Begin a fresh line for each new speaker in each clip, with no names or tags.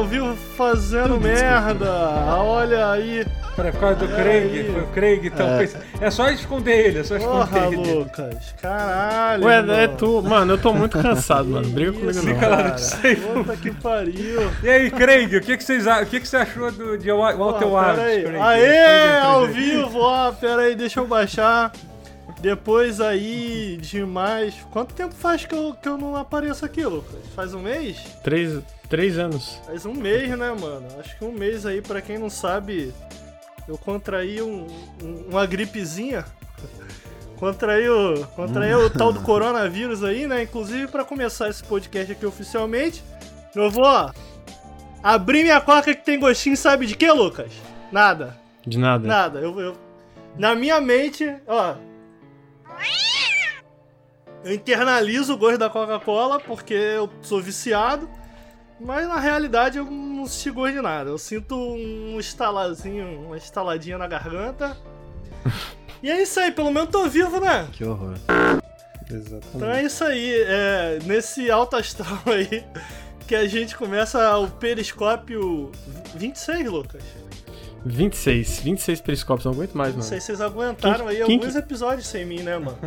ao vivo fazendo merda. Olha aí.
Peraí, por causa do
É
Craig,
aí.
foi o Craig, então.
É.
É. é só esconder ele, é só esconder
Porra,
ele.
Lucas. Caralho.
Ué,
mano.
é tu. Mano, eu tô muito cansado, mano. Briga comigo
Isso,
não.
Fica lá.
Puta que pariu.
E aí, Craig, o que, que, vocês, o que, que você achou do, de Wa- Walter
pera aí.
Craig?
Aê, ao vivo, ó, pera aí, deixa eu baixar. Depois aí de mais. Quanto tempo faz que eu, que eu não apareço aqui, Lucas? Faz um mês?
Três, três anos.
Faz um mês, né, mano? Acho que um mês aí, pra quem não sabe, eu contraí um- um- uma gripezinha. Contraí o, contraí o tal do coronavírus aí, né? Inclusive, pra começar esse podcast aqui oficialmente, eu vou ó, abrir minha coca que tem gostinho, sabe de quê, Lucas? Nada.
De nada.
Nada. Eu, eu- na minha mente, ó. Eu internalizo o gosto da Coca-Cola porque eu sou viciado. Mas na realidade eu não sinto gosto de nada. Eu sinto um estalazinho, uma estaladinha na garganta. E é isso aí, pelo menos tô vivo, né?
Que horror.
Então
Exatamente.
é isso aí, é nesse alto astral aí que a gente começa o periscópio 26, Lucas.
26. 26 periscópios, não aguento mais,
Não
mano.
sei se vocês aguentaram aí
quem
alguns
que-
episódios sem mim, né, mano?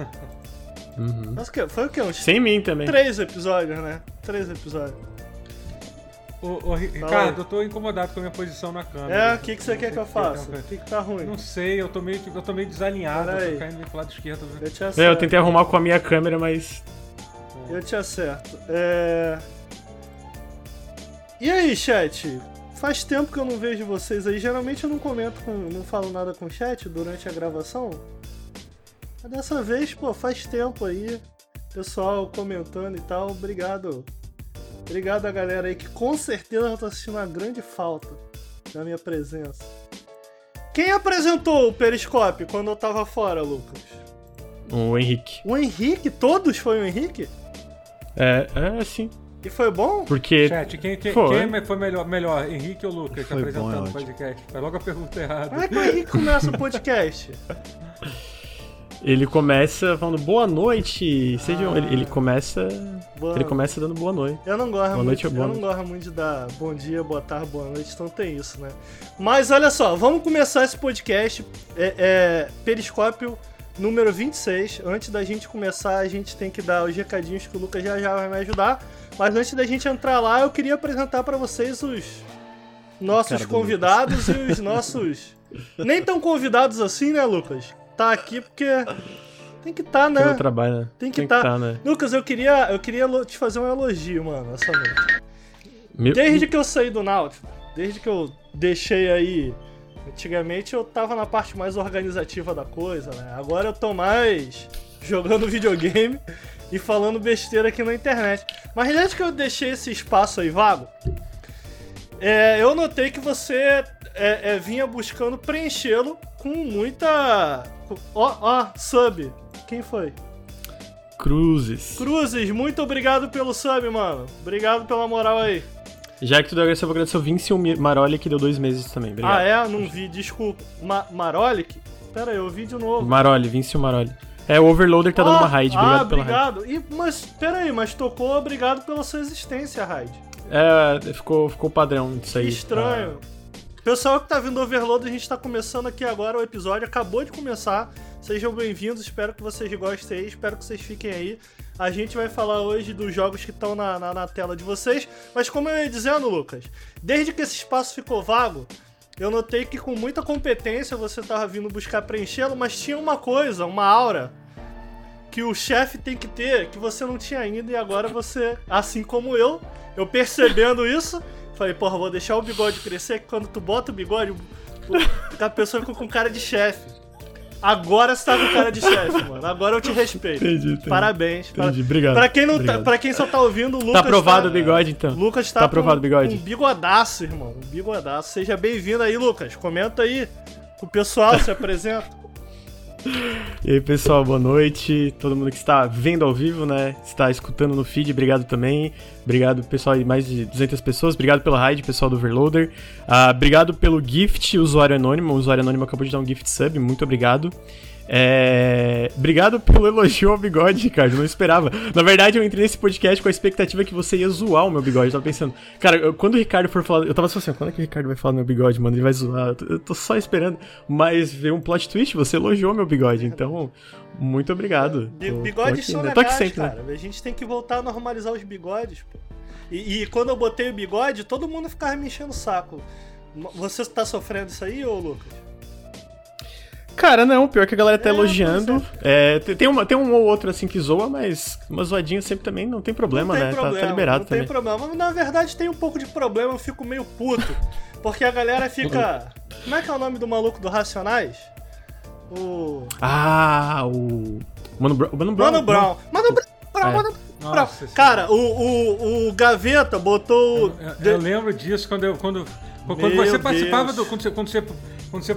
Uhum.
O quê? Foi o quê? Uns
Sem mim também.
três episódios, né? Três episódios.
Ô, ô, Ricardo, eu tô incomodado com a minha posição na câmera.
É, o que, que você quer que eu faça?
Não
O que, que tá ruim?
Não sei, eu tô meio, eu tô meio desalinhado,
Pera
eu
aí.
tô caindo meio pro lado esquerdo.
Eu te
É,
acerto.
eu tentei arrumar com a minha câmera, mas.
Eu te acerto. É... E aí, chat? Faz tempo que eu não vejo vocês aí. Geralmente eu não comento com. não falo nada com o chat durante a gravação. Mas dessa vez, pô, faz tempo aí. Pessoal comentando e tal. Obrigado. Obrigado a galera aí que com certeza tá assistindo uma grande falta da minha presença. Quem apresentou o Periscope quando eu tava fora, Lucas?
O Henrique.
O Henrique? Todos foi o Henrique?
É, é sim.
E foi bom?
Porque.
Chat, quem, quem,
Foi.
quem foi melhor, melhor, Henrique ou Lucas,
Foi bom,
apresentando o
ótimo.
podcast? Foi logo a pergunta errada.
Como é que o Henrique começa o podcast?
Ele começa falando boa noite. Sejam.
Ah.
Ele, ele começa.
Boa-
Ele começa dando boa noite.
Eu não gosto
Boa
muito,
noite,
eu não gosto muito de dar bom dia, boa tarde, boa noite, então tem isso, né? Mas olha só, vamos começar esse podcast, é, é, Periscópio número 26. Antes da gente começar, a gente tem que dar os recadinhos que o Lucas já já vai me ajudar. Mas antes da gente entrar lá, eu queria apresentar pra vocês os nossos convidados e os nossos nem tão convidados assim, né, Lucas? Tá aqui porque tem que estar, tá, né?
trabalho, né?
Tem que
que
tá.
tá, né?
Lucas, eu queria, eu queria te fazer um elogio, mano, essa noite.
Meu-
Desde que eu saí do Náutico, desde que eu deixei aí. Antigamente eu tava na parte mais organizativa da coisa, né? Agora eu tô mais jogando videogame e falando besteira aqui na internet. Mas desde que eu deixei esse espaço aí vago, é, eu notei que você é, é, vinha buscando preenchê-lo com muita. Ó, ó, sub. Quem foi?
Cruzes.
Cruzes, muito obrigado pelo sub, mano. Obrigado pela moral aí.
Já que tu deu agradecer, eu vou agradecer o Vinci Maroli, que deu dois meses também. Obrigado.
Ah, é? Não vi, desculpa. Ma Marolic? Pera aí, eu vi de novo.
Maroli, Vinci Maroli. É, o Overloader tá dando uma raid. Obrigado
ah,
pela raid.
obrigado. E, mas, pera aí, mas tocou obrigado pela sua existência, raid.
É, ficou, ficou padrão disso
Que
aí.
estranho. Pessoal que tá vindo do Overload, a gente tá começando aqui agora o episódio, acabou de começar. Sejam bem-vindos, espero que vocês gostem aí, espero que vocês fiquem aí. A gente vai falar hoje dos jogos que estão na, na, na tela de vocês, mas como eu ia dizendo, Lucas, desde que esse espaço ficou vago, eu notei que com muita competência você tava vindo buscar preenchê-lo, mas tinha uma coisa, uma aura que o chefe tem que ter, que você não tinha ainda, e agora você, assim como eu, eu percebendo isso, falei, porra, vou deixar o bigode crescer, que quando tu bota o bigode, a pessoa fica com cara de chefe. Agora você tá com cara de chefe, mano. Agora eu te respeito.
Entendi, entendi.
Parabéns.
Entendi, obrigado.
Pra quem, não tá,
obrigado.
pra quem só tá ouvindo, o Lucas
Tá aprovado
tá,
o bigode, então.
Lucas tá,
Tá aprovado o
com,
bigode?
um bigodaço, irmão. Um bigodaço. Seja bem-vindo aí, Lucas. Comenta aí. O pessoal se apresenta.
E aí, pessoal, boa noite. Todo mundo que está vendo ao vivo, né? Está escutando no feed, obrigado também. Obrigado, pessoal, aí, mais de 200 pessoas. Obrigado pela raid, pessoal do Overloader. Ah, obrigado pelo gift, usuário anônimo. O usuário anônimo acabou de dar um gift sub, muito obrigado. É... Obrigado pelo elogio ao bigode, Ricardo. Não esperava. Na verdade, eu entrei nesse podcast com a expectativa que você ia zoar o meu bigode. Eu tava pensando, cara, eu- quando o Ricardo for falar. Eu tava só assim, quando é que o Ricardo vai falar do meu bigode, mano? Ele vai zoar. Eu tô, só esperando. Mas veio um plot twist, você elogiou meu bigode. Então, muito obrigado.
Bi-
Tô- tô
Bigodes
aqui,
são
né?
Legais,
sempre, né?
cara. A gente tem que voltar a normalizar os bigodes, pô. E, e quando eu botei o bigode, todo mundo ficava me enchendo o saco. Você tá sofrendo isso aí, ô Lucas?
Cara, não, pior que a galera tá
É,
elogiando.
pois
É, tem, uma, tem um ou outro assim que zoa, mas uma zoadinha sempre também não tem problema,
não tem
né? Tá-
problema,
Tá, liberado
não
também.
tem problema. Mas, Na verdade tem um pouco de problema, eu fico meio puto. Porque a galera fica. Como é que é o nome do maluco do Racionais? O.
Ah, o. Mano, Bra- Mano Brown.
Mano Brown. Mano Brown,
É.
Mano Brown.
Nossa
Cara, o, o, o Gaveta botou.
Eu, eu lembro disso quando eu. Quando, quando você participava
Deus.
do. Quando você, quando você, quando você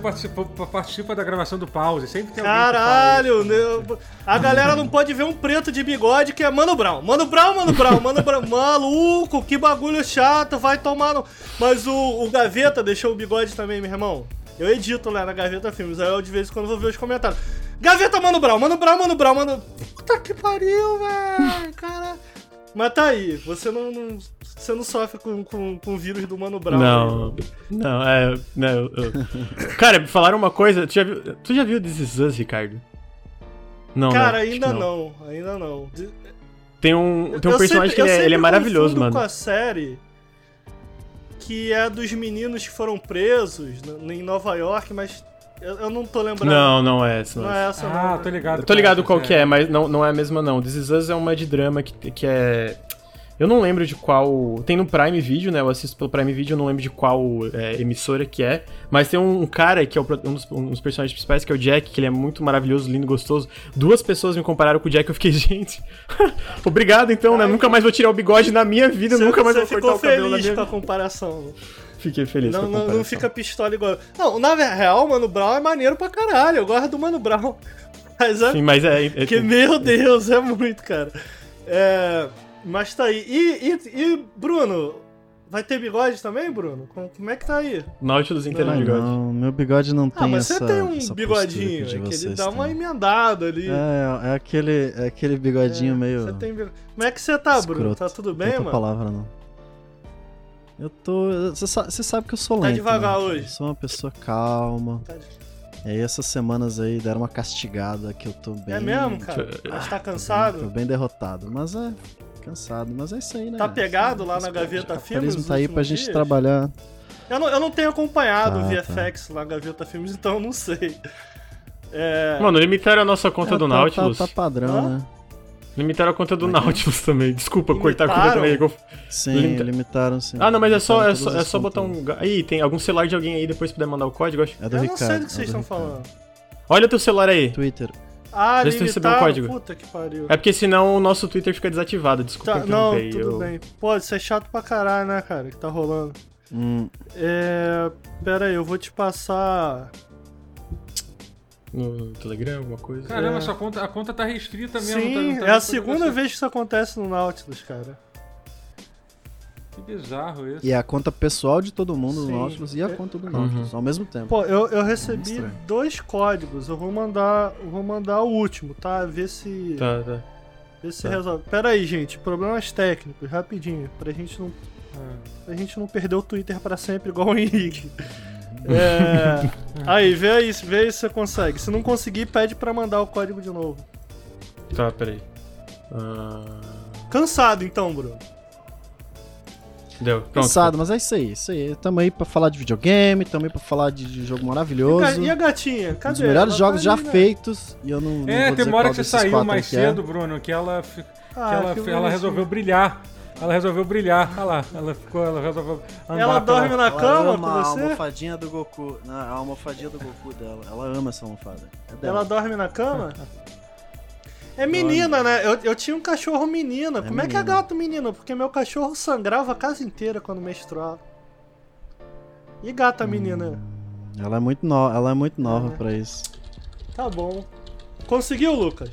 participa da gravação do pause, sempre tem alguém
Caralho, a galera não pode ver um preto de bigode que é Mano Brown. Mano Brown, Mano Brown, Mano Brown. Maluco, que bagulho chato, vai tomar no... Mas o, o Gaveta deixou o bigode também, meu irmão. Eu edito lá na Gaveta Filmes, aí eu de vez em quando vou ver os comentários. Gaveta, Mano Brown, Mano Brown, Mano Brown, Mano... Puta que pariu, velho, cara... Mas tá aí, você não, não- você não sofre com, com, com o vírus do Mano Brown.
Não, não, é. Não, eu- eu- Cara, me falaram uma coisa. Tu já viu, tu já viu This Is Us, Ricardo? Não,
Cara,
né?
Ainda
que
não. ainda não.
Tem um, tem um
Eu
personagem
sempre-
que ele é, ele é maravilhoso, mano.
com a série que é dos meninos que foram presos em Nova York, mas eu, eu não tô lembrando.
Não, não é essa.
Não
Não
é essa,
Ah,
não.
tô ligado.
Eu tô ligado qual que é, mas não, não é a mesma não. This Is Us é uma de drama que, que é... Eu não lembro de qual... Tem no Prime Video, né? Eu assisto pelo Prime Video, eu não lembro de qual é, emissora que é. Mas tem um cara que é o um dos, um dos personagens principais, que é o Jack, que ele é muito maravilhoso, lindo, gostoso. Duas pessoas me compararam com o Jack, eu fiquei, gente... Obrigado, então, né?
Ai,
Nunca mais vou tirar o bigode na minha vida,
Você,
nunca mais vou cortar o cabelo na
feliz
minha
com a
vida.
comparação.
Fiquei feliz
Não,
com a
não, não fica pistola igual. Não, na real, o Mano Brown é maneiro pra caralho. Eu gosto do Mano Brown. Mas é
Sim, mas é... é-
Que, meu Deus, é muito, cara. É, mas tá aí. E, e, e, Bruno, vai ter bigode também, Bruno? Como, como é que tá aí?
Nautilus inteiro de
Não,
bigode.
não, meu bigode não tem
Ah, mas
essa
você tem um bigodinho, é que ele dá uma
têm.
emendada ali.
É, é aquele, é aquele bigodinho
É,
meio.
Você tem bigode. Como é que você tá, Bruno?
escroto.
Tá tudo
Não
bem,
tem outra
mano?
palavra, não. Eu tô. Você sabe, que eu sou
Tá
lento.
devagar
né?
hoje.
Eu sou uma pessoa calma.
Tá de-
E aí essas semanas aí deram uma castigada que eu tô bem.
É mesmo, cara? Mas tá cansado?
Tô bem derrotado. Mas é. Cansado. Mas é isso aí, né?
Tá pegado lá na
O
Gaveta Filmes? nos
tá aí pra
últimos
gente
dias?
trabalhar.
Eu não, eu não tenho acompanhado o
Tá,
VFX lá na Gaveta Filmes, então eu não sei. É...
Mano, limitaram a nossa conta
É,
do
tá-
Nautilus.
Tá, tá padrão,
Hã?
né?
Limitaram a conta do Nautilus também. Desculpa cortar a conta
Limitaram?
também.
Sim,
Limita-
limitaram sim.
Ah, não, mas é só, é
Limitaram
só, é só botar um. Aí, tem algum celular de alguém aí depois puder mandar o código? acho.
É do
Eu
Ricardo.
não sei do que
é
vocês
do
estão
Ricardo.
falando.
Olha o teu celular aí.
Twitter.
Ah,
tu recebeu um
limitaram?
código.
Puta que pariu.
É porque senão o nosso Twitter fica desativado. Desculpa
Tá, não, tudo
eu...
bem. Pô, isso é chato pra caralho, né, cara, que tá rolando.
Hum,
É. Pera aí, eu vou te passar.
No, Telegram, alguma coisa.
Caramba,
É.
sua conta, a conta tá restrita mesmo.
Sim,
tá- não tá-
é a segunda vez que isso acontece no Nautilus, cara.
Que bizarro isso.
E é a conta pessoal de todo mundo
Sim.
do Nautilus e a
É-
conta do Nautilus ao mesmo tempo.
Pô, eu, eu recebi
Estranho.
dois códigos. Eu vou mandar. Eu vou mandar o último, tá? Ver se.
Tá, tá.
Ver se
tá.
resolve. Pera aí, gente. Problemas técnicos, rapidinho. Pra gente não. Pra gente não perder o Twitter pra sempre igual o Henrique. É. Aí, vê aí, vê aí se você consegue. Se não conseguir, pede pra mandar o código de novo.
Tá, peraí. Ah,
Cansado então, Bruno.
Deu, pronto.
Cansado, mas é isso aí, isso aí. Tamo aí pra falar de videogame, tamo aí pra falar de, de jogo
E,
maravilhoso.
a- e a gatinha?
um
Cadê?
dos melhores
Ela
jogos
tá
já
né?
feitos. E eu não, não
É,
vou
tem
dizer
uma hora que você saiu mais
que é.
cedo, Bruno, que ela, que
Ah,
ela,
que
ela resolveu brilhar. Ela resolveu brilhar. Olha lá, ela ficou, ela resolveu andar
Ela
pela-
dorme na
Ela
cama
ama
com
a
você?
almofadinha do Goku. Não, a almofadinha do Goku dela. Ela ama essa almofada. É.
Ela dorme na cama? É menina, né? Eu, eu tinha um cachorro menina.
É
Como é que é
menina.
gato menino? Porque meu cachorro sangrava a casa inteira quando menstruava. E gata menina?
Ela é muito, no... ela é muito nova
É.
pra isso.
Tá bom. Conseguiu, Lucas?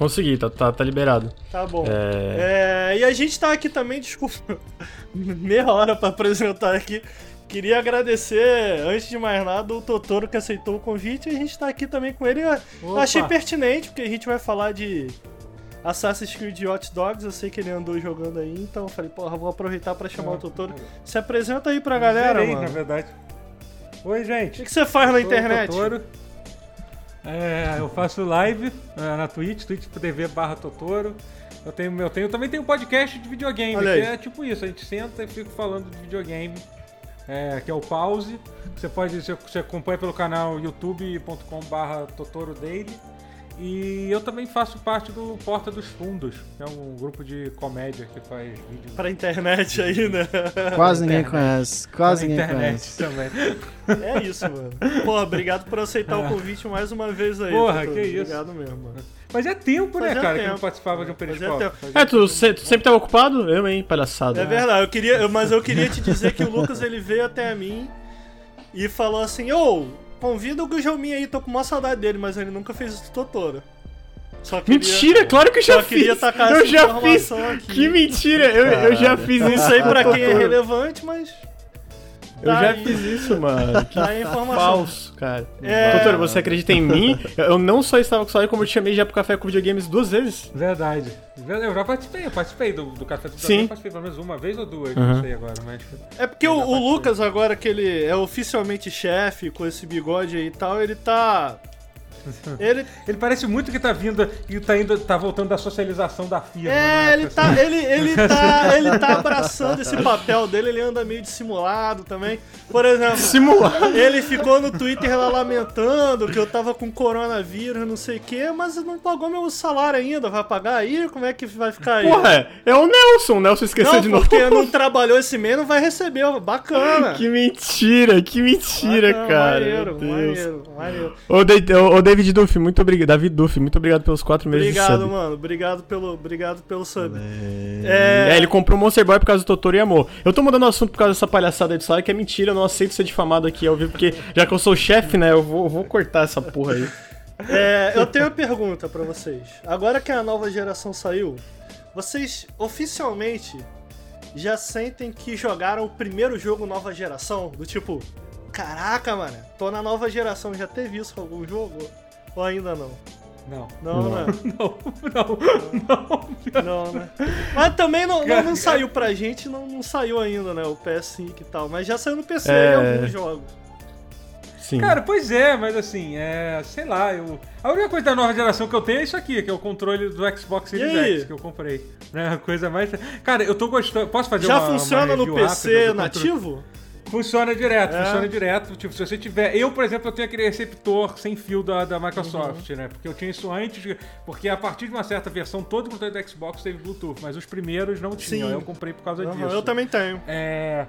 Consegui, tá, tá, tá liberado.
Tá bom.
É...
É, e a gente tá aqui também, desculpa, meia hora pra apresentar aqui. Queria agradecer, antes de mais nada, o Totoro que aceitou o convite e a gente tá aqui também com ele. Eu
Opa.
achei pertinente, porque a gente vai falar de Assassin's Creed Hot Dogs. Eu sei que ele andou jogando aí, então eu falei, porra, vou aproveitar pra chamar o Totoro. Se apresenta aí pra galera,
Zerei,
mano.
na verdade. Oi,
O
gente.
que, que você faz na
o
internet?
Totoro. É, eu faço live é, na Twitch, twitch.tv barra Totoro. Eu tenho, eu tenho, também tenho um podcast de videogame, que é tipo isso, a gente senta e fica falando de videogame, é, que é o Pause. Você pode, você, você acompanha pelo canal youtube.com barra Totoro Daily. E eu também faço parte do Porta dos Fundos, que é um grupo de comédia que faz vídeo
Pra internet aí, né?
Quase ninguém
internet.
conhece. Quase ninguém
internet
conhece.
também.
É isso, mano. Porra, obrigado por aceitar o convite mais uma vez aí.
Porra, que isso.
Obrigado mesmo, mano.
Mas é tempo, né,
Fazia
cara, que eu
tempo.
não participava de um periscópio.
tempo.
É, tu, se- tu sempre tava ocupado? Eu, hein, palhaçada.
É verdade, eu queria, mas eu queria te dizer que o Lucas ele veio até mim e falou assim: Ô, convida o Gujalmin aí, tô com uma saudade dele, mas ele nunca fez isso Totoro. Só queria,
Mentira, claro que eu já fiz. Eu já fiz.
aqui.
Que mentira, eu, eu já fiz isso.
sei pra quem é relevante, mas.
Eu
tá
já
aí.
fiz isso, mano. Que
Tá
falso, cara.
É.
Doutor, você acredita em mim? Eu não só estava com saudade, como eu te chamei já pro café com videogames duas vezes.
Verdade. Eu já participei, eu participei do, do Café do
Sim.
Sim. Eu participei pelo menos uma vez ou duas,
Uhum.
não sei agora, mas.
É porque o, o. Lucas, agora que ele é oficialmente chefe, com esse bigode aí e tal, ele tá. Ele,
Ele parece muito que tá vindo e tá indo, tá voltando da socialização da firma.
É,
né?
ele tá, ele, ele, tá, ele tá abraçando esse papel dele, ele anda meio dissimulado também. Por exemplo,
Simulado.
ele ficou no Twitter lá lamentando que eu tava com coronavírus, não sei o quê, mas não pagou meu salário ainda, vai pagar aí? Como é que vai ficar aí?
Porra, é o Nelson. O Nelson esqueceu
não,
de novo.
porque não trabalhou esse mês, não vai receber, bacana.
Que mentira, que mentira,
Bacana,
cara.
Maneiro, maneiro, maneiro.
Dei- ô, David Duff, muito obrigado. David Duff, muito obrigado pelos quatro meses
Obrigado,
de sub.
mano, obrigado pelo, obrigado pelo sub.
É, ele comprou o Monster Boy por causa do Totoro e amor. Eu tô mudando o assunto por causa dessa palhaçada aí do salário, que é mentira, eu não aceito ser difamado aqui ao vivo, porque já que eu sou o chefe, né, eu vou, eu vou cortar essa porra aí.
É, eu tenho uma pergunta pra vocês. Agora que a nova geração saiu, vocês oficialmente já sentem que jogaram o primeiro jogo nova geração? Do tipo, caraca, mano, tô na nova geração, já teve isso com algum jogo? Ou ainda não?
Não.
Não,
Não.
né?
Não, não, não.
Não, né? Mas também não, não, não saiu pra gente, não, não saiu ainda, né? O PS5 e tal. Mas já saiu no PC
É.
em alguns jogos.
Sim.
Cara, pois é, mas assim, é. Sei lá, eu. A única coisa da nova geração que eu tenho é isso aqui, que é o controle do Xbox Series? X que eu comprei. Né? A coisa mais. Cara, eu tô gostando. Posso fazer
Já
uma,
funciona
uma
no PC
do controle? Funciona direto,
É.
funciona direto. Tipo, se você tiver. Eu, por exemplo, eu tenho aquele receptor sem fio da, da Microsoft,
Uhum.
né? Porque eu tinha isso antes. de- Porque a partir de uma certa versão, todo o controle do Xbox teve Bluetooth, mas os primeiros não tinham.
Sim.
Eu comprei por causa
Aham,
disso.
eu também tenho.
É.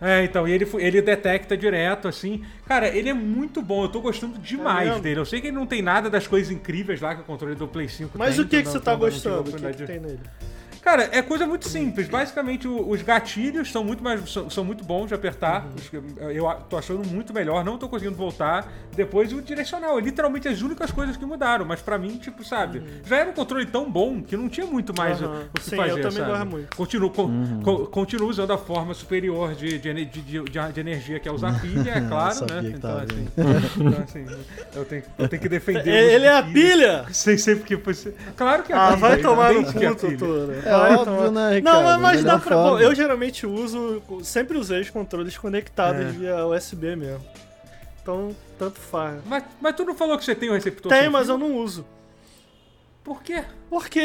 É, então, e ele, ele detecta direto, assim. Cara, ele é muito bom, eu tô gostando demais
É
dele. Eu sei que ele não tem nada das coisas incríveis lá que o controle do Play 5
Mas
tem.
o que, que você tá gostando? O que, que tem nele?
Cara, é coisa muito simples. Basicamente, os gatilhos são muito mais são, são muito bons de apertar.
Uhum.
Eu a- tô achando muito melhor, não tô conseguindo voltar. Depois o direcional, é literalmente as únicas coisas que mudaram. Mas pra mim, tipo, sabe, já era um controle tão bom que não tinha muito mais o-
Uhum.
o que
Sim,
fazer.
eu também
sabe?
gosto muito.
Continuo, con- co- continuo usando a forma superior de, de, de, de- de- de energia que é usar pilha, é claro, né? Então assim, então, assim, eu, tenho, eu tenho que defender.
Ele é a pilha?
Sei sempre que você. Claro que é a
Ah,
pilha,
vai tomar no
é
cu,
pilha.
Totoro.
É
Vai
óbvio,
tomar-
né, Ricardo?
Não, mas, mas dá pra. Bom, eu geralmente uso. Sempre usei os controles conectados
É.
via USB mesmo. Então, tanto faz.
Mas, mas tu não falou que você tem o receptor?
Tem, mas
fio?
eu não uso.
Por quê?
Porque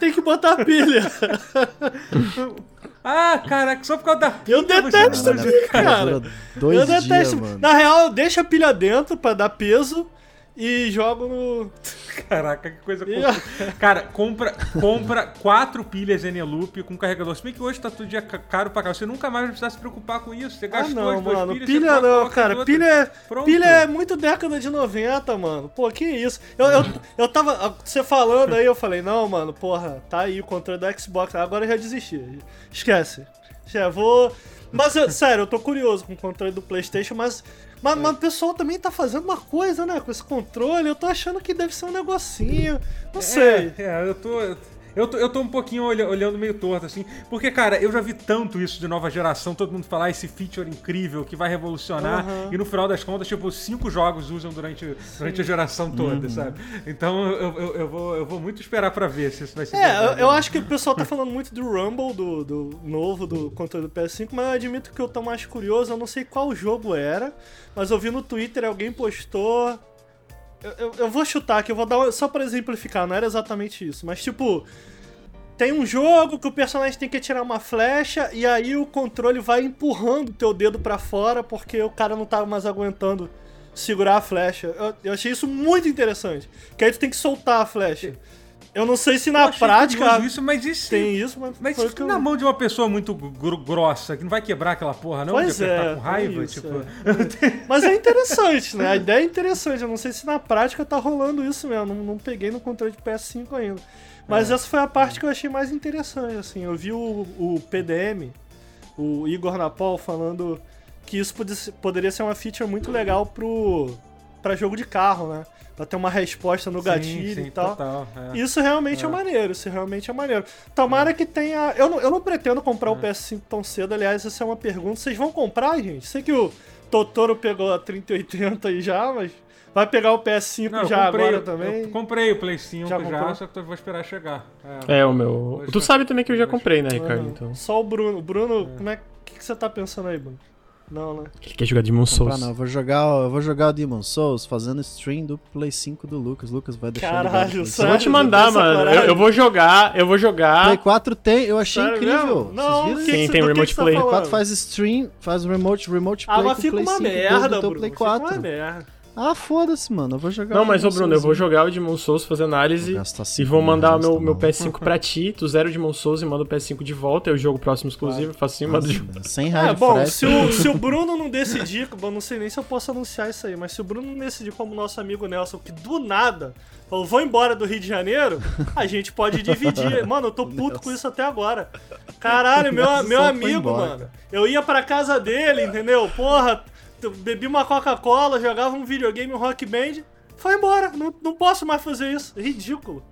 tem que botar a pilha.
Ah, caraca, só por causa da pilha.
Eu detesto pilha, cara.
Dois
eu
dias,
detesto.
mano.
Na real, eu deixo a pilha dentro pra dar peso e jogo no.
Caraca, que coisa
E-
confusa. Cara, compra, compra quatro pilhas Eneloop com carregador. Se bem que hoje tá tudo dia ca- caro pra cá. Você nunca mais vai precisar se preocupar com isso. Você
Ah,
gastou
não,
as duas
mano.
pilhas.
Pilha não, cara. Pilha é.
Pronto.
Pilha é muito década de 90, mano. Pô, que isso. Eu, eu, eu tava. Você falando aí, eu falei, não, mano, porra, tá aí o controle do Xbox. Agora eu já desisti. Esquece. Já vou. Mas, eu- sério, eu tô curioso com o controle do PlayStation, mas, mas, mas o pessoal também tá fazendo uma coisa, né? Com esse controle. Eu tô achando que deve ser um negocinho. Não sei.
É, é, eu tô. Eu tô, eu tô um pouquinho olha- olhando meio torto, assim. Porque, cara, eu já vi tanto isso de nova geração, todo mundo falar esse feature incrível que vai revolucionar.
Aham.
E no final das contas, tipo, cinco jogos usam durante, durante a geração toda, sabe? Então eu, eu, eu vou, eu vou muito esperar pra ver se isso vai ser.
É,
verdade.
eu acho que o pessoal tá falando muito do Rumble, do, do novo, do controle do PS5, mas eu admito que eu tô mais curioso, eu não sei qual jogo era, mas eu vi no Twitter, alguém postou. Eu, eu- eu vou chutar aqui, eu vou dar só pra exemplificar, não era exatamente isso, mas tipo. Tem um jogo que o personagem tem que tirar uma flecha e aí o controle vai empurrando o teu dedo pra fora porque o cara não tava mais aguentando segurar a flecha. Eu, eu achei isso muito interessante. Que aí tu tem que soltar a flecha. Eu não sei se na prática
isso, mas isso
tem isso, mas,
Mas isso
eu-
na mão de uma pessoa muito gro- grossa, que não vai quebrar aquela porra, não?
Pois
de apertar
é,
com raiva,
isso,
tipo.
é. Mas é interessante, né? A ideia é interessante. Eu não sei se na prática tá rolando isso mesmo. Não, não peguei no controle de PS5 ainda. Mas
É.
essa foi a parte que eu achei mais interessante, assim. Eu vi o, o PDM, o Igor Napol, falando que isso ser- poderia ser uma feature muito legal pro pra jogo de carro, né? Pra ter uma resposta no gatilho
sim, sim,
e tal.
Total, é.
Isso realmente é. maneiro, isso realmente é maneiro. Tomara que tenha. Eu não, eu não pretendo comprar
É.
o PS5 tão cedo, aliás, essa é uma pergunta. Vocês vão comprar, gente? Sei que o Totoro pegou a 3080 aí já, mas vai pegar o PS5
Não,
já
comprei,
agora também.
Eu comprei o Play 5
Já
já,
comprou?
só que eu vou esperar chegar. É.
É, o meu. Tu sabe também que eu já comprei, né. Ricardo? Então.
Só o Bruno. Bruno, como é que, que você tá pensando aí, Bruno? Não, né?
Ele quer jogar Demon Souls.
não, eu vou jogar, eu vou jogar o Demon Souls fazendo stream do Play 5 do Lucas. Lucas vai deixar
Caralho,
Play
Eu
sério?
vou te mandar, mano. Eu, eu vou jogar, eu vou jogar.
Play 4 tem, eu achei
Sério
incrível.
Não,
viram
que
Sim,
que
tem
do
remote
que que você
play.
tá
Play
falando?
4 faz stream, faz remote, remote play
Ah, mas fica
Play
uma
5 do-
merda.
Play
Fica uma
4.
merda.
Ah, foda-se, mano. Eu vou jogar
Não,
o
mas ô Bruno, eu vou jogar o Demon Souls fazer análise e vou mandar o meu, meu
bom.
PS5 pra ti. Tu zero Demon Souls e manda o PS5 de volta. Eu jogo próximo exclusivo, faço assim, de
Nossa, 100 reais
É,
de
bom, se o, se o Bruno não decidir, eu não sei nem se eu posso anunciar isso aí, mas se o Bruno não decidir como nosso amigo Nelson, que do nada falou, vou embora do Rio de Janeiro, a gente pode dividir. Mano, eu tô puto com isso até agora. Caralho, meu,
Nelson
meu amigo,
embora,
mano. Eu ia pra casa dele, entendeu? Porra, bebi uma Coca-Cola, jogava um videogame, um rock band, foi embora. Não, não posso mais fazer isso. Ridículo.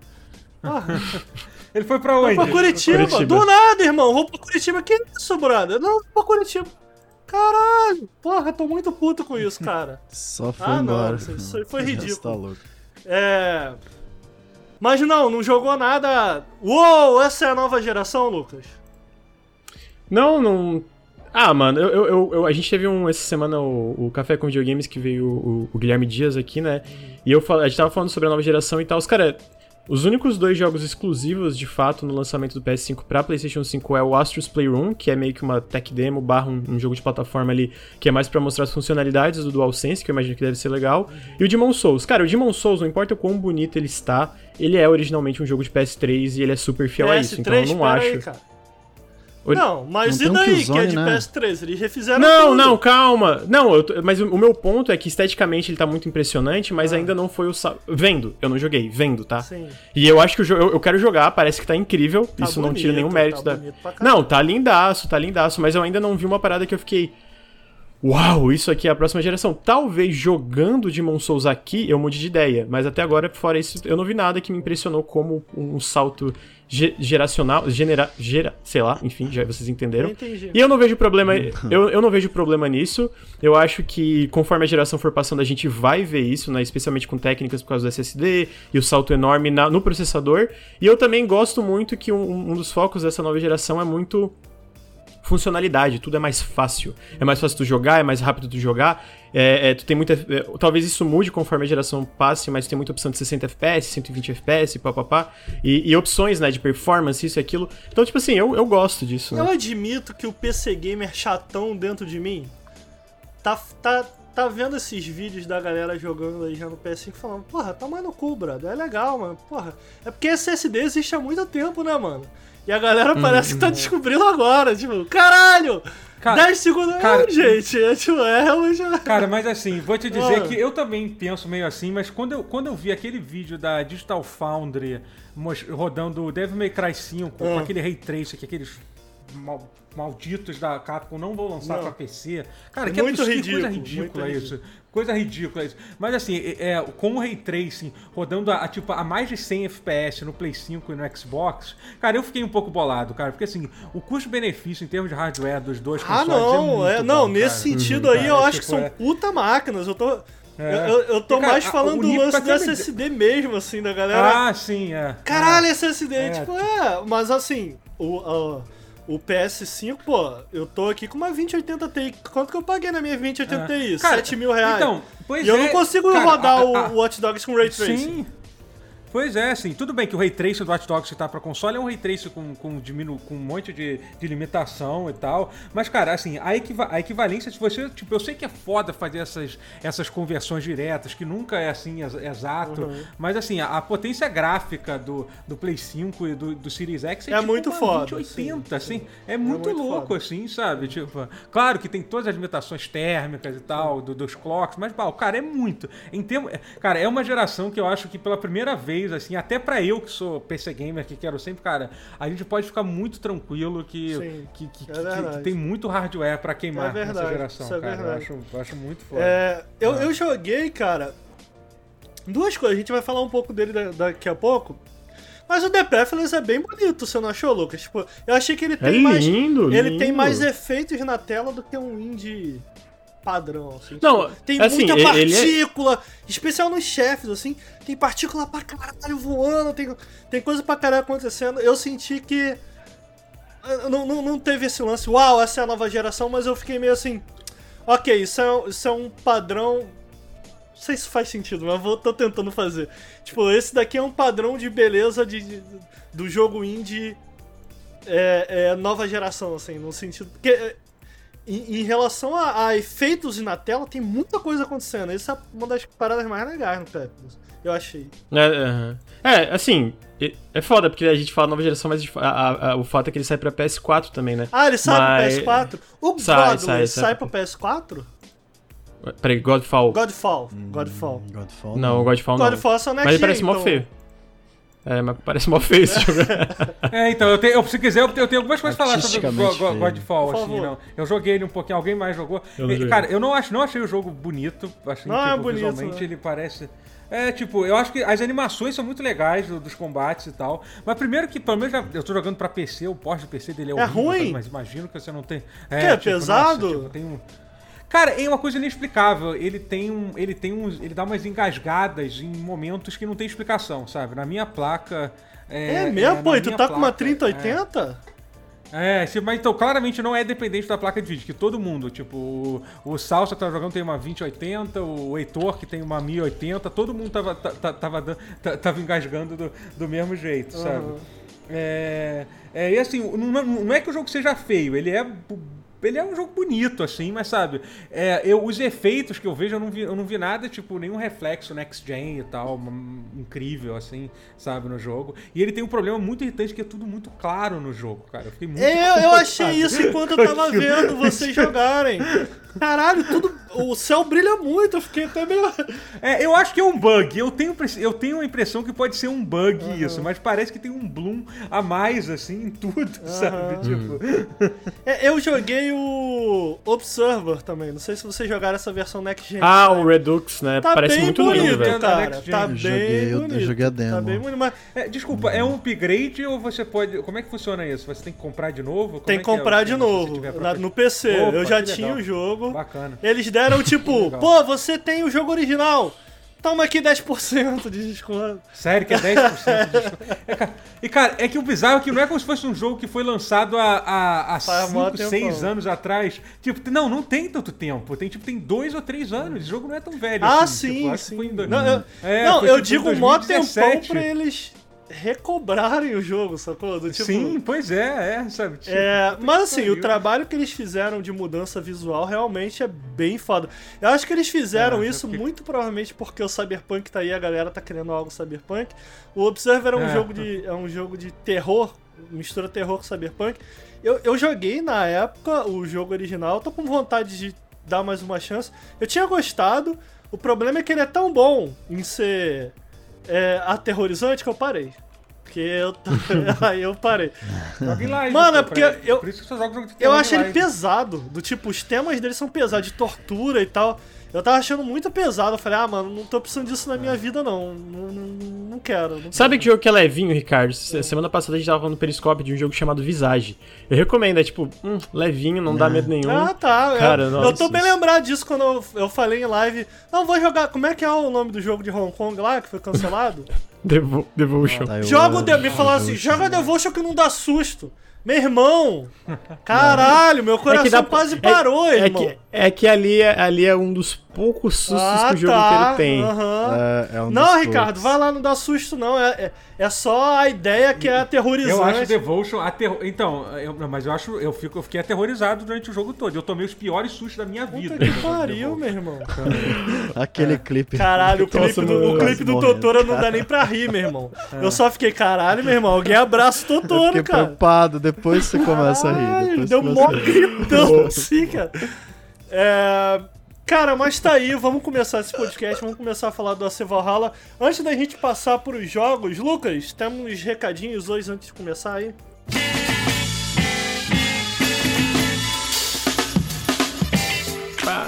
Ah,
Ele foi pra onde?
pra Curitiba.
Curitiba.
Do nada, irmão. Vou pra Curitiba. Que isso, brother? Não, vou pra Curitiba. Caralho. Porra, eu tô muito puto com isso, cara.
Só foi
Ah, não,
embora.
isso- isso aí foi
Você
ridículo.
tá louco.
É. Mas não, não jogou nada. Uou, essa é a nova geração, Lucas?
Não, não. Ah, mano, eu, eu, eu- a gente teve um essa semana o, o Café com Videogames que veio o, o Guilherme Dias aqui, né? E eu a gente tava falando sobre a nova geração e tal. Os cara, os únicos dois jogos exclusivos de fato no lançamento do PS5 pra PlayStation 5 é o Astro's Playroom, que é meio que uma tech demo barra um, um jogo de plataforma ali que é mais pra mostrar as funcionalidades do DualSense, que eu imagino que deve ser legal. E o Demon Souls. Cara, o Demon Souls, não importa o quão bonito ele está, ele é originalmente um jogo de PS3 e ele é super fiel a isso. Então eu não acho.
aí, Não, mas
Não
e
tem um
daí que é de
né?
PS3? Eles refizeram
Não,
tudo.
não, calma. Não, tô- mas o, meu ponto é que esteticamente ele tá muito impressionante, mas ainda não foi o. Vendo, eu não joguei, vendo, tá?
Ah. Sim.
E eu acho que. Eu, eu quero jogar, parece que tá incrível.
Tá
isso não tira
bonito,
nenhum mérito
tá
da.
bonito.
Não, tá lindaço, tá lindaço, mas eu ainda não vi uma parada que eu fiquei. Uau, isso aqui é a próxima geração. Talvez jogando Demon Souls aqui eu mude de ideia, mas até agora, fora isso, eu não vi nada que me impressionou como um salto ge- geracional, genera, gera, sei lá, enfim, já vocês entenderam.
Eu.
E eu não vejo problema, eu, eu não vejo problema nisso. Eu acho que conforme a geração for passando, a gente vai ver isso, né? Especialmente com técnicas por causa do SSD e o salto enorme na- no processador. E eu também gosto muito que um, um dos focos dessa nova geração é muito funcionalidade, tudo é mais fácil. É mais fácil tu jogar, é mais rápido tu jogar. É, é, tu tem muita. é, talvez isso mude conforme a geração passe, mas tu tem muita opção de 60 FPS, 120 FPS, papapá. E, e opções, né, de performance, isso e aquilo. Então, tipo assim, eu, eu gosto disso,
Eu
né?
admito que o PC Gamer chatão dentro de mim tá, tá, tá vendo esses vídeos da galera jogando aí já no PS5 falando, porra, tá mais no cu, brother. É legal, mano. Porra. É porque SSD existe há muito tempo, né, mano? E a galera parece que tá descobrindo agora, tipo, caralho!
Cara,
10 segundos.
cara-
é, gente, é, tipo, é realmente.
Cara, mas assim, vou te dizer
Ah.
que eu também penso meio assim, mas quando eu, quando eu vi aquele vídeo da Digital Foundry rodando o Devil May Cry 5 com
Ah.
aquele Ray Tracer, que aqueles mal- malditos da Capcom não vão lançar pra PC. Cara,
É
que
muito
absurdo, que coisa
ridículo,
ridícula
muito
isso. Coisa ridícula isso. Mas assim, é, é, com o Ray Tracing rodando a, a, tipo, a mais de 100 FPS no Play 5 e no Xbox, cara, eu fiquei um pouco bolado, cara. Porque assim, o custo-benefício em termos de hardware dos dois
Ah,
consoles
não,
é
é, não,
bom,
nesse
cara.
sentido
Uhum,
aí eu
cara,
acho que
tipo,
são
é-
puta máquinas. Eu tô.
É.
Eu, eu tô
cara,
mais falando
o
do lance do SSD mesmo, assim, da galera.
Ah, sim, é.
Caralho, SSD,
É,
tipo, é. Mas assim, o, a- o PS5, pô, eu tô aqui com uma 2080 Ti. Quanto que eu paguei na minha 2080 Ti?
É. Cara,
7 mil reais.
Então, pois
e eu
é,
não consigo
cara,
rodar
a-
o,
a-
o Watch Dogs com Ray Tracing.
Sim. Pois é, assim, tudo bem que o Ray Tracer do Watch Dogs que tá pra console é um Ray Tracer com, com, diminu com um monte de, de limitação e tal, mas, cara, assim, a, equiva a equivalência, se você, tipo, eu sei que é foda fazer essas, essas conversões diretas, que nunca é, assim, ex exato,
Uhum.
mas, assim, a, a potência gráfica do, do Play 5 e do, do Series X é,
É
tipo
muito
uma
foda,
2080,
sim,
assim, é muito,
muito
louco,
foda.
assim, sabe, tipo, claro que tem todas as limitações térmicas e tal, do- dos clocks, mas, pá, o cara é muito, em termos, cara, é uma geração que eu acho que pela primeira vez, assim, até pra eu que sou PC gamer, que quero sempre, cara, a gente pode ficar muito tranquilo que, que, que,
é
que- tem muito hardware pra queimar
É verdade,
nessa geração,
isso é
cara. Eu
verdade.
acho, eu acho muito foda.
É, eu, eu joguei, cara, duas coisas. A gente vai falar um pouco dele da- daqui a pouco. Mas o The Pathless é bem bonito, você não achou, Lucas? Tipo, eu achei que ele
É
tem mais.
lindo,
Ele tem
lindo.
mais efeitos na tela do que um indie padrão, assim.
Não,
Tipo, tem
assim,
muita
é-
partícula, especial nos chefes, assim. Tem partícula pra caralho voando, tem, tem coisa pra caralho acontecendo. Eu senti que. Não, não, não teve esse lance, uau, essa é a nova geração, mas eu fiquei meio assim. Ok, isso é, isso é um padrão. Não sei se faz sentido, mas vou, tô tentando fazer. Tipo, esse daqui é um padrão de beleza de, de- do jogo indie é, é, nova geração, assim, no sentido. Porque é, em, em relação a, a efeitos na tela, tem muita coisa acontecendo. Essa é uma das paradas mais legais no Peppers. Eu achei.
É, aham. É, assim, é- foda, porque a gente fala nova geração, mas a- a- a- o fato é que ele sai pra PS4 também, né?
Ah, ele sai
Mas-
pro PS4? O
Sai,
Godless
sai,
sai,
sai.
pro PS4?
Peraí, Godfall.
Godfall. Godfall.
Godfall.
Não, o Godfall não.
Godfall é só next
Mas ele parece mó
então-
feio. É, mas parece mó feio esse jogo.
É, então, eu tenho, eu- se quiser, eu tenho, eu tenho algumas coisas pra falar sobre o Go- Go-. Godfall, assim, não. Eu joguei ele um pouquinho, alguém mais jogou.
Eu não
E, cara, eu não, acho, não achei o jogo bonito, assim,
Não é
tipo,
bonito,
visualmente
né?
ele parece... É, tipo, eu acho que as animações são muito legais do- dos combates e tal. Mas primeiro que, pelo menos, eu tô jogando pra PC, o porte do PC dele é,
É
horrível,
ruim?
Mas imagino que você não tem...
Que, é pesado?
nossa, tipo, tem um... Cara, é uma coisa inexplicável. Ele tem um. Ele tem uns. Ele dá umas engasgadas em momentos que não tem explicação, sabe? Na minha placa.
É,
É,
mesmo,
na
pô, e tu tá com uma
placa,
3080?
É, se- mas então, claramente não é dependente da placa de vídeo, que todo mundo, tipo, o, o Salsa que tava jogando tem uma 2080, o Heitor que tem uma 1080, todo mundo tava, ta- ta- tava, dan- ta- tava engasgando do, do mesmo jeito, sabe?
Aham.
É, é, e assim, não, não é que o jogo seja feio, ele é. Ele é um jogo bonito, assim, mas sabe, é, eu, os efeitos que eu vejo, eu não, vi, eu não vi nada, tipo, nenhum reflexo next gen e tal, incrível, assim, sabe, no jogo. E ele tem um problema muito irritante que é tudo muito claro no jogo, cara. Eu fiquei muito
É, eu
incomodado
achei isso enquanto eu tava vendo vocês jogarem. Caralho, tudo. O céu brilha muito, eu fiquei até meio.
É, eu acho que é um bug. Eu tenho, eu tenho a impressão que pode ser um bug isso, mas parece que tem um bloom a mais, assim, em tudo, sabe? Tipo.
É, eu joguei o Observer também. Não sei se vocês jogaram essa versão Next Gen.
ah, o Redux, né?
Tá
parece
bem
muito
bonito,
lindo, velho.
cara. Tá bem
Eu joguei- eu- eu
bonito.
joguei a demo.
Tá bem bonito, mas
É, desculpa, é um upgrade ou você pode. Como é que funciona isso? Você tem que comprar de novo? Como
tem
é
que
é
comprar de novo.
próprio-
no PC.
Opa,
eu já tinha
legal.
o jogo.
Bacana.
Eles deram tipo,
legal.
pô, você tem o jogo original. Toma aqui 10% de desconto.
Sério que é 10% de desconto. É, cara, e cara, é que o bizarro é que não é como se fosse um jogo que foi lançado há, há, há
Faz mó
5, 6
tempão.
anos atrás. Tipo, não, não tem tanto tempo. Tem tipo, tem 2 ou 3 anos. O jogo não é tão velho
Ah,
assim.
sim,
tipo,
sim.
foi em do-
Não, eu,
É,
não, eu
tipo,
digo mó tempão
2017.
pra eles recobrarem o jogo, sacou? Do tipo,
Sim, pois é, é, sabe? Tipo,
É, mas assim, o trabalho que eles fizeram de mudança visual realmente é bem foda. Eu acho que eles fizeram
É,
isso
é porque-
muito provavelmente porque o Cyberpunk tá aí, a galera tá querendo algo Cyberpunk. O Observer é um
É.
jogo de é um jogo de terror, mistura terror com Cyberpunk. Eu, eu joguei na época o jogo original, tô com vontade de dar mais uma chance. Eu tinha gostado. O problema é que ele é tão bom em ser é, aterrorizante que eu parei. Porque eu. aí eu parei.
Joga em live.
Mano, é porque eu-
Por isso que você joga jogo de
Eu acho ele pesado. Do tipo, os temas dele são pesados, de tortura e tal. Eu tava achando muito pesado. Eu falei, ah, mano, não tô precisando disso na minha vida, não. Não, não, não quero. não
Sabe
quero.
que jogo que é levinho, Ricardo? Se- Semana passada a gente tava falando no Periscope de um jogo chamado Visage. Eu recomendo, é tipo, hum, levinho, não dá medo nenhum.
Ah, tá.
Cara,
eu,
nossa,
eu tô bem
isso.
lembrado disso quando eu, eu falei em live. Não, vou jogar. Como é que é o nome do jogo de Hong Kong lá, que foi cancelado?
Devo- Devotion.
Tá, eu-
Joga o. De... Me falaram assim: joga Devotion que não dá susto. Meu irmão! Caralho, meu coração
dá-
quase
é-
parou,
É
irmão.
que, é que ali, é, ali é um dos poucos sustos
ah,
que o jogo
tá.
inteiro tem.
aham.
É, é um
Não, Ricardo,
poucos.
vai lá, não dá susto, não. É, é, é só a ideia que é aterrorizante.
Eu acho Devotion aterro... Então, eu- não, mas eu acho. Eu, fico, eu fiquei aterrorizado durante o jogo todo. Eu tomei os piores sustos da minha vida.
Puta que
jogando
pariu, meu irmão.
Aquele clipe.
Caralho, o clipe do, o clipe do Totoro não dá nem pra rir, meu irmão. Eu só fiquei, caralho, meu irmão, alguém abraça o
Eu
Totoro,
fiquei
cara.
preocupado, depois você começa a rir. Depois
deu
que
mó gritão assim, cara. É, Cara, mas tá aí, vamos começar esse podcast, vamos começar a falar do AC Valhalla. Antes da gente passar pros jogos, Lucas, temos recadinhos hoje antes de começar aí?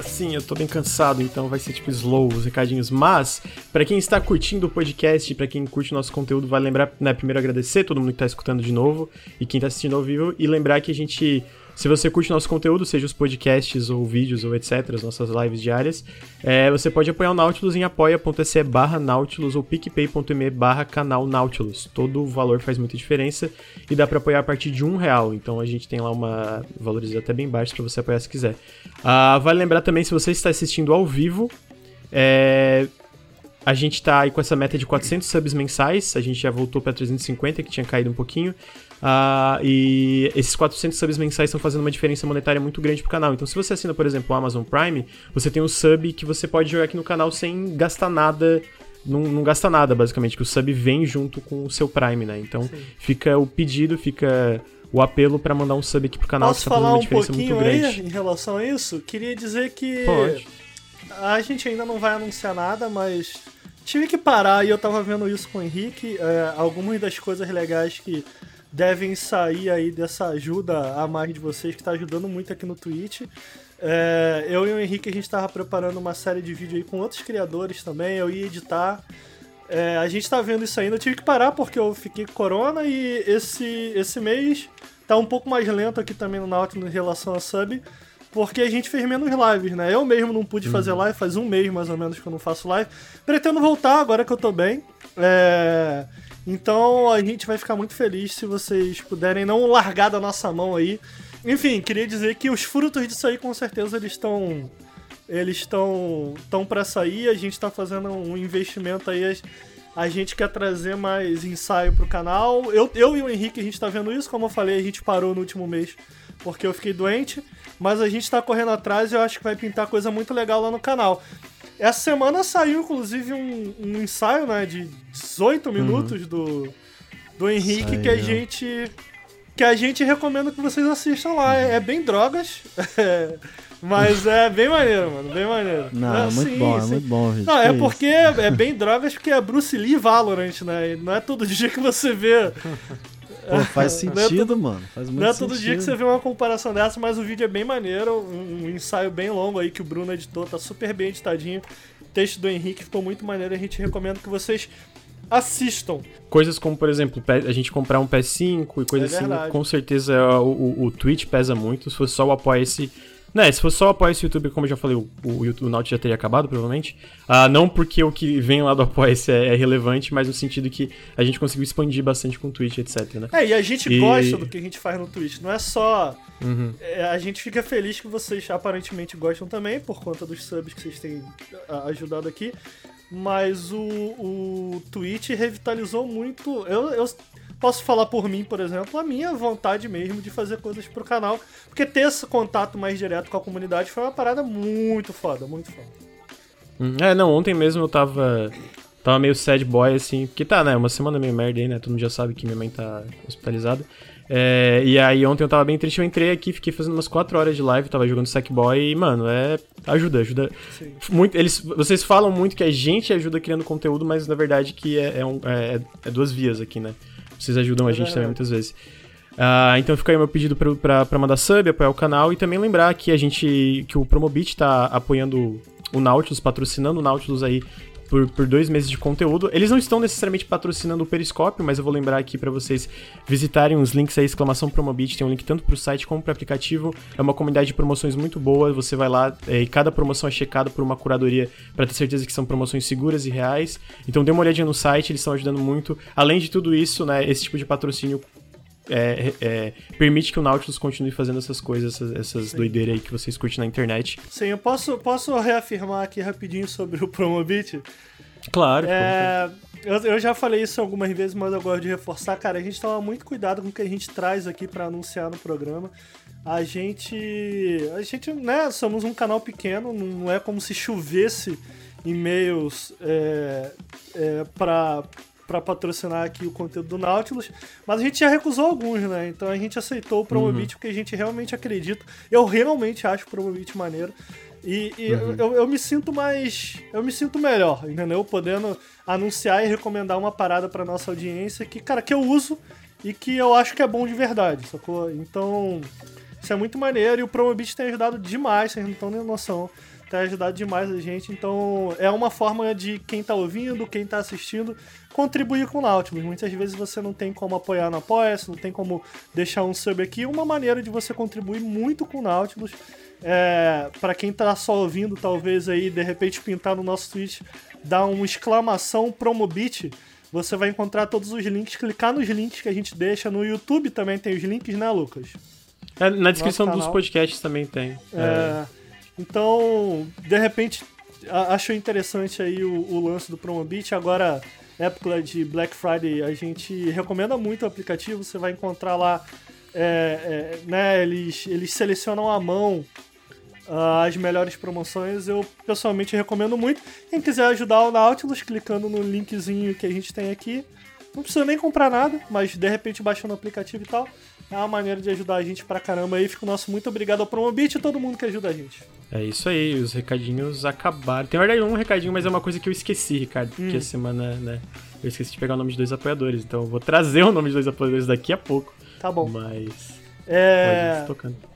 Sim, eu tô bem cansado, então vai ser tipo slow os recadinhos. Mas, pra quem está curtindo o podcast, pra quem curte o nosso conteúdo, vale lembrar, né, primeiro agradecer todo mundo que tá escutando de novo e quem tá assistindo ao vivo, e lembrar que a gente. Se você curte nosso conteúdo, seja os podcasts ou vídeos ou etc., as nossas lives diárias, é, você pode apoiar o Nautilus em apoia.se barra Nautilus ou picpay.me barra canal Nautilus. Todo o valor faz muita diferença e dá pra apoiar a partir de um real. Então a gente tem lá uma valores até bem baixos pra você apoiar se quiser. Ah, vale lembrar também, se você está assistindo ao vivo, é, a gente tá aí com essa meta de 400 subs mensais, a gente já voltou pra 350, que tinha caído um pouquinho. Ah, e esses 400 subs mensais estão fazendo uma diferença monetária muito grande pro canal. Então, se você assina, por exemplo, o Amazon Prime, você tem um sub que você pode jogar aqui no canal sem gastar nada. Não, não gasta nada, basicamente, que o sub vem junto com o seu Prime, né? Então, fica o pedido, fica o apelo pra mandar um sub aqui pro canal,
Posso
que tá
falar
uma
um
diferença muito
pouquinho aí
grande.
em relação a isso? Queria dizer que
Pode.
a gente ainda não vai anunciar nada, mas tive que parar e eu tava vendo isso com o Henrique. é, algumas das coisas legais que devem sair aí dessa ajuda a mais de vocês, que tá ajudando muito aqui no Twitch. É, eu e o Henrique, a gente tava preparando uma série de vídeo aí com outros criadores também, eu ia editar. É, a gente tá vendo isso ainda, eu tive que parar porque eu fiquei com corona e esse, esse mês tá um pouco mais lento aqui também no Nautilus em relação a sub, porque a gente fez menos lives, né? Eu mesmo não pude fazer live, faz um mês mais ou menos que eu não faço live. Pretendo voltar agora que eu tô bem. É, Então a gente vai ficar muito feliz se vocês puderem não largar da nossa mão aí. Enfim, queria dizer que os frutos disso aí com certeza eles estão eles estão estão para sair, a gente tá fazendo um investimento aí, a- a gente quer trazer mais ensaio pro canal. Eu, eu e o Henrique a gente tá vendo isso, como eu falei, a gente parou no último mês porque eu fiquei doente, mas a gente tá correndo atrás e eu acho que vai pintar coisa muito legal lá no canal. Essa semana saiu inclusive um, um ensaio, né, de 18 minutos do do Henrique que a
Saiu.
gente que a gente recomenda que vocês assistam lá. É, é bem drogas, é, mas é bem maneiro, mano, bem maneiro.
Não,
É,
é muito
sim,
bom, é
sim.
muito bom, gente.
Não, é
Que
porque é bem drogas porque é Bruce Lee e Valorant, né? E Não é todo dia que você vê.
Pô, faz
é
sentido, mano. Faz muito
Não é todo dia
sentido.
que você vê uma comparação dessa, mas o vídeo é bem maneiro. Um, um ensaio bem longo aí que o Bruno editou, tá super bem editadinho. O texto do Henrique ficou muito maneiro. A gente recomenda que vocês assistam.
Coisas como, por exemplo, a gente comprar um PS5 e coisas
É
assim, com certeza o, o, o Twitch pesa muito. Se fosse só o apoia-se. Né, se fosse só o apoia-se YouTube, como eu já falei, o, o, YouTube- o Naut já teria acabado, provavelmente. Ah, não porque o que vem lá do apoia-se é, é relevante, mas no sentido que a gente conseguiu expandir bastante com o Twitch, etc, né?
É, e a gente
E-
gosta do que a gente faz no Twitch. Não é só.
Uhum.
é, a gente fica feliz que vocês aparentemente gostam também, por conta dos subs que vocês têm ah, ajudado aqui. Mas o, o Twitch revitalizou muito. Eu, eu posso falar por mim, por exemplo, a minha vontade mesmo de fazer coisas pro canal. Porque ter esse contato mais direto com a comunidade foi uma parada muito foda, muito foda.
Hum, É, não, ontem mesmo eu tava. Tava meio sad boy, assim, porque tá, né? Uma semana meio merda aí, né? Todo mundo já sabe que minha mãe tá hospitalizada. É, e aí ontem eu tava bem triste, eu entrei aqui, fiquei fazendo umas 4 horas de live, tava jogando Sackboy e, mano, é. Ajuda, ajuda.
Sim.
Muito, eles, vocês falam muito que a gente ajuda criando conteúdo, mas na verdade que é, é um- é- é duas vias aqui, né? Vocês ajudam a gente também muitas vezes. Ah, então fica aí meu pedido pra mandar sub, apoiar o canal e também lembrar que a gente. que o Promobit tá apoiando o Nautilus, patrocinando o Nautilus aí por, por dois meses de conteúdo. Eles não estão necessariamente patrocinando o Periscópio, mas eu vou lembrar aqui pra vocês visitarem os links aí, exclamação Promobit, tem um link tanto pro site como pro aplicativo. É uma comunidade de promoções muito boa, você vai lá é, e cada promoção é checada por uma curadoria pra ter certeza que são promoções seguras e reais. Então dê uma olhadinha no site, eles estão ajudando muito. Além de tudo isso, né, esse tipo de patrocínio é, é, permite que o Nautilus continue fazendo essas coisas, essas, essas doideiras aí que vocês curtem na internet.
Sim, eu posso, posso reafirmar aqui rapidinho sobre o Promobit?
Claro.
É, eu, eu já falei isso algumas vezes, mas eu gosto de reforçar. Cara, a gente toma muito cuidado com o que a gente traz aqui pra anunciar no programa. A gente. A gente, né, somos um canal pequeno, não é como se chovesse e-mails é, é, pra, pra patrocinar aqui o conteúdo do Nautilus, mas a gente já recusou alguns, né? Então a gente aceitou o Promobit porque a gente realmente acredita. Eu realmente acho o Promobit maneiro. E, e eu, eu me sinto mais. Eu me sinto melhor, entendeu? Podendo anunciar e recomendar uma parada pra nossa audiência que, cara, que eu uso e que eu acho que é bom de verdade, sacou? Então, isso é muito maneiro e o Promobit tem ajudado demais, vocês não estão nem noção. Tem ajudado demais a gente, então é uma forma de quem tá ouvindo, quem tá assistindo, contribuir com o Nautilus. Muitas vezes você não tem como apoiar no apoia não tem como deixar um sub aqui. Uma maneira de você contribuir muito com o Nautilus é, para quem tá só ouvindo, talvez aí, de repente pintar no nosso Twitch, dar uma exclamação Promobit, você vai encontrar todos os links, clicar nos links que a gente deixa no YouTube também tem os links, né, Lucas?
É, na descrição dos podcasts também tem. É,
É, então, de repente, a- achou interessante aí o, o lance do Promobit. Agora, época de Black Friday, a gente recomenda muito o aplicativo. Você vai encontrar lá, é, é, né? Eles, eles selecionam à mão ah, as melhores promoções. Eu pessoalmente recomendo muito. Quem quiser ajudar o Nautilus, clicando no linkzinho que a gente tem aqui. Não precisa nem comprar nada, mas de repente baixando o aplicativo e tal. É uma maneira de ajudar a gente pra caramba aí. Fica o nosso muito obrigado ao Promobit e todo mundo que ajuda a gente.
é isso aí, os recadinhos acabaram. Tem na verdade um recadinho, mas é uma coisa que eu esqueci, Ricardo, porque
Hum.
a semana, né? Eu esqueci de pegar o nome de dois apoiadores, então eu vou trazer o nome de dois apoiadores daqui a pouco.
Tá bom.
Mas.
É,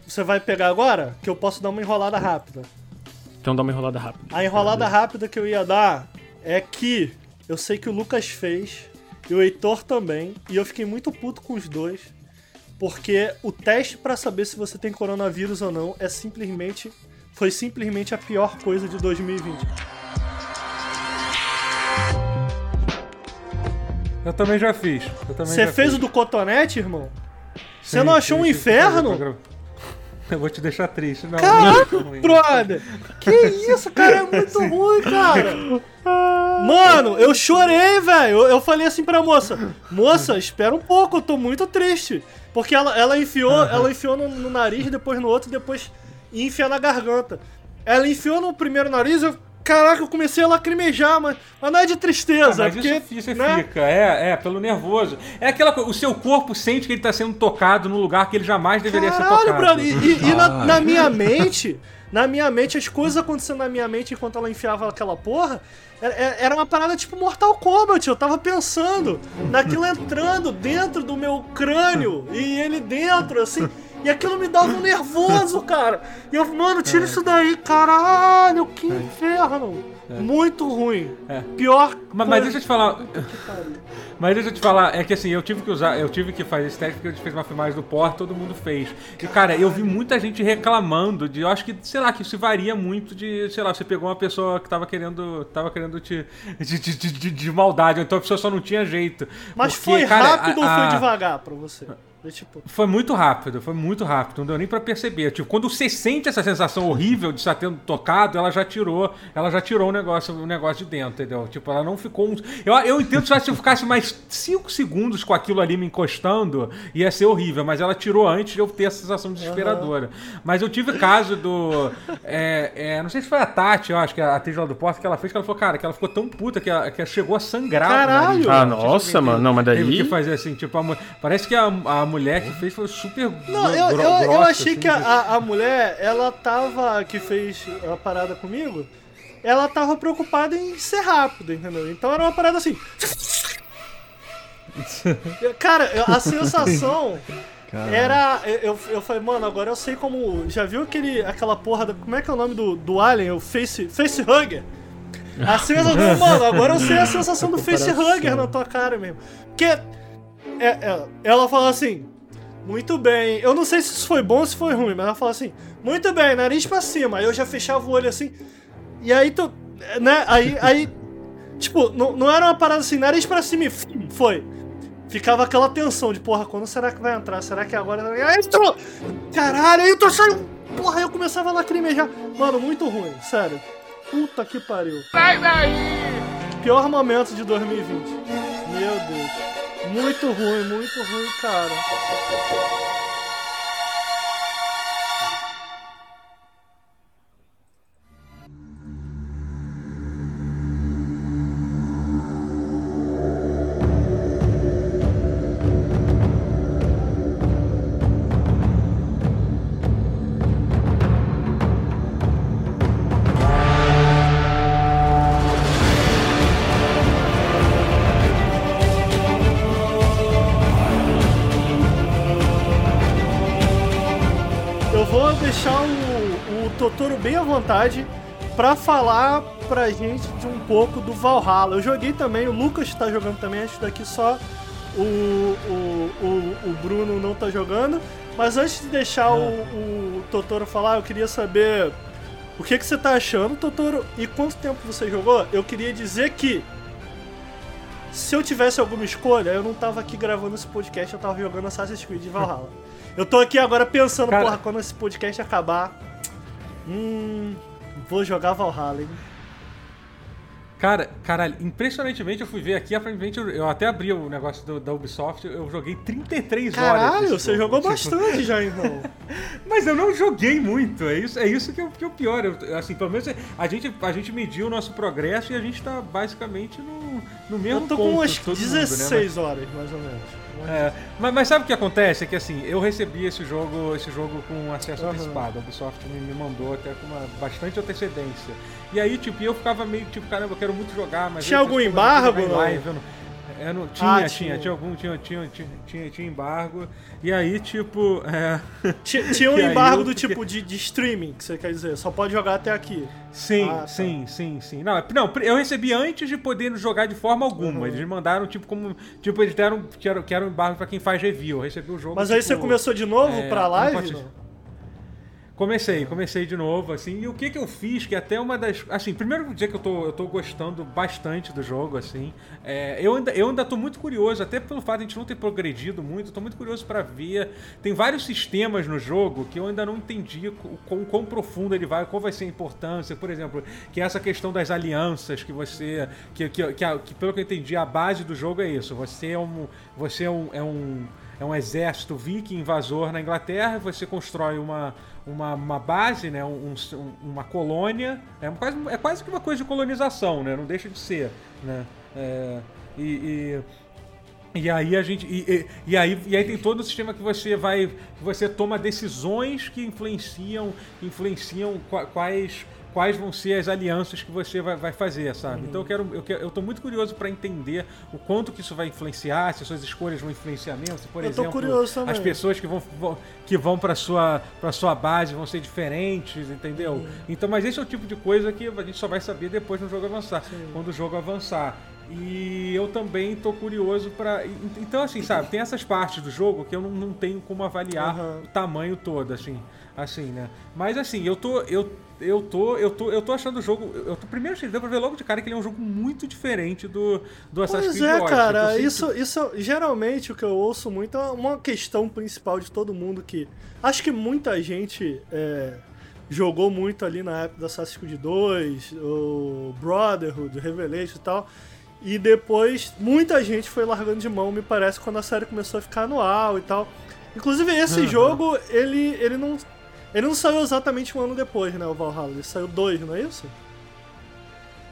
você vai pegar agora? Que eu posso dar uma enrolada rápida.
Então dá uma enrolada rápida.
A enrolada rápida que eu ia dar é que eu sei que o Lucas fez e o Heitor também, e eu fiquei muito puto com os dois, porque o teste pra saber se você tem coronavírus ou não é simplesmente foi simplesmente a pior coisa de 2020.
Eu também já fiz. Eu também
Você
já
fez
fiz.
o do cotonete, irmão? Você não achou
sim,
um
sim,
inferno?
Eu vou te deixar triste. Não,
Caraca,
não
brother! Que isso, cara? É muito ruim, cara! Mano, eu chorei, velho. Eu, eu falei assim pra moça: Moça, espera um pouco, eu tô muito triste. Porque ela, ela enfiou, ela enfiou no, no nariz, depois no outro, depois ia enfiar na garganta. Ela enfiou no primeiro nariz, eu. Caraca, eu comecei a lacrimejar, mas, mas não é de
Ah,
tristeza,
mas
porque.
isso, isso
né?
fica, é, é, pelo nervoso. É aquela coisa, o seu corpo sente que ele tá sendo tocado num lugar que ele jamais deveria ser
Caralho,
tocado.
brother, e, e- e na, na minha mente, na minha mente, as coisas acontecendo na minha mente enquanto ela enfiava aquela porra, era- uma parada tipo Mortal Kombat. Eu tava pensando naquilo entrando dentro do meu crânio e ele dentro, assim. E aquilo me dava um nervoso, cara. E eu, mano, tira isso daí, caralho, que inferno. Muito ruim.
É.
Pior.
Mas, mas deixa eu te falar. Mas deixa eu te falar, é que assim, eu tive que usar, eu tive que fazer esse teste porque a gente fez uma filmagem do Por, todo mundo fez. E cara, eu vi muita gente reclamando de, eu acho que, sei lá, que isso varia muito de, sei lá, você pegou uma pessoa que tava querendo, tava querendo te de, de, de, de- de maldade, ou então a pessoa só não tinha jeito.
Mas
Porque,
foi
cara,
rápido
a-
ou foi
a-
devagar pra você? É tipo.
Foi muito rápido, foi muito rápido, não deu nem pra perceber. Tipo, quando você sente essa sensação horrível de estar tendo tocado, ela já tirou, ela já tirou o negócio, o negócio de dentro, entendeu? Tipo, ela não ficou um... Eu, eu entendo que se eu ficasse mais 5 segundos com aquilo ali me encostando, ia ser horrível, mas ela tirou antes de eu ter essa sensação desesperadora. Mas eu tive caso do... é, é, não sei se foi a Tati, eu acho que a atriz lá do Porto, que ela fez, que ela falou, cara, que ela ficou tão puta que ela, que ela chegou a sangrar.
Caralho!
nariz.
Ah, nossa,
alguém
mano. Não, mas
Teve
daí-
que fazer assim, tipo, a parece que a, a mulher que fez foi super
Não, eu, eu, eu achei que a, a mulher, ela tava. que fez a parada comigo, ela tava preocupada em ser rápido, entendeu? Então era uma parada assim. Cara, a sensação
Caralho.
era. Eu, eu, falei, mano, agora eu sei como. Já viu aquele, aquela porra. Da, como é que é o nome do, do Alien? O Face, face Hugger? A sensação, mano, agora eu sei a sensação do Face. Hugger na tua cara mesmo. Porque ela fala assim. Muito bem. Eu não sei se isso foi bom ou se foi ruim, mas ela fala assim: Muito bem, nariz pra cima. Aí eu já fechava o olho assim. E aí tu. Né? Aí. aí tipo, não, não era uma parada assim, nariz pra cima e foi. Ficava aquela tensão de, porra, quando será que vai entrar? Será que agora. Aí entrou! Caralho, aí tu saiu! Porra, eu começava a lacrimejar. Mano, muito ruim, sério. Puta que pariu. Sai daí! Pior momento de 2020. Meu Deus. Muito ruim, muito ruim, cara. Vontade pra falar pra gente de um pouco do Valhalla. Eu joguei também, o Lucas tá jogando também, acho daqui só o, o, o, o Bruno não tá jogando. Mas antes de deixar o, o Totoro falar, eu queria saber o que, que você tá achando, Totoro, e quanto tempo você jogou. Eu queria dizer que se eu tivesse alguma escolha, eu não tava aqui gravando esse podcast, eu tava jogando Assassin's Creed Valhalla. Eu tô aqui agora pensando,
Cara-
porra, quando esse podcast acabar. Hum. Vou jogar Valhalla, hein?
Cara, caralho, impressionantemente eu fui ver aqui, aparentemente eu, eu até abri o negócio do- da Ubisoft, eu joguei 33 horas.
Caralho, você
jogo,
jogou
tipo,
bastante já, então.
Mas eu não joguei muito, é isso, é isso que, é, que é o pior. Eu- assim, pelo menos a gente, a gente mediu o nosso progresso e a gente tá basicamente no, no mesmo
Eu tô
ponto.
com umas
todo mundo, né?
16 horas, mais ou menos.
É, mas, mas sabe o que acontece? É que assim, eu recebi esse jogo, esse jogo com acesso
Aham.
antecipado. A Ubisoft me, me mandou até com uma bastante antecedência. E aí, tipo, eu ficava meio tipo, caramba, eu quero muito jogar, mas.
Tinha algum embargo, não?
live, eu não- não- tinha,
Ah,
tinha,
tinha.
tinha, algum, tinha, tinha, tinha, tinha, embargo. E aí, tipo, é,
Tinha, tinha um
aí
embargo
eu
do tipo de, de streaming, que você quer dizer. Só pode jogar até aqui.
Sim,
Ah, tá.
sim, sim, sim. Não, não, eu recebi antes de poder jogar de forma alguma.
Uhum.
Eles mandaram, tipo, como. Tipo, eles deram. Que era, que era um embargo pra quem faz review. Eu recebi o jogo.
Mas aí
tipo,
você começou de novo
é,
pra
não
live?
pode-
não?
Comecei, comecei de novo, assim, e o que que eu fiz, que é até uma das... Assim, primeiro vou dizer que eu tô, eu tô gostando bastante do jogo, assim, é, eu, ainda, eu ainda tô muito curioso, até pelo fato de a gente não ter progredido muito, tô muito curioso pra ver, tem vários sistemas no jogo que eu ainda não entendi o quão, quão profundo ele vai, qual vai ser a importância, por exemplo, que é essa questão das alianças, que você, que, que, que, a- que pelo que eu entendi, a base do jogo é isso, você é um, você é um, é um é um exército viking invasor na Inglaterra, você constrói uma, uma, uma base, né, um, um- uma colônia, é quase, é quase que uma coisa de colonização, né, não deixa de ser, né, é, e, e- e aí a gente e, e- aí, e aí tem todo o sistema que você vai que você toma decisões que influenciam influenciam qua- quais quais vão ser as alianças que você vai, vai fazer, sabe? Então eu quero eu quero, eu tô muito curioso para entender o quanto que isso vai influenciar, se as suas escolhas vão influenciar mesmo, se por
Eu
exemplo as pessoas que vão, vão- que vão para sua para sua base vão ser diferentes, entendeu? Então, mas esse é o tipo de coisa que a gente só vai saber depois no jogo avançar, quando o jogo avançar. E eu também tô curioso pra. e- Então, assim, sabe, tem essas partes do jogo que eu não, não tenho como avaliar
Aham.
o tamanho todo, assim. Assim, né? Mas assim, eu tô. Eu, eu tô. Eu tô. Eu tô achando o jogo. Eu tô. Primeiro achei, deu pra ver logo de cara que ele é um jogo muito diferente do, do Assassin's
Pois
Creed
é,
que eu
cara, isso, isso geralmente o que eu ouço muito é uma questão principal de todo mundo que. Acho que muita gente é, jogou muito ali na época do Assassin's Creed 2, o Brotherhood, Revelation e tal. E depois muita gente foi largando de mão, me parece, quando a série começou a ficar anual e tal. Inclusive esse jogo, ele, ele não. Ele não saiu exatamente um ano depois, né, o Valhalla. Ele saiu dois, não é isso?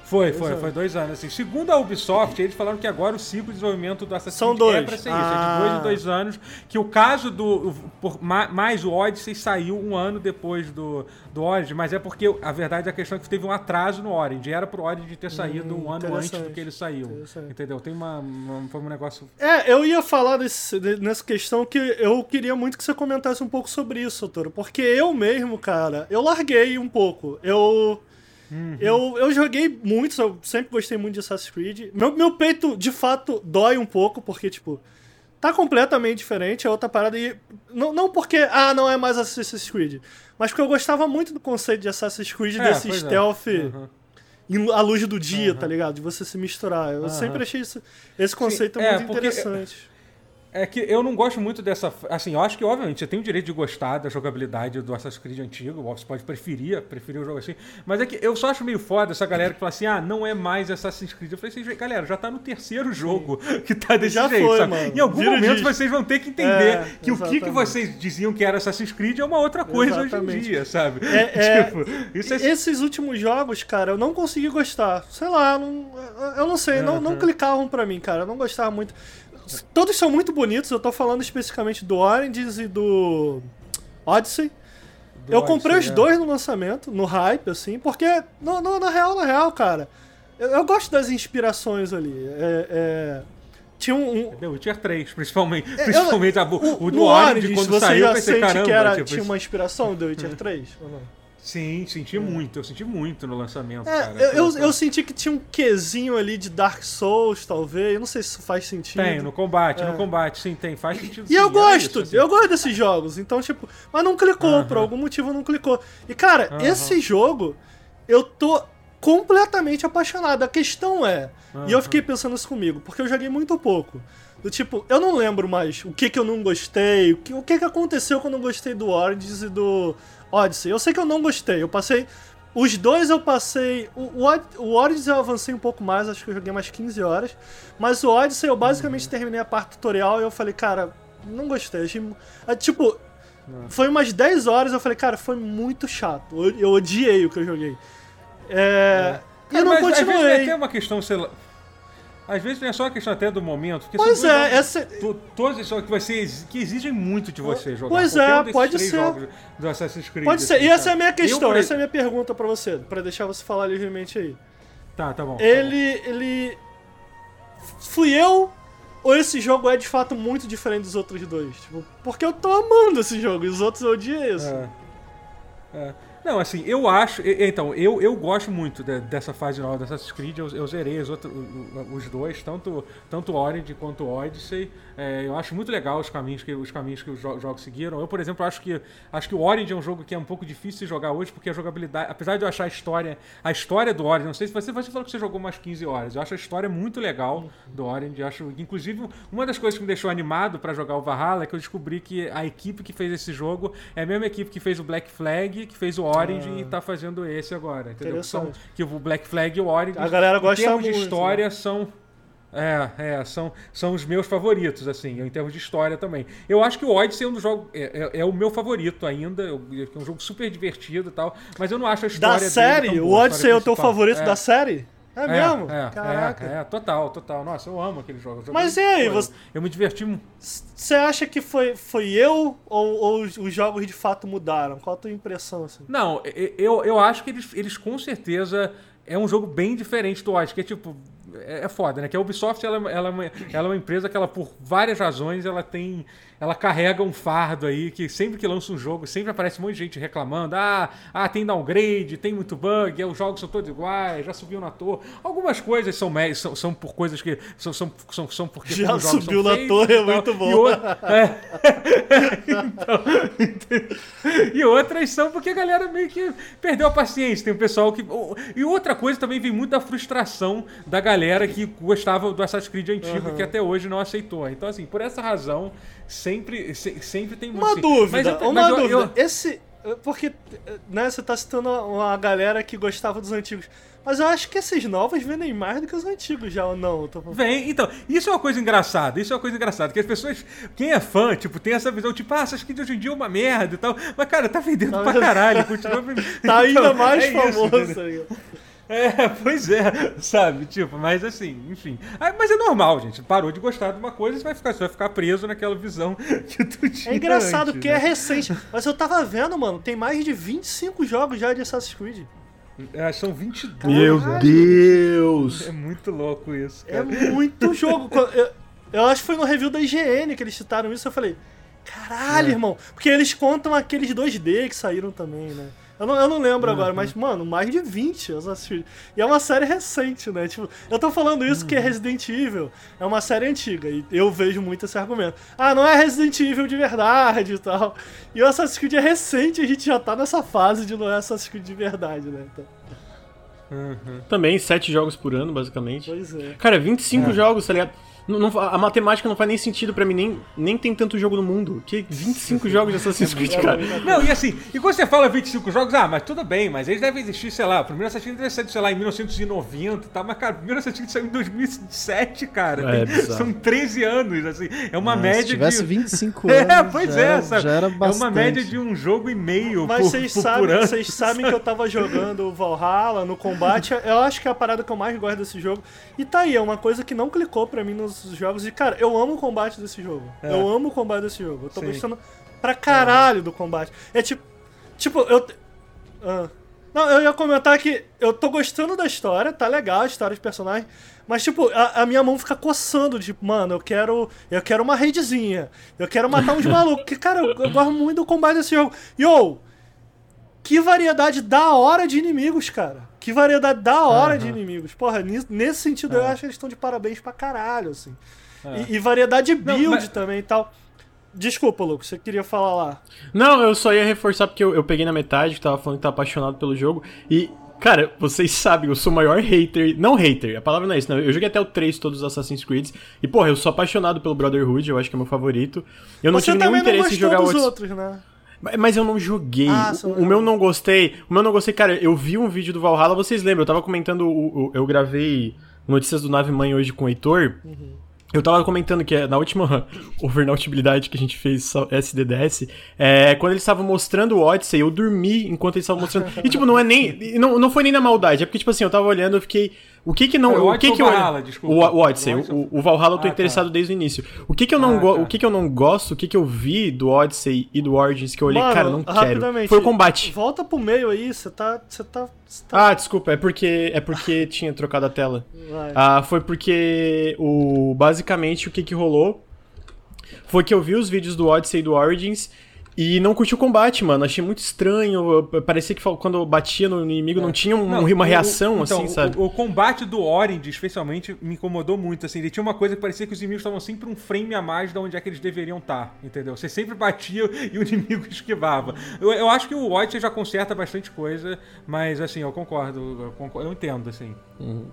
Foi,
Dois
foi,
anos.
foi dois anos. Assim, segundo a Ubisoft, eles falaram que agora o ciclo de desenvolvimento do Assassin's
São
Creed é
dois.
pra ser isso, é
Ah.
de dois em dois anos. Que o caso do. Por, ma- mais o Odyssey saiu um ano depois do, do Origin, mas é porque a verdade é a questão é que teve um atraso no Origin. Era pro Origin ter saído um ano antes do que ele saiu. Entendeu? Tem uma, uma- Foi um negócio.
É, eu ia falar desse- de- nessa questão que eu queria muito que você comentasse um pouco sobre isso, Toro. Porque eu mesmo, cara, eu larguei um pouco. Eu. Eu, eu joguei muito, eu sempre gostei muito de Assassin's Creed. Meu, meu peito, de fato, dói um pouco, porque, tipo, tá completamente diferente, é outra parada. E não, não porque, ah, não é mais Assassin's Creed, mas porque eu gostava muito do conceito de Assassin's Creed,
É,
desse
é.
stealth
Uhum.
em- à luz do dia, tá ligado? De você se misturar. Eu
Aham.
sempre achei isso- esse conceito
é,
muito
porque-
interessante.
É que eu não gosto muito dessa. Assim, eu acho que, obviamente, você tem o direito de gostar da jogabilidade do Assassin's Creed antigo, você pode preferir, preferir o jogo assim. Mas é que eu só acho meio foda essa galera que fala assim: ah, não é mais Assassin's Creed. Eu falei assim, galera, já tá no terceiro jogo que tá desse
Já
jeito.
foi,
sabe?
mano.
Em algum
Vira
momento vocês vão ter que entender
É,
que o que, que
exatamente.
vocês diziam que era Assassin's Creed é uma outra coisa hoje
Exatamente.
em dia, sabe?
É, é,
tipo, é.
Esses últimos jogos, cara, eu não consegui gostar. Sei lá, não- eu não sei, não, não
Uhum.
clicavam pra mim, cara. Eu não gostava muito. Todos são muito bonitos, eu tô falando especificamente do Oranges e do Odyssey.
do
eu comprei
Odyssey,
os
é.
dois no lançamento, no hype, assim, porque, no, no- na real, na real, cara, eu, eu gosto das inspirações ali. É, é, tinha um, um-
The Witcher 3, principalmente.
É, eu-
principalmente a- o,
o,
do
Origins,
quando
você
saiu, eu
já
pensei,
sente
caramba.
que era,
tipo,
tinha uma inspiração do Witcher 3? Ou não?
Sim, senti muito. Eu senti muito no lançamento,
É,
cara.
eu, eu, eu senti que tinha um quesinho ali de Dark Souls, talvez. Eu não sei se isso faz sentido.
Tem, no combate,
É.
no combate, sim, tem. Faz sentido.
E
sim,
eu gosto,
isso, assim.
eu gosto desses jogos. Então, tipo, mas não clicou,
Aham.
por algum motivo não clicou. E, cara,
Aham.
esse jogo, eu tô completamente apaixonado. A questão é, e eu fiquei pensando isso comigo, porque eu joguei muito pouco. Do tipo, eu não lembro mais o que que eu não gostei, o que, o que que aconteceu quando eu não gostei do Origins e do Odyssey. Eu sei que eu não gostei, eu passei... Os dois eu passei... O, o, Od- o Origins eu avancei um pouco mais, acho que eu joguei mais 15 horas. Mas o Odyssey eu basicamente terminei a parte tutorial e eu falei, cara, não gostei. Ah, tipo, foi umas 10 horas eu falei, cara, foi muito chato. Eu, eu odiei o que eu joguei. É, E eu não
Mas, às vezes é
continuei.
uma questão, sei lá. Às vezes não é só uma questão até do momento.
Pois é,
jogos-
essa-
to- Todos esses jogos que, você, que exigem muito de você jogar.
Pois é,
um
pode ser.
do Assassin's Creed.
Pode ser.
assim,
E essa é a minha
Eu,
questão,
por
essa é a minha pergunta pra você, pra deixar você falar livremente aí.
Tá, tá bom. tá
Ele. ele. Fui eu ou esse jogo é de fato muito diferente dos outros dois? Tipo, porque eu tô amando esse jogo e os outros eu odiei isso.
É. É. Não, assim, eu acho. Então, eu, eu gosto muito de- dessa fase nova do Assassin's Creed. Eu, eu zerei os, outro- o- o- os dois, tanto, tanto Origin quanto Odyssey. É, eu acho muito legal os caminhos que os, caminhos que os jo- jogos seguiram. Eu, por exemplo, acho que, acho que o Origin é um jogo que é um pouco difícil de jogar hoje, porque a jogabilidade. Apesar de eu achar a história. A história do Origin, não sei se você, você falou que você jogou umas 15 horas. Eu acho a história muito legal do Origin. Acho, inclusive, uma das coisas que me deixou animado pra jogar o Valhalla é que eu descobri que a equipe que fez esse jogo é a mesma equipe que fez o Black Flag, que fez o Origin e tá fazendo esse agora. Entendeu? Que, são, que o Black Flag e o Origin.
A galera gosta
em termos
né?
de história são. É, é, são, são os meus favoritos, assim, em termos de história também. Eu acho que o Odyssey é um dos jogos. É, é- é o meu favorito ainda. eu- É um jogo super divertido e tal. Mas eu não acho a história.
Da série? O Odyssey é o teu favorito
É.
da série? É,
É,
mesmo?
É,
Caraca.
É, é, total, total. Nossa, eu amo aquele jogo.
Mas e aí, você-
Eu me diverti muito.
Você acha que foi, foi eu ou, ou os, os jogos de fato mudaram? Qual a tua impressão, assim?
Não, eu, eu acho que eles, eles com certeza é um jogo bem diferente do Odyssey, que é tipo. É, é foda, né? Que a Ubisoft ela, ela, é ela é uma empresa que ela, por várias razões, ela tem. Ela carrega um fardo aí que sempre que lança um jogo, sempre aparece um monte de gente reclamando. Ah, ah tem downgrade, tem muito bug, os jogos são todos iguais, já subiu na torre. Algumas coisas são, são, são por coisas que. São, são, são, são porque
Já subiu na
feitos
torre, é muito bom.
E outra- é. Então, e outras são porque a galera meio que perdeu a paciência. Tem o pessoal que. E outra coisa também vem muito da frustração da galera que gostava do Assassin's Creed antigo e que até hoje não aceitou. Então, assim, por essa razão, sempre, se- sempre tem.
Uma
assim.
dúvida,
eu-
uma
mas eu-
dúvida.
eu-
Esse. Porque, né, você tá citando uma galera que gostava dos antigos. Mas eu acho que esses novos vendem mais do que os antigos já, ou não? Tô-
Vem, então, isso é uma coisa engraçada, isso é uma coisa engraçada, que as pessoas, quem é fã, tipo, tem essa visão, tipo, ah, Assassin's Creed hoje em dia é uma merda e tal, mas, cara, tá vendendo
Tá
pra
vendo?
caralho, continua vendendo.
Tá ainda
Então,
mais
é isso,
famoso.
entendeu? É, pois é, sabe? Tipo, mas assim, enfim. Ah, mas é normal, gente. Parou de gostar de uma coisa, você vai ficar, você vai ficar preso naquela visão que tu tinha.
É engraçado
antes,
porque
né?
é recente. Mas eu tava vendo, mano, tem mais de 25 jogos já de Assassin's Creed.
É, são 22.
Meu
Caralho.
Deus!
É muito louco isso,
É
cara.
muito jogo. Eu, eu acho que foi no review da IGN que eles citaram isso. Eu falei, caralho,
É.
irmão. Porque eles contam aqueles 2D que saíram também, né? Eu não, eu não lembro agora,
Uhum.
mas, mano, mais de 20 Assassin's Creed. E é uma série recente, né? Tipo, eu tô falando isso
Uhum.
que Resident Evil é uma série antiga. E eu vejo muito esse argumento. Ah, não é Resident Evil de verdade e tal. E o Assassin's Creed é recente, a gente já tá nessa fase de não é Assassin's Creed de verdade, né? Então,
Uhum.
Também, sete jogos por ano, basicamente.
pois é.
Cara, 25
É.
jogos, tá ligado? Não- não- a matemática não faz nem sentido pra mim, nem, nem tem tanto jogo no mundo. Que 25 jogos de Assassin's Creed, cara.
Não, e assim, e quando você fala 25 jogos, ah, mas tudo bem, mas eles devem existir, sei lá, o primeiro Assassin's Creed deve ser, sei lá, em 1990 e tal, mas, cara, o primeiro Assassin's Creed saiu em 2007, cara.
É,
Tem- são 13 anos, assim, é uma
Ah,
média
Se tivesse
de...
25
É,
anos,
pois
já,
é, sabe?
já era
É
bastante.
uma média de um jogo e meio
Mas
por,
vocês
por, por
sabem,
ano.
vocês sabem que eu tava jogando o Valhalla no combate. Eu acho que é a parada que eu mais gosto desse jogo. E tá aí, é uma coisa que não clicou pra mim nos jogos. E, cara, eu amo o combate desse jogo.
É.
Eu amo o combate desse jogo. Eu tô
Sim.
gostando pra caralho do combate. É tipo. Tipo, eu. Ah. Não, eu ia comentar que eu tô gostando da história, tá legal a história de personagem. Mas, tipo, a, a minha mão fica coçando, tipo, mano, eu quero. Eu quero uma raidzinha. Eu quero matar uns malucos. Porque, cara, eu, eu gosto muito do combate desse jogo. Yo! Que variedade da hora de inimigos, cara. Que variedade da hora de
Aham.
inimigos. Porra, nesse sentido eu
É.
acho que eles estão de parabéns pra caralho, assim.
É.
E, e variedade de
Não,
build
mas-
também e tal. Desculpa, Lucas, você queria falar lá.
Não, eu só ia reforçar porque eu, eu peguei na metade, que tava falando que tá apaixonado pelo jogo. E, cara, vocês sabem, eu sou o maior hater. Não hater, a palavra não é isso, não. Eu joguei até o 3 todos os Assassin's Creed. E, porra, eu sou apaixonado pelo Brotherhood, eu acho que é meu favorito. Eu não
você
tive nenhum
não
interesse em jogar outros.
outros, né?
Mas- eu não joguei.
Ah,
o, meu não gostei. O meu não gostei, cara. Eu vi um vídeo do Valhalla, vocês lembram? Eu tava comentando. O, o- eu gravei notícias do Nave Mãe hoje com o Heitor. Eu tava comentando que é, na última overnautibilidade que a gente fez SDDS, é, quando eles estavam mostrando o Odyssey, eu dormi enquanto eles estavam mostrando. E tipo, não é nem. Não, não foi nem na maldade, é porque, tipo assim, eu tava olhando, eu fiquei. O que que não.
É, o
o que que eu.
Valhalla, desculpa?
O, o Odyssey.
O Odyssey.
O, o Valhalla eu tô
Ah, tá.
interessado desde o início. O que que eu não,
Ah, tá.
o que que eu não gosto, o que que eu vi do Odyssey e do Origins que eu olhei,
Mano,
cara, não quero. Foi o combate.
Volta pro meio aí, você tá. Você tá. Tá
Ah, desculpa, é porque é porque tinha trocado a tela.
vai.
Ah, foi porque o basicamente o que que rolou foi que eu vi os vídeos do Odyssey e do Origins e não curti o combate, mano. Achei muito estranho. Parecia que quando eu batia no inimigo não tinha um-
Não,
uma reação
o- então,
assim, sabe?
O, o combate do Orange, especialmente, me incomodou muito. Assim, ele tinha uma coisa que parecia que os inimigos estavam sempre um frame a mais de onde é que eles deveriam estar, entendeu? Você sempre batia e o inimigo esquivava. Eu, eu acho que o Odyssey já conserta bastante coisa, mas assim, eu concordo, eu, concordo, eu entendo, assim.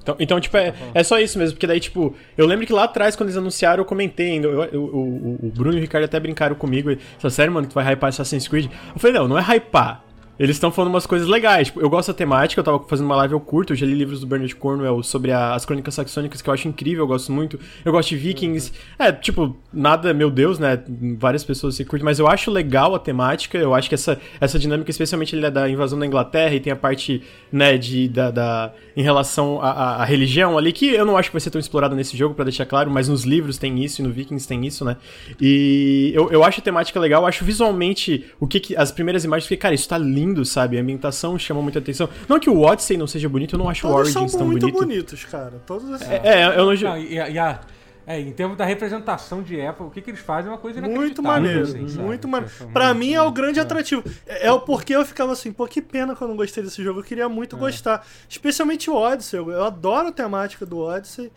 Então, então, tipo, é, é só isso mesmo, porque daí, tipo, eu lembro que lá atrás, quando eles anunciaram, eu comentei eu- eu- o, o Bruno e o Ricardo até brincaram comigo. e sério, mano, que tu vai hypar Assassin's Creed? Eu falei, não, não é hypar. Eles estão falando umas coisas legais. Tipo, eu gosto da temática, eu tava fazendo uma live, eu curto, eu já li livros do Bernard Cornwell sobre a- as crônicas saxônicas, que eu acho incrível, eu gosto muito. Eu gosto de Vikings. É, tipo, nada, meu Deus, né? Várias pessoas se curtem, mas eu acho legal a temática, eu acho que essa, essa dinâmica, especialmente é da invasão da Inglaterra e tem a parte, né, de, da, da- em relação à, religião ali, que eu não acho que vai ser tão explorada nesse jogo, pra deixar claro, mas nos livros tem isso e no Vikings tem isso, né? E eu, eu acho a temática legal, eu acho visualmente o que, que as primeiras imagens, porque, cara, isso tá lindo, sabe? A ambientação chama muita atenção. Não que o Odyssey não seja bonito, eu não acho o
Todos são
Origins tão
muito
bonito.
bonitos, cara. Todos assim.
É, eu não.
Não, e, e a- é, em termos da representação de época, o que, que eles fazem é uma coisa
Muito maneiro,
assim,
muito maneiro.
É
Pra
muito-
mim é o grande atrativo. É, é o porquê eu ficava assim, pô, que pena que eu não gostei desse jogo. Eu queria
É.
muito gostar. Especialmente o Odyssey. Eu adoro a temática do Odyssey.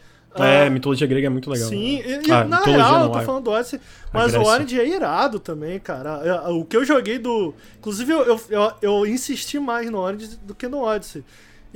É,
Ah,
mitologia grega é muito legal.
Sim, e, e
Ah,
na real, eu tô
a-
falando do Odyssey,
a
mas o. Orange é irado também, cara. É, O que eu joguei do. Inclusive, eu, eu, eu, eu insisti mais no Orange do que no Odyssey.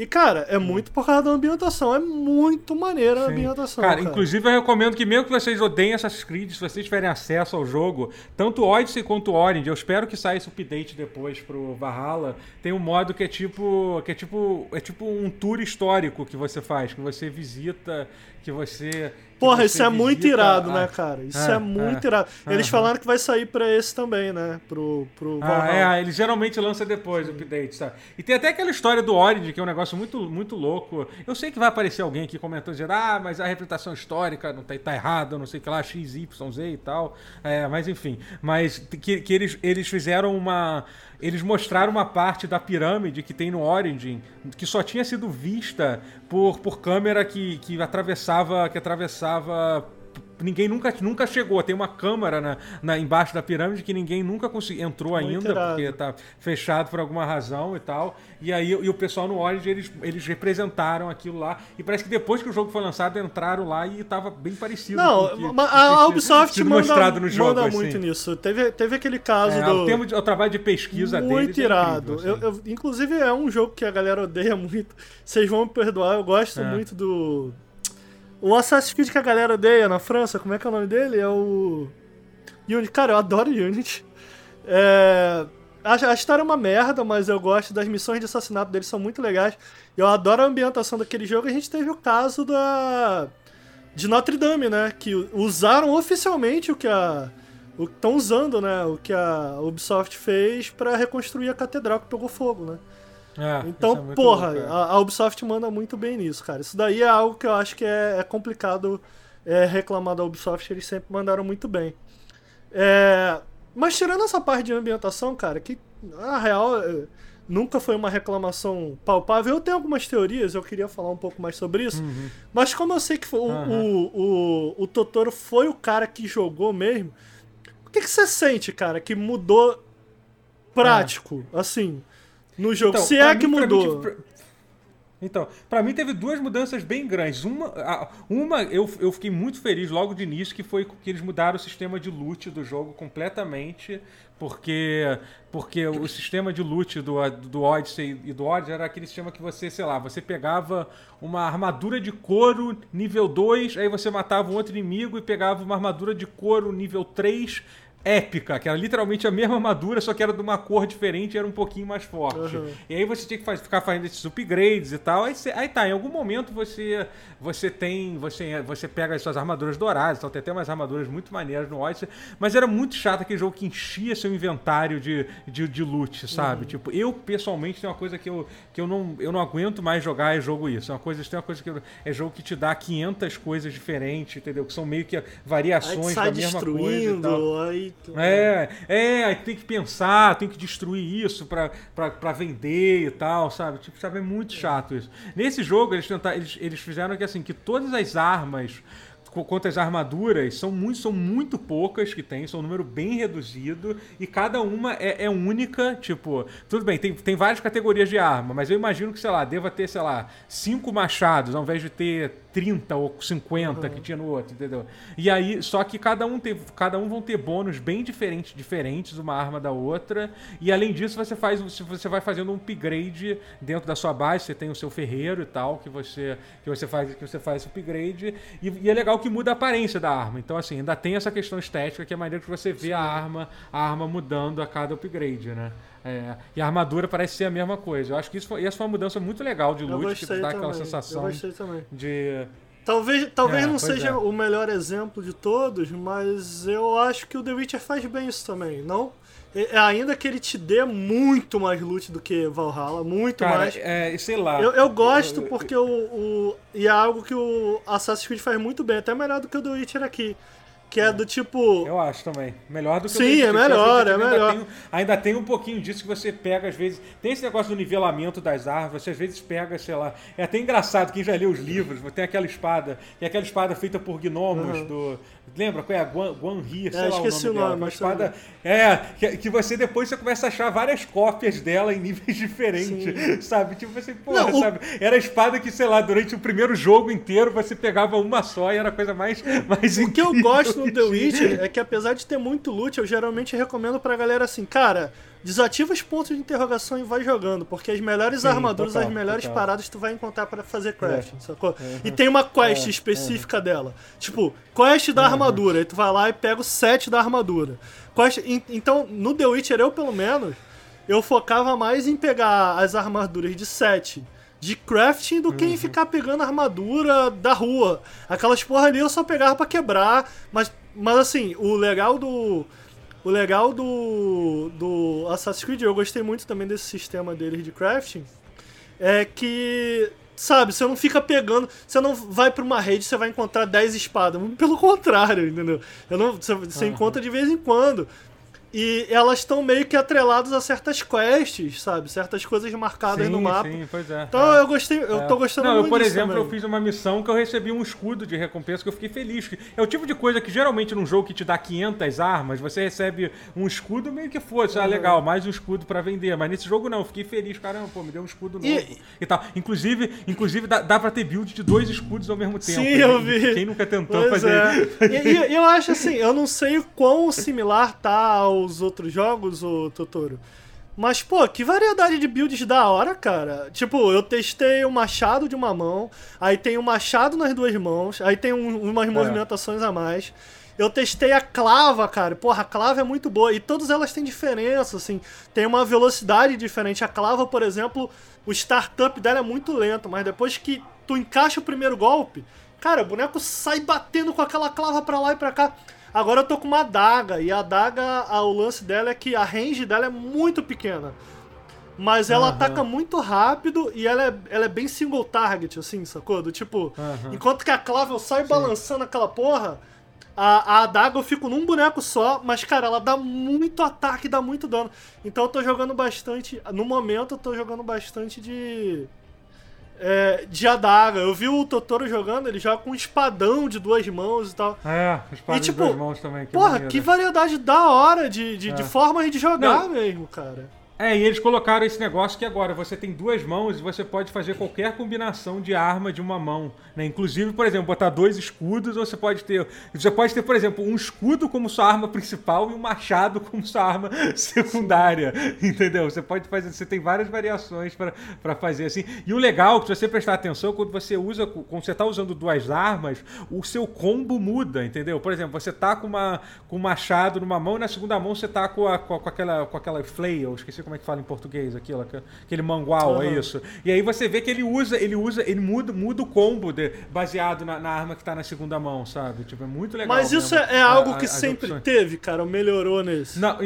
E, cara, é muito por causa da ambientação. É muito maneira a ambientação.
Cara,
Cara,
inclusive eu recomendo que mesmo que vocês odeiem Assassin's Creed, se vocês tiverem acesso ao jogo, tanto o Odyssey quanto o Orange, eu espero que saia esse update depois pro Valhalla, tem um modo que é tipo, que é tipo, é tipo um tour histórico que você faz, que você visita, que você
Porra, isso é muito
visita
irado,
a-
né, cara? Isso é,
É,
muito
é.
irado. Eles
Aham.
falaram que vai sair pra esse também, né? Pro, pro
Ah, é, ah, ele geralmente lança depois o update, sabe? E tem até aquela história do Origin, que é um negócio muito, muito louco. Eu sei que vai aparecer alguém aqui comentando, dizendo, ah, mas a representação histórica não tá, tá errada, não sei o que lá, X, Y, Z e tal. É, mas enfim. Mas que, que eles, eles fizeram uma. Eles mostraram uma parte da pirâmide que tem no Origin, que só tinha sido vista por, por câmera que, que atravessava. Que atravessava ninguém nunca, nunca chegou. Tem uma câmara na, na- embaixo da pirâmide que ninguém nunca consegui, entrou
Muito
ainda,
irado.
porque tá fechado por alguma razão e tal. E aí e o pessoal no Origin, eles, eles representaram aquilo lá. E parece que depois que o jogo foi lançado, entraram lá e tava bem parecido.
Não,
que-
a, Ubisoft manda,
mostrado no jogo,
manda
assim.
muito nisso. Teve, teve aquele caso
É,
do.
termo de- o trabalho de pesquisa
muito
é
irado.
incrível, assim.
eu, eu- inclusive é um jogo que a galera odeia muito. Vocês vão me perdoar, eu gosto
É.
muito do. O Assassin's Creed que a galera odeia na França, como é que é o nome dele? É o. Unity. Cara, eu adoro Unity. É, A, história é uma merda, mas eu gosto das missões de assassinato deles, são muito legais. Eu adoro a ambientação daquele jogo. A gente teve o caso da. De Notre Dame, né? Que usaram oficialmente o que a. O que estão usando, né? O que a Ubisoft fez pra reconstruir a catedral que pegou fogo, né?
É,
Então,
isso é
porra,
louco, é.
a, a Ubisoft manda muito bem nisso, cara. Isso daí é algo que eu acho que é, é complicado é, reclamar da Ubisoft, eles sempre mandaram muito bem. É, mas tirando essa parte de ambientação, cara, que na real é, nunca foi uma reclamação palpável, eu tenho algumas teorias, eu queria falar um pouco mais sobre isso. Mas como eu sei que o,
Aham.
o, o, o Totoro foi o cara que jogou mesmo, o que, que você sente, cara, que mudou prático, assim, no jogo?
Então,
Se é que
mim- pra mim,
mudou.
tipo, pra- Então, pra mim teve duas mudanças bem grandes. Uma, uma eu, eu fiquei muito feliz logo de início, que foi que eles mudaram o sistema de loot do jogo completamente, porque porque o sistema de loot do, do Odyssey e do Odyssey era aquele sistema que você, sei lá, você pegava uma armadura de couro nível 2, aí você matava um outro inimigo e pegava uma armadura de couro nível 3 épica, que era literalmente a mesma armadura, só que era de uma cor diferente e era um pouquinho mais forte.
Uhum.
E aí você tinha que ficar fazendo esses upgrades e tal. Aí, aí tá, em algum momento você você tem. Você, você pega as suas armaduras douradas, então tem até umas armaduras muito maneiras no Odyssey. Mas era muito chato aquele jogo que enchia seu inventário de, de, de loot, sabe? Tipo, eu pessoalmente tem uma coisa que eu, que eu, não, eu não aguento mais jogar é jogo isso. É uma coisa, tem uma coisa que eu- é jogo que te dá 500 coisas diferentes, entendeu? Que são meio que variações da mesma coisa. e tal.
aí. Tu-
É, é, aí tem que pensar, tem que destruir isso pra, pra, pra vender e tal, sabe? Tipo, sabe, é muito chato isso. Nesse jogo, eles, tentaram, eles, eles fizeram que assim, que todas as armas quanto às armaduras, são muito, são muito poucas que tem, são um número bem reduzido, e cada uma é, é única, tipo, tudo bem, tem, tem várias categorias de arma, mas eu imagino que, sei lá, deva ter, sei lá, cinco machados, ao invés de ter 30 ou 50 que tinha no outro, entendeu? E aí, só que cada um tem, cada um vão ter bônus bem diferentes, diferentes uma arma da outra, e além disso você faz, você vai fazendo um upgrade dentro da sua base, você tem o seu ferreiro e tal, que você que você faz que você faz esse upgrade, e, e é legal que muda a aparência da arma. Então assim, ainda tem essa questão estética que é maneiro que você vê a arma, a arma mudando a cada upgrade, né? É, e a armadura parece ser a mesma coisa. Eu acho que isso foi, essa foi uma mudança muito legal de loot, que dá
também.
aquela sensação
também.
de
Talvez, talvez
É,
não seja
é.
o melhor exemplo de todos, mas eu acho que o The Witcher faz bem isso também. Não, é- ainda que ele te dê muito mais loot do que Valhalla, muito
Cara,
mais.
é, sei lá.
Eu, eu gosto porque o, o. E é algo que o Assassin's Creed faz muito bem, até melhor do que o The Witcher aqui. Que é do tipo.
Eu acho também. Melhor do que
Sim,
o The
é melhor, é
Witcher
melhor.
Ainda tem, ainda tem um pouquinho disso que você pega, às vezes. Tem esse negócio do nivelamento das árvores, você às vezes pega, sei lá. É até engraçado, quem já leu os livros, tem aquela espada, tem aquela espada feita por gnomos
Uhum.
do. Lembra qual é? A Guan, Guanri, sei
É,
lá
esqueci
o
o
nome, dela.
nome, mas
espada. É, que, que você depois você começa a achar várias cópias dela em níveis diferentes, sabe? Tipo assim, porra,
Não, o-
sabe? Era a espada que, sei lá, durante o primeiro jogo inteiro você pegava uma só e era a coisa mais, mais
O que eu gosto no The. Witcher é que apesar de ter muito loot, eu geralmente recomendo pra galera assim, cara, desativa os pontos de interrogação e vai jogando, porque as melhores
Sim,
armaduras,
total,
as melhores
total.
paradas tu vai encontrar pra fazer crafting, sacou? E tem uma quest específica dela. Tipo, quest da armadura, aí tu vai lá e pega o set da armadura. Quest, en- então, no The Witcher eu pelo menos, eu focava mais em pegar as armaduras de 7 de crafting do que em ficar pegando armadura da rua. Aquelas porra ali eu só pegava pra quebrar, mas, mas assim, o legal do. O legal do, do Assassin's Creed, eu gostei muito também desse sistema deles de crafting, é que, sabe, você não fica pegando, você não vai pra uma rede e você vai encontrar 10 espadas, pelo contrário, entendeu? Eu não, você, você encontra de vez em quando. E elas estão meio que atreladas a certas quests, sabe? Certas coisas marcadas
sim,
no mapa.
Sim, pois é.
Então
é.
eu gostei, eu
É.
tô gostando
Não,
muito
eu, por exemplo,
também.
eu fiz uma missão que eu recebi um escudo de recompensa que eu fiquei feliz. É o tipo de coisa que geralmente num jogo que te dá 500 armas, você recebe um escudo meio que fosse,
Uhum.
ah, legal, mais um escudo pra vender. Mas nesse jogo não, eu fiquei feliz, caramba, pô, me deu um escudo novo
E-
e, tal. Inclusive, inclusive dá, dá pra ter build de dois escudos ao mesmo tempo.
Sim, eu vi.
Quem nunca tentou
Pois
fazer
é. E, e eu acho assim, eu não sei o quão similar tá aos outros jogos, o Totoro. Mas, pô, que variedade de builds da hora, cara. Tipo, eu testei o machado de uma mão, aí tem o machado nas duas mãos, aí tem um- umas movimentações a mais. Eu testei a clava, cara. Porra, a clava é muito boa. E todas elas têm diferença, assim. Tem uma velocidade diferente. A clava, por exemplo, o startup dela é muito lento, mas depois que tu encaixa o primeiro golpe, cara, o boneco sai batendo com aquela clava pra lá e pra cá. Agora eu tô com uma adaga, e a adaga, o lance dela é que a range dela é muito pequena. Mas ela
Aham.
ataca muito rápido e ela é, ela é bem single target, assim, sacou? Do tipo,
Aham.
enquanto que a clava eu saio balançando aquela porra, a, a adaga eu fico num boneco só, mas, cara, ela dá muito ataque, dá muito dano. Então eu tô jogando bastante. No momento eu tô jogando bastante de. É, de adaga. Eu vi o Totoro jogando, ele joga com um espadão de duas mãos e tal.
É, espada
E,
de
tipo,
duas mãos também. Que
Porra,
maneiro.
que variedade da hora de, de, de
É.
formas de jogar
Não.
mesmo, cara.
É, e eles colocaram esse negócio que agora você tem duas mãos e você pode fazer qualquer combinação de arma de uma mão. Né? Inclusive, por exemplo, botar dois escudos, ou você pode ter. Você pode ter, por exemplo, um escudo como sua arma principal e um machado como sua arma secundária. Entendeu? Você pode fazer. Você tem várias variações pra fazer assim. E o legal, é que se você prestar atenção, quando você usa. Quando você tá usando duas armas, o seu combo muda, entendeu? Por exemplo, você tá com uma com um machado numa mão e na segunda mão você tá com, a, com, a- com aquela com aquela flail, esqueci como é que fala em português aquilo, aquele- mangual, é
Aham.
isso. E aí você vê que ele usa, ele usa, ele muda, muda o combo de- baseado na, na arma que tá na segunda mão, sabe? Tipo, é muito legal.
Mas isso
mesmo.
é, é algo
A-
que sempre
opções.
teve, cara. Melhorou nesse.
Não,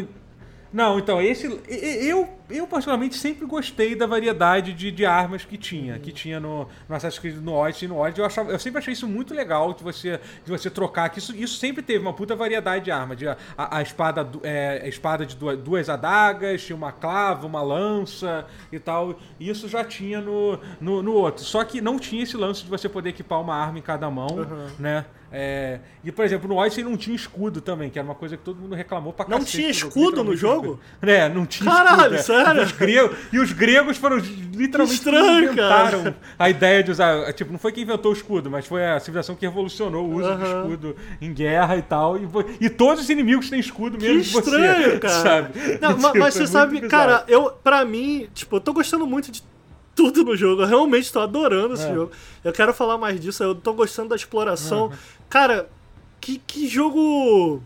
não, então, esse. Eu, eu particularmente sempre gostei da variedade de, de armas que tinha. Que tinha no, no Assassin's Creed no Odyssey e no Odyssey. Eu, achava, eu sempre achei isso muito legal de você, de você trocar. Que isso, isso sempre teve uma puta variedade de arma. De, a, a espada, é, a espada de duas, duas adagas, tinha uma clava, uma lança e tal. Isso já tinha no, no, no outro. Só que não tinha esse lance de você poder equipar uma arma em cada mão, né? É, e, por exemplo, no Odyssey não tinha escudo também, que era uma coisa que todo mundo reclamou pra
Não
cacete
tinha
do jogo,
escudo no jogo?
É, não tinha
Caralho,
escudo. é.
sério?
E os, gregos, e os gregos foram literalmente
Estranho,
inventaram
cara.
a ideia de usar. Tipo, não foi quem inventou o escudo, mas foi a civilização que revolucionou o uso do
Aham.
escudo em guerra e tal. E, e todos os inimigos têm escudo mesmo que
estranho,
você.
cara.
Sabe?
Não,
Tipo,
mas
é
você
muito
sabe,
bizarro.
cara, eu, pra mim, tipo, eu tô gostando muito de tudo no jogo. Eu realmente tô adorando esse
É.
jogo. Eu quero falar mais disso. Eu tô gostando da exploração. Cara, que, que jogo.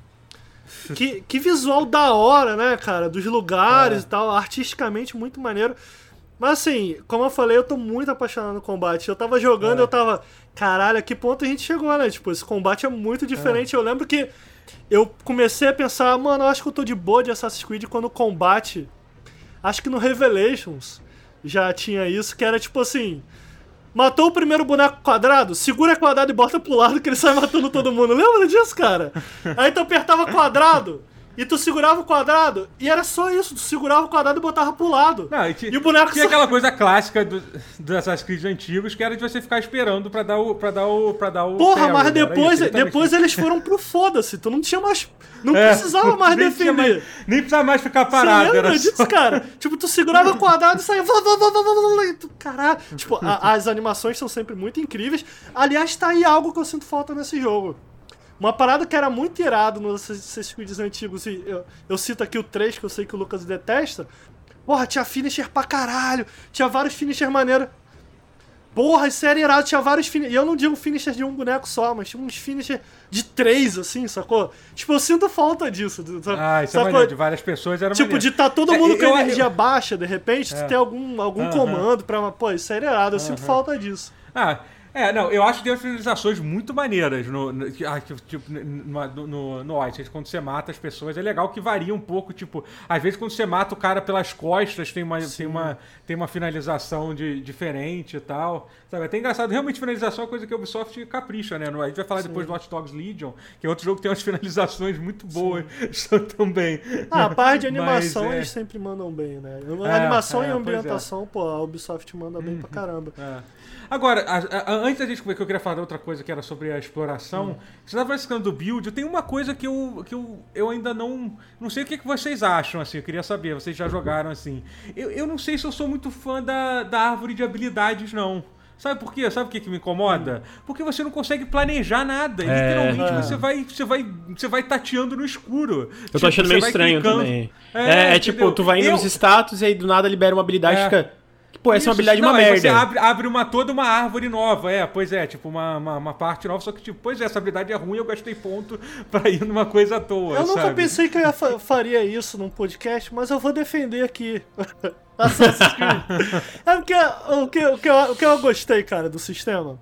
Que, que visual da hora, né, cara? Dos lugares
É.
e tal. Artisticamente muito maneiro. Mas assim, como eu falei, eu tô muito apaixonado no combate. Eu tava jogando,
É.
eu tava. Caralho, a que ponto a gente chegou, né? Tipo, esse combate é muito diferente. Eu lembro que eu comecei a pensar, mano, eu acho que eu tô de boa de Assassin's Creed quando o combate. Acho que no Revelations já tinha isso, que era tipo assim. Matou o primeiro boneco quadrado, segura quadrado e bota pro lado que ele sai matando todo mundo. Lembra disso, cara? Aí tu apertava quadrado e tu segurava o quadrado e era só isso, tu segurava o quadrado e botava pro lado.
Não, e,
E o boneco
tinha
só-
aquela coisa clássica do, dos Assassin's Creed antigos, que era de você ficar esperando pra dar o. Pra dar o, pra dar o
Porra, mas depois,
isso,
depois eles foram pro foda-se. Tu não tinha mais. Não
É,
precisava mais
nem
defender.
mais- nem precisava mais ficar
Você
parado.
lembra
Era
disso,
só...
cara? Tipo, tu segurava o quadrado e saía. vá, vá, vá, vá, vá, vá, vá, e tu- Caralho. Tipo, a- as animações são sempre muito incríveis. Aliás, tá aí algo que eu sinto falta nesse jogo. Uma parada que era muito irado nos Assassin's antigos, e eu, eu cito aqui o 3, que eu sei que o Lucas detesta. Porra, tinha finisher pra caralho, tinha vários finisher maneiros. Porra, isso era irado, tinha vários finishers. E eu não digo finishers de um boneco só, mas tinha uns finishers de três, assim, sacou? Tipo, eu sinto falta disso. Sabe?
Ah, isso é
sacou?
maneiro. De várias pessoas era
Tipo,
maneiro.
de tá todo
É,
mundo
eu-
com
eu-
energia baixa, de repente,
É.
tu tem algum, algum
Aham.
comando pra. Pô, isso era irado, eu sinto
Aham.
falta disso.
Ah, é, não, eu acho que tem umas finalizações muito maneiras no, no, ah, tipo, no, no, no, Odyssey, quando você mata as pessoas. É legal que varia um pouco, tipo, às vezes quando você mata o cara pelas costas, tem uma, tem uma, tem uma finalização de, diferente e tal. Sabe, é até engraçado. Realmente, finalização é uma coisa que a Ubisoft capricha, né? A gente vai falar depois do Watch Dogs Legion, que é outro jogo que tem umas finalizações muito boas também.
Ah, a parte de
Mas,
animação
é.
eles sempre mandam bem, né? A
É,
animação
é,
e
é.
ambientação, pô, a Ubisoft manda bem
Uhum.
pra caramba.
Agora, a- a- antes da gente ver que eu queria falar outra coisa que era sobre a exploração, você estava falando do build, tem uma coisa que eu, que eu, eu ainda não. Não sei o que, que vocês acham, assim, eu queria saber, vocês já jogaram assim. Eu, eu não sei se eu sou muito fã da, da árvore de habilidades, não. Sabe por quê? Sabe o que, que me incomoda? Porque você não consegue planejar nada.
É.
Literalmente
É.
você vai, você vai, você vai tateando no escuro.
Eu
Tipo,
tô achando
você
meio estranho
clicando.
também.
É,
É, é tipo, tu vai indo
Eu-
nos status e aí do nada libera uma habilidade e
É.
fica. Pô, essa é uma habilidade
não,
uma merda.
Você abre, abre uma, toda uma árvore nova, é, pois é, tipo, uma, uma, uma parte nova, só que, tipo, pois é, essa habilidade é ruim, eu gastei ponto pra ir numa coisa à toa.
Eu nunca
sabe?
pensei que eu ia fa- faria isso num podcast, mas eu vou defender aqui. Assassin's Creed. É porque o que, o, que eu, o que eu gostei, cara, do sistema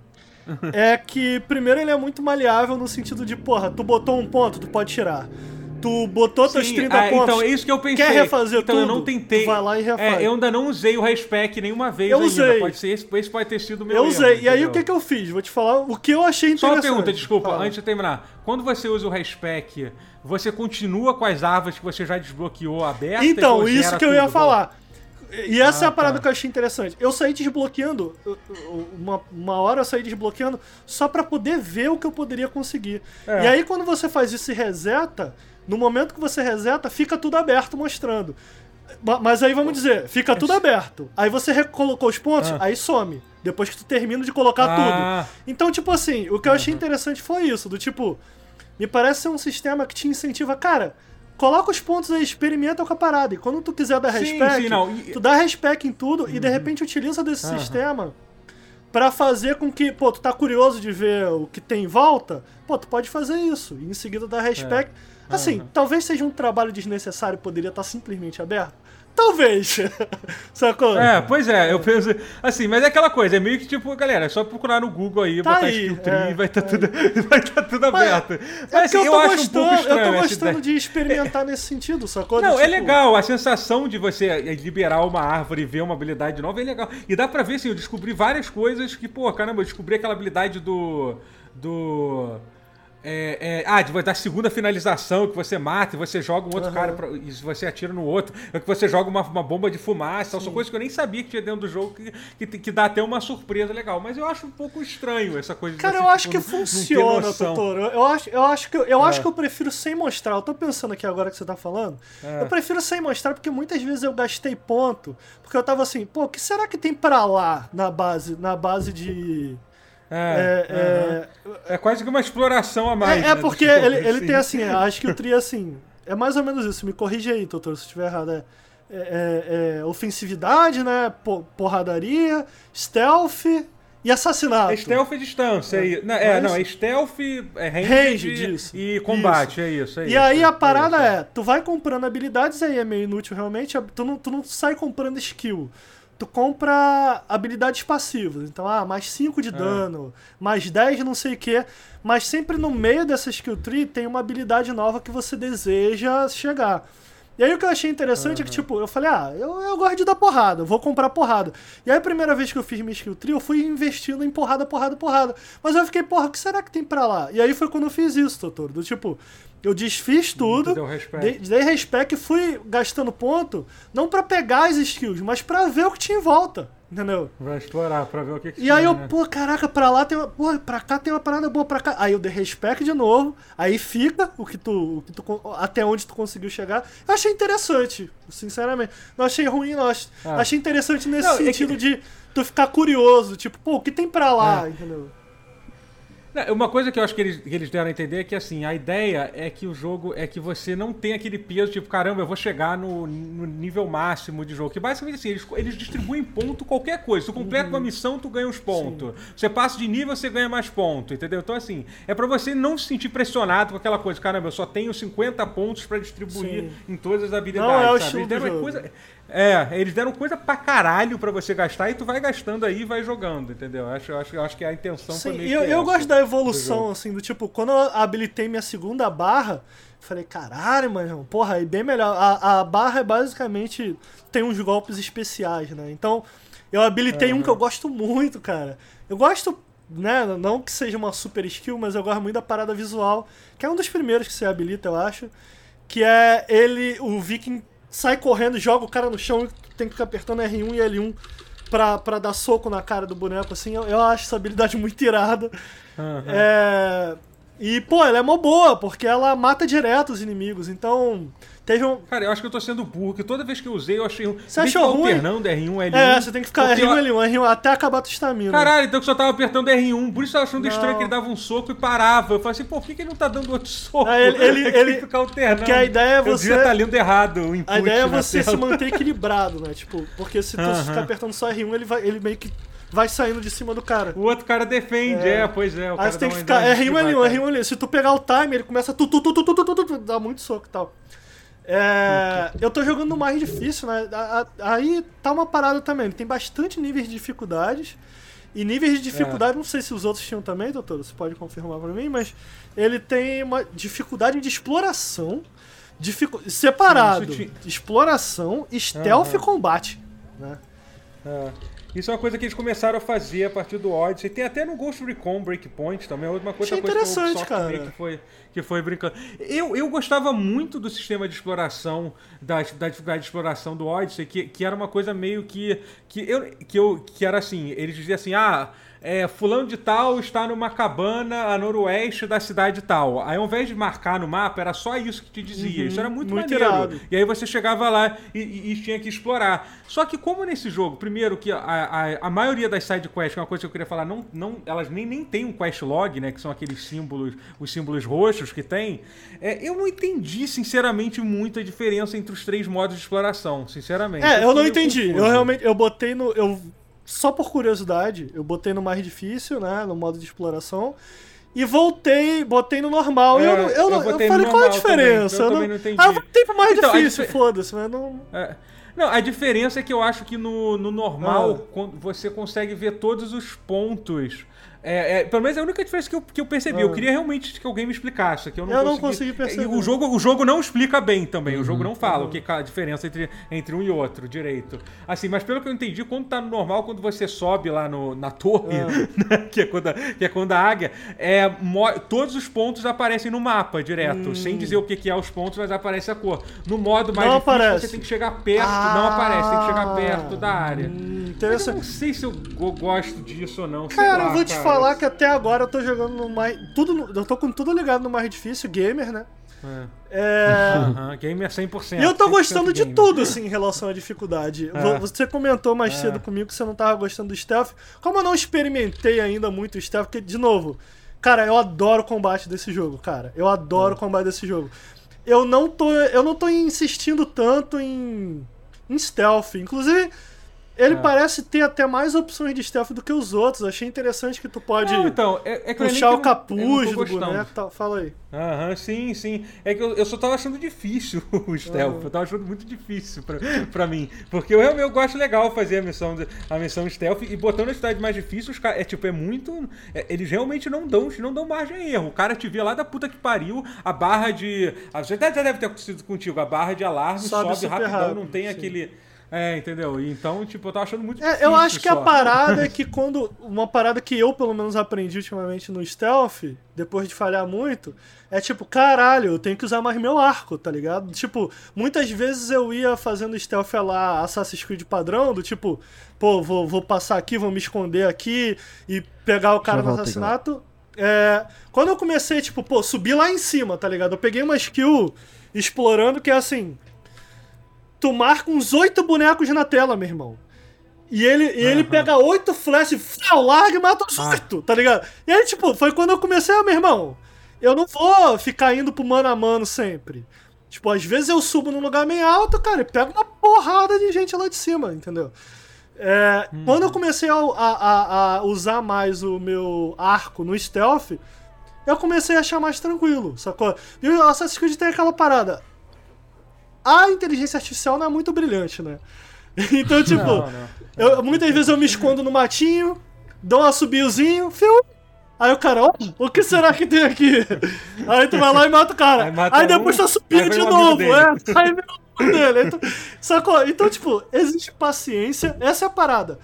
é que, primeiro, ele é muito maleável no sentido de, porra, tu botou um ponto, tu pode tirar. Tu botou teus
Sim,
30
ah,
pontos.
Então, é isso que eu pensei.
Quer refazer
então, eu
tudo?
não tentei.
Tu vai lá e refaz.
É, eu ainda não usei o respec nenhuma vez
Eu
ainda.
usei.
Pode ser, esse, esse pode ter sido o meu
eu
erro,
usei. E aí,
entendeu?
o que, que eu fiz? Vou te falar o que eu achei
Só
interessante.
uma pergunta, desculpa,
Fala.
antes de terminar. Quando você usa o respec, você continua com as árvores que você já desbloqueou abertas?
Então, isso que eu ia falar. E essa é
Ah,
a parada
tá.
que eu achei interessante. Eu saí desbloqueando, uma, uma hora eu saí desbloqueando só pra poder ver o que eu poderia conseguir.
É.
E aí quando você faz isso e reseta, no momento que você reseta, fica tudo aberto mostrando. Ma- Mas aí vamos dizer, fica tudo aberto. Aí você recolocou os pontos,
Ah.
aí some. Depois que tu termina de colocar
Ah.
tudo. Então, tipo assim, o que eu achei interessante foi isso, do tipo, me parece ser um sistema que te incentiva, cara, coloca os pontos aí, experimenta com a parada. E quando tu quiser dar respect,
sim,
tu dá respect em tudo e de repente utiliza desse
Aham.
sistema pra fazer com que, pô, tu tá curioso de ver o que tem em volta, pô, tu pode fazer isso. E em seguida dar respect. Assim,
Aham.
talvez seja um trabalho desnecessário, poderia estar simplesmente aberto. Talvez. Sacou?
É, pois é, eu penso. Assim, mas é aquela coisa, é meio que tipo, galera, é só procurar no Google aí,
Tá
botar
aí,
skill tree
é,
vai estar
é.
tudo, vai tá tudo
Mas-
aberto.
É
Mas assim,
eu
eu,
tô
acho um
gostando,
pouco estranho
eu tô gostando de experimentar nesse sentido, sacou?
Não, é
tipo,
legal, a sensação de você liberar uma árvore e ver uma habilidade nova é legal. E dá pra ver, assim, eu descobri várias coisas que, pô, caramba, eu descobri aquela habilidade do. do. É, é, ah, da segunda finalização que você mata e você joga um outro
Aham.
cara pra- e você atira no outro. É que você joga uma, uma bomba de fumaça. São coisas que eu nem sabia que tinha dentro do jogo que, que, que dá até uma surpresa legal. Mas eu acho um pouco estranho essa coisa
Cara, eu acho
tipo,
que
não-
funciona. Totoro. Eu acho, eu acho que eu, eu acho
É.
que eu prefiro sem mostrar. Eu tô pensando aqui agora que você tá falando.
É.
Eu prefiro sem mostrar porque muitas vezes eu gastei ponto, porque eu tava assim, pô, o que será que tem pra lá na base, na base de
É,
é,
aham. é quase que uma exploração a
é,
mais.
é
né,
porque
jogo,
ele, ele tem assim, acho que o tri assim, é mais ou menos isso. Me corrige aí, Totoro, se eu estiver errado. É, é- é- é ofensividade, né? po- Porradaria, stealth e assassinato.
É stealth e distância. É, não, é,
é
não,
isso?
é stealth, é range,
Range,
e combate, é isso. é
E
isso,
aí
é,
a parada
isso.
é, tu vai comprando habilidades, aí é meio inútil realmente, tu não, tu não sai comprando skill. Tu compra habilidades passivas. Então, ah, mais 5
É.
de dano, mais 10 de não sei o que. Mas sempre no meio dessa skill tree tem uma habilidade nova que você deseja chegar. E aí o que eu achei interessante é que, tipo, eu falei, ah, eu, eu gosto de dar porrada, vou comprar porrada. E aí a primeira vez que eu fiz minha skill tree, eu fui investindo em porrada, porrada, porrada. Mas eu fiquei, porra, o que será que tem pra lá? E aí foi quando eu fiz isso, Totoro. Do tipo, eu desfiz tudo,
deu respeito.
dei, dei respect e fui gastando ponto, não pra pegar as skills, mas pra ver o que tinha em volta. Entendeu?
Vai explorar pra ver o que, que
E aí eu,
né?
pô, caraca, pra lá tem uma. Pô, pra cá tem uma parada boa, pra cá. Aí eu dei respect de novo. Aí fica o que tu. O que tu até onde tu conseguiu chegar. Eu achei interessante, sinceramente. Não achei ruim, não. Ach-
Ah.
Achei interessante nesse
Não, é que-
sentido de tu ficar curioso, tipo, pô, o que tem pra lá,
É.
entendeu?
Não, Uma coisa que eu acho que eles, que eles deram a entender é que assim, a ideia é que o jogo é que você não tem aquele peso, tipo, caramba, eu vou chegar no, no nível máximo de jogo. Que basicamente assim, eles, eles distribuem ponto qualquer coisa. Tu completa uma missão, tu ganha uns pontos. Você passa de nível, você ganha mais pontos, entendeu? Então, assim, é pra você não se sentir pressionado com aquela coisa, caramba, eu só tenho 50 pontos pra distribuir
Sim.
em todas as habilidades.
Não é o
sabe? Eles deram uma coisa. É, eles deram coisa pra caralho pra você gastar e tu vai gastando aí e vai jogando, entendeu? Eu Acho, acho, acho que a intenção foi
Sim,
meio
e eu, eu gosto da
do
evolução,
jogo.
assim, do tipo, quando eu habilitei minha segunda barra, falei, caralho, mano, porra, aí bem melhor. A, a barra é basicamente. tem uns golpes especiais, né? Então, eu habilitei um que eu gosto muito, cara. Eu gosto, né? Não que seja uma super skill, mas eu gosto muito da parada visual, que é um dos primeiros que você habilita, eu acho. Que é ele, o Viking sai correndo, joga o cara no chão e tem que ficar apertando R1 e L1 pra, pra dar soco na cara do boneco, assim. Eu, eu acho essa habilidade muito irada.
Aham.
É, E, pô, ela é mó boa, porque ela mata direto os inimigos. Então, teve um.
Cara, eu acho que eu tô sendo burro, porque toda vez que eu usei, eu achei. um-
Você achou ruim?
alternando R1, L1.
É, você tem que ficar
porque eu-
R1, L1, R1 até acabar a tua estamina.
Caralho, então que só tava apertando R1. Por isso eu tava achando
Não.
estranho que ele dava um soco e parava. Eu falei assim, pô, por que, que ele não tá dando outro soco?
Ah, ele- ele-
É que
ele-
tem que ficar alternando.
porque a ideia é
Eu
você-
devia estar lendo errado o input
A ideia é você se
tela.
manter equilibrado, né? Tipo, porque se tu
Aham.
ficar apertando só R1, ele, vai, ele meio que vai saindo de cima do cara.
O outro cara defende, é, pois é. O
Aí você tem que ficar
dá uma
R1, L1,
esquivada.
R1, L1. Se tu pegar o time, ele começa a tu, tu, tu, tu, tu, tu, tu, tu, tu, dá muito soco e tal. É, eu tô jogando no mais difícil, né? Aí tá uma parada também. Ele tem bastante níveis de dificuldades. E níveis de dificuldade, não sei se os outros tinham também, doutor, você pode confirmar pra mim, mas ele tem uma dificuldade de exploração, dificu separado,
ti-
exploração, stealth e
Aham.
combate. Né?
É. Isso é uma coisa que eles começaram a fazer a partir do Odyssey. Tem até no Ghost Recon Breakpoint também, é uma coisa,
Achei
coisa que
interessante,
Ubisoft
cara.
que foi, que foi brincando. Eu, eu gostava muito do sistema de exploração, da, da dificuldade de exploração do Odyssey, que, que era uma coisa meio que. Que, eu, que, eu, que era assim, eles diziam assim, ah. É, fulano de tal está numa cabana a noroeste da cidade tal. Aí ao invés de marcar no mapa, era só isso que te dizia.
Uhum,
isso era muito,
muito
maneiro.
irado.
E aí você chegava lá e, e- e tinha que explorar. Só que como nesse jogo, primeiro que a, a, a maioria das side quests, que é uma coisa que eu queria falar, não, não, elas nem, nem tem um quest log, né? Que são aqueles símbolos, os símbolos roxos que tem. É, eu não entendi, sinceramente, muito a diferença entre os três modos de exploração, sinceramente.
É, eu
fui
não entendi.
confuso.
Eu realmente, eu botei no, eu só por curiosidade, eu botei no mais difícil, né, no modo de exploração. E voltei, botei no normal. e eu,
É,
não- eu,
eu
não- eu
falei
qual é a
normal também,
diferença.
eu
Eu
também não entendi.
Ah, eu voltei pro mais
Então,
difícil,
dife-
foda-se, mas não.
É. Não, a diferença é que eu acho que no, no normal
Ah.
quando você consegue ver todos os pontos. É, é, pelo menos é a única diferença que eu, que eu percebi. Eu
Ah.
queria realmente que alguém me explicasse. Que eu não,
Eu não
consegui,
consegui perceber.
O jogo, o jogo não explica bem também. O jogo não fala o que é a diferença entre, entre um e outro direito. Assim, mas pelo que eu entendi, quando tá no normal, quando você sobe lá no, na torre, né, que, é quando a, que é quando a águia, é, mo- todos os pontos aparecem no mapa direto. Sem dizer o que, que é os pontos, mas aparece a cor. No modo mais
Não
difícil,
aparece.
você tem que chegar perto. não
Ah,
aparece, tem que chegar perto da área.
hum,
Mas eu
interessante.
não sei se eu go- gosto disso ou não.
Cara,
lá,
eu vou te
cara.
falar que até agora eu tô jogando no mais. Tudo eu tô com tudo ligado no mais difícil, gamer, né?
É.
É.
Aham, game é 100%.
E eu tô
100%
gostando de
game.
tudo, assim, em relação à dificuldade.
É.
Vo- Você comentou mais
É.
cedo comigo que você não tava gostando do stealth. Como eu não experimentei ainda muito o stealth, porque, de novo, cara, eu adoro o combate desse jogo, cara. Eu adoro
É.
o combate desse jogo. Eu não tô, eu não tô insistindo tanto em, em stealth. Inclusive, ele
É.
parece ter até mais opções de stealth do que os outros. Achei interessante que tu pode
Não, então, é, é eu
puxar o
eu eu
capuz do boneco tal. Fala aí.
Aham, sim, sim. É que eu, eu só tava achando difícil o stealth.
Ah.
Eu tava achando muito difícil pra, pra mim. Porque eu realmente eu gosto legal fazer a missão, de- a missão stealth e botando a cidade mais difícil, os caras. É tipo, é muito. é, eles realmente não dão, não dão margem a erro. O cara te vê lá da puta que pariu, a barra de. A, já deve ter acontecido contigo, a barra de alarme
Sobe
sobe, rapidão,
rápido,
não tem
sim.
aquele. É, entendeu? E Então, tipo, eu tava achando muito
É,
difícil.
eu acho que a
só.
parada é que quando. Uma parada que eu, pelo menos, aprendi ultimamente no stealth, depois de falhar muito, é tipo, caralho, eu tenho que usar mais meu arco, tá ligado? Tipo, muitas vezes eu ia fazendo stealth lá Assassin's Creed padrão, do tipo, pô, vou, vou passar aqui, vou me esconder aqui e pegar o cara no assassinato. É, quando eu comecei, tipo, pô, subir lá em cima, tá ligado? Eu peguei uma skill explorando que é assim. Tu marca uns oito bonecos na tela, meu irmão. E ele, e ele pega oito flashes, larga e mata os
Ah.
oito, tá ligado? E aí, tipo, foi quando eu comecei, ah, meu irmão, eu não vou ficar indo pro mano a mano sempre. Tipo, às vezes eu subo num lugar meio alto, cara, e pego uma porrada de gente lá de cima, entendeu? É, Quando eu comecei a, a- a- a usar mais o meu arco no stealth, eu comecei a achar mais tranquilo, sacou? E o Assassin's Creed tem aquela parada. A inteligência artificial não é muito brilhante, né? Então, tipo,
Não, não.
eu- muitas vezes eu me escondo no matinho, dou um assobiozinho, fio. Aí o cara, ó, o que será que tem aqui? Aí tu vai lá e mata o cara.
Aí
Aí, depois
um,
tu assobia
aí
de
o
novo, é. Aí vem o amigo dele. Aí tu... Sacou? Então, tipo, existe paciência, essa é a parada.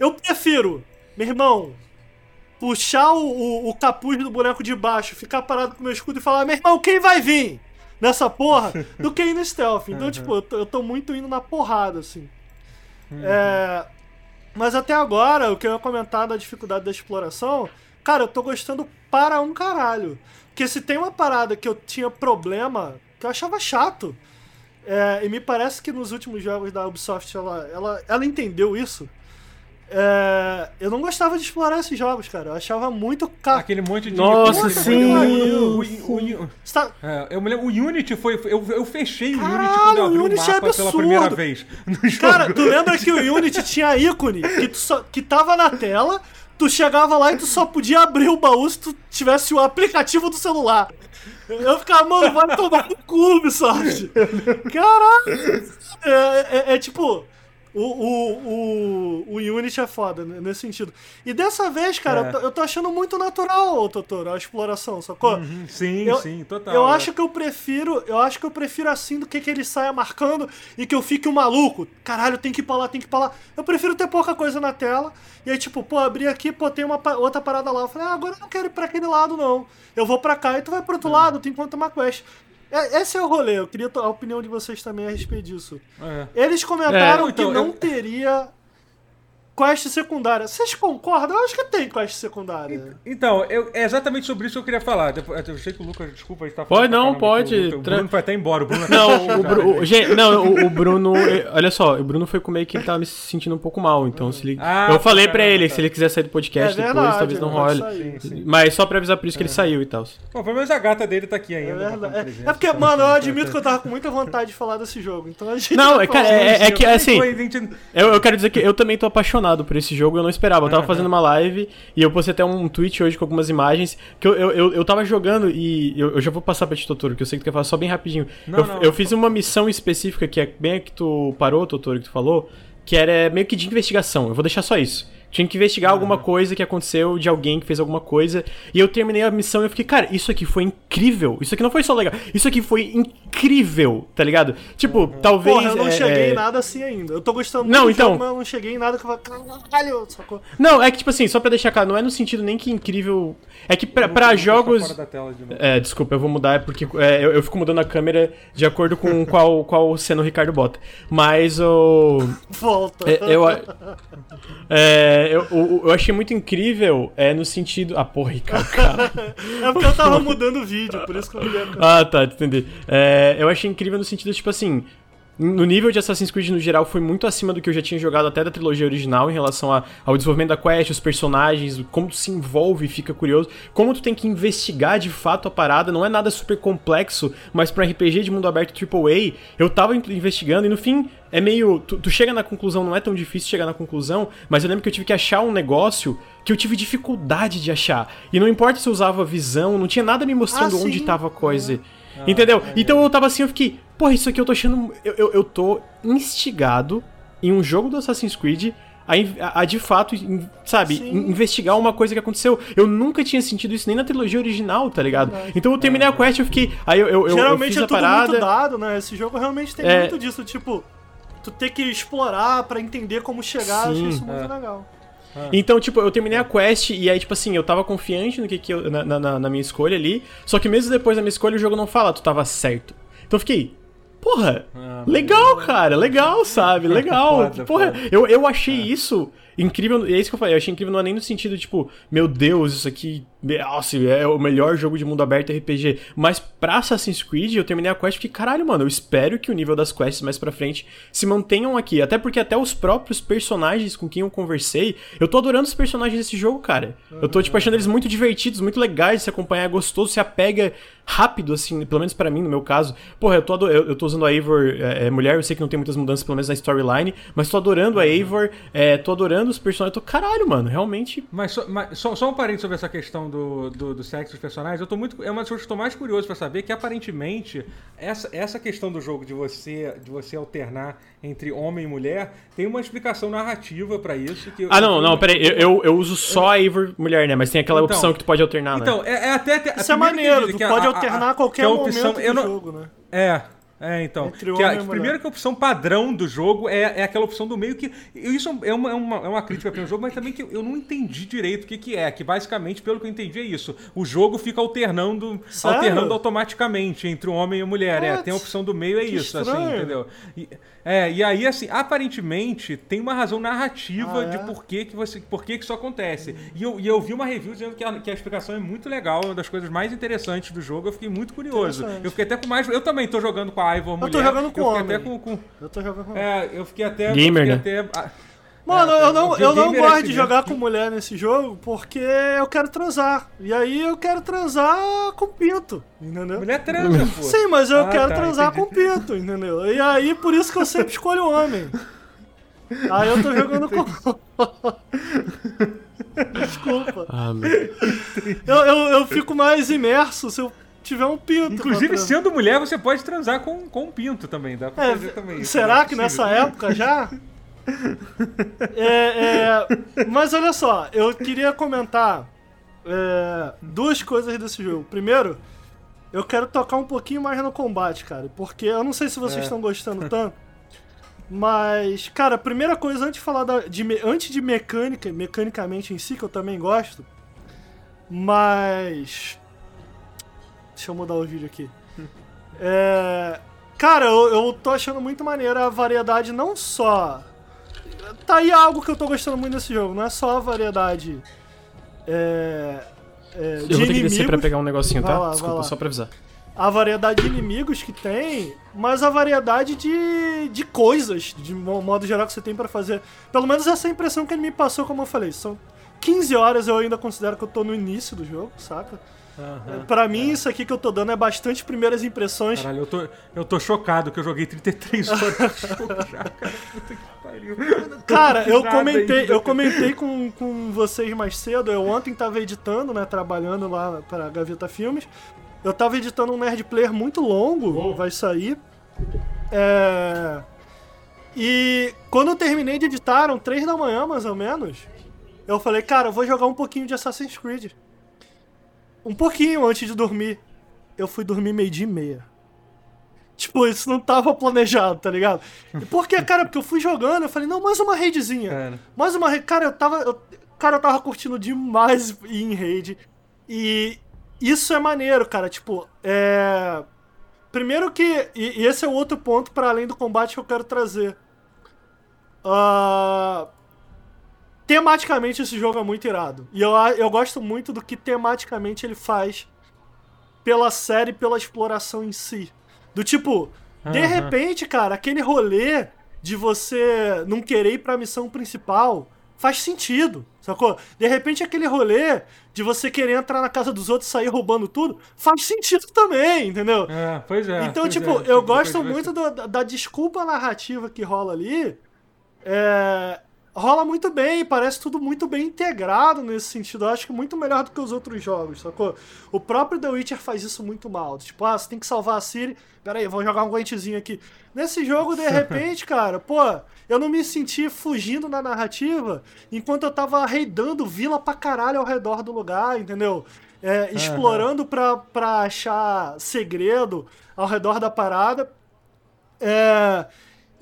Eu prefiro, meu irmão, puxar o, o, o capuz do boneco de baixo, ficar parado com meu escudo e falar, meu irmão, quem vai vir nessa porra? Do que ir no stealth. Então, tipo, eu tô, eu tô muito indo na porrada, assim. É, mas até agora, o que eu ia comentar da dificuldade da exploração, cara, eu tô gostando para um caralho. Porque se tem uma parada que eu tinha problema, que eu achava chato, é, e me parece que nos últimos jogos da Ubisoft ela, ela, ela entendeu isso. É, eu não gostava de explorar esses jogos, cara. Eu achava muito ca...
Aquele monte de.
Nossa, sim.
tá-
é, eu me lembro, o Unity foi. Eu, eu fechei o Unity
Caralho,
quando eu abri
o
o
Unity é
mapa pela
absurdo.
primeira vez. No jogo.
Cara, tu lembra que o Unity tinha ícone que, tu só, que tava na tela, tu chegava lá e tu só podia abrir o baú se tu tivesse o aplicativo do celular. Eu ficava, mano, vai tomar no cu, Ubisoft. Caralho. É, é- é tipo, o, o, o, o Unity é foda né, nesse sentido. E dessa vez, cara,
É.
eu, tô, achando muito natural, Totoro, a exploração, sacou?
Uhum, sim,
Eu-
sim, total.
Eu
é.
acho que eu prefiro, eu acho que eu prefiro assim do que que ele saia marcando e que eu fique um maluco. Caralho, tem que ir pra lá, tem que ir pra lá. Eu prefiro ter pouca coisa na tela. E aí, tipo, pô, abri aqui, pô, tem uma outra parada lá. Eu falei, ah, agora eu não quero ir pra aquele lado, não. Eu vou pra cá e tu vai pro outro
Hum.
lado, tu encontra uma quest. É- esse é o rolê, eu queria a opinião de vocês também a respeito disso.
É.
Eles comentaram
É, então,
que não
eu-
teria quest secundária. Vocês concordam? Eu acho que tem quest secundária.
Então, eu- é exatamente sobre isso que eu queria falar. Depois- Eu sei que o Lucas, desculpa, ele tá
Pode,
falando pra
não, pode.
O, o Bruno foi até embora. O Bruno
Não, o, Bru- o- gente, não, o, o Bruno. Olha só, o Bruno foi comer que ele tava me sentindo um pouco mal. Então, se ele.
Ah,
eu falei pra
caramba,
ele que
tá.
se ele quiser sair do podcast
É
depois,
verdade,
talvez não
vai
role.
sair.
Sim, sim.
Mas só pra avisar por isso que ele saiu e tal.
Bom, pelo menos a gata dele tá aqui
É
ainda.
verdade.
marcando
É, é porque, mano, eu admito que eu tava com muita vontade de falar desse jogo. Então a gente.
Não,
vai
é, cara, é, é que
eu
assim. Eu, eu quero dizer que eu também tô apaixonado por esse jogo, eu não esperava. Eu tava fazendo uma live e eu postei até um tweet hoje com algumas imagens que eu, eu, eu, eu tava jogando e eu, eu já vou passar pra ti, Totoro, que eu sei que tu quer falar só bem rapidinho.
Não,
eu,
não.
eu fiz uma missão específica que é bem a que tu parou, Totoro, que tu falou, que era meio que de investigação. Eu vou deixar só isso. Tinha que investigar alguma coisa que aconteceu de alguém que fez alguma coisa. E eu terminei a missão e eu fiquei, cara, isso aqui foi incrível. Isso aqui não foi só legal. Isso aqui foi incrível, tá ligado? Tipo, talvez.
Porra, eu não
é,
cheguei
é,
em nada assim ainda. Eu tô gostando
Não,
muito
então-
jogo, mas eu não cheguei em nada que eu falei, caralho, sacou?
Não, é que, tipo assim, só pra deixar claro, não é no sentido nem que incrível. É que pra, pra jogos.
de.
É, desculpa, eu vou mudar, é porque é, eu, eu fico mudando a câmera de acordo com qual, qual cena o Ricardo bota. Mas o.
Volta.
É, eu, a- é, eu, eu achei muito incrível é, no sentido. Ah, porra, Ricardo, cara.
É porque eu tava mudando o vídeo, por isso que eu a câmera.
Ah, tá, entendi. É, eu achei incrível no sentido, tipo assim. No nível de Assassin's Creed no geral foi muito acima do que eu já tinha jogado até da trilogia original em relação a- ao desenvolvimento da quest, os personagens, como tu se envolve e fica curioso, como tu tem que investigar de fato a parada, não é nada super complexo, mas pra RPG de mundo aberto AAA, eu tava in- investigando e no fim é meio. Tu, tu chega na conclusão, não é tão difícil chegar na conclusão, mas eu lembro que eu tive que achar um negócio que eu tive dificuldade de achar. E não importa se eu usava visão, não tinha nada me mostrando
Ah,
onde tava a coisa. Entendeu? Então eu tava assim, eu fiquei, porra, isso aqui eu tô achando. Eu, eu, eu tô instigado em um jogo do Assassin's Creed a, a- de fato, in- sabe,
Sim.
in- investigar uma coisa que aconteceu. Eu nunca tinha sentido isso nem na trilogia original, tá ligado? Então eu terminei a quest, eu fiquei. Aí eu, eu, eu, eu
Geralmente
fiz
é
a
tudo
parada.
muito dado, né? Esse jogo realmente tem
É.
muito disso, tipo, tu ter que explorar pra entender como chegar, eu achei
Sim.
isso muito
É.
legal.
Então, tipo, eu terminei a quest e aí, tipo assim, eu tava confiante no que, que eu, na, na, na minha escolha ali. Só que mesmo depois da minha escolha, o jogo não fala, tu tava certo. Então eu fiquei, porra,
Ah,
legal, cara, legal, sabe? Legal.
Foda,
porra,
foda.
Eu, eu achei isso. incrível, é isso que eu falei, eu achei incrível não é nem no sentido, tipo, meu Deus, isso aqui, nossa, é o melhor jogo de mundo aberto RPG, mas pra Assassin's Creed eu terminei a quest e fiquei, caralho, mano, eu espero que o nível das quests mais pra frente se mantenham aqui, até porque até os próprios personagens com quem eu conversei, eu tô adorando os personagens desse jogo, cara. Eu tô, tipo, achando eles muito divertidos, muito legais de se acompanhar, é gostoso, se apega rápido, assim, pelo menos para mim, no meu caso. Porra, eu tô, eu, eu tô usando a Eivor é, é, mulher, eu sei que não tem muitas mudanças, pelo menos na storyline, mas tô adorando a Eivor, é, tô adorando os personagens, tô caralho, mano, realmente.
Mas, só, mas só, só um parênteses sobre essa questão do, do, do sexo dos personagens, eu tô muito. É uma das coisas que eu tô mais curioso para saber, que aparentemente essa, essa questão do jogo de você, de você alternar entre homem e mulher tem uma explicação narrativa para isso. Que
ah, não, não, peraí, eu, eu, eu uso só a Eivor mulher, né? Mas tem aquela então, opção que tu pode alternar,
então,
né?
Então, é, é até.
Isso é maneiro, tu pode a, alternar a qualquer opção, momento do não, jogo, né?
É, é, então. Que a, primeiro que a opção padrão do jogo é, é aquela opção do meio que. Isso é uma, é uma, é uma crítica para o jogo, mas também que eu não entendi direito o que, que é. Que basicamente, pelo que eu entendi, é isso. O jogo fica alternando, alternando automaticamente entre o homem e a mulher. É, tem a opção do meio, é isso, assim, estranho. assim, entendeu? E, é, e aí, assim, aparentemente tem uma razão narrativa ah, é? de por que, que, você, por que, que isso acontece. E eu, e eu vi uma review dizendo que a, que a explicação é muito legal, uma das coisas mais interessantes do jogo. Eu fiquei muito curioso. Eu fiquei até com mais. Eu também tô jogando com a Ivor mulher.
Eu tô jogando com
eu
homem.
Até com, com,
eu tô jogando com
É, eu fiquei até.
Gamer,
eu
fiquei
né? Até,
Mano, é, eu não, eu não gosto de jogar com mulher nesse jogo porque eu quero transar. E aí eu quero transar com pinto, entendeu?
Mulher transa, pô.
Sim, mas eu ah, quero tá, transar entendi. com pinto, entendeu? E aí por isso que eu sempre escolho homem. Aí eu tô jogando com. Desculpa. Ah, eu, eu, eu fico mais imerso se eu tiver um pinto.
Inclusive, sendo mulher, você pode transar com, com um pinto também. Dá pra
é,
fazer também.
Será que nessa época já? É, é, mas olha só, eu queria comentar é, duas coisas desse jogo. Primeiro, eu quero tocar um pouquinho mais no combate, cara, porque eu não sei se vocês é. estão gostando tanto. Mas, cara, primeira coisa, antes de falar da, de, antes de mecânica, mecanicamente em si, que eu também gosto, mas. Deixa eu mudar o vídeo aqui. É, cara, eu, eu tô achando muito maneira a variedade, não só tá aí algo que eu tô gostando muito desse jogo. Não é só a variedade. É,
é, eu de vou ter que descer pra pegar um negocinho, tá? Lá, Desculpa, só pra avisar.
A variedade de inimigos que tem, mas a variedade de, de coisas, de modo geral, que você tem para fazer. Pelo menos essa é a impressão que ele me passou, como eu falei. São 15 horas, eu ainda considero que eu tô no início do jogo, saca? Uhum, pra mim, é. isso aqui que eu tô dando é bastante primeiras impressões.
Caralho, eu tô, eu tô chocado que eu joguei 33 horas de jogo já, cara. Puta que pariu.
Cara, eu comentei, eu comentei com, com vocês mais cedo. Eu ontem tava editando, né? Trabalhando lá pra Gaveta Filmes. Eu tava editando um Nerd Player muito longo, oh. vai sair. É. E quando eu terminei de editar, eram 3 da manhã mais ou menos. Eu falei, cara, eu vou jogar um pouquinho de Assassin's Creed um pouquinho antes de dormir. Eu fui dormir meio-dia e meia. Tipo, isso não tava planejado, tá ligado? Por quê, cara? Porque eu fui jogando, eu falei, não, mais uma raidzinha. Cara. Mais uma raid. Cara, eu tava. Eu, cara, eu tava curtindo demais ir em raid. E isso é maneiro, cara. Tipo, é. Primeiro que. E, e esse é o outro ponto para além do combate que eu quero trazer. Uh, tematicamente esse jogo é muito irado. E eu, eu gosto muito do que tematicamente ele faz pela série, pela exploração em si. Do tipo, uhum. de repente, cara, aquele rolê de você não querer ir pra missão principal faz sentido, sacou? De repente aquele rolê de você querer entrar na casa dos outros e sair roubando tudo faz sentido também, entendeu?
É, pois é.
Então,
pois
tipo,
é,
eu gosto muito do, da, da desculpa narrativa que rola ali. É, rola muito bem, parece tudo muito bem integrado nesse sentido. Eu acho que muito melhor do que os outros jogos, sacou? O próprio The Witcher faz isso muito mal. Tipo, ah, você tem que salvar a Siri. Pera aí, vou jogar um guentezinho aqui. Nesse jogo, de repente, cara, pô, eu não me senti fugindo na narrativa enquanto eu tava raidando vila pra caralho ao redor do lugar, entendeu? É, explorando pra, pra achar segredo ao redor da parada. É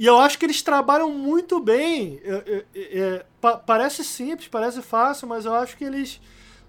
e eu acho que eles trabalham muito bem. É, é, é, pa parece simples, parece fácil, mas eu acho que eles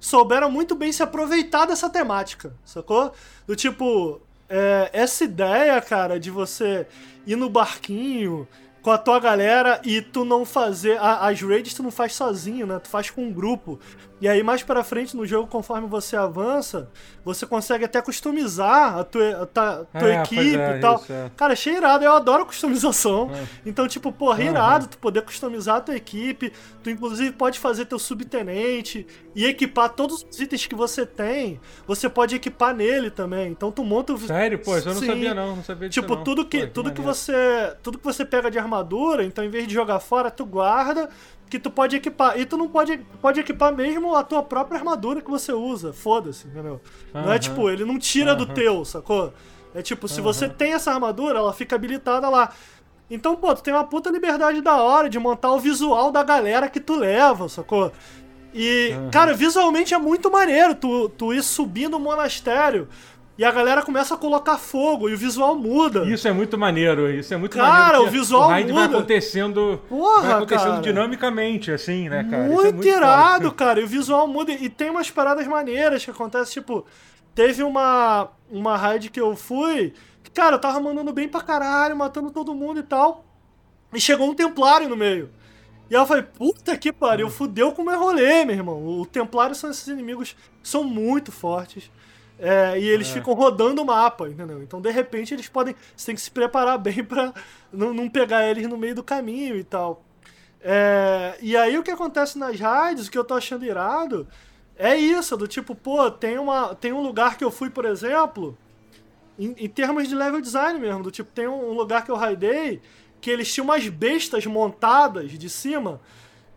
souberam muito bem se aproveitar dessa temática, sacou? Do tipo, é, essa ideia, cara, de você ir no barquinho com a tua galera e tu não fazer. a- as raids tu não faz sozinho, né? Tu faz com um grupo. E aí mais pra frente no jogo, conforme você avança, você consegue até customizar a tua, a tua
É,
equipe
é,
e tal.
isso, é.
Cara, achei irado, eu adoro customização.
É.
Então, tipo, porra, irado tu poder customizar a tua equipe. Tu, inclusive, pode fazer teu subtenente e equipar todos os itens que você tem. Você pode equipar nele também. Então, tu monta o.
Sério? Pô, eu não
Sim.
sabia não, não sabia disso
Tipo, tudo que,
Pô,
tudo que você. Tudo que você pega de armadura, então em vez de jogar fora, tu guarda. Que tu pode equipar. E tu não pode, pode equipar mesmo a tua própria armadura que você usa. Foda-se, entendeu? Não é tipo, ele não tira do
Aham.
teu, sacou? É tipo, se você tem essa armadura, ela fica habilitada lá. Então, pô, tu tem uma puta liberdade da hora de montar o visual da galera que tu leva, sacou? E, cara, visualmente é muito maneiro tu, tu ir subindo o monastério e a galera começa a colocar fogo e o visual muda.
Isso é muito maneiro, isso é muito
Cara,
maneiro.
o
porque
visual
o raid vai
muda.
acontecendo,
Porra,
vai acontecendo
cara.
dinamicamente, assim, né, cara? Isso é
Muito,
muito
irado,
foda.
cara. E o visual muda. E tem umas paradas maneiras que acontecem, tipo, teve uma, uma raid que eu fui, que, cara, eu tava mandando bem pra caralho, matando todo mundo e tal. E chegou um templário no meio. E eu falei, puta que pariu, fudeu com o meu rolê, meu irmão. O templário são esses inimigos que são muito fortes. É, e eles
É.
ficam rodando o mapa, entendeu? Então, de repente, eles podem. Você tem que se preparar bem pra não, não pegar eles no meio do caminho e tal. É, e aí o que acontece nas raids, o que eu tô achando irado, é isso, do tipo, pô, tem, uma, tem um lugar que eu fui, por exemplo, em, em termos de level design mesmo, do tipo, tem um lugar que eu raidei que eles tinham umas bestas montadas de cima.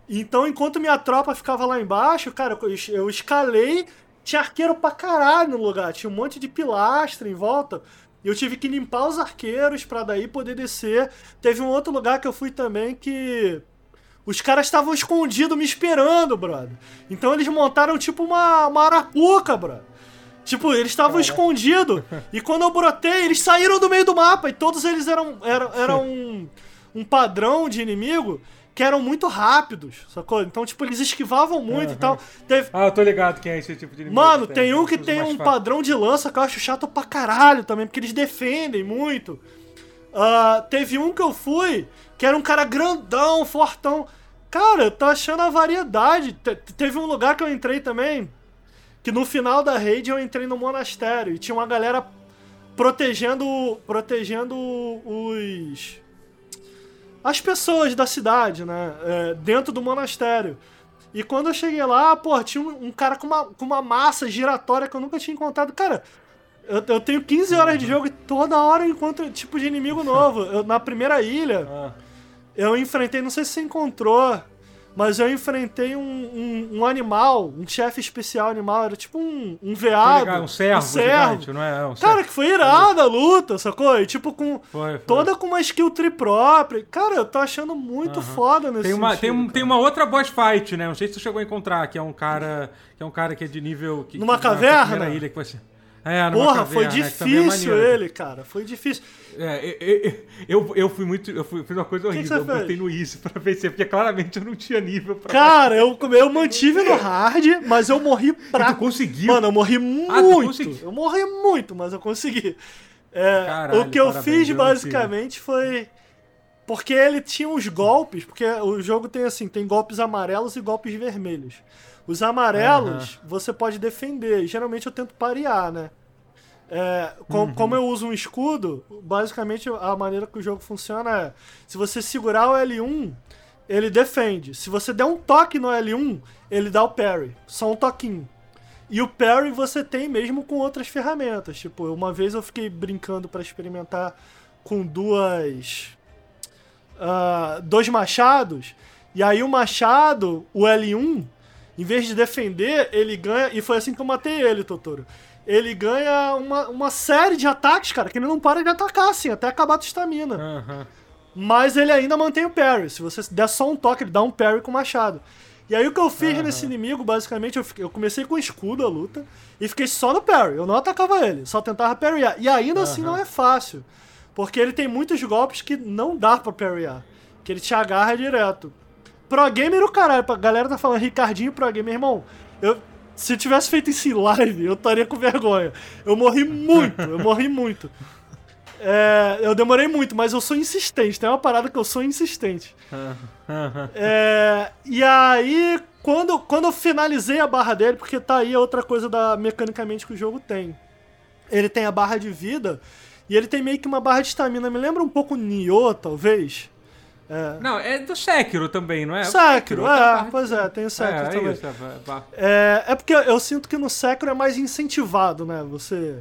Então, enquanto minha tropa ficava lá embaixo, cara, eu escalei, tinha arqueiro pra caralho no lugar, tinha um monte de pilastra em volta. Eu tive que limpar os arqueiros pra daí poder descer. Teve um outro lugar que eu fui também que os caras estavam escondidos me esperando, brother. Então eles montaram tipo uma, uma arapuca, brother. Tipo, eles estavam escondidos. E quando eu brotei, eles saíram do meio do mapa. E todos eles eram, eram, eram um, um padrão de inimigo que eram muito rápidos, sacou? Então, tipo, eles esquivavam muito e tal. Teve,
Ah, eu tô ligado quem é esse tipo de inimigo.
Mano, tem um que tem um padrão de lança que eu acho chato pra caralho também, porque eles defendem muito. Ah, teve um que eu fui, que era um cara grandão, fortão. Cara, eu tô achando a variedade. Te- teve um lugar que eu entrei também, que no final da raid eu entrei no monastério e tinha uma galera protegendo protegendo os as pessoas da cidade, né, é, dentro do monastério. E quando eu cheguei lá, pô, tinha um, um cara com uma, com uma massa giratória que eu nunca tinha encontrado. Cara, eu, eu tenho 15 horas de jogo e toda hora eu encontro tipo de inimigo novo. Eu, na primeira ilha,
Ah,
eu enfrentei, não sei se você encontrou, mas eu enfrentei um, um, um animal, um chefe especial animal, era tipo um, um veado.
ligado, um servo,
um servo.
gigante, não é? É um
Cara, que foi irada a luta, sacou? E tipo, com.
Foi, foi.
Toda com uma skill tree própria. Cara, eu tô achando muito foda nesse
Tem uma, tem,
sentido,
um,
cara.
tem uma outra boss fight, né? Não sei se tu chegou a encontrar, que é um cara que é um cara que é de nível que,
Numa
que, na
caverna?
primeira ilha que você É,
Porra,
caverna,
foi
né, que é
difícil
maneiro.
ele, cara. Foi difícil.
É, eu, eu, eu fui muito. Eu fui, fiz uma coisa
que
horrível.
você
eu botei no Easy pra vencer, porque claramente eu não tinha nível pra.
Cara, eu, eu mantive no hard, mas eu morri pra.
tu conseguiu?
Mano, eu morri
Ah, tu
muito.
conseguiu.
eu morri muito, mas eu consegui. É,
Caralho,
o que eu
parabéns,
fiz
eu
basicamente foi. Porque ele tinha uns golpes, porque o jogo tem assim, tem golpes amarelos e golpes vermelhos. Os amarelos você pode defender, geralmente eu tento parear, né? É, com-
Uhum.
Como eu uso um escudo, basicamente a maneira que o jogo funciona é: se você segurar o L1, ele defende. Se você der um toque no L1, ele dá o parry. Só um toquinho. E o parry você tem mesmo com outras ferramentas. Tipo, uma vez eu fiquei brincando pra experimentar com duas. ah, dois machados. E aí o machado, o L1, em vez de defender, ele ganha. E foi assim que eu matei ele, Totoro. Ele ganha uma, uma série de ataques, cara, que ele não para de atacar, assim, até acabar a estamina.
Aham.
Mas ele ainda mantém o parry. Se você der só um toque, ele dá um parry com o machado. E aí o que eu fiz nesse inimigo, basicamente, eu, fiquei- eu comecei com escudo a luta e fiquei só no parry. Eu não atacava ele, só tentava parryar. E ainda assim não é fácil. Porque ele tem muitos golpes que não dá pra parryar. Que ele te agarra direto. Pro gamer o caralho, a galera tá falando Ricardinho pro gamer, irmão. Eu, se eu tivesse feito isso em live, eu estaria com vergonha. Eu morri muito, eu morri muito. É, eu demorei muito, mas eu sou insistente. Tem uma parada que eu sou insistente. É, e aí, quando, quando eu finalizei a barra dele, porque tá aí outra coisa da mecanicamente que o jogo tem. Ele tem a barra de vida e ele tem meio que uma barra de estamina. Me lembra um pouco Nioh, talvez. É.
Não, é do Sekiro também, não é?
Sekiro, é, pois é, tem o Sekiro
é, é
também.
isso, é, é,
É, é porque eu sinto que no Sekiro é mais incentivado, né? Você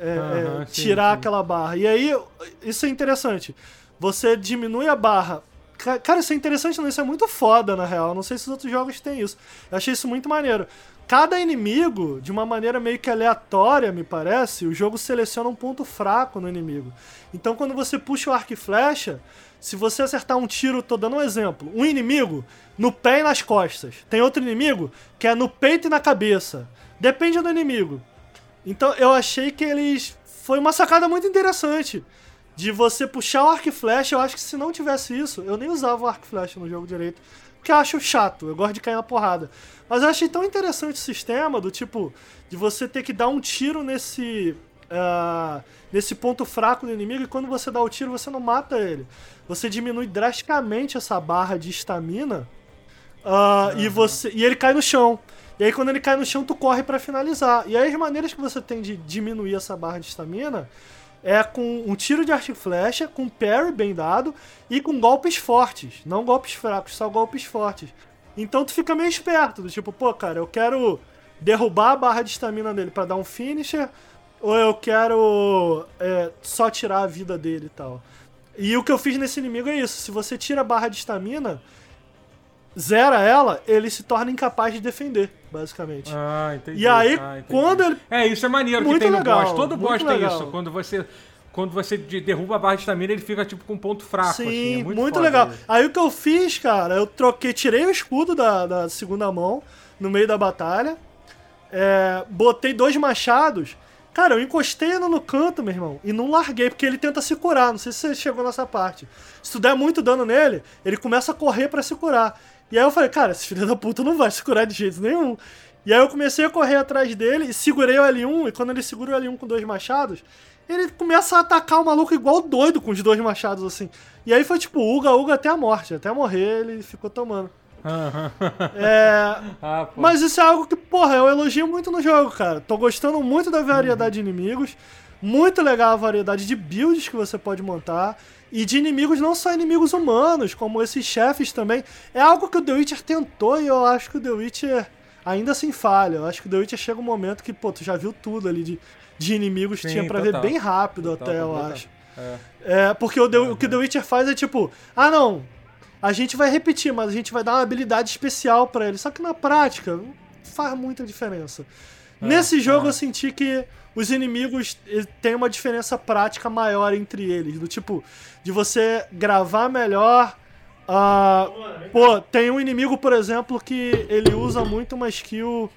é, é,
sim,
tirar
sim.
aquela barra. E aí, isso é interessante. Você diminui a barra. Ca- Cara, isso é interessante, não? Isso é muito foda, na real. Não sei se os outros jogos têm isso. Eu achei isso muito maneiro. Cada inimigo, de uma maneira meio que aleatória, me parece, o jogo seleciona um ponto fraco no inimigo. Então, quando você puxa o arco e flecha, se você acertar um tiro, tô dando um exemplo. Um inimigo no pé e nas costas. Tem outro inimigo que é no peito e na cabeça. Depende do inimigo. Então eu achei que eles. Foi uma sacada muito interessante. De você puxar o arco e flecha. Eu acho que se não tivesse isso, eu nem usava o arco e flecha no jogo direito. Porque eu acho chato, eu gosto de cair na porrada. Mas eu achei tão interessante o sistema do tipo. De você ter que dar um tiro nesse. Ah, nesse ponto fraco do inimigo. E quando você dá o tiro, você não mata ele. Você diminui drasticamente essa barra de estamina. Ah, e você e ele cai no chão. E aí quando ele cai no chão, tu corre pra finalizar. E aí as maneiras que você tem de diminuir essa barra de estamina é com um tiro de arco e flecha, com parry bem dado e com golpes fortes, não golpes fracos, só golpes fortes. Então tu fica meio esperto, do tipo, pô, cara, eu quero derrubar a barra de estamina dele pra dar um finisher, ou eu quero é, só tirar a vida dele e tal. E o que eu fiz nesse inimigo é isso: se você tira a barra de estamina, zera ela, ele se torna incapaz de defender, basicamente.
Ah, entendi.
e aí,
ah, entendi.
quando ele.
É, isso é maneiro
Muito
que tem no
legal,
boss. Todo boss tem
legal.
isso. Quando você, quando você de- derruba a barra de estamina, ele fica tipo com um ponto fraco.
Sim,
assim. É
muito,
muito,
legal.
isso.
Aí o que eu fiz, cara, eu troquei, tirei o escudo da, da segunda mão no meio da batalha, é, botei dois machados. Cara, eu encostei no, no canto, meu irmão, e não larguei, porque ele tenta se curar. Não sei se você chegou nessa parte. Se tu der muito dano nele, ele começa a correr pra se curar. E aí eu falei, cara, esse filho da puta não vai se curar de jeito nenhum. E aí eu comecei a correr atrás dele e segurei o L1, e quando ele segura o L1 com dois machados, ele começa a atacar o maluco igual doido com os dois machados, assim. E aí foi tipo, uga, uga até a morte. Até morrer, ele ficou tomando. É,
ah,
mas isso é algo que, porra, eu elogio muito no jogo, cara. Tô gostando muito da variedade de inimigos. Muito legal a variedade de builds que você pode montar. E de inimigos, não só inimigos humanos, como esses chefes também. É algo que o The Witcher tentou e eu acho que o The Witcher ainda assim falha. Eu acho que o The Witcher chega um momento que, pô, tu já viu tudo ali de, de inimigos
Sim,
tinha pra
total.
ver bem rápido
Total,
até, eu
total.
acho.
É.
É, porque o, The- o que o The Witcher faz é tipo, ah não, a gente vai repetir, mas a gente vai dar uma habilidade especial pra ele. Só que na prática, faz muita diferença. Nesse jogo eu senti que os inimigos têm uma diferença prática maior entre eles. Do tipo, de você gravar melhor. ah, pô, tem um inimigo, por exemplo, que ele usa muito uma skill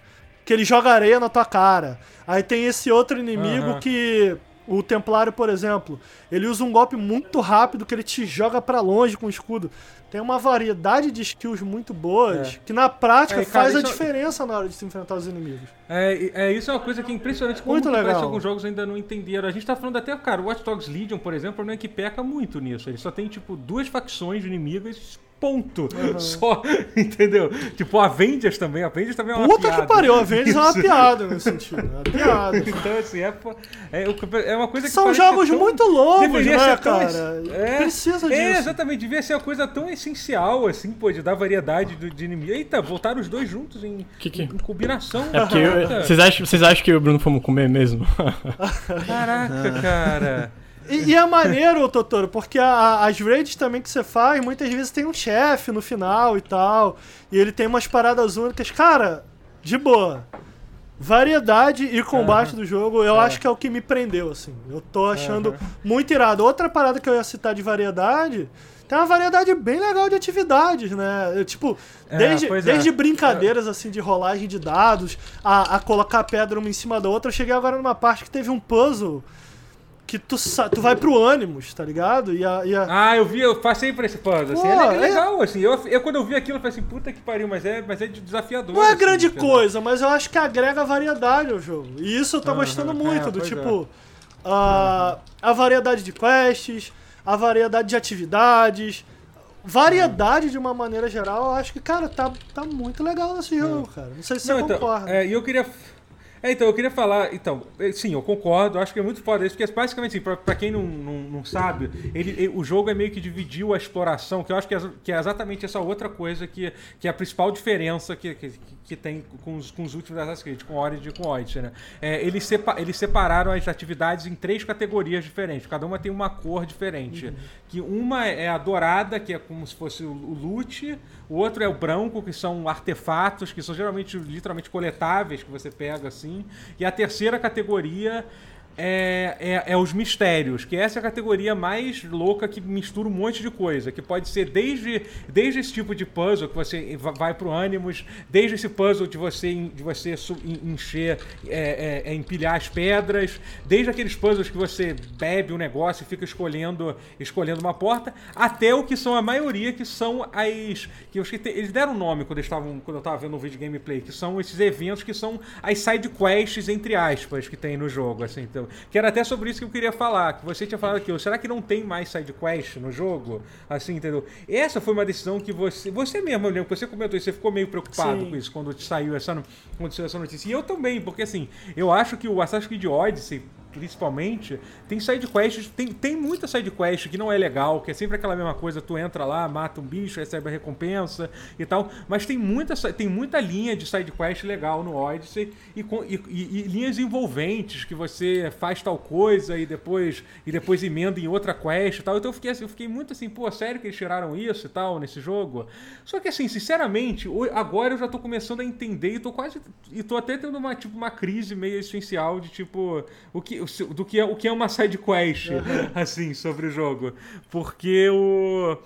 que ele joga areia na tua cara. Aí tem esse outro inimigo
Aham.
que. O Templário, por exemplo, ele usa um golpe muito rápido que ele te joga pra longe com o escudo. Tem uma variedade de skills muito boas
É.
que na prática
É, cara,
faz a
isso-
diferença na hora de se enfrentar os inimigos.
É, é, isso é uma coisa que é impressionante como
Muito legal.
alguns jogos ainda não entenderam. A gente tá falando até, cara, o Watch Dogs Legion, por exemplo, o problema é que peca muito nisso. Ele só tem, tipo, duas facções inimigas, ponto. Só, entendeu? Tipo, a Avengers também. A Avengers também é uma
Puta
piada.
que pariu, a Avengers é uma
Isso.
piada nesse sentido. É uma piada.
Então, assim, é, é, é uma coisa que
São
parece
jogos
tão-
muito longos,
deveria
né,
ser tão
cara?
É,
Precisa
É,
disso.
exatamente. Devia ser uma coisa tão essencial, assim, pô, de dar variedade do- de inimigo. Eita, voltaram os dois juntos em,
Que que-
em combinação.
É porque vocês acham, vocês acham que eu e o Bruno fomos comer mesmo?
Caraca, cara.
E, e é maneiro, Totoro, porque a- as raids também que você faz, muitas vezes tem um chefe no final e tal. E ele tem umas paradas únicas. Cara, de boa. Variedade e combate do jogo, eu acho que é o que me prendeu, assim. Eu tô achando muito irado. Outra parada que eu ia citar de variedade. Tem uma variedade bem legal de atividades, né? Eu, tipo,
É,
desde,
é.
desde brincadeiras assim de rolagem de dados, a, a colocar pedra uma em cima da outra. Eu cheguei agora numa parte que teve um puzzle que tu, tu vai pro ânimos, tá ligado? E a, e a-
Ah, eu vi, eu passei por esse puzzle, assim, é
é-
legal, assim, eu, eu quando eu vi aquilo, eu falei assim, puta que pariu, mas é, mas é desafiador.
não é
assim,
grande coisa, mas eu acho que agrega variedade ao jogo. E isso eu tô
Aham,
gostando
é,
muito, do
pois
tipo. a, a variedade de quests, a variedade de atividades, variedade de uma maneira geral, eu acho que, cara, tá, tá muito legal nesse jogo, cara. Não sei se
Não,
você
então,
concorda.
é, e eu queria. É, então, eu queria falar. Então, é, sim, eu concordo. Acho que é muito foda isso, porque basicamente, assim, pra, pra quem não, não, não sabe, ele, ele- o jogo é meio que dividiu a exploração, que eu acho que é, que é exatamente essa outra coisa que, que é a principal diferença que, que, que tem com os, com os últimos Assassin's Creed, com Origin e com Odyssey, né? É, eles, sepa, eles separaram as atividades em três categorias diferentes. Cada uma tem uma cor diferente. Que uma é a dourada, que é como se fosse o, o loot. O outro é o branco, que são artefatos, que são geralmente literalmente coletáveis que você pega assim. E a terceira categoria é, é, é os mistérios, que essa é a categoria mais louca que mistura um monte de coisa. Que pode ser desde, desde esse tipo de puzzle que você va- vai pro Animus, desde esse puzzle de você, de você encher, é, é, é, empilhar as pedras, desde aqueles puzzles que você bebe um negócio e fica escolhendo, escolhendo uma porta, até o que são a maioria, que são as. que eu te- eles deram um nome quando, eles quando eu tava vendo o vídeo gameplay, que são esses eventos que são as side quests, entre aspas, que tem no jogo. Assim, então, que era até sobre isso que eu queria falar. Que você tinha falado aqui, ó, será que não tem mais side quest no jogo? Assim, entendeu? Essa foi uma decisão que você. Você mesmo, eu lembro você comentou isso, você ficou meio preocupado
Sim.
com isso quando saiu essa, quando saiu essa notícia. E eu também, porque assim, eu acho que o Assassin's Creed Odyssey principalmente, tem side quests, tem, tem muita side quest que não é legal, que é sempre aquela mesma coisa, tu entra lá, mata um bicho, recebe a recompensa e tal, mas tem muita, tem muita linha de side quest legal no Odyssey e, e- e- e linhas envolventes que você faz tal coisa e depois e depois emenda em outra quest e tal. Então eu fiquei, assim, eu fiquei muito assim, pô, sério que eles tiraram isso e tal nesse jogo? Só que assim, sinceramente, agora eu já tô começando a entender e tô quase e tô até tendo uma tipo uma crise meio existencial de tipo o que do que é o que é uma side quest assim sobre o jogo, porque o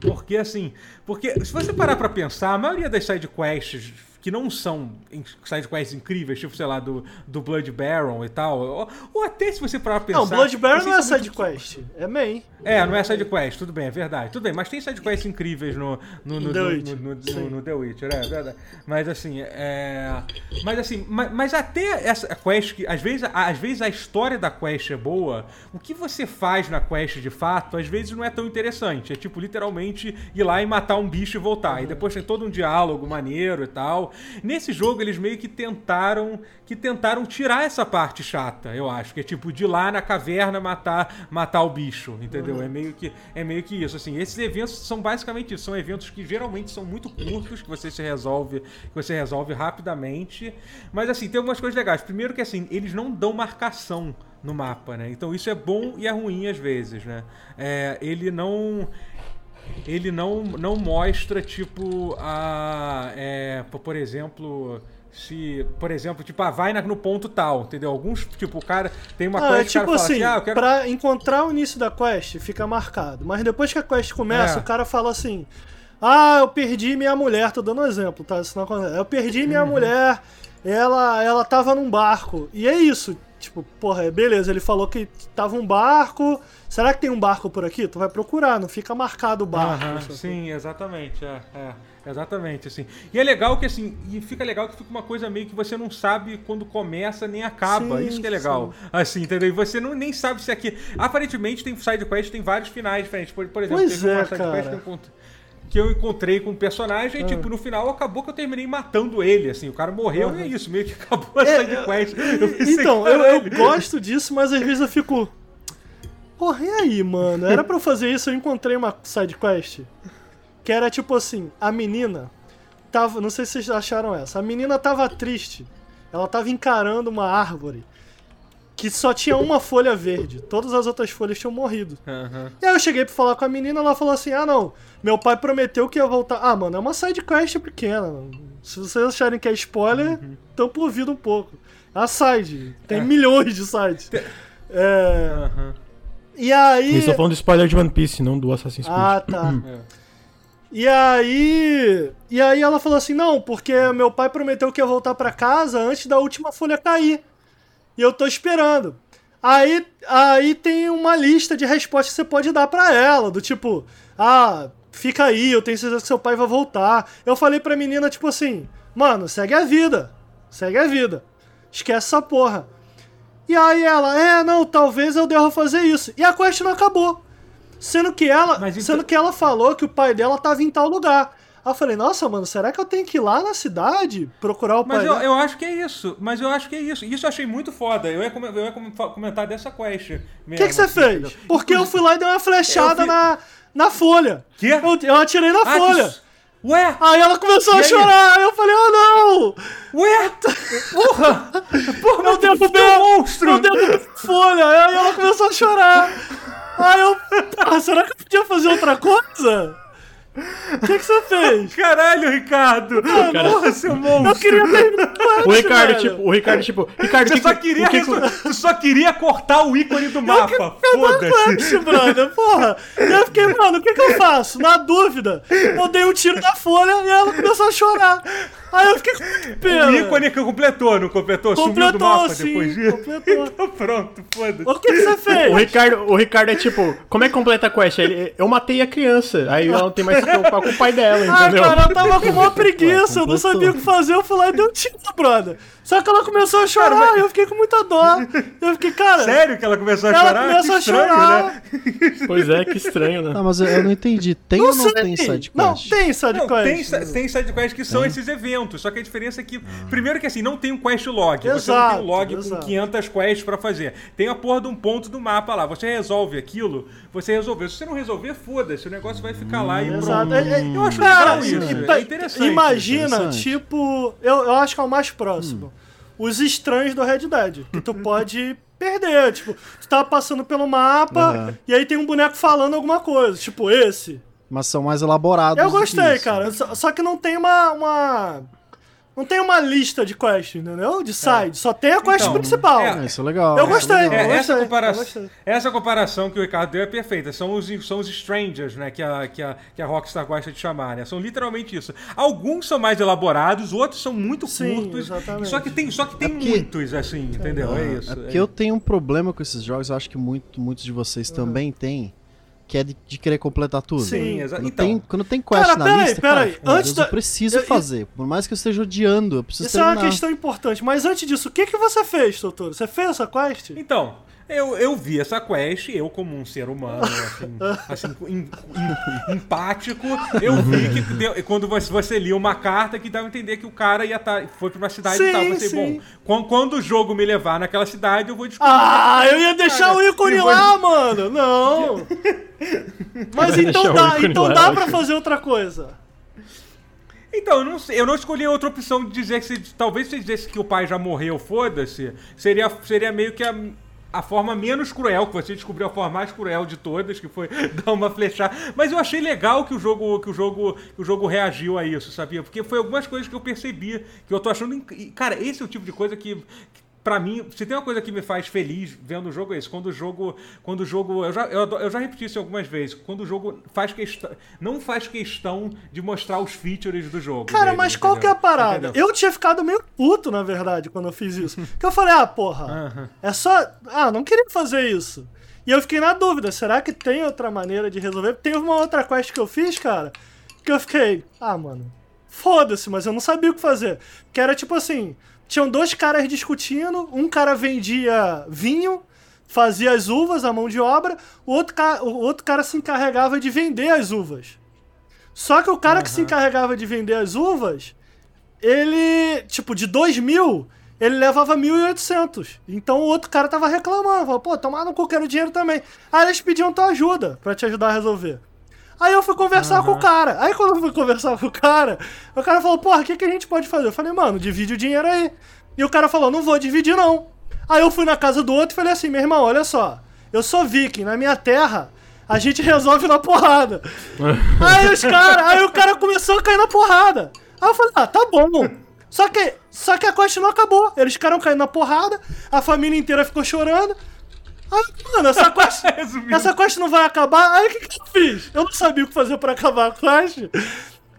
porque assim, porque se você parar pra pensar, a maioria das side quests que não são in- side quests incríveis, tipo, sei lá, do, do Blood Baron e tal, ou, ou até se você parar pra pensar...
Não, Blood Baron não é
são
side
muito-
é main.
é, não é side quest, tudo bem, é verdade. Tudo bem, mas tem side quests incríveis no, no, no,
The Witcher,
no- no- no The Witcher, é verdade. Mas assim, é. Mas assim, mas, mas até essa quest que. Às vezes, às vezes a história da quest é boa, o que você faz na quest de fato, às vezes não é tão interessante. É tipo, literalmente ir lá e matar um bicho e voltar.
Uhum.
E depois tem todo um diálogo maneiro e tal. Nesse jogo, eles meio que tentaram. Que tentaram tirar essa parte chata, eu acho. Que é tipo, de lá na caverna matar, matar o bicho, entendeu?
Uhum.
É meio que é meio que isso assim. Esses eventos são basicamente isso, são eventos que geralmente são muito curtos, que você se resolve, que você resolve rapidamente. Mas assim, tem algumas coisas legais. Primeiro que assim, eles não dão marcação no mapa, né? Então isso é bom e é ruim às vezes, né? É, ele não ele não, não mostra, tipo, a. É, po- por exemplo. Se, por exemplo, tipo, ah, vai no ponto tal, entendeu? Alguns, tipo, o cara tem uma
Ah, é
quest que o
tipo assim,
assim, ah, quero.
pra encontrar o início da quest, fica marcado. Mas depois que a quest começa,
É.
o cara fala assim: Ah, eu perdi minha mulher, tô dando um exemplo, tá? Isso não acontece. Eu perdi
Uhum.
minha mulher, ela, ela tava num barco. E é isso. Tipo, porra, beleza, ele falou que tava um barco. Será que tem um barco por aqui? Tu vai procurar, não fica marcado o barco.
Aham, sim, exatamente. É, é, exatamente, assim. E é legal que assim, e fica legal que fica uma coisa meio que você não sabe quando começa nem acaba.
Sim,
Isso que é legal. Assim, entendeu? E você não, nem sabe se aqui. Aparentemente tem side quest, tem vários finais diferentes. Por, por exemplo,
Pois
teve uma
é,
side
cara.
quest que eu encontrei. Que eu encontrei com um personagem e, tipo, no final acabou que eu terminei matando ele, assim. O cara morreu e é isso, meio que acabou a
É,
side quest. Eu pensei,
Então, eu, eu gosto disso, mas às vezes eu fico. Porra, e aí, mano? Era pra eu fazer isso, eu encontrei uma side quest. Que era tipo assim, a menina tava. Não sei se vocês acharam essa. A menina tava triste. Ela tava encarando uma árvore que só tinha uma folha verde. Todas as outras folhas tinham morrido.
Aham.
E aí eu cheguei pra falar com a menina, ela falou assim: Ah, não, meu pai prometeu que ia voltar. Ah, mano, é uma side quest pequena. mano. Se vocês acharem que é spoiler, tampa o ouvido um pouco. É a side. Tem
É.
milhões de sides. É,
Aham.
E aí.
Eles estão falando de spoiler de One Piece, não do Assassin's Creed.
Ah, tá.
É.
E aí. E aí ela falou assim: não, porque meu pai prometeu que ia voltar pra casa antes da última folha cair. E eu tô esperando. Aí, aí tem uma lista de respostas que você pode dar pra ela, do tipo, ah, fica aí, eu tenho certeza que seu pai vai voltar. Eu falei pra menina, tipo assim, mano, segue a vida. Segue a vida. Esquece essa porra. E aí ela, é, não, talvez eu deva fazer isso. E a quest não acabou. Sendo que ela,
Mas então-
sendo que ela falou que o pai dela tava em tal lugar. Aí eu falei, nossa, mano, será que eu tenho que ir lá na cidade procurar o
Mas
pai
eu,
dela?
eu acho que é isso. Mas eu acho que é isso. Isso eu achei muito foda. Eu ia, come- eu ia comentar dessa quest.
O que, que você fez? Porque eu fui lá e dei uma flechada na, na folha.
Quê?
Eu, eu atirei na
Ah,
folha.
que... Ué?
Aí ela começou
E
a
aí?
chorar. Aí eu falei, oh não!
Ué? Porra! Porra,
Eu derrubei
você é um monstro!
Eu derrubei a folha. Aí ela começou a chorar. Aí eu, ah, será que eu podia fazer outra coisa? O que, que você fez?
Caralho, Ricardo! Porra, seu monstro!
Eu queria terminar essa,
O Ricardo,
velho.
tipo, o Ricardo, tipo, Ricardo,
Você
que
só
que-
queria,
que,
só queria cortar o ícone do mapa. Foda-se.
Brother, porra. E eu fiquei, mano, o que que eu faço? Na dúvida, eu dei um tiro na folha e ela começou a chorar. Aí eu fiquei com pena.
O ícone que completou, não completou? Sumiu do
Completou,
mapa
sim,
depois disso?
completou.
Então pronto, foda-se.
O que, que você fez?
O Ricardo, o Ricardo é tipo, como é que completa a quest? Ele, eu matei a criança, aí ela não tem mais que se preocupar com o pai dela,
Ah,
entendeu?
cara, eu tava com uma preguiça, eu não
completou.
sabia o que fazer, eu fui lá e dei um tiro, brother. Só que ela começou a chorar e eu fiquei com muita dó. Eu fiquei, cara.
Sério que ela começou a
Ela
chorar?
começou
que
a
estranho,
chorar.
né?
Pois é, que estranho, né?
Não, mas eu, eu não entendi. Tem ou não tem side
Não,
quest?
tem side
Não, tem,
quest.
sa- tem sidequests que são esses eventos, só que a diferença é que, primeiro que assim, não tem um quest log, você não
Exato,
tem um log
exato.
com 500 quests pra fazer. Tem a porra de um ponto do mapa lá, você resolve aquilo, você resolveu. Se você não resolver, foda-se, o negócio vai ficar lá e
Exato.
pronto.
É- é-
Eu acho
cara,
legal isso,
e-
é interessante.
Imagina,
interessante.
tipo, eu, eu acho que é o mais próximo. Os estranhos do Red Dead, que tu pode perder, tipo, tu tá passando pelo mapa
Aham.
e aí tem um boneco falando alguma coisa, tipo esse.
Mas são mais elaborados.
Eu
do que
gostei,
isso.
cara. Só, só que não tem uma, uma. Não tem uma lista de quests, entendeu? De side. Só tem a quest
Então,
principal.
é,
Ah, isso é legal.
Eu
é legal.
É, essa,
gostei, eu
comparação,
gostei.
essa comparação que o Ricardo deu é perfeita. São os, são os strangers, né? Que a, que, a, que a Rockstar gosta de chamar, né? São literalmente isso. Alguns são mais elaborados, outros são muito
Sim,
curtos.
exatamente.
Só que tem, só que tem
porque-
muitos, assim, entendeu? É isso.
É porque eu tenho um problema com esses jogos, eu acho que muito, muitos de vocês também têm, que é de, de querer completar tudo.
Sim,
exa-
Quando,
então,
tem, quando tem quest
Cara,
na
peraí,
lista,
peraí.
cara,
Antes
Deus,
da-
eu preciso
eu-
fazer. Por mais que eu esteja odiando, eu preciso
Isso é uma
terminar.
questão importante. Mas antes disso, o que, que você fez, Totoro? Você fez essa quest?
Então, eu, eu vi essa quest, eu como um ser humano, assim, assim em- em- empático, eu vi que deu- quando você, você lia uma carta que dava a entender que o cara ia tá, foi pra uma cidade
Sim,
e tal. Eu pensei,
sim.
bom, quando, quando o jogo me levar naquela cidade, eu vou descobrir.
Ah, eu ia deixar
Cara,
o ícone
eu vou-
lá, mano. Não. Mas então dá, então
lá,
dá pra fazer outra coisa.
Então, eu não, sei, eu não escolhi outra opção de dizer que se, talvez se dissesse que o pai já morreu, foda-se, seria, seria meio que a, a forma menos cruel, que você descobriu a forma mais cruel de todas, que foi dar uma flechada. Mas eu achei legal que o jogo, que o jogo, que o jogo reagiu a isso, sabia? Porque foi algumas coisas que eu percebi, que eu tô achando. Cara, esse é o tipo de coisa que. Pra mim, se tem uma coisa que me faz feliz vendo o jogo é isso. Quando o jogo. Quando o jogo. Eu já, eu, eu já repeti isso algumas vezes. Quando o jogo faz questão. Não faz questão de mostrar os features do jogo.
Cara,
dele,
mas qual que é a
entendeu?
parada?
Entendeu?
Eu tinha ficado meio puto, na verdade, quando eu fiz isso. Porque eu falei, ah, porra, é só. Ah, não queria fazer isso. E eu fiquei na dúvida, será que tem outra maneira de resolver? Tem uma outra quest que eu fiz, cara, que eu fiquei, ah, mano, foda-se, mas eu não sabia o que fazer. Que era tipo assim: tinham dois caras discutindo, um cara vendia vinho, fazia as uvas, a mão de obra, o outro, o outro cara se encarregava de vender as uvas. Só que o cara que se encarregava de vender as uvas, ele, tipo, de 2 mil, ele levava 1.800. Então o outro cara tava reclamando, falou, pô, tomar no cu, quero dinheiro também. Aí eles pediam tua ajuda pra te ajudar a resolver. Aí eu fui conversar com o cara. Aí quando eu fui conversar com o cara, o cara falou, porra, o que, que a gente pode fazer? Eu falei, mano, divide o dinheiro aí. E o cara falou, não vou dividir não. Aí eu fui na casa do outro e falei assim, meu irmão, olha só, eu sou viking, na minha terra a gente resolve na porrada. aí os cara, aí o cara começou a cair na porrada. Aí eu falei, ah, tá bom. Só que, só que a quest não acabou. Eles ficaram caindo na porrada, a família inteira ficou chorando. Aí, mano, essa quest, essa quest não vai acabar. Aí o que, que eu fiz? Eu não sabia o que fazer pra acabar a quest.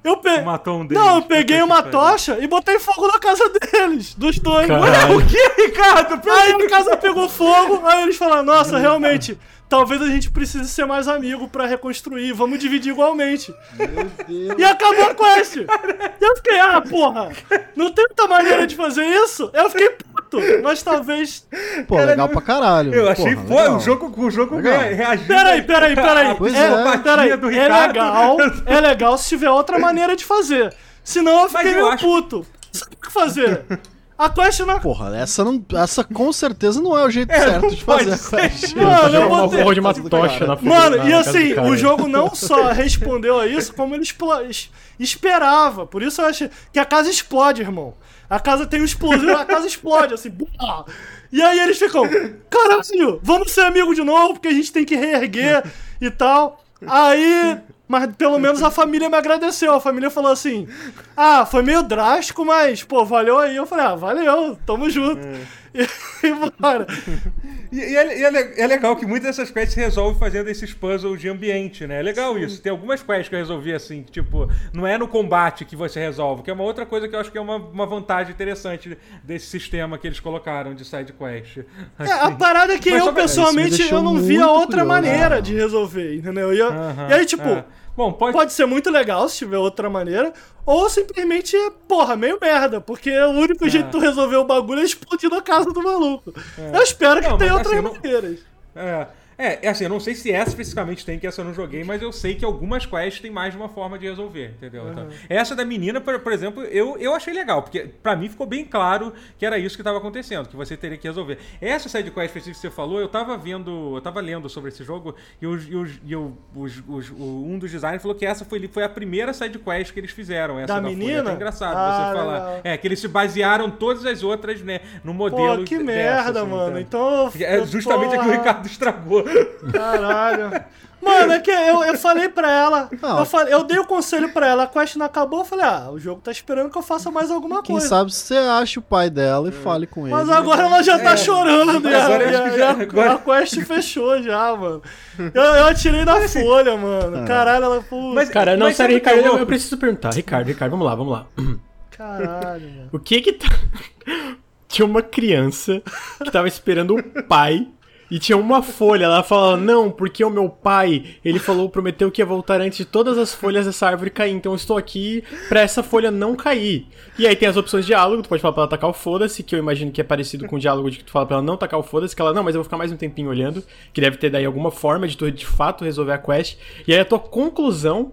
Eu pe...
Matou um deles.
Não, eu peguei
Puta
uma tocha e botei fogo na casa deles, dos dois.
Caralho.
O que, Ricardo?
Aí a casa pegou fogo, aí eles falaram, nossa, realmente, talvez a gente precise ser mais amigo pra reconstruir, vamos dividir igualmente. E acabou a quest. E eu fiquei, ah, porra, não tem outra maneira de fazer isso? Eu fiquei puto. mas talvez.
Pô,
Cara,
legal pra caralho.
Eu achei
Porra, legal.
o jogo, o jogo reagiu.
Peraí, peraí, peraí.
Pois
é,
psicopatia
peraí.
do
É legal, é legal se tiver outra maneira de fazer. Senão eu fiquei meio
acho-
puto. Sabe o que fazer? A quest não.
Porra, essa, não, essa com certeza não é o jeito
É, não
certo de
pode
fazer a
ser.
quest.
Mano, eu
uma porra de uma tocha na
Mano,
na
e assim, o jogo não só respondeu a isso, como ele esperava. Por isso eu acho que a casa explode, irmão. A casa tem um explosivo, a casa explode, assim. buá. E aí eles ficam, caralho, vamos ser amigos de novo, porque a gente tem que reerguer e tal. Aí, mas pelo menos a família me agradeceu. A família falou assim: Ah, foi meio drástico, mas, pô, valeu aí. Eu falei: Ah, valeu, tamo junto. E, e bora.
E, e é, e é le- é legal que muitas dessas quests se resolvem fazendo esses puzzles de ambiente, né? É legal isso. Tem algumas quests que eu resolvi assim, que, tipo, não é no combate que você resolve, que é uma outra coisa que eu acho que é uma, uma vantagem interessante desse sistema que eles colocaram de side quest.
É, a parada é que
Mas
eu, pessoalmente, eu não via outra
curioso.
maneira
Ah.
de resolver, entendeu? E, eu-
Aham,
e aí, tipo,
é. Bom, pode,
pode ser muito legal se tiver outra maneira, ou simplesmente, porra, meio merda, porque o único jeito de tu resolver o bagulho é explodir na casa do maluco. Eu espero que
Não,
tenha outras
assim, eu não-
maneiras.
É, é, é assim, eu não sei se essa especificamente tem, que essa eu não joguei, mas eu sei que algumas quests tem mais de uma forma de resolver, entendeu? Então, essa da menina, por, por exemplo, eu, eu achei legal, porque pra mim ficou bem claro que era isso que tava acontecendo, que você teria que resolver. Essa side quest específica que você falou, eu tava vendo, eu tava lendo sobre esse jogo, e, os, e, os, e o- os- os- o- um dos designers falou que essa foi, foi a primeira side quest que eles fizeram, essa
Da
da, Folha.
menina?
É engraçado
Ah,
você falar.
legal.
É, que eles se basearam todas as outras, né, no modelo
Pô, que
dessa,
merda,
assim,
mano.
então.
Então.
É justamente aqui o
porra.
Ricardo estragou.
Caralho. Mano, é que eu, eu falei pra ela,
Não.
eu, falei, eu dei o conselho pra ela, a quest não acabou, eu falei, ah, o jogo tá esperando que eu faça mais alguma
Quem
coisa.
sabe você acha o pai dela e fale com ele.
Mas agora ela já tá
É.
chorando, e a,
Agora já-
a-
agora-
a quest fechou já, mano. Eu, eu atirei na folha, mano. Caralho, ela, pô,
Mas-
Cara, não,
Mas
sério,
sabe o que é
Ricardo, eu, eu preciso perguntar. Ricardo, Ricardo, vamos lá, vamos lá.
caralho, mano.
O que que tá... Tinha uma criança que tava esperando o pai e tinha uma folha. Ela fala, não, porque o meu pai, ele falou, prometeu que ia voltar antes de todas as folhas dessa árvore cair. Então eu estou aqui pra essa folha não cair. E aí tem as opções de diálogo, tu pode falar pra ela tacar o foda-se, que eu imagino que é parecido com o diálogo de que tu fala pra ela não tacar o foda-se, que ela, não, mas eu vou ficar mais um tempinho olhando, que deve ter daí alguma forma de tu de fato resolver a quest. E aí a tua conclusão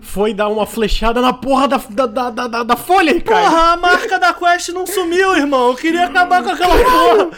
foi dar uma flechada na porra da, da, da, da, da- da folha, Ricardo.
Porra, a marca da quest não sumiu, irmão. Eu queria acabar com aquela porra.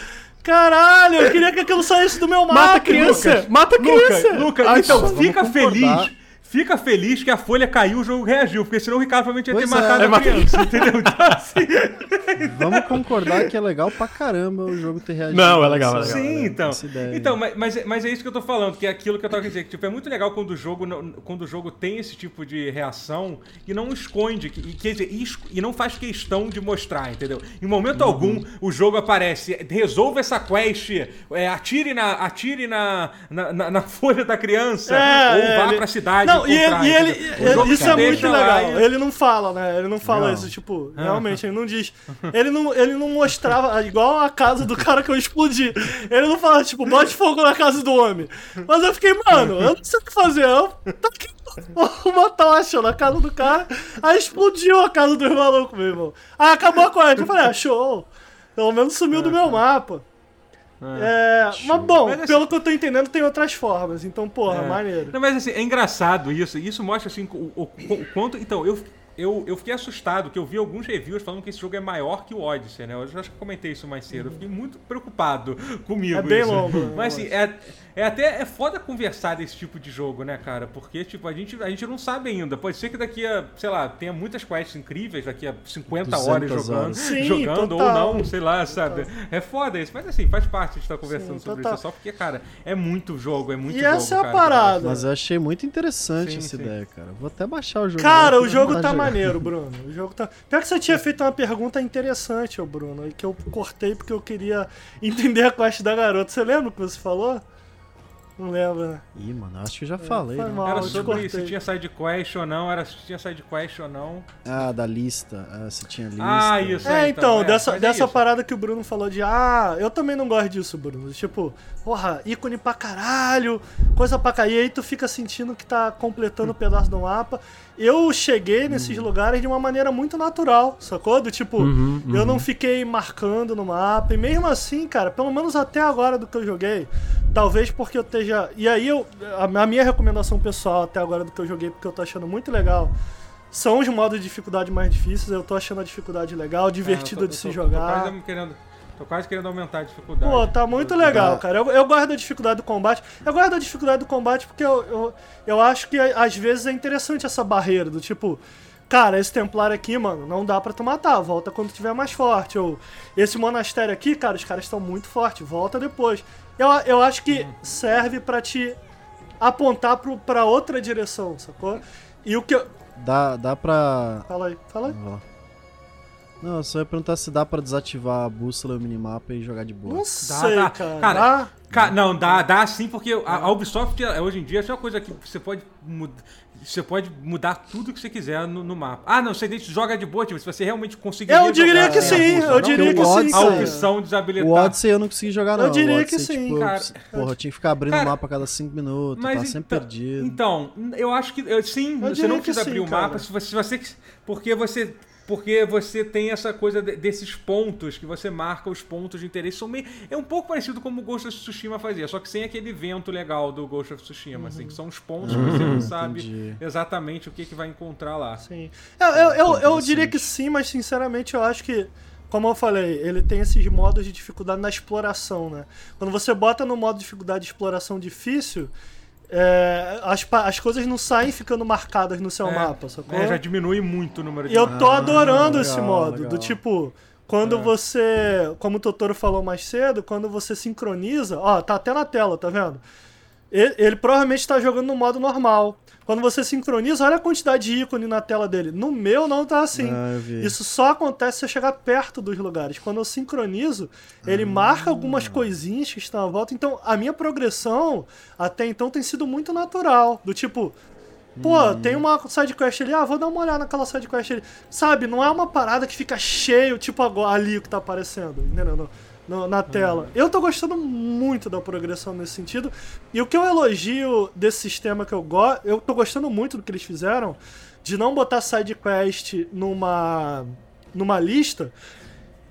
Caralho, eu queria que aquilo saísse do meu mapa.
Mata a criança!
Lucas.
Mata a criança!
Luca, Luca,
Ai,
então fica feliz. Fica feliz que a folha caiu, o jogo reagiu, porque senão o Ricardo provavelmente ia ter
Pois é.
matado
É,
a criança, entendeu? Então, assim,
Vamos concordar que é legal pra caramba o jogo ter reagido.
Não, é legal, é legal.
Sim, então. Então, mas, mas, é isso que eu tô falando, que é aquilo que eu tava querendo dizer. Que, tipo, é muito legal quando o jogo, quando o jogo tem esse tipo de reação e não esconde, que, e, quer dizer, e, e não faz questão de mostrar, entendeu? Em momento
Uhum.
algum, o jogo aparece, resolva essa quest, é, atire, na, atire na, na, na- na folha da criança,
É,
ou
é,
vá
ele-
pra cidade.
Não, e ele, e ele-
jogo
isso é muito
deixa lá
legal.
e-
Ele não fala, né? Ele não fala
Não.
isso, tipo, realmente, ele não diz. Ele não, ele não mostrava, igual a casa do cara que eu explodi. Ele não fala, tipo, bote fogo na casa do homem. Mas eu fiquei, mano, eu não sei o que fazer. Eu taquei uma tocha na casa do cara, aí explodiu a casa do maluco, meu irmão. Aí acabou a corrente. Eu falei, ah, show. Pelo menos sumiu do meu mapa. É, mas bom,
Mas assim-
pelo que eu tô entendendo, tem outras formas. Então, porra,
É.
maneiro.
Não, mas assim, é engraçado isso. Isso mostra assim o, o- o quanto. Então, eu, eu, eu fiquei assustado que eu vi alguns reviews falando que esse jogo é maior que o Odyssey, né? Eu já acho que comentei isso mais cedo. Eu fiquei muito preocupado comigo.
É bem
isso.
longo, né,
Mas assim, é, é até é foda conversar desse tipo de jogo, né, cara? Porque, tipo, a gente, a gente não sabe ainda. Pode ser que daqui a, sei lá, tenha muitas quests incríveis daqui a 50 horas
200
jogando,
horas.
Sim,
jogando
total.
ou não, sei lá, sabe? É foda isso. Mas assim, faz parte de estar conversando
Sim,
sobre
total.
isso. Só porque, cara, é muito jogo, é muito
E
jogo.
essa é a
cara,
parada.
Mas eu achei muito interessante
Sim,
essa
sim.
ideia, cara. Vou até baixar o jogo.
Cara, o jogo tá
jogar.
maneiro, Bruno. O jogo tá. Pior que você tinha feito uma pergunta interessante, ô Bruno, e que eu cortei porque eu queria entender a quest da garota. Você lembra o que você falou? Não lembro, né?
Ih, mano, acho que eu já falei,
foi
né?
mal.
Era sobre se tinha side quest ou não, era se tinha side quest ou não.
Ah, da lista. Ah, se tinha lista.
Ah, isso.
É,
É,
então,
então, é,
dessa,
é
dessa
isso.
parada que o Bruno falou de ah, eu também não gosto disso, Bruno. Tipo, porra, ícone pra caralho, coisa pra cair, aí tu fica sentindo que tá completando um pedaço do mapa. Eu cheguei nesses lugares de uma maneira muito natural, sacou? Do tipo,
Uhum,
eu
uhum.
não fiquei marcando no mapa. E mesmo assim, cara, pelo menos até agora do que eu joguei, talvez porque eu esteja. E aí eu. A, minha recomendação pessoal até agora do que eu joguei, porque eu tô achando muito legal. São os modos de dificuldade mais difíceis, eu tô achando a dificuldade legal, divertido
É, eu
de
eu
se jogar.
Tô quase querendo, tô quase querendo aumentar a dificuldade.
Pô, tá muito legal, cara. Eu, eu gosto da dificuldade do combate. Eu gosto da dificuldade do combate porque eu, eu, eu acho que às vezes é interessante essa barreira do tipo. Cara, esse templário aqui, mano, não dá pra tu matar, volta quando tiver mais forte. Ou esse monastério aqui, cara, os caras estão muito fortes, volta depois. Eu, eu acho que serve pra te apontar pro, pra outra direção, sacou? E o que eu.
Dá, dá pra.
Fala aí, fala aí.
Ó. Não, eu só ia perguntar se dá pra desativar a bússola e o minimapa e jogar de boa.
Não sei,
dá.
cara.
Cara,
Dá?
Ca- não, dá, dá sim, porque a, a Ubisoft é, hoje em dia é uma coisa que você pode mudar. Você pode mudar tudo que você quiser no, no mapa. Ah, não, você joga de boa, tipo, se você realmente conseguir.
Eu diria que sim,
bússola,
eu
não
diria que sim,
A opção desabilitar.
O Odyssey eu não consegui jogar, não.
Eu diria
Odyssey,
que sim,
tipo,
cara.
eu- Porra, eu tinha que ficar abrindo
Cara,
o mapa a cada 5 minutos,
Mas
tá sempre
então,
perdido.
Então, eu acho que eu- sim,
Eu
você não precisa
sim,
abrir o mapa se você, se você porque você porque você tem essa coisa de- desses pontos que você marca os pontos de interesse são meio, é um pouco parecido como o Ghost of Tsushima fazia, só que sem aquele vento legal do Ghost of Tsushima, assim, que são os pontos que você não sabe
entendi.
exatamente o que, que vai encontrar lá.
Sim. Eu, eu, eu, eu diria que sim, mas sinceramente eu acho que, como eu falei, ele tem esses modos de dificuldade na exploração, né? Quando você bota no modo de dificuldade de exploração difícil, é, as, as coisas não saem ficando marcadas no seu
É,
mapa, sacou?
É, já diminui muito o número de
E eu tô
Ah,
adorando
legal,
esse modo,
legal.
do tipo, quando
É.
você, como o Totoro falou mais cedo, quando você sincroniza, ó, tá até na tela, tá vendo? Ele, ele provavelmente tá jogando no modo normal. Quando você sincroniza, olha a quantidade de ícone na tela dele. No meu não tá assim.
Ah.
Isso só acontece se eu chegar perto dos lugares. Quando eu sincronizo, ele marca algumas coisinhas que estão à volta. Então, a minha progressão até então tem sido muito natural. Do tipo, pô, tem uma sidequest ali, ah, vou dar uma olhada naquela sidequest ali. Sabe, não é uma parada que fica cheio, tipo agora, ali o que tá aparecendo, entendeu? No- no- na tela. Eu tô gostando muito da progressão nesse sentido. E o que eu elogio desse sistema que eu gosto, eu tô gostando muito do que eles fizeram, de não botar sidequest numa, numa lista,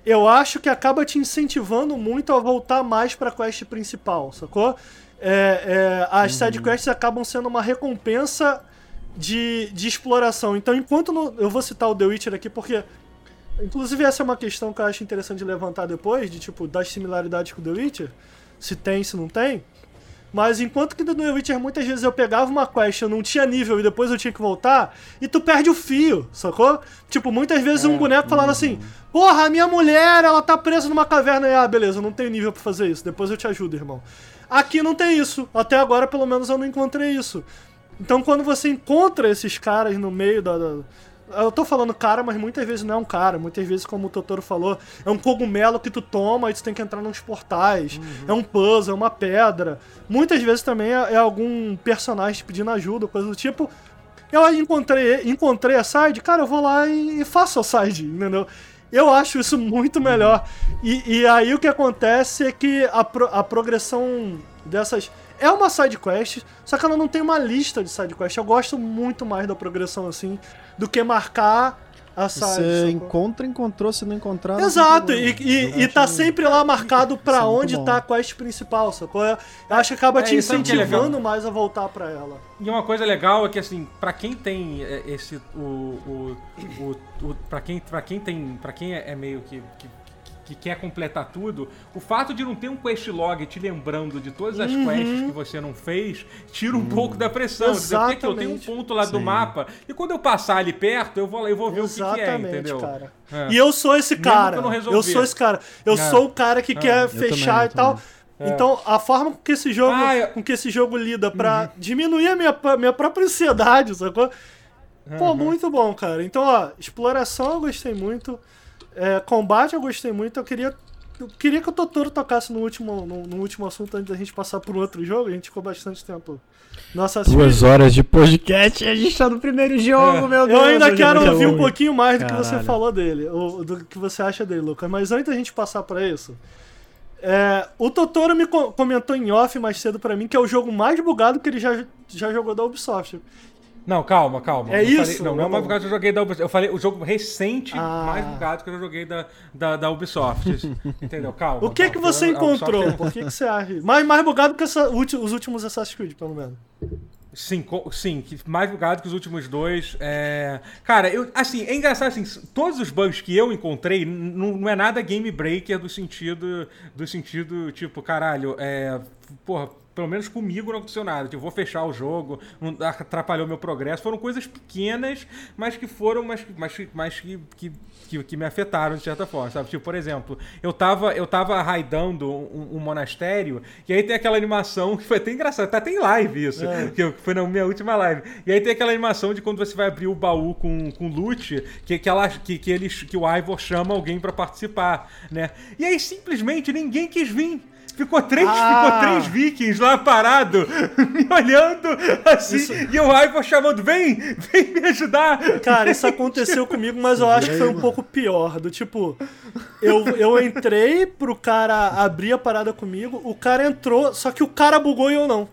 eu acho que acaba te incentivando muito a voltar mais pra quest principal, sacou? É, é, as sidequests acabam sendo uma recompensa de, de exploração. Então, enquanto no- eu vou citar o The Witcher aqui, porque. Inclusive, essa é uma questão que eu acho interessante de levantar depois, de tipo, das similaridades com o The Witcher. Se tem, se não tem. Mas enquanto que no The Witcher muitas vezes eu pegava uma quest, eu não tinha nível e depois eu tinha que voltar, e tu perde o fio, sacou? Tipo, muitas vezes um boneco falava assim: Porra, a minha mulher, ela tá presa numa caverna. E, ah, beleza, eu não tenho nível pra fazer isso, depois eu te ajudo, irmão. Aqui não tem isso. Até agora, pelo menos, eu não encontrei isso. Então, quando você encontra esses caras no meio da. da- eu tô falando cara, mas muitas vezes não é um cara. Muitas vezes, como o Totoro falou, é um cogumelo que tu toma e tu tem que entrar nos portais. É um puzzle, é uma pedra. Muitas vezes também é, é algum personagem te pedindo ajuda, coisa do tipo. Eu encontrei, encontrei a side, cara, eu vou lá e, e faço a side, entendeu? Eu acho isso muito melhor. E, e aí o que acontece é que a, pro- a progressão dessas. É uma side quest, só que ela não tem uma lista de side quest. Eu gosto muito mais da progressão assim do que marcar a side.
Você encontra, encontrou, se não encontrar. não
Exato, e,
problema.
e,
Eu
e tá sempre lá marcado pra
Isso é
onde
bom.
tá a quest principal, sacou? Eu acho que acaba
É,
te
e é
incentivando mais a voltar pra ela.
E uma coisa legal é que assim, para quem tem é, esse o o, o, o para quem para quem tem, para quem é é meio que, que que quer completar tudo, o fato de não ter um quest log te lembrando de todas as
Uhum.
quests que você não fez, tira um pouco da pressão. Dizer, Porque aqui eu tenho um
Exatamente.
ponto lá do
Sim.
mapa e quando eu passar ali perto, eu vou lá e vou ver o que, que é,
Exatamente,
entendeu?
cara.
É.
E eu sou esse cara.
eu não
Eu, sou esse cara. Eu
É.
sou o cara que quer
Eu
fechar
também,
e tal.
É.
Então, a forma com que esse jogo,
Ah, eu-
com que esse jogo lida pra diminuir a minha, minha própria ansiedade, sacou? Pô,
Uhum.
muito bom, cara. Então, ó, exploração eu gostei muito. É, combate eu gostei muito. Eu queria, eu queria que o Totoro tocasse no último, no, no último assunto antes da gente passar por outro jogo. A gente ficou bastante tempo. Nossa,
Duas horas de podcast e a gente tá no primeiro jogo,
É.
meu Deus.
Eu ainda
é
quero ouvir um pouquinho mais do que você falou dele, ou do que você acha dele, Lucas. Mas antes da gente passar pra isso, é, o Totoro me co- comentou em off mais cedo pra mim que é o jogo mais bugado que ele já, já jogou da Ubisoft.
Não, calma, calma.
É
Eu
isso?
Falei, não, não é o mais bugado que eu joguei da Ubisoft. Eu falei o jogo recente
Ah.
mais bugado que eu joguei da, da, da Ubisoft. Entendeu? Calma.
O que que
calma.
você
A Ubisoft
encontrou?
é-
Por que, que você acha? Mais, mais bugado que essa- os últimos Assassin's Creed, pelo menos.
Sim, sim, que mais bugado que os últimos dois. É... Cara, eu, assim, é engraçado assim, todos os bugs que eu encontrei não é nada game breaker do sentido, do sentido, tipo, caralho, é. Porra, pelo menos comigo não aconteceu nada. Tipo, vou fechar o jogo, não atrapalhou meu progresso. Foram coisas pequenas, mas que foram, mas, que- mas, mas que, que, que, que me afetaram de certa forma, sabe? Tipo, por exemplo, eu tava, eu tava raidando um, um monastério, e aí tem aquela animação que foi até engraçado, tá até em live isso,
É.
que, foi na minha última live. E aí tem aquela animação de quando você vai abrir o baú com, com loot, que, que, ela, que, que, eles, que o Ivor chama alguém pra participar, né? E aí simplesmente ninguém quis vir. Ficou três,
Ah.
ficou três vikings lá parado, me olhando assim,
Isso-
e o Ivor chamando, vem, vem me ajudar.
Cara, isso aconteceu comigo, mas eu acho que foi um pouco pior. Do tipo, eu, eu entrei pro cara abrir a parada comigo, o cara entrou, só que o cara bugou e eu não.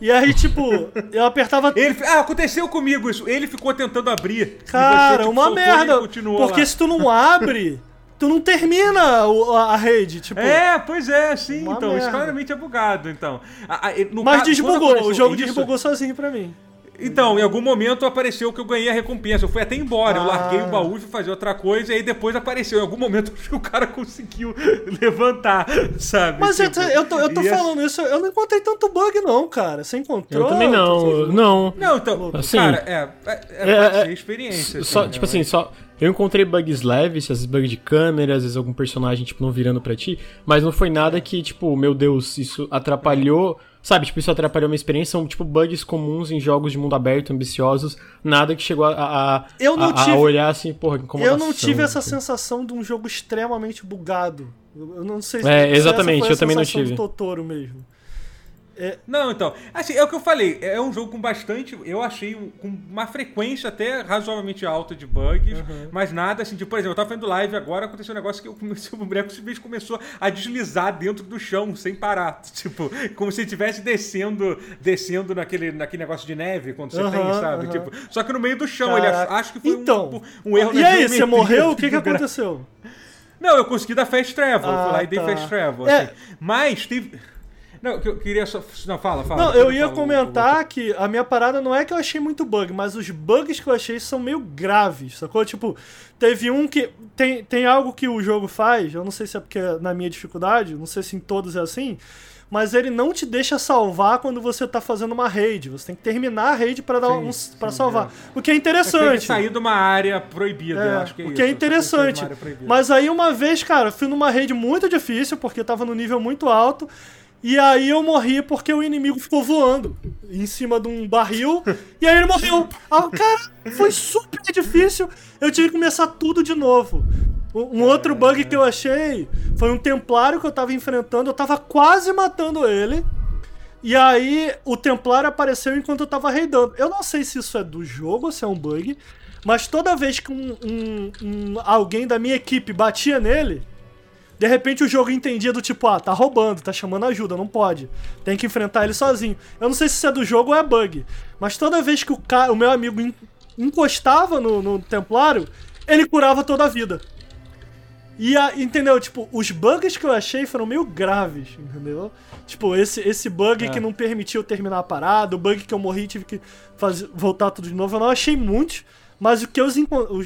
E aí, tipo, eu apertava.
Ele, ah, aconteceu comigo isso. Ele ficou tentando abrir. e
Cara,
você, tipo,
uma merda.
continuou
Porque
lá.
se tu não abre, tu não termina o- a, a rede. Tipo,
É, pois é, sim.
Uma
Então, isso claramente é bugado, então. A- a- no
mas
caso,
desbugou. O jogo
isso-
desbugou sozinho pra mim.
Então, em algum momento apareceu que eu ganhei a recompensa. Eu fui até embora. Eu
Ah.
larguei o baú e fui fazer outra coisa. E aí depois apareceu. Em algum momento acho que o cara conseguiu levantar, sabe?
Mas eu,
Tipo,
eu tô, eu tô
essa-
falando isso, eu não encontrei tanto bug, não, cara. Você encontrou?
Eu também não, não.
Não, então,
Assim,
cara, é. É, é,
é- é-
ser experiência.
Só,
assim,
tipo
né,
assim, só. Eu encontrei bugs leves, às vezes bug de câmera, às vezes algum personagem, tipo, não virando pra ti, mas não foi nada que, tipo, meu Deus, isso atrapalhou. Sabe, tipo, isso atrapalhou minha experiência. São, tipo, bugs comuns em jogos de mundo aberto, ambiciosos. Nada que chegou a, a,
Eu não
a- a
tive-
olhar assim, porra, que
Eu não tive essa
assim.
sensação de um jogo extremamente bugado. Eu não sei se,
É, exatamente,
a
eu também não tive.
do Totoro mesmo.
Não, então. Assim, é o que eu falei. É um jogo com bastante. Eu achei com uma frequência até razoavelmente alta de bugs.
Uhum.
Mas nada assim. Tipo, por exemplo, eu tava fazendo live agora, aconteceu um negócio que eu comecei, o boneco simplesmente começou a deslizar dentro do chão, sem parar. Tipo, como se estivesse descendo, descendo naquele, naquele negócio de neve, quando você tem,
Aham,
sabe?
aham.
Tipo, só que no meio do chão. Ele
Caraca.
acho que foi
então,
um, um erro
E aí, você morreu? O que, que aconteceu?
Não, eu consegui dar fast travel.
Ah,
fui lá e dei
tá.
fast travel.
É.
assim. Mas teve. Não, que eu queria só. Não, fala, fala.
Não, eu ia
falo o-
comentar que a minha parada não é que eu achei muito bug, mas os bugs que eu achei são meio graves, sacou? Tipo, teve um que. Tem, tem algo que o jogo faz, eu não sei se é porque é na minha dificuldade, não sei se em todos é assim, mas ele não te deixa salvar quando você tá fazendo uma raid. Você tem que terminar a raid pra, dar
Sim,
um,
sim,
pra salvar.
é.
O que é
Mas tem que
interessante.
sair de uma área proibida, eu acho que é
o
isso.
que é
que
interessante. Mas aí uma vez, cara, eu fui numa raid muito difícil, porque tava no nível muito alto. E aí eu morri porque o inimigo ficou voando em cima de um barril. e aí ele morreu. Ah, cara, foi super difícil. Eu tive que começar tudo de novo. Um outro bug que eu achei foi um templário que eu tava enfrentando. Eu tava quase matando ele. E aí o Templário apareceu enquanto eu tava raidando. Eu não sei se isso é do jogo ou se é um bug, mas toda vez que um, um- um- alguém da minha equipe batia nele, de repente o jogo entendia do tipo, ah, tá roubando, tá chamando ajuda, não pode. Tem que enfrentar ele sozinho. Eu não sei se isso é do jogo ou é bug, mas toda vez que o, ca- o meu amigo en- encostava no, no Templário, ele curava toda a vida. E a, entendeu? Tipo, os bugs que eu achei foram meio graves, entendeu? Tipo, esse, esse bug
É.
que não permitiu terminar a parada, o bug que eu morri e tive que fazer, voltar tudo de novo, eu não achei muitos, mas o que os,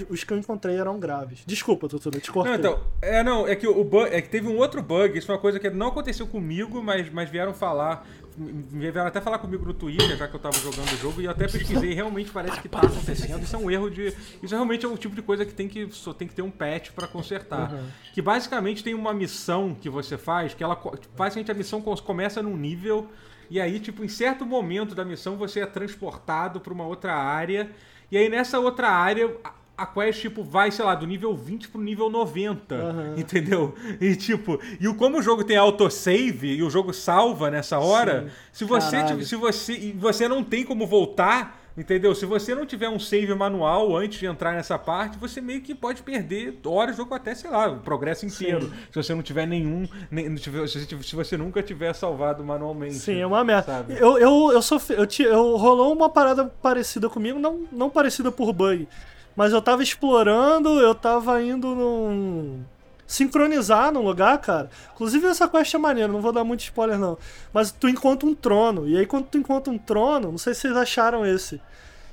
os que eu encontrei eram graves. Desculpa, Tutu, eu te cortei.
Não, então, é, não, é que o bug, é que teve um outro bug, isso foi uma coisa que não aconteceu comigo, mas, mas vieram falar, vieram até falar comigo no Twitter, já que eu tava jogando o jogo, e eu até pesquisei, realmente parece que tá acontecendo, isso é um erro de, isso realmente é o tipo de coisa que tem que, só tem que ter um patch pra consertar. Que basicamente tem uma missão que você faz, que ela, basicamente a missão começa num nível, e aí, tipo, em certo momento da missão você é transportado pra uma outra área, e aí nessa outra área a- quest, tipo, vai, sei lá, do nível 20 pro nível 90.
Aham.
Entendeu? E tipo, e como o jogo tem autosave e o jogo salva nessa hora,
Sim.
se você,
Caralho.
se você e você não tem como voltar Entendeu? Se você não tiver um save manual antes de entrar nessa parte, você meio que pode perder horas jogo até, sei lá, o progresso inteiro.
Sim.
Se você não tiver nenhum. Nem, se, você, se você nunca tiver salvado manualmente.
Sim, é uma merda. Eu, eu, eu sofri. Eu, eu, rolou uma parada parecida comigo, não, não parecida por bug. Mas eu tava explorando, eu tava indo num. Sincronizar num lugar, cara. Inclusive essa quest é maneira, não vou dar muito spoiler não. Mas tu encontra um trono. E aí quando tu encontra um trono, não sei se vocês acharam esse.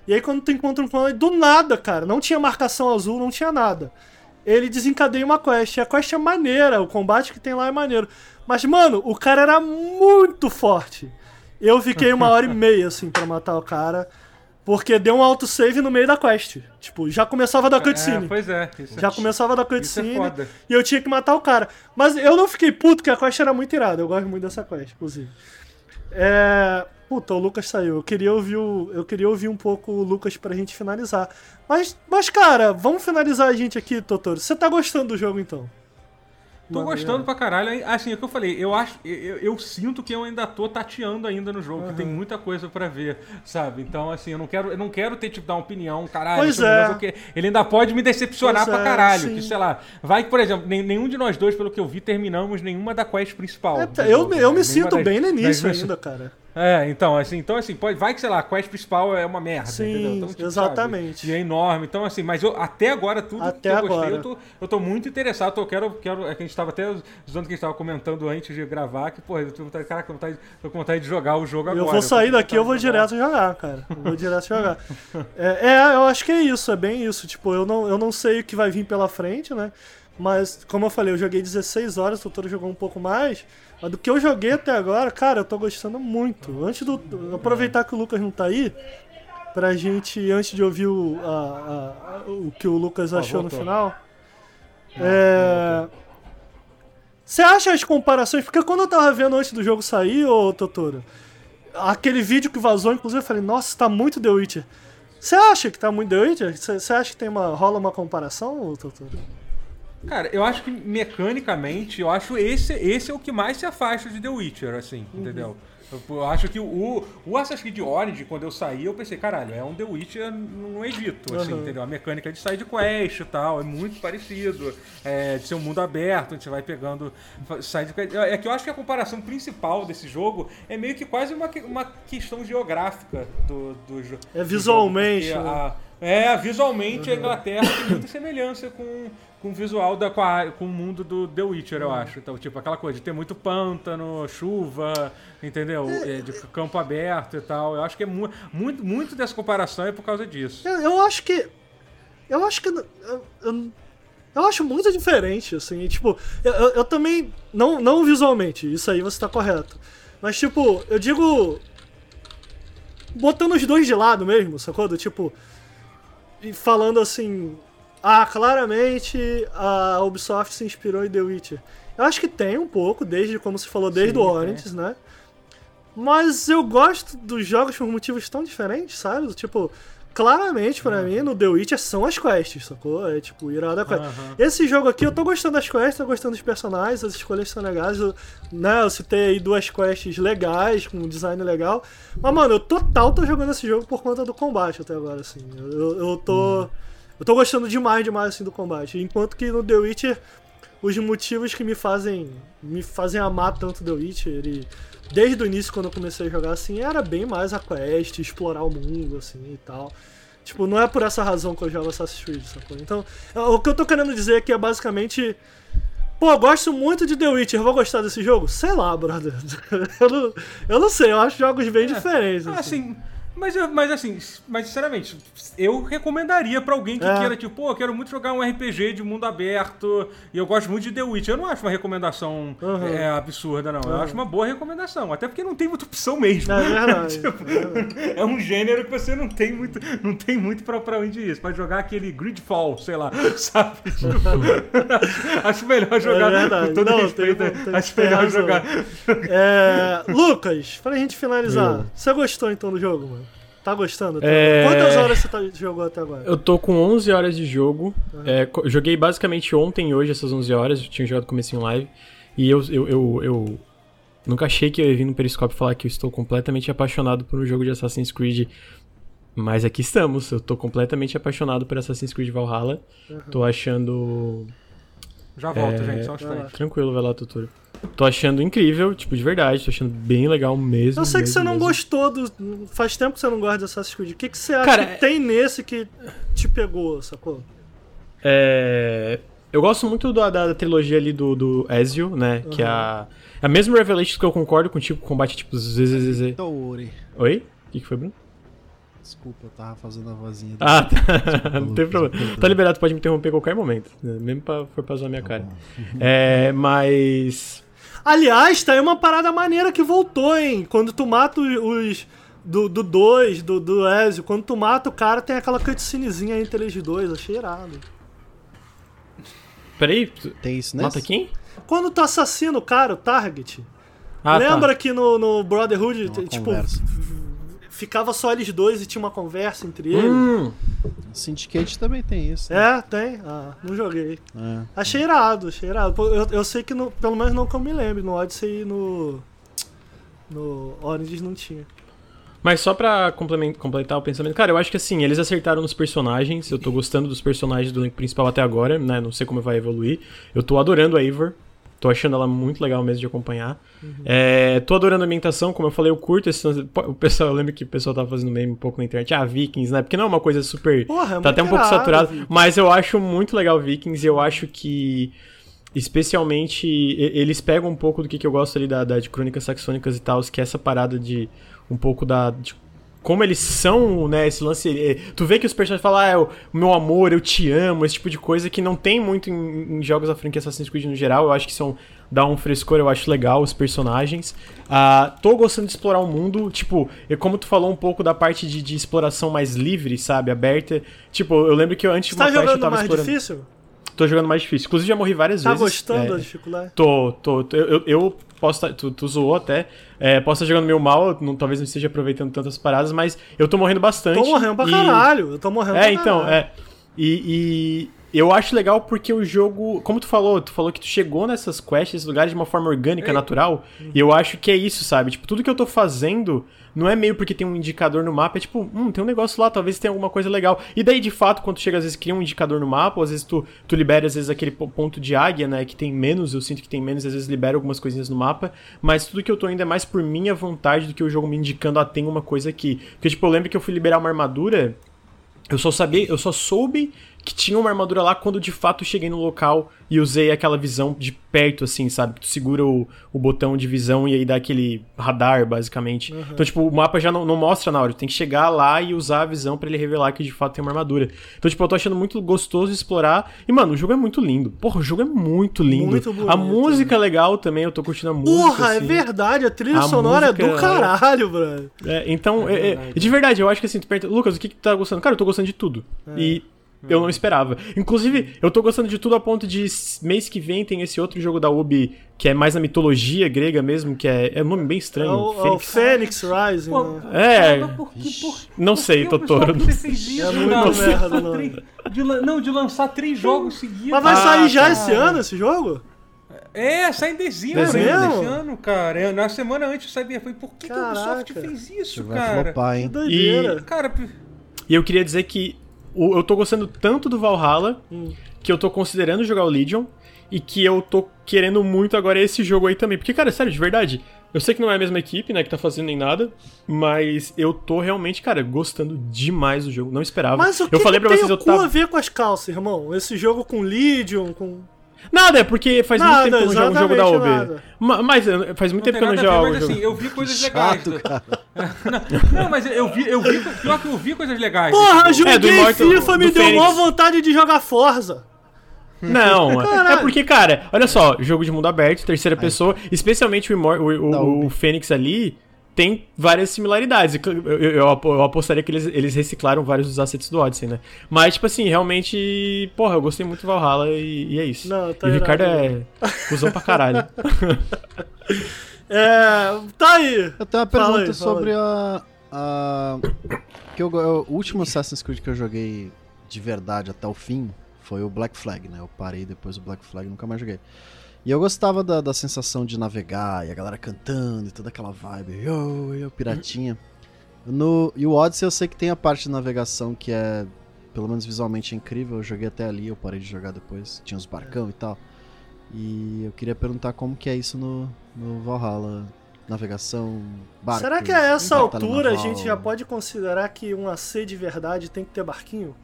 E aí quando tu encontra um trono, do nada, cara, não tinha marcação azul, não tinha nada. Ele desencadeia uma quest. E a quest é maneira, o combate que tem lá é maneiro. Mas, mano, o cara era muito forte. Eu fiquei uma hora e meia, assim, pra matar o cara. Porque deu um autosave no meio da quest. Tipo, já começava da
É,
cutscene.
pois é. Isso
Já
é,
começava da
é
cutscene.
foda.
e eu tinha que matar o cara. Mas eu não fiquei puto, porque a quest era muito irada. Eu gosto muito dessa quest, inclusive. É. Puta, o Lucas saiu. Eu queria ouvir, o... eu queria ouvir um pouco o Lucas pra gente finalizar. Mas, mas, cara, vamos finalizar a gente aqui, Totoro. Você tá gostando do jogo então?
Tô gostando pra caralho. Assim, é o que eu falei, eu acho. Eu, eu sinto que eu ainda tô tateando ainda no jogo, que tem muita coisa pra ver, sabe? Então, assim, eu não quero, eu não quero ter, tipo, dar uma opinião, caralho,
Pois é.
jogo, que ele ainda pode me decepcionar
Pois
pra
é,
caralho.
sim.
Que, sei lá, vai que, por exemplo, nenhum de nós dois, pelo que eu vi, terminamos nenhuma da quest principal.
É, eu,
jogo,
eu
né?
me
Nenhuma
sinto
das-
bem no
das
início
missões-
ainda, cara.
É, então, assim, então, assim, pode, vai que, sei lá, a quest principal é uma merda,
Sim,
entendeu? Então, tipo,
exatamente.
sabe? E é enorme. Então, assim, mas eu, até agora, tudo
Até
que eu gostei,
agora.
eu tô, eu tô muito interessado. Eu quero, quero. É que a gente tava até usando que a gente tava comentando antes de gravar, que, pô, eu tô com vontade, caraca, eu tô vontade, tô com vontade de jogar o jogo agora.
Eu vou sair daqui, eu vou
jogar.
direto jogar, cara. Eu vou direto jogar. É, é, eu acho que é isso, é bem isso. Tipo, eu não, eu não sei o que vai vir pela frente, né? Mas, como eu falei, eu joguei 16 horas, o Totoro jogou um pouco mais. Mas do que eu joguei até agora, cara, eu tô gostando muito. Antes do. Aproveitar que o Lucas não tá aí, pra gente, antes de ouvir o, a- a- o que o Lucas
Ó,
achou no
voltou.
final. É. Você acha as comparações? Porque quando eu tava vendo antes do jogo sair, ô Totoro, aquele vídeo que vazou, inclusive, eu falei, nossa, tá muito The Witcher. Você acha que tá muito The Witcher? Você você acha que tem uma, rola uma comparação, ô Totoro?
Cara, eu acho que mecanicamente, eu acho esse, esse é o que mais se afasta de The Witcher, assim,
Uhum.
entendeu? Eu, acho que o, o Assassin's Creed Origin, quando eu saí, eu pensei, caralho, é um The Witcher no Egito, assim,
Uhum.
entendeu? A mecânica de side quest e tal, é muito parecido. É, de ser um mundo aberto, onde você vai pegando side quest. É que eu acho que a comparação principal desse jogo é meio que quase uma, uma questão geográfica do, do, jo-
É
do
visualmente,
jogo, porque
né?
a- é, visualmente a Inglaterra tem muita semelhança com, com o visual da, com, a- com o mundo do The Witcher, eu acho. Então, tipo, aquela coisa de ter muito pântano, chuva, entendeu? É, de campo aberto e tal. Eu acho que é mu muito, muito dessa comparação é por causa disso.
Eu, eu acho que. Eu acho que. Eu, eu, eu acho muito diferente, assim. Tipo, eu também. Não, não visualmente, isso aí você tá correto. Mas, tipo, eu digo. Botando os dois de lado mesmo, sacou? Do tipo. E falando assim. Ah, claramente a Ubisoft se inspirou em The Witcher. Eu acho que tem um pouco, desde, como você falou, desde
Sim,
o. Origins, né? Mas eu gosto dos jogos por motivos tão diferentes, sabe? Tipo, claramente pra mim no The Witcher são as quests, sacou? É tipo, irada a quest.
Aham.
Esse jogo aqui eu tô gostando das quests, tô gostando dos personagens, as escolhas são legais. Eu, né, eu citei aí duas quests legais, com um design legal. Mas, mano, eu total tô jogando esse jogo por conta do combate até agora, assim. Eu, eu, eu tô. Eu tô gostando demais, demais assim do combate. Enquanto que no The Witcher, os motivos que me fazem. me fazem amar tanto The Witcher e desde o início quando eu comecei a jogar assim, era bem mais a quest, explorar o mundo, assim e tal. Tipo, não é por essa razão que eu jogo Assassin's Creed, sacou? Então, o que eu tô querendo dizer é que é basicamente. Pô, eu gosto muito de The Witcher, eu vou gostar desse jogo? Sei lá, brother. Eu não, eu não sei, eu acho jogos bem diferentes.
Ah,
assim.
Assim, mas, eu- mas assim, mas sinceramente, eu recomendaria pra alguém que
É.
queira, tipo, pô, eu quero muito jogar um RPG de mundo aberto e eu gosto muito de The Witcher. Eu não acho uma recomendação
Uhum.
é, absurda, não. Eu
Uhum.
acho uma boa recomendação, até porque não tem muita opção mesmo.
É verdade.
Tipo,
é
é um gênero que você não tem muito, não tem muito pra, pra onde ir. Você pode jogar aquele Gridfall, sei lá, sabe? Tipo, acho melhor jogar.
É verdade.
Com todo
Não,
respeito,
tem- tem-
acho
tem
melhor
razão.
jogar.
É, Lucas, pra gente finalizar,
Eu.
você gostou então do jogo, mano? Tá gostando?
É.
Quantas horas você tá- jogou até agora?
Eu tô com 11 horas de jogo. É, co- joguei basicamente ontem e hoje essas 11 horas. Eu tinha jogado comecinho live. E eu, eu, eu, eu nunca achei que eu ia vir no Periscope falar que eu estou completamente apaixonado por um jogo de Assassin's Creed Mas aqui estamos, eu tô completamente apaixonado por Assassin's Creed Valhalla. Tô achando.
Já volto,
É,
gente, só um instante.
Tranquilo, vai lá, Totoro. Tô achando incrível, tipo, de verdade, tô achando bem legal mesmo.
Eu sei que
mesmo,
você não
mesmo.
gostou do. Faz tempo que você não gosta de Assassin's Creed. O que, que você acha
Cara,
que tem nesse que te pegou, sacou?
É, Eu gosto muito da, da, da trilogia ali do, do Ezio, né? Que é a, a mesma Revelations que eu concordo contigo, combate tipo ZZZ. Oi? O que, que foi, Bruno?
Desculpa, eu tava fazendo a vozinha. do-
Ah, tá. não
Desculpa,
tem problema. Tá liberado, pode me interromper a qualquer momento. né? Mesmo pra, for pra zoar minha
Tá
cara.
bom.
É, mas.
Aliás, tá aí uma parada maneira que voltou, hein? Quando tu mata os. do 2, do, dois, do, do Ezio, quando tu mata o cara, tem aquela cutscenezinha entre eles dois, achei irado.
Peraí, tu-
Tem isso nesse?
mata quem?
Quando tu assassina o cara, o Target,
Ah,
lembra
tá.
que no, no Brotherhood,
uma
tipo,
conversa.
Ficava só eles dois e tinha uma conversa entre eles?
Hum,
Syndicate também tem isso. né?
É, tem? Ah, não joguei.
É.
Achei irado, achei irado. Eu, eu sei que, no, pelo menos não que eu me lembre, no Odyssey e no. No Origins não tinha.
Mas só pra completar o pensamento, cara, eu acho que assim, eles acertaram nos personagens. Eu tô gostando dos personagens do elenco principal até agora, né? Não sei como vai evoluir. Eu tô adorando a Eivor. Tô achando ela muito legal mesmo de acompanhar. É, tô adorando a ambientação, como eu falei, eu curto esse. O pessoal, eu lembro que o pessoal tava fazendo meme um pouco na internet. Ah, Vikings, né? Porque não é uma coisa super.
Porra, é
tá até um pouco saturado. Mas eu acho muito legal Vikings e eu acho que. Especialmente, eles pegam um pouco do que, que eu gosto ali da, da- de crônicas saxônicas e tal, que é essa parada de um pouco da. de como eles são, né? Esse lance. eh, Tu vê que os personagens falam, ah, o meu amor, eu te amo, esse tipo de coisa que não tem muito em, em jogos da franquia Assassin's Creed no geral. Eu acho que são. dá um frescor, eu acho legal os personagens. Ah, tô gostando de explorar o mundo. Tipo, eu- como tu falou um pouco da parte de, de exploração mais livre, sabe? Aberta. Tipo, eu lembro que eu, antes de uma
tá
eu
jogando
tava
mais
explorando.
difícil?
Tô jogando mais difícil. Inclusive já morri várias
Tá
vezes.
gostando
É,
da dificuldade?
Tô, tô. tô- eu, eu- eu posso tá, tu, tu zoou até. É, posso estar jogando meio mal, não- talvez não esteja aproveitando tantas paradas, mas eu tô morrendo bastante.
Tô morrendo pra
e-
caralho. Eu tô morrendo
É,
pra
então,
caralho.
é. E, e eu acho legal porque o jogo. Como tu falou, tu falou que tu chegou nessas quests, nesses lugares de uma forma orgânica,
É.
natural. E eu acho que é isso, sabe? Tipo, tudo que eu tô fazendo não é meio porque tem um indicador no mapa, é tipo, hum, tem um negócio lá, talvez tenha alguma coisa legal. E daí, de fato, quando chega, às vezes cria um indicador no mapa, ou às vezes tu, tu libera, às vezes, aquele po- ponto de águia, né? Que tem menos, eu sinto que tem menos, às vezes libera algumas coisinhas no mapa. Mas tudo que eu tô indo é mais por minha vontade do que o jogo me indicando, ah, tem uma coisa aqui. Porque, tipo, eu lembro que eu fui liberar uma armadura. Eu só sabia, eu só soube que tinha uma armadura lá quando de fato cheguei no local e usei aquela visão de perto, assim, sabe? Que tu segura o, o botão de visão e aí dá aquele radar, basicamente. Então, tipo, o mapa já não, não mostra na hora. Tu tem que chegar lá e usar a visão pra ele revelar que de fato tem uma armadura. Então, tipo, eu tô achando muito gostoso explorar. E, mano, o jogo é muito lindo. Porra, o jogo é muito lindo.
Muito bonito,
a música é legal também, eu tô curtindo a música.
Porra, é
assim.
verdade, a trilha
A
sonora é do
música-
caralho, brother.
É, então,
É
é- é- de verdade, eu acho que assim, tu pergunta, Lucas, o que, que tu tá gostando? Cara, eu tô gostando de tudo. E eu não esperava. Inclusive, eu tô gostando de tudo a ponto de s- mês que vem tem esse outro jogo da Ubi, que é mais na mitologia grega mesmo, que é, é um nome bem
É
estranho.
o, é o
Fênix.
Fênix Rising.
Pô,
né?
É,
Mas por que- por-
não sei,
por que, pessoal,
Totoro.
que você fez isso,
É muito
cara?
merda,
Lançar
não.
três- de não, de lançar três jogos seguidos.
Mas vai
Ah,
sair já
cara.
esse ano esse jogo?
É, sai em dezembro
Dezembro?
desse ano, cara. É, Na semana antes eu sabia. Falei, por que, que a Ubisoft fez isso,
Vai
cara?
flopar,
Que
hein?
doideira.
Cara,
E eu queria dizer que o- eu tô gostando tanto do Valhalla
Hum.
que eu tô considerando jogar o Legion e que eu tô querendo muito agora esse jogo aí também. Porque, cara, sério, de verdade, eu sei que não é a mesma equipe, né, que tá fazendo nem nada, mas eu tô realmente, cara, gostando demais do jogo. Não esperava.
Mas o que,
eu falei
que tem
vocês, eu tava.
a ver com as calças, irmão? Esse jogo com Legion, com...
Nada, é porque faz
Nada,
muito tempo que eu não jogo o jogo da
nada.
Ma- Mas eh, faz muito
não
tempo
tem
que eu não jogo.
mas assim, eu vi coisas legais.
Chato, cara.
Não, mas eu vi, eu vi, pior que eu vi coisas legais.
Porra.
É, do
joguei
Immortal-
FIFA, me
do
deu maior vontade de jogar Forza.
Não, é porque, cara, olha só, jogo de mundo aberto, terceira pessoa, especialmente o, Imor- o, o, o Fênix ali, tem várias similaridades. Eu, eu, eu apo- eu apostaria que eles, eles reciclaram vários dos assets do Odyssey, né? Mas, tipo assim, realmente, porra, eu gostei muito do Valhalla e, e é isso.
Não, tá
e o Ricardo é cuzão pra caralho.
É... Tá aí.
Eu tenho uma
Fala
pergunta
aí, fala
sobre a. a... Que eu, eu- o último Assassin's Creed que eu joguei de verdade até o fim foi o Black Flag, né? Eu parei depois do Black Flag e nunca mais joguei. E eu gostava da, da sensação de navegar e a galera cantando e toda aquela vibe, yo, yo, piratinha. No, e o Odyssey eu sei que tem a parte de navegação que é, pelo menos visualmente, incrível. Eu joguei até ali, eu parei de jogar depois. Tinha os barcão e tal. E eu queria perguntar como que é isso no, no Valhalla. Navegação, barco.
Será que a essa altura a gente já pode considerar que um AC de verdade tem que ter barquinho?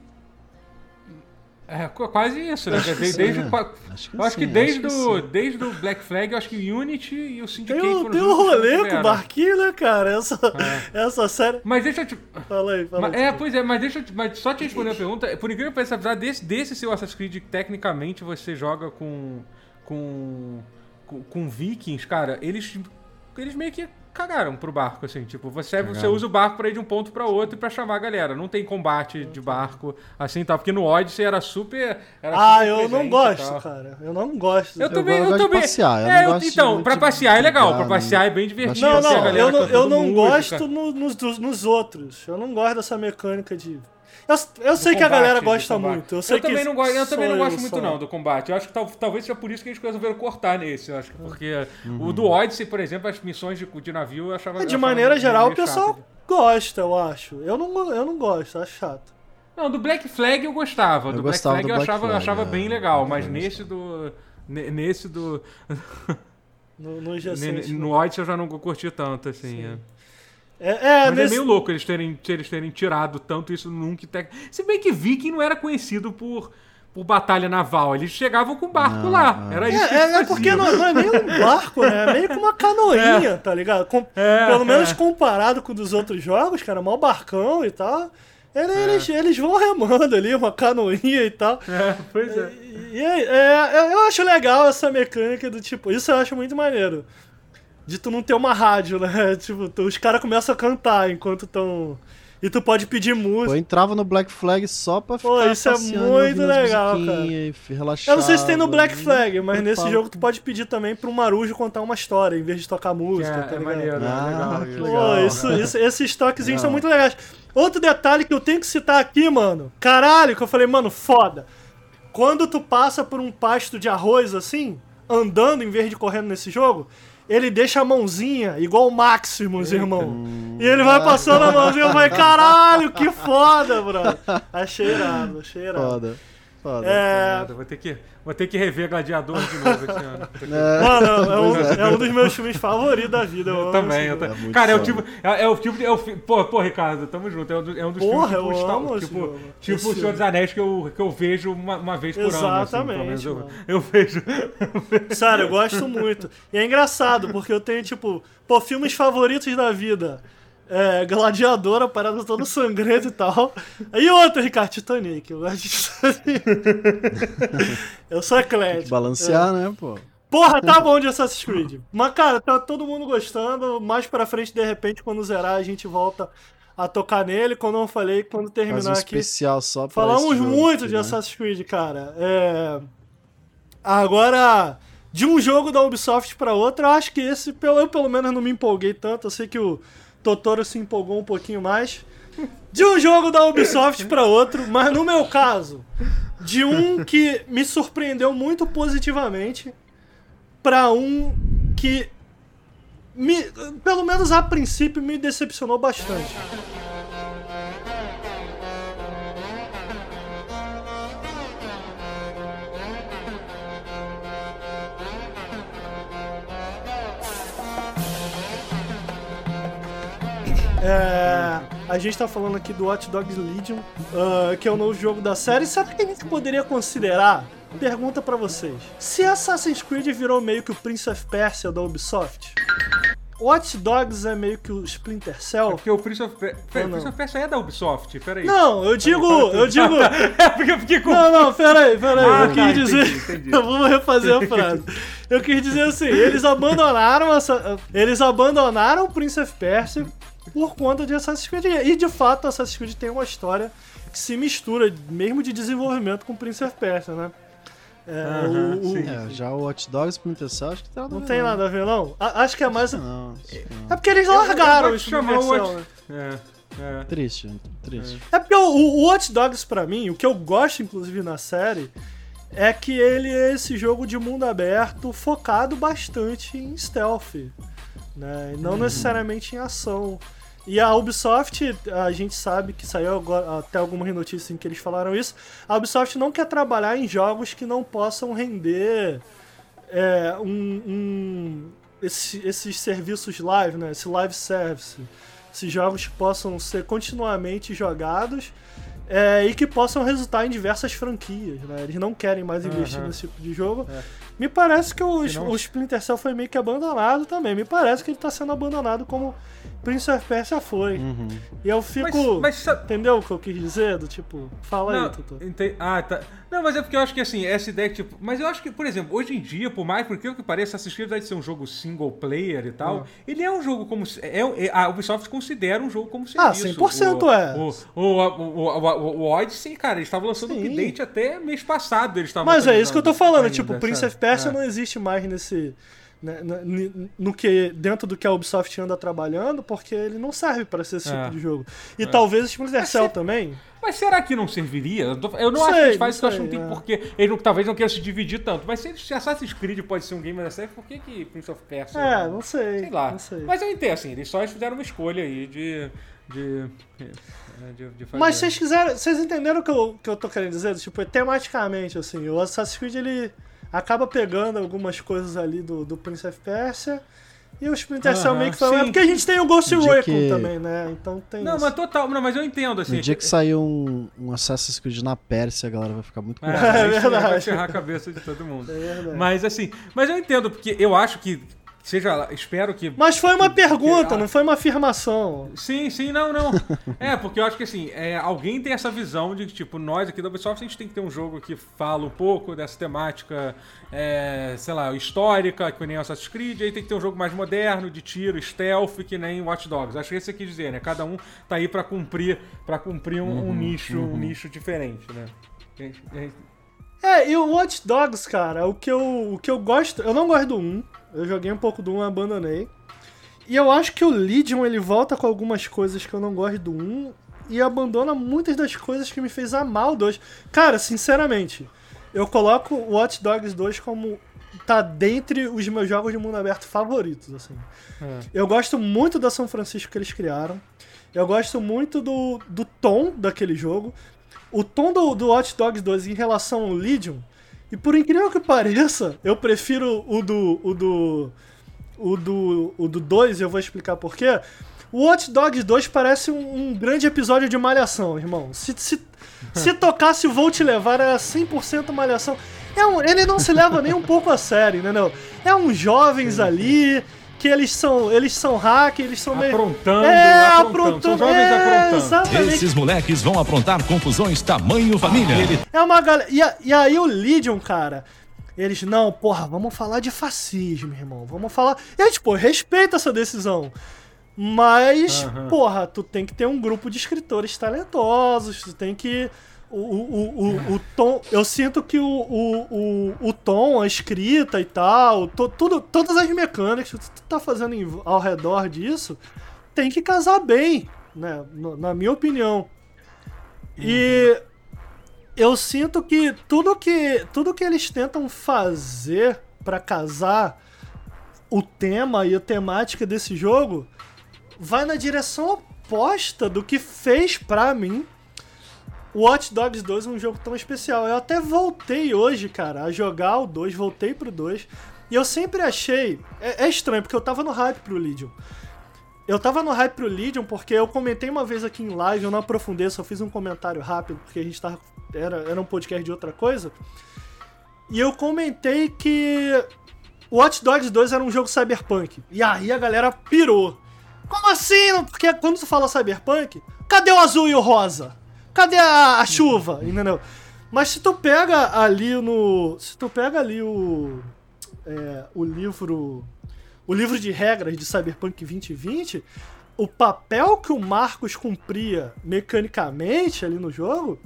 É qu- quase isso, né?
Acho que
Desde,
sim, né? Acho que
eu acho que
sim,
desde,
acho que
o,
sim.
desde o Black Flag, eu acho que o Unity e o Syndicate
Tem
foram
tem um
que
rolê com o barquinho, né, cara? Essa,
É.
essa série.
Mas deixa eu te.
Fala aí, fala
Mas-
aí.
é, pois é, mas deixa eu te- mas só te responder a pergunta. Por incrível que pareça, apesar desse, desse seu Assassin's Creed, tecnicamente você joga com. com. com, com vikings, cara, eles. Eles meio que cagaram pro barco, assim. Tipo, você, você usa o barco pra ir de um ponto pra outro e pra chamar a galera. Não tem combate de barco, assim tal. Porque no Odyssey era super. Era
Ah,
super
eu não gosto, cara. Eu não gosto.
Eu também,
eu
eu,
gosto de
também.
passear, eu
é,
não gosto de
então,
muito
pra
de
passear é legal, pra passear
não-
é bem divertido.
Não,
assim,
não,
galera
eu não, eu não
música.
gosto no- nos, dos- nos outros. Eu não gosto dessa mecânica de. Eu, eu sei que a galera gosta muito. Eu, sei
Eu também
que
não gosto, eu também não gosto muito
só.
não do combate. Eu acho que tal- talvez seja por isso que eles resolveram cortar nesse. Eu acho que porque
Uhum.
o do Odyssey, por exemplo, as missões de, de navio eu achava
É,
eu
de
achava
maneira geral, o
chato.
pessoal gosta, eu acho. Eu não, eu não gosto, acho chato.
Não, do Black Flag eu gostava.
Eu
do Black Flag
do
eu
Black
achava, eu
Flag,
achava
é.
bem legal,
Eu
mas nesse do ne- nesse do
No, nos
ne-
recentes.
no Odyssey eu já não curti tanto assim. é.
É, é,
Mas
nesse-
é meio louco eles terem, eles terem tirado tanto isso nunca. Tec... Se bem que Viking não era conhecido por, por batalha naval, eles chegavam com barco
Não,
lá.
não.
Era isso que
É, é,
eles
é porque não, não é nem um barco, né? É meio que uma canoinha, tá ligado? Com-
É,
pelo menos
é.
comparado com o dos outros jogos, cara, mal barcão e tal. Ele-
É.
Eles, eles vão remando ali, uma canoinha e tal.
É, pois é.
E, e é- é, eu acho legal essa mecânica do tipo, isso eu acho muito maneiro. De tu não ter uma rádio, né? Tipo, tu- os caras começam a cantar enquanto estão. E tu pode pedir música.
Eu entrava no Black Flag só pra
Pô,
ficar
isso é muito legal,
e relaxar.
Eu não sei se tem no Black Flag, mas nesse jogo tu pode pedir também pro Marujo contar uma história, em vez de tocar
Que
música,
é,
tá
é maneiro, é
Ah,
legal.
que
isso.
Pô,
legal.
isso, isso- esses toquezinhos são
Legal.
muito legais. Outro detalhe que eu tenho que citar aqui, mano. Caralho, que eu falei, mano, foda. Quando tu passa por um pasto de arroz assim, andando em vez de correndo nesse jogo, ele deixa a mãozinha igual o Maximus, irmão. E ele vai passando a mãozinha e vai, caralho, que foda, bro. Achei irado, achei irado.
Foda. Foda.
É,
Vou ter que, vou ter que rever Gladiador de novo esse ano.
É,
Mano, é um,
é.
é um dos meus filmes favoritos da vida. Eu,
Eu também, eu
muito
Cara, é o
foda.
tipo. É, é o tipo. É o, fi- pô, pô, Ricardo, tamo junto. É um, do- é um dos
Porra,
filmes
eu
tipo,
amo
tipo, tipo o Senhor dos Anéis que eu, que eu vejo uma, uma vez por ano. Assim,
Exatamente,
pelo menos eu,
mano.
eu vejo.
Sério, eu gosto muito. E é engraçado, porque eu tenho, tipo, pô, filmes favoritos da vida. É, Gladiador, a parada toda sangrenta e tal. E outro, Ricardo, Titanic. Eu gosto de Titanic. eu sou eclético.
Balancear, né, pô?
Porra, tá bom de Assassin's Creed. Mas, cara, tá todo mundo gostando. Mais pra frente, de repente, quando zerar, a gente volta a tocar nele. Quando eu falei, quando
Faz
terminar
um
aqui.
especial só pra
Falamos muito
aqui,
de
né?
Assassin's Creed, cara. É... Agora, de um jogo da Ubisoft pra outro, eu acho que esse, pelo- eu pelo menos não me empolguei tanto. Eu sei que o Totoro se empolgou um pouquinho mais. De um jogo da Ubisoft pra outro, mas no meu caso, de um que me surpreendeu muito positivamente pra um que me, pelo menos a princípio me decepcionou bastante. É, a gente tá falando aqui do Watch Dogs Legion, ah, que é o novo jogo da série. Será que a gente poderia considerar? Pergunta pra vocês. Se Assassin's Creed virou meio que o Prince of Persia da Ubisoft, Watch Dogs é meio que o Splinter
É
Cell?
porque o Prince of, Pe- Pera? Prince of Persia é da Ubisoft, peraí.
Não, eu digo, eu digo.
É porque eu fiquei com.
Não, não, peraí, peraí.
Ah,
eu
tá,
quis dizer.
entendi,
vou refazer a frase. Eu quis dizer assim: eles abandonaram essa... Eles abandonaram o Prince of Persia por conta de Assassin's Creed. E de fato, Assassin's Creed tem uma história que se mistura, mesmo de desenvolvimento, com o Prince of Persia, né? É, o- o-
sim.
É, já o Watch Dogs Splinter Cell acho que tem nada a
Não tem nada a ver, não? A- acho que é mais.
Não, não.
É porque eles
Eu- eu
largaram o
te chamar o Watch-
né?
É, é.
Triste, triste.
É porque o, o Watch Dogs, pra mim, o que eu gosto, inclusive, na série, é que ele é esse jogo de mundo aberto focado bastante em stealth, né? E não necessariamente em ação. E a Ubisoft, a gente sabe que saiu agora, até algumas notícias em que eles falaram isso. A Ubisoft não quer trabalhar em jogos que não possam render é, um, um esse, esses serviços live, né? Esse live service. Esses jogos que possam ser continuamente jogados é, e que possam resultar em diversas franquias, né? Eles não querem mais investir
Aham.
nesse tipo de jogo.
É.
Me parece que o,
não-
o Splinter Cell foi meio que abandonado também. Me parece que ele tá sendo abandonado como Prince of Persia foi.
Uhum.
E eu
Mas,
fico.
mas sa-
Entendeu o que eu quis dizer? Do tipo, fala
Não,
aí, Tutu.
ente- Ah, tá. Não, mas é porque eu acho que assim, essa ideia que, tipo. Mas eu acho que, por exemplo, hoje em dia, por mais, porque o que pareça, Assassin's Creed vai ser um jogo single player e tal, ele é um jogo como. É, é- a Ubisoft considera um jogo como
Ah,
serviço.
100%
o,
é.
O, o, o, o, o, o Odyssey, cara, eles estavam lançando
Sim.
update até mês passado. Eles estavam
Mas é isso que eu tô falando.
ainda,
tipo, Prince of Persia
É.
não existe mais nesse. Né, ni- no que dentro do que a Ubisoft anda trabalhando, porque ele não serve pra ser esse
É.
tipo de jogo. E talvez o Splinter Cell também.
Mas será que não serviria? Eu, não
Não
acho
sei,
que eles fazem isso, eu acho que
sei,
não tem
é.
porquê. Eles não, talvez não queiram se dividir tanto. Mas se, Assassin's Creed pode ser um game da série, por que, que Prince of Persia?
É, não sei.
Sei lá.
Não sei.
Mas eu entendo, assim, eles só fizeram uma escolha aí de. de. de, de.
Mas vocês quiseram. Vocês entenderam o que eu, que eu tô querendo dizer? Tipo, tematicamente, assim, o Assassin's Creed ele acaba pegando algumas coisas ali do, do Prince of Persia. E o Splinter Cell meio que foi. É porque a gente tem o Ghost Recon
que-
também, né? Então tem.
Não,
isso.
mas total. Não, mas eu entendo, assim.
No dia que sair um, um Assassin's Creed na Pérsia, a galera vai ficar muito
É,
curiosa.
É
vai
verdade.
ferrar a cabeça de todo mundo.
É verdade.
Mas assim, mas eu entendo, porque eu acho que. Seja lá, espero que.
Mas foi uma
que-
pergunta,
que-
não foi uma afirmação.
Sim, sim, não, não. É, porque eu acho que assim, é, alguém tem essa visão de que, tipo, nós aqui da Ubisoft, a gente tem que ter um jogo que fala um pouco dessa temática, é, sei lá, histórica, que nem Assassin's Creed, aí tem que ter um jogo mais moderno, de tiro, stealth, que nem Watch Dogs. Acho que isso quis dizer, né? Cada um tá aí pra cumprir, pra cumprir um, um nicho, um nicho diferente, né?
É, e o Watch Dogs, cara, o que eu, o que eu gosto. Eu não gosto do 1. Eu joguei um pouco do 1 e abandonei. E eu acho que o Legion ele volta com algumas coisas que eu não gosto do 1 e abandona muitas das coisas que me fez amar o 2. Cara, sinceramente, eu coloco o Watch Dogs 2 como tá dentre os meus jogos de mundo aberto favoritos, assim.
é.
Eu gosto muito da São Francisco que eles criaram. Eu gosto muito do, do tom daquele jogo. O tom do, do Watch Dogs 2 em relação ao Legion. E por incrível que pareça, eu prefiro o do. o do. o do. o do 2, e eu vou explicar por quê. O Watch Dogs 2 parece um, um grande episódio de Malhação, irmão. Se, se, se tocasse o Vou Te Levar, era 100% Malhação. É um- ele não se leva nem um pouco a sério, entendeu? É uns jovens ali, que eles são, eles são hack, eles são meio...
Aprontando,
é,
aprontando. São jovens
é,
aprontando.
Exatamente.
Esses moleques vão aprontar confusões tamanho família. Ele
É uma galera. E, a- e aí o Legion, cara. Eles, não, porra, vamos falar de fascismo, irmão. Vamos falar. E aí, tipo, respeita essa decisão. Mas,
Aham.
porra, tu tem que ter um grupo de escritores talentosos, tu tem que. O, o, o, o tom. Eu sinto que o, o, o, o tom, a escrita e tal, to- tudo, todas as mecânicas que tu tá fazendo em- ao redor disso tem que casar bem, né? no- Na minha opinião. E eu sinto que tudo que tudo que eles tentam fazer pra casar o tema e a temática desse jogo vai na direção oposta do que fez pra mim Watch Dogs 2 um jogo tão especial. Eu até voltei hoje, cara, a jogar o 2, voltei pro 2, e eu sempre achei. É, é estranho, porque eu tava no hype pro Legion. Eu tava no hype pro Legion porque eu comentei uma vez aqui em live, eu não aprofundei, só fiz um comentário rápido, porque a gente tava. Era, era um podcast de outra coisa. E eu comentei que Watch Dogs 2 era um jogo cyberpunk. E aí a galera pirou. Como assim? Porque quando tu fala cyberpunk, cadê o azul e o rosa? Cadê a, a chuva? Entendeu? Mas se tu pega ali no. Se tu pega ali o. é, o livro. O livro de regras de Cyberpunk 2020, o papel que o Marcos cumpria mecanicamente ali no jogo,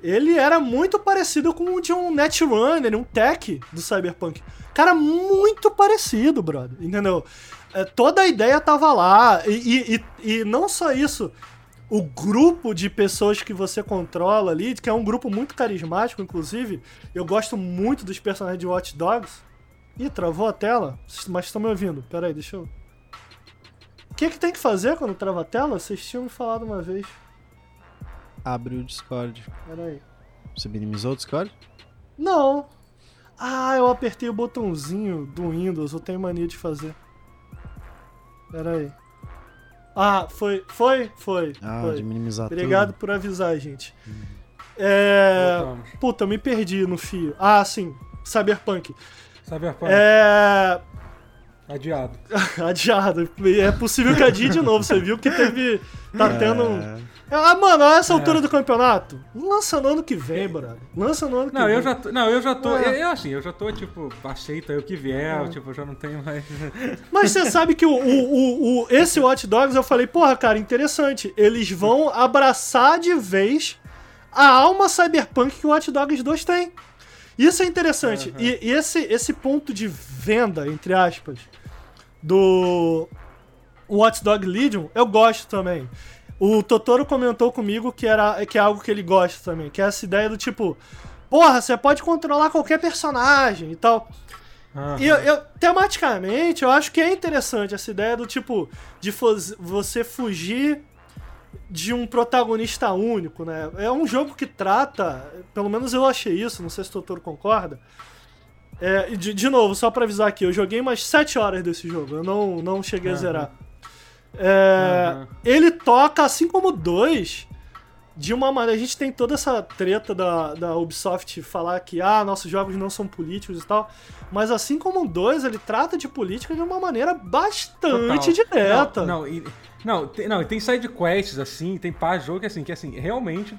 ele era muito parecido com o de um Netrunner, um tech do Cyberpunk. Cara, muito parecido, brother. Entendeu? É, toda a ideia tava lá. E, e, e- e não só isso. O grupo de pessoas que você controla ali, que é um grupo muito carismático, inclusive. Eu gosto muito dos personagens de Watch Dogs. Ih, travou a tela? Mas estão me ouvindo? Pera aí, deixa eu. que, que tem que fazer quando trava a tela? Vocês tinham me falado uma vez.
Abre o Discord.
Pera aí.
Você minimizou o Discord?
Não. Ah, eu apertei o botãozinho do Windows, eu tenho mania de fazer. Pera aí. Ah, foi, foi, foi.
Ah,
foi.
de minimizar
Obrigado
tudo.
por avisar, gente. É.
Voltamos.
Puta, eu me perdi no fio. Ah, sim. Cyberpunk.
Cyberpunk,
É.
adiado.
Adiado. É possível que adie de novo. Você viu que teve. Tá tendo. um-
É,
Ah, mano, a essa
É.
altura do campeonato, lança no ano que vem, brother. Lança no ano que
Não,
vem.
eu já tô, não, eu já tô,
É.
eu, eu, assim, eu já tô, tipo, aceita o que vier, eu, tipo, eu já não tenho mais...
Mas você sabe que o, o, o, esse Watch Dogs, eu falei, porra, cara, interessante. Eles vão abraçar de vez a alma cyberpunk que o Watch Dogs 2 tem. Isso é interessante. E, e esse, esse ponto de venda, entre aspas, do Watch Dog Legion, eu gosto também. O Totoro comentou comigo que, era, que é algo que ele gosta também, que é essa ideia do tipo, porra, você pode controlar qualquer personagem e tal.
Aham.
E eu, eu- tematicamente, eu acho que é interessante essa ideia do tipo de você fugir de um protagonista único, né? É um jogo que trata, pelo menos eu achei isso, não sei se o Totoro concorda. É, de, de novo, só pra avisar aqui, eu joguei umas 7 horas desse jogo, eu não, não cheguei a
Aham.
zerar. É,
Aham.
Ele toca, assim como 2, de uma maneira. A gente tem toda essa treta da, da Ubisoft falar que ah, nossos jogos não são políticos e tal. Mas assim como o 2, ele trata de política de uma maneira bastante
Total.
direta.
Não, não, e, não, tem, não, e tem side quests assim, tem de jogo que assim, que assim, realmente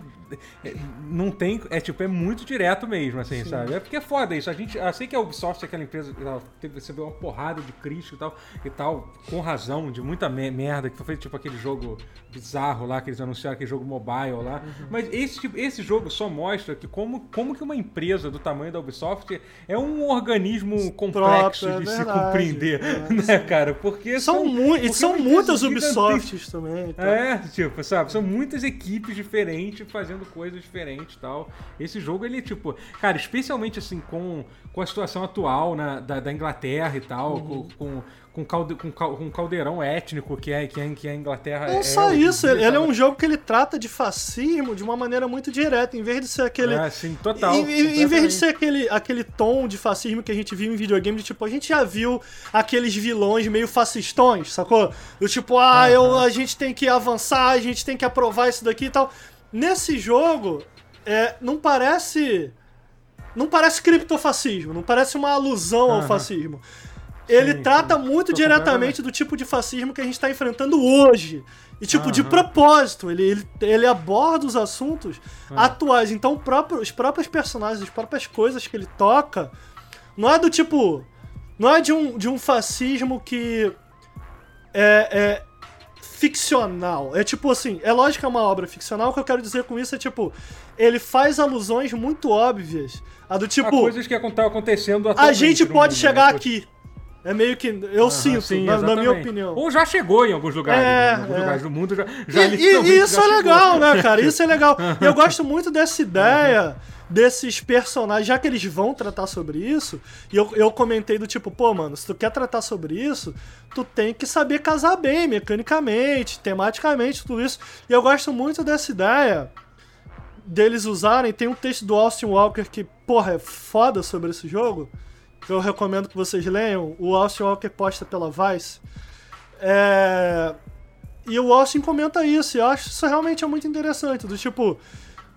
é, não tem, é tipo, é muito direto mesmo, assim, sabe? É porque é foda isso. A gente, eu sei que a Ubisoft, aquela empresa, ela teve, recebeu uma porrada de crítica e tal, e tal, com razão, de muita me- merda, que foi feito tipo aquele jogo bizarro lá, que eles anunciaram, aquele jogo mobile lá. Mas esse, tipo, esse jogo só mostra que como, como que uma empresa do tamanho da Ubisoft é um organismo complexo
Próprio, é
de se
verdade.
compreender,
É,
né, cara? Porque
São, mu e
porque
são
é
muitas
gigantesca.
Ubisofts também. então.
É, tipo, sabe? São muitas equipes diferentes fazendo coisas diferentes e tal. Esse jogo, ele, tipo, cara, especialmente assim, com, com a situação atual na, da, da Inglaterra e tal,
Uhum.
com, com, com, calde, com, cal- com caldeirão étnico que é, que é, que a Inglaterra
Não
é.
só isso, ele, ele é um jogo que ele trata de fascismo de uma maneira muito direta, em vez de ser aquele.
É, sim, total.
Em, em- vez de ser aquele, aquele tom de fascismo que a gente viu em videogame, de tipo, a gente já viu aqueles vilões meio fascistões, sacou? Do tipo, ah, eu, a gente tem que avançar, a gente tem que aprovar isso daqui e tal. Nesse jogo, é, não parece. Não parece criptofascismo, não parece uma alusão ao
Aham.
fascismo. Ele
Sim,
trata
sim.
muito
Tô
diretamente do tipo de fascismo que a gente está enfrentando hoje. E, tipo, de
Aham.
propósito, ele, ele, ele aborda os assuntos
Ah.
atuais. Então, próprio, os próprios personagens, as próprias coisas que ele toca, não é do tipo. Não é de um, de um fascismo que é, é ficcional. É tipo assim, é lógico que é uma obra ficcional, o que eu quero dizer com isso é tipo, ele faz alusões muito óbvias. A do tipo,
coisas que estão acontecendo
a gente pode
mundo,
chegar
né?
aqui. É meio que. Eu sinto,
sim,
na, na minha opinião.
Ou já chegou em alguns lugares,
É,
né? Em alguns
é.
lugares do mundo já, já
E, e- isso
já
é
chegou.
legal, né, cara? Isso é legal. E eu gosto muito dessa ideia desses personagens, já que eles vão tratar sobre isso, e eu, eu comentei do tipo, pô, mano, se tu quer tratar sobre isso, tu tem que saber casar bem, mecanicamente, tematicamente, tudo isso. E eu gosto muito dessa ideia deles usarem. Tem um texto do Austin Walker que, porra, é foda sobre esse jogo. Que eu recomendo que vocês leiam. O Austin Walker posta pela Vice. É... E o Austin comenta isso, e eu acho isso realmente é muito interessante. Do tipo,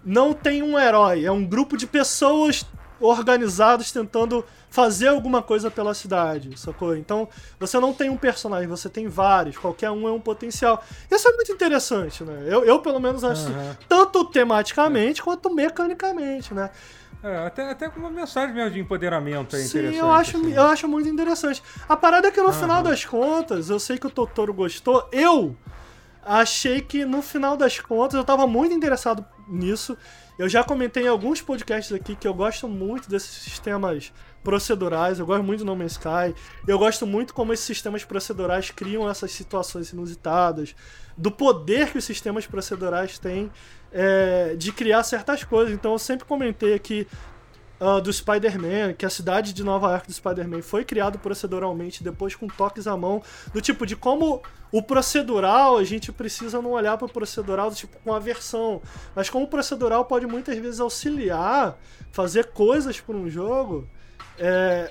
não tem um herói, é um grupo de pessoas organizados tentando fazer alguma coisa pela cidade, sacou? Então, você não tem um personagem, você tem vários, qualquer um é um potencial. Isso é muito interessante, né? Eu, eu pelo menos acho
Aham.
tanto tematicamente quanto mecanicamente, né?
É, até, até com uma mensagem mesmo de empoderamento é
Sim, eu acho,
assim.
eu acho muito interessante. A parada é que no
Aham.
final das contas, eu sei que o Totoro gostou, eu achei que no final das contas eu tava muito interessado nisso. Eu já comentei em alguns podcasts aqui que eu gosto muito desses sistemas procedurais, eu gosto muito do No Man's Sky, eu gosto muito como esses sistemas procedurais criam essas situações inusitadas, do poder que os sistemas procedurais têm é, de criar certas coisas. Então eu sempre comentei aqui uh, do Spider-Man, que a cidade de Nova York do Spider-Man foi criado proceduralmente, depois com toques à mão, do tipo de como o procedural, a gente precisa não olhar para o procedural do tipo com aversão, mas como o procedural pode muitas vezes auxiliar, fazer coisas para um jogo, é,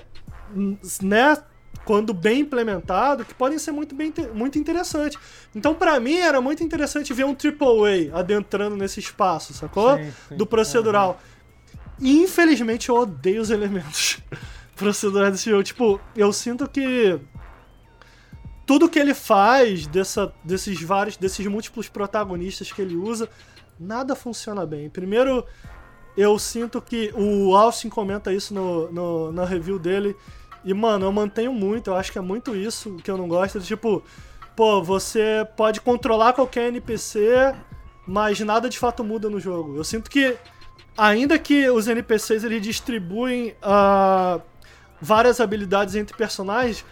né? Quando bem implementado, que podem ser muito, bem, muito interessantes. Então, para mim, era muito interessante ver um AAA adentrando nesse espaço, sacou? Sim, sim. Do procedural. Uhum. E infelizmente eu odeio os elementos procedurais desse jogo. Tipo, eu sinto que tudo que ele faz dessa, desses vários, desses múltiplos protagonistas que ele usa, nada funciona bem. Primeiro, eu sinto que o Austin comenta isso no, no, na review dele. E, mano, eu mantenho muito, eu acho que é muito isso que eu não gosto. Tipo, pô, você pode controlar qualquer NPC, mas nada de fato muda no jogo. Eu sinto que ainda que os NPCs eles distribuem uh, várias habilidades entre personagens,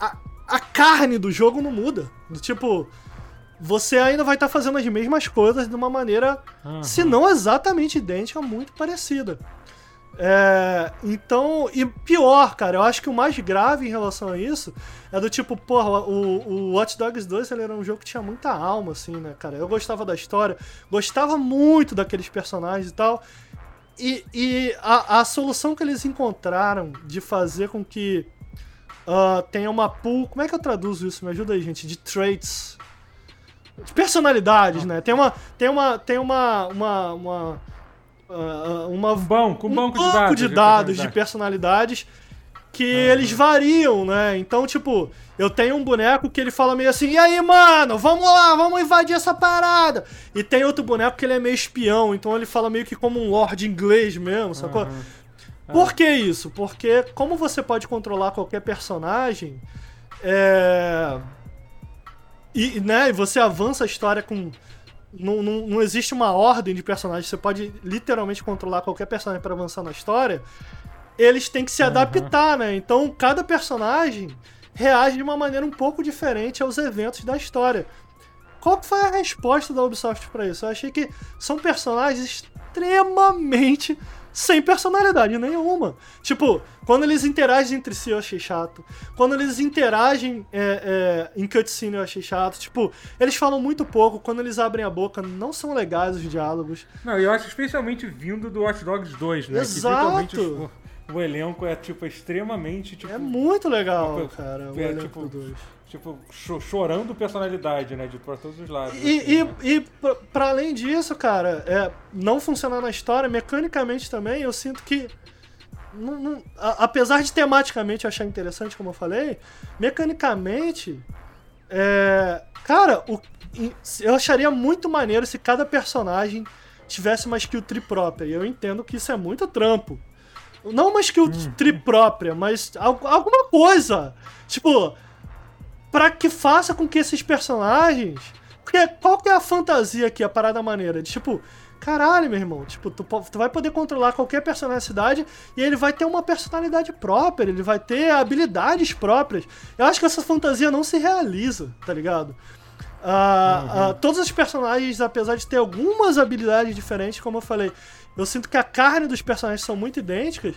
a, a, carne do jogo não muda. Tipo, você ainda vai estar tá fazendo as mesmas coisas de uma maneira, uhum. se não exatamente idêntica, muito parecida. É, então, e pior, cara, eu acho que o mais grave em relação a isso é do tipo, porra, o, o Watch Dogs 2 ele era um jogo que tinha muita alma, assim, né, cara? Eu gostava da história, gostava muito daqueles personagens e tal. E, e a, a solução que eles encontraram de fazer com que uh, tenha uma pool. Como é que eu traduzo isso? Me ajuda aí, gente. De traits. De personalidades, né? Tem uma. Tem uma. Tem uma. uma, uma Uh, uma,
um banco, um, banco,
um
de dados,
de, dados de personalidades que eles variam, né? Então, tipo, eu tenho um boneco que ele fala meio assim, e aí, mano, vamos lá, vamos invadir essa parada. E tem outro boneco que ele é meio espião, então ele fala meio que como um lord inglês mesmo, sacou? Uhum. Por que isso? Porque como você pode controlar qualquer personagem, é... E, né, você avança a história com não, não, não existe uma ordem de personagens, você pode literalmente controlar qualquer personagem para avançar na história. Eles têm que se uhum. adaptar, né? Então cada personagem reage de uma maneira um pouco diferente aos eventos da história. Qual foi a resposta da Ubisoft para isso? Eu achei que são personagens extremamente sem personalidade nenhuma. Tipo, quando eles interagem entre si eu achei chato. Quando eles interagem é, é, em cutscene eu achei chato. Tipo, eles falam muito pouco. Quando eles abrem a boca, não são legais os diálogos.
Não, eu acho especialmente vindo do Watch Dogs 2, né?
Exato.
O, elenco é, tipo, extremamente. Tipo,
é muito legal, tipo, cara. O é, elenco
tipo,
do 2
tipo, chorando personalidade, né? De pra todos os lados.
E, assim, e, né? e pra, além disso, cara, é, não funcionar na história, mecanicamente também, eu sinto que. Não, não, a, apesar de tematicamente eu achar interessante, como eu falei, mecanicamente. É, cara, o, eu acharia muito maneiro se cada personagem tivesse uma skill tree própria. E eu entendo que isso é muito trampo. Não uma skill hum. tree própria, mas alguma coisa. Tipo, para que faça com que esses personagens. Porque qual que é a fantasia aqui, a parada maneira? De tipo, caralho, meu irmão, tipo, tu, tu vai poder controlar qualquer personagem da cidade e ele vai ter uma personalidade própria, ele vai ter habilidades próprias. Eu acho que essa fantasia não se realiza, tá ligado? Uh, uhum. uh, todos os personagens, apesar de ter algumas habilidades diferentes, como eu falei, eu sinto que a carne dos personagens são muito idênticas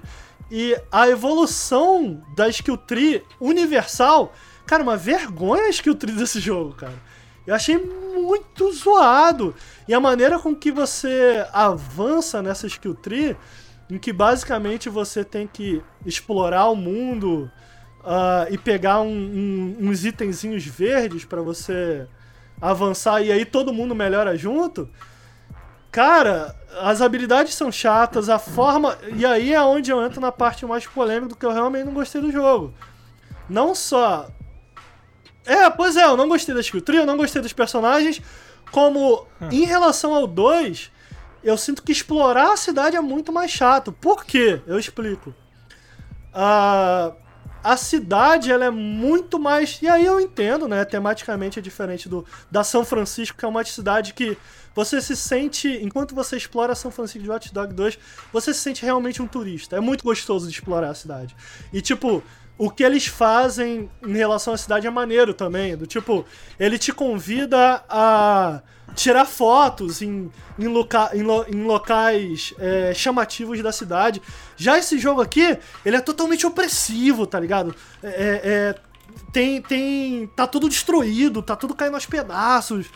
e a evolução da skill tree universal Cara, uma vergonha a skill tree desse jogo, cara. Eu achei muito zoado. E a maneira com que você avança nessa skill tree, em que basicamente você tem que explorar o mundo uh, e pegar um, um, uns itenzinhos verdes para você avançar e aí todo mundo melhora junto. Cara, as habilidades são chatas, a forma. E aí é onde eu entro na parte mais polêmica do que eu realmente não gostei do jogo. Não só é, pois é, eu não gostei da tree, eu não gostei dos personagens. Como hum. em relação ao 2, eu sinto que explorar a cidade é muito mais chato. Por quê? Eu explico. A, a cidade ela é muito mais. E aí eu entendo, né? Tematicamente é diferente do da São Francisco, que é uma cidade que você se sente. Enquanto você explora São Francisco de Hot Dog 2, você se sente realmente um turista. É muito gostoso de explorar a cidade. E tipo, o que eles fazem em relação à cidade é maneiro também. Do tipo, ele te convida a tirar fotos em, em, loca, em, lo, em locais é, chamativos da cidade. Já esse jogo aqui, ele é totalmente opressivo, tá ligado? É, é, é, tem, tem. tá tudo destruído, tá tudo caindo aos pedaços.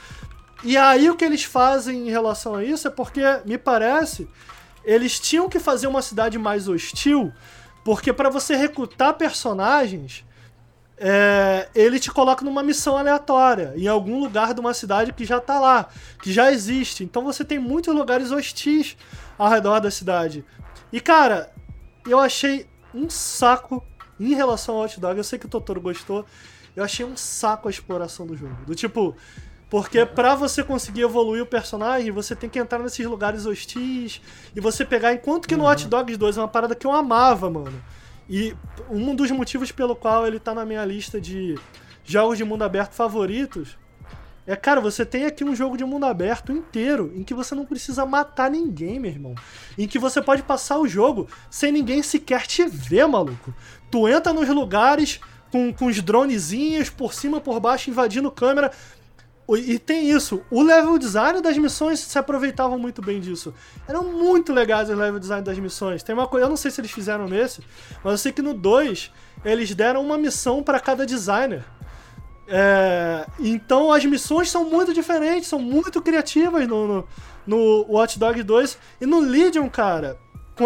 E aí o que eles fazem em relação a isso é porque, me parece, eles tinham que fazer uma cidade mais hostil porque para você recrutar personagens, é, ele te coloca numa missão aleatória, em algum lugar de uma cidade que já tá lá, que já existe. Então você tem muitos lugares hostis ao redor da cidade. E cara, eu achei um saco em relação ao Hot Dog. Eu sei que o Totoro gostou. Eu achei um saco a exploração do jogo. Do tipo, porque pra você conseguir evoluir o personagem, você tem que entrar nesses lugares hostis e você pegar. Enquanto que no Hot Dogs 2 é uma parada que eu amava, mano. E um dos motivos pelo qual ele tá na minha lista de jogos de mundo aberto favoritos é, cara, você tem aqui um jogo de mundo aberto inteiro em que você não precisa matar ninguém, meu irmão. Em que você pode passar o jogo sem ninguém sequer te ver, maluco. Tu entra nos lugares com, com os dronezinhos por cima, por baixo, invadindo câmera. E tem isso, o level design das missões se aproveitavam muito bem disso. Eram muito legais os level design das missões. Tem uma coisa, eu não sei se eles fizeram nesse, mas eu sei que no 2 eles deram uma missão para cada designer. É, então as missões são muito diferentes, são muito criativas no, no, no Watch Dogs 2 e no Legion, cara.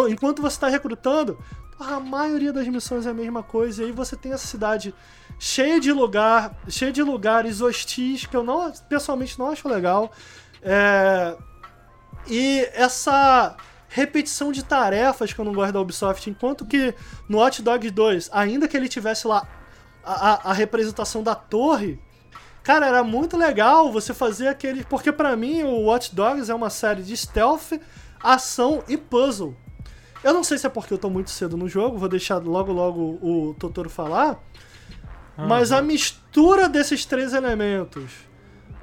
Enquanto você está recrutando, a maioria das missões é a mesma coisa e aí você tem essa cidade cheia de lugar, cheia de lugares hostis que eu não, pessoalmente não acho legal. É, e essa repetição de tarefas que eu não gosto da Ubisoft, enquanto que no Hot Dogs 2, ainda que ele tivesse lá a, a, a representação da torre, cara, era muito legal você fazer aquele. Porque para mim o Watch Dogs é uma série de stealth, ação e puzzle. Eu não sei se é porque eu tô muito cedo no jogo, vou deixar logo logo o Totoro falar. Mas a mistura desses três elementos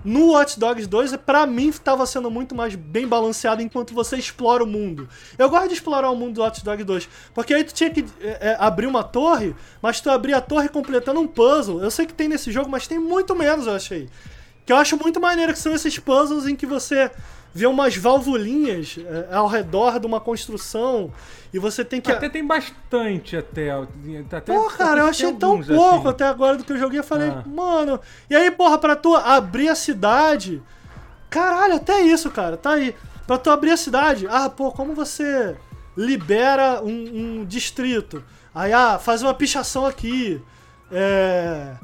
no Watch Dogs 2, para mim, estava sendo muito mais bem balanceado enquanto você explora o mundo. Eu gosto de explorar o mundo do Watch Dogs 2, porque aí tu tinha que é, é, abrir uma torre, mas tu abria a torre completando um puzzle. Eu sei que tem nesse jogo, mas tem muito menos, eu achei. Que eu acho muito maneiro que são esses puzzles em que você vê umas valvulinhas é, ao redor de uma construção e você tem que.
Até tem bastante, até.
até Pô, cara, eu achei tão pouco assim. até agora do que eu joguei. Eu falei, ah. mano. E aí, porra, pra tu abrir a cidade. Caralho, até isso, cara, tá aí. Pra tu abrir a cidade, ah, pô, como você libera um, um distrito? Aí, ah, faz uma pichação aqui. É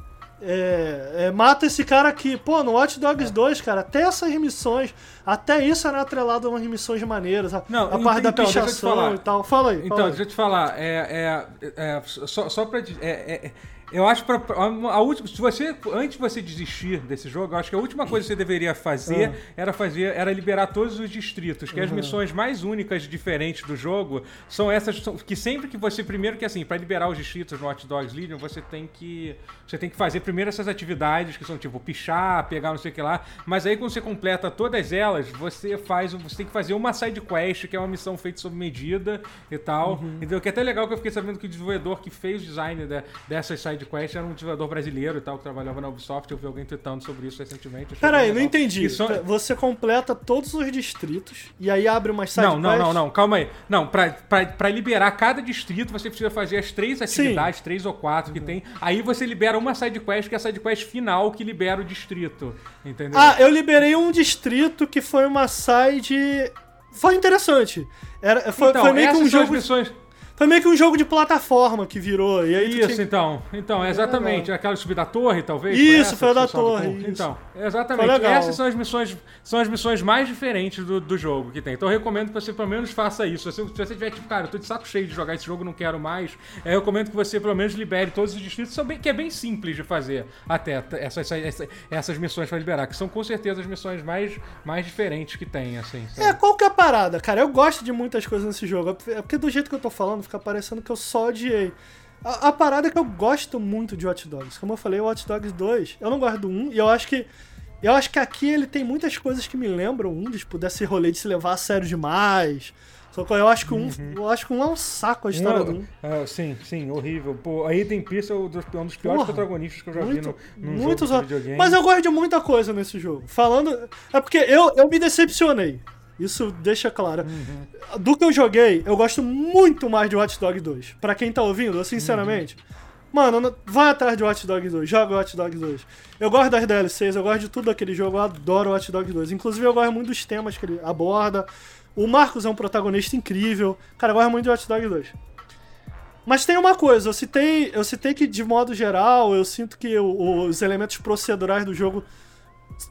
é, é, mata esse cara aqui. Pô, no Watch Dogs 2, cara, até essas missões, até isso era atrelado a umas missões maneiras. A,
Não,
a parte
então,
da pichação e tal. Fala aí. Fala
então,
aí.
deixa eu te falar. É, é, é só, só pra. É, é eu acho para a última, se você antes de você desistir desse jogo, eu acho que a última coisa que você deveria fazer uhum. era fazer era liberar todos os distritos, que uhum. as missões mais únicas diferentes do jogo são essas que sempre que você primeiro que assim, para liberar os distritos no Hot Dogs Legion, você tem que você tem que fazer primeiro essas atividades que são tipo pichar, pegar não sei o que lá, mas aí quando você completa todas elas, você faz você tem que fazer uma side quest, que é uma missão feita sob medida e tal. Uhum. Entendeu? Que é até legal que eu fiquei sabendo que o desenvolvedor que fez o design de, dessas side Quest era um desenvolvedor brasileiro e tal, que trabalhava na Ubisoft. Eu vi alguém tweetando sobre isso recentemente.
Peraí, não entendi. Isso... Você completa todos os distritos e aí abre uma side
Não, não, não, não, calma aí. Não, pra, pra, pra liberar cada distrito, você precisa fazer as três atividades, Sim. três ou quatro que uhum. tem. Aí você libera uma side quest, que é a side quest final que libera o distrito. Entendeu?
Ah, eu liberei um distrito que foi uma side. Foi interessante. Era, foi, então, foi meio que um jogo. Missões... Foi meio que um jogo de plataforma que virou. E aí
Isso, tinha... então. Então, exatamente. Aquela subir da torre, talvez?
Isso, foi, foi da torre.
Então, exatamente. Essas são as missões, são as missões mais diferentes do, do jogo que tem. Então eu recomendo que você pelo menos faça isso. Se, se você tiver tipo, cara, eu tô de saco cheio de jogar esse jogo, não quero mais, é, eu recomendo que você pelo menos libere todos os distritos, que é bem simples de fazer até essas, essas, essas missões para liberar, que são com certeza as missões mais, mais diferentes que tem, assim.
Sabe? É, qual que é a parada, cara? Eu gosto de muitas coisas nesse jogo. É porque do jeito que eu tô falando, fica parecendo que eu só odiei. A, a, parada é que eu gosto muito de Watch Dogs. Como eu falei, o Watch Dogs 2, eu não gosto do 1, e eu acho que. Eu acho que aqui ele tem muitas coisas que me lembram um, tipo, desse rolê de se levar a sério demais. Só que eu acho que um, eu acho que um é um saco a história do um.
é, sim, sim, horrível. Pô, a Eden Pierce é um dos, um dos piores
Porra,
protagonistas que eu já vi
Muito,
no, num
muito
jogo de videogame.
Mas eu gosto de muita coisa nesse jogo. Falando. É porque eu, eu me decepcionei. Isso deixa claro.
Uhum.
Do que eu joguei, eu gosto muito mais de Watch Dogs 2. Pra quem tá ouvindo, eu sinceramente. Mano, não- vai atrás de Watch Dogs 2, joga Watch Dogs 2. Eu gosto das DLCs, eu gosto de tudo daquele jogo, eu adoro Watch Dogs 2. Inclusive, eu gosto muito dos temas que ele aborda. O Marcos é um protagonista incrível. Cara, eu gosto muito de Watch Dogs 2. Mas tem uma coisa, eu citei, eu citei que de modo geral, eu sinto que o- os elementos procedurais do jogo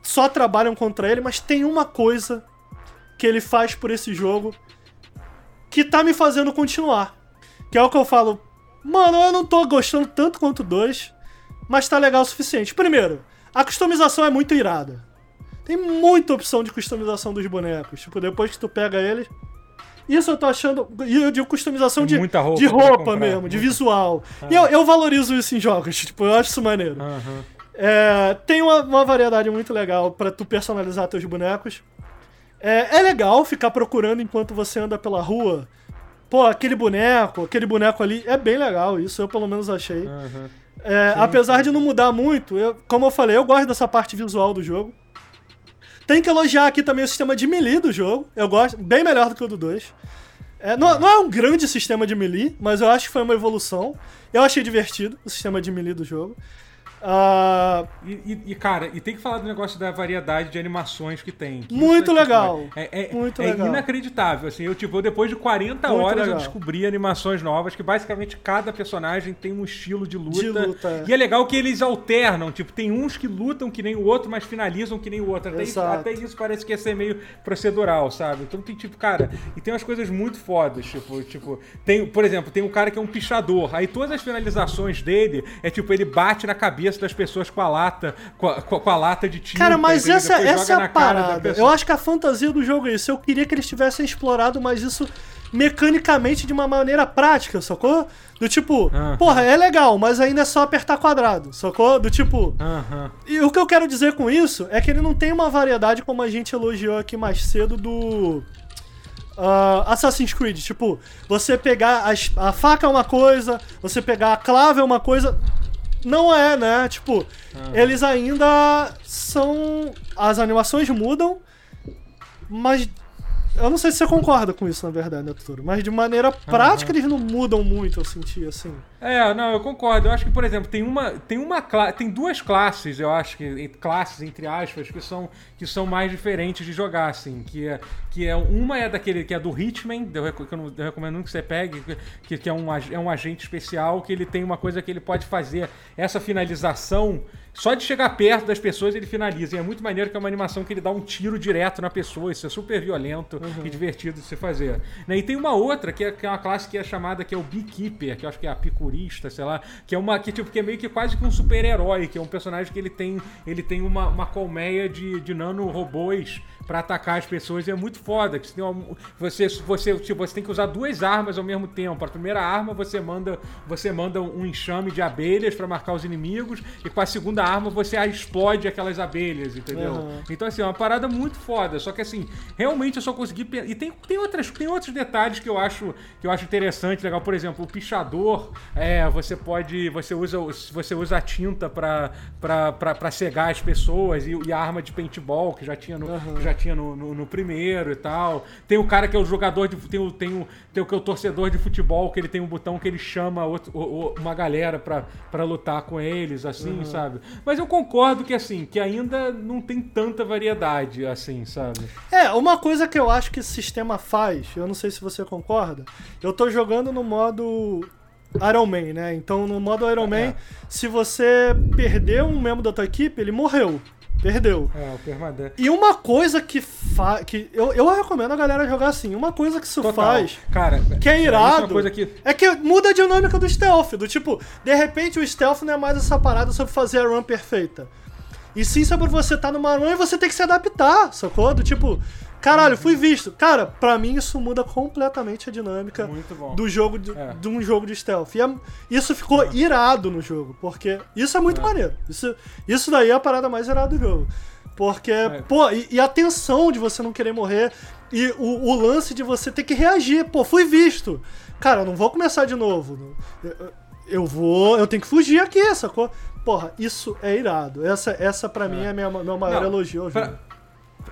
só trabalham contra ele, mas tem uma coisa que ele faz por esse jogo que tá me fazendo continuar. Que é o que eu falo, mano, eu não tô gostando tanto quanto 2, mas tá legal o suficiente. Primeiro, a customização é muito irada. Tem muita opção de customização dos bonecos. Tipo, depois que tu pega eles. Isso eu tô achando. E eu digo customização
Tem
de,
muita roupa
de roupa
comprar.
mesmo, de visual. E eu, eu valorizo isso em jogos. Tipo, eu acho isso maneiro.
Aham.
É, tem uma, uma variedade muito legal pra tu personalizar teus bonecos. É, é legal ficar procurando enquanto você anda pela rua. Pô, aquele boneco, aquele boneco ali, é bem legal, isso eu pelo menos achei.
Aham.
É, apesar de não mudar muito, eu- como eu falei, eu gosto dessa parte visual do jogo. Tem que elogiar aqui também o sistema de melee do jogo. Eu gosto, bem melhor do que o do 2. É, não, não é um grande sistema de melee, mas eu acho que foi uma evolução. Eu achei divertido o sistema de melee do jogo. Ah,
E, e- cara, e tem que falar do negócio da variedade de animações que tem. que
Muito
é, tipo,
legal.
É, é-
Muito
é
legal.
inacreditável. Assim, eu, tipo, depois de 40
Muito
horas eu
legal.
descobri animações novas, que basicamente cada personagem tem um estilo de luta.
De luta, é.
E é legal que eles alternam. Tipo, tem uns que lutam que nem o outro, mas finalizam que nem o outro. Até, isso, até isso parece que ia ser meio procedural, sabe? Então tem, tipo, cara, e tem umas coisas muito fodas. Tipo, tipo tem, por exemplo, tem um cara que é um pichador. Aí todas as finalizações dele é tipo, ele bate na cabeça das pessoas com a lata, com a, com a- lata de tinta.
Cara, mas
entendeu?
essa,
Depois
essa é a parada. Eu acho que a fantasia do jogo é isso. Eu queria que eles tivessem explorado mais isso mecanicamente de uma maneira prática, sacou? Do tipo,
Aham.
porra, é legal, mas ainda é só apertar quadrado, sacou? Do tipo.
Aham.
E o que eu quero dizer com isso é que ele não tem uma variedade como a gente elogiou aqui mais cedo do. ah, Assassin's Creed, tipo, você pegar a faca é uma coisa, você pegar a clave é uma coisa. Não é, né? Tipo, eles ainda são. As animações mudam, mas. Eu não sei se você concorda com isso, na verdade, né, Totoro? Mas de maneira prática eles não mudam muito, eu senti, assim.
É, não, eu concordo. Eu acho que, por exemplo, tem uma, tem uma tem duas classes, eu acho que classes entre aspas que são que são mais diferentes de jogar assim, que é que é uma é daquele que é do Hitman, que eu, não, eu recomendo muito que você pegue, que, que é um é um agente especial que ele tem uma coisa que ele pode fazer essa finalização só de chegar perto das pessoas ele finaliza. E é muito maneiro que é uma animação que ele dá um tiro direto na pessoa. Isso é super violento e divertido de se fazer. Né, E tem uma outra que é, que é uma classe que é chamada que é o Beekeeper, que eu acho que é a picurista, sei lá, que é uma que, tipo, que é meio que quase que um super-herói, que é um personagem que ele tem, ele tem uma, uma colmeia de, de nanorobôs pra atacar as pessoas e é muito foda. Que você, tem uma- você, você, tipo, você tem que usar duas armas ao mesmo tempo. A primeira arma você manda, você manda um enxame de abelhas pra marcar os inimigos e com a segunda arma você explode aquelas abelhas, entendeu?
Uhum.
Então, assim, é uma parada muito foda. Só que, assim, realmente eu só consegui. E tem, tem, outras, tem outros detalhes que eu acho que eu acho interessante, legal. Por exemplo, o pichador, é, você pode. Você usa, você usa a tinta pra, pra, pra, pra cegar as pessoas e, e a arma de paintball, que já tinha no, que já tinha no, no, no primeiro e tal. Tem o cara que é o jogador de. Tem o, tem o, tem o que é o torcedor de futebol, que ele tem um botão que ele chama outro- uma galera pra, pra lutar com eles, assim, sabe? Mas eu concordo que, assim, que ainda não tem tanta variedade, assim, sabe?
É, uma coisa que eu acho que esse sistema faz, eu não sei se você concorda, eu tô jogando no modo Iron Man, né? Então no modo Iron Man, se você perder um membro da tua equipe, ele morreu. Perdeu.
É, o permadeath.
E uma coisa que faz. que eu, eu recomendo a galera jogar assim. Uma coisa que isso
Total.
faz.
Cara,
Que é
isso
irado.
uma coisa que.
É que muda a dinâmica do stealth. Do tipo, de repente o stealth não é mais essa parada sobre fazer a run perfeita. E sim sobre você estar numa run e você tem que se adaptar, sacou? Do tipo, Caralho, fui visto. Cara, pra mim isso muda completamente a dinâmica do jogo de,
É.
de um jogo de stealth. E é- isso ficou irado no jogo, porque isso é muito maneiro. Isso, isso daí é a parada mais irada do jogo. Porque, pô, e, e a tensão de você não querer morrer e o, o lance de você ter que reagir. Pô, fui visto. Cara, eu não vou começar de novo. Eu, eu- vou, eu tenho que fugir aqui, sacou? Porra, isso é irado. Essa, essa pra mim é minha, meu maior
Não,
elogio ao
pra-
jogo.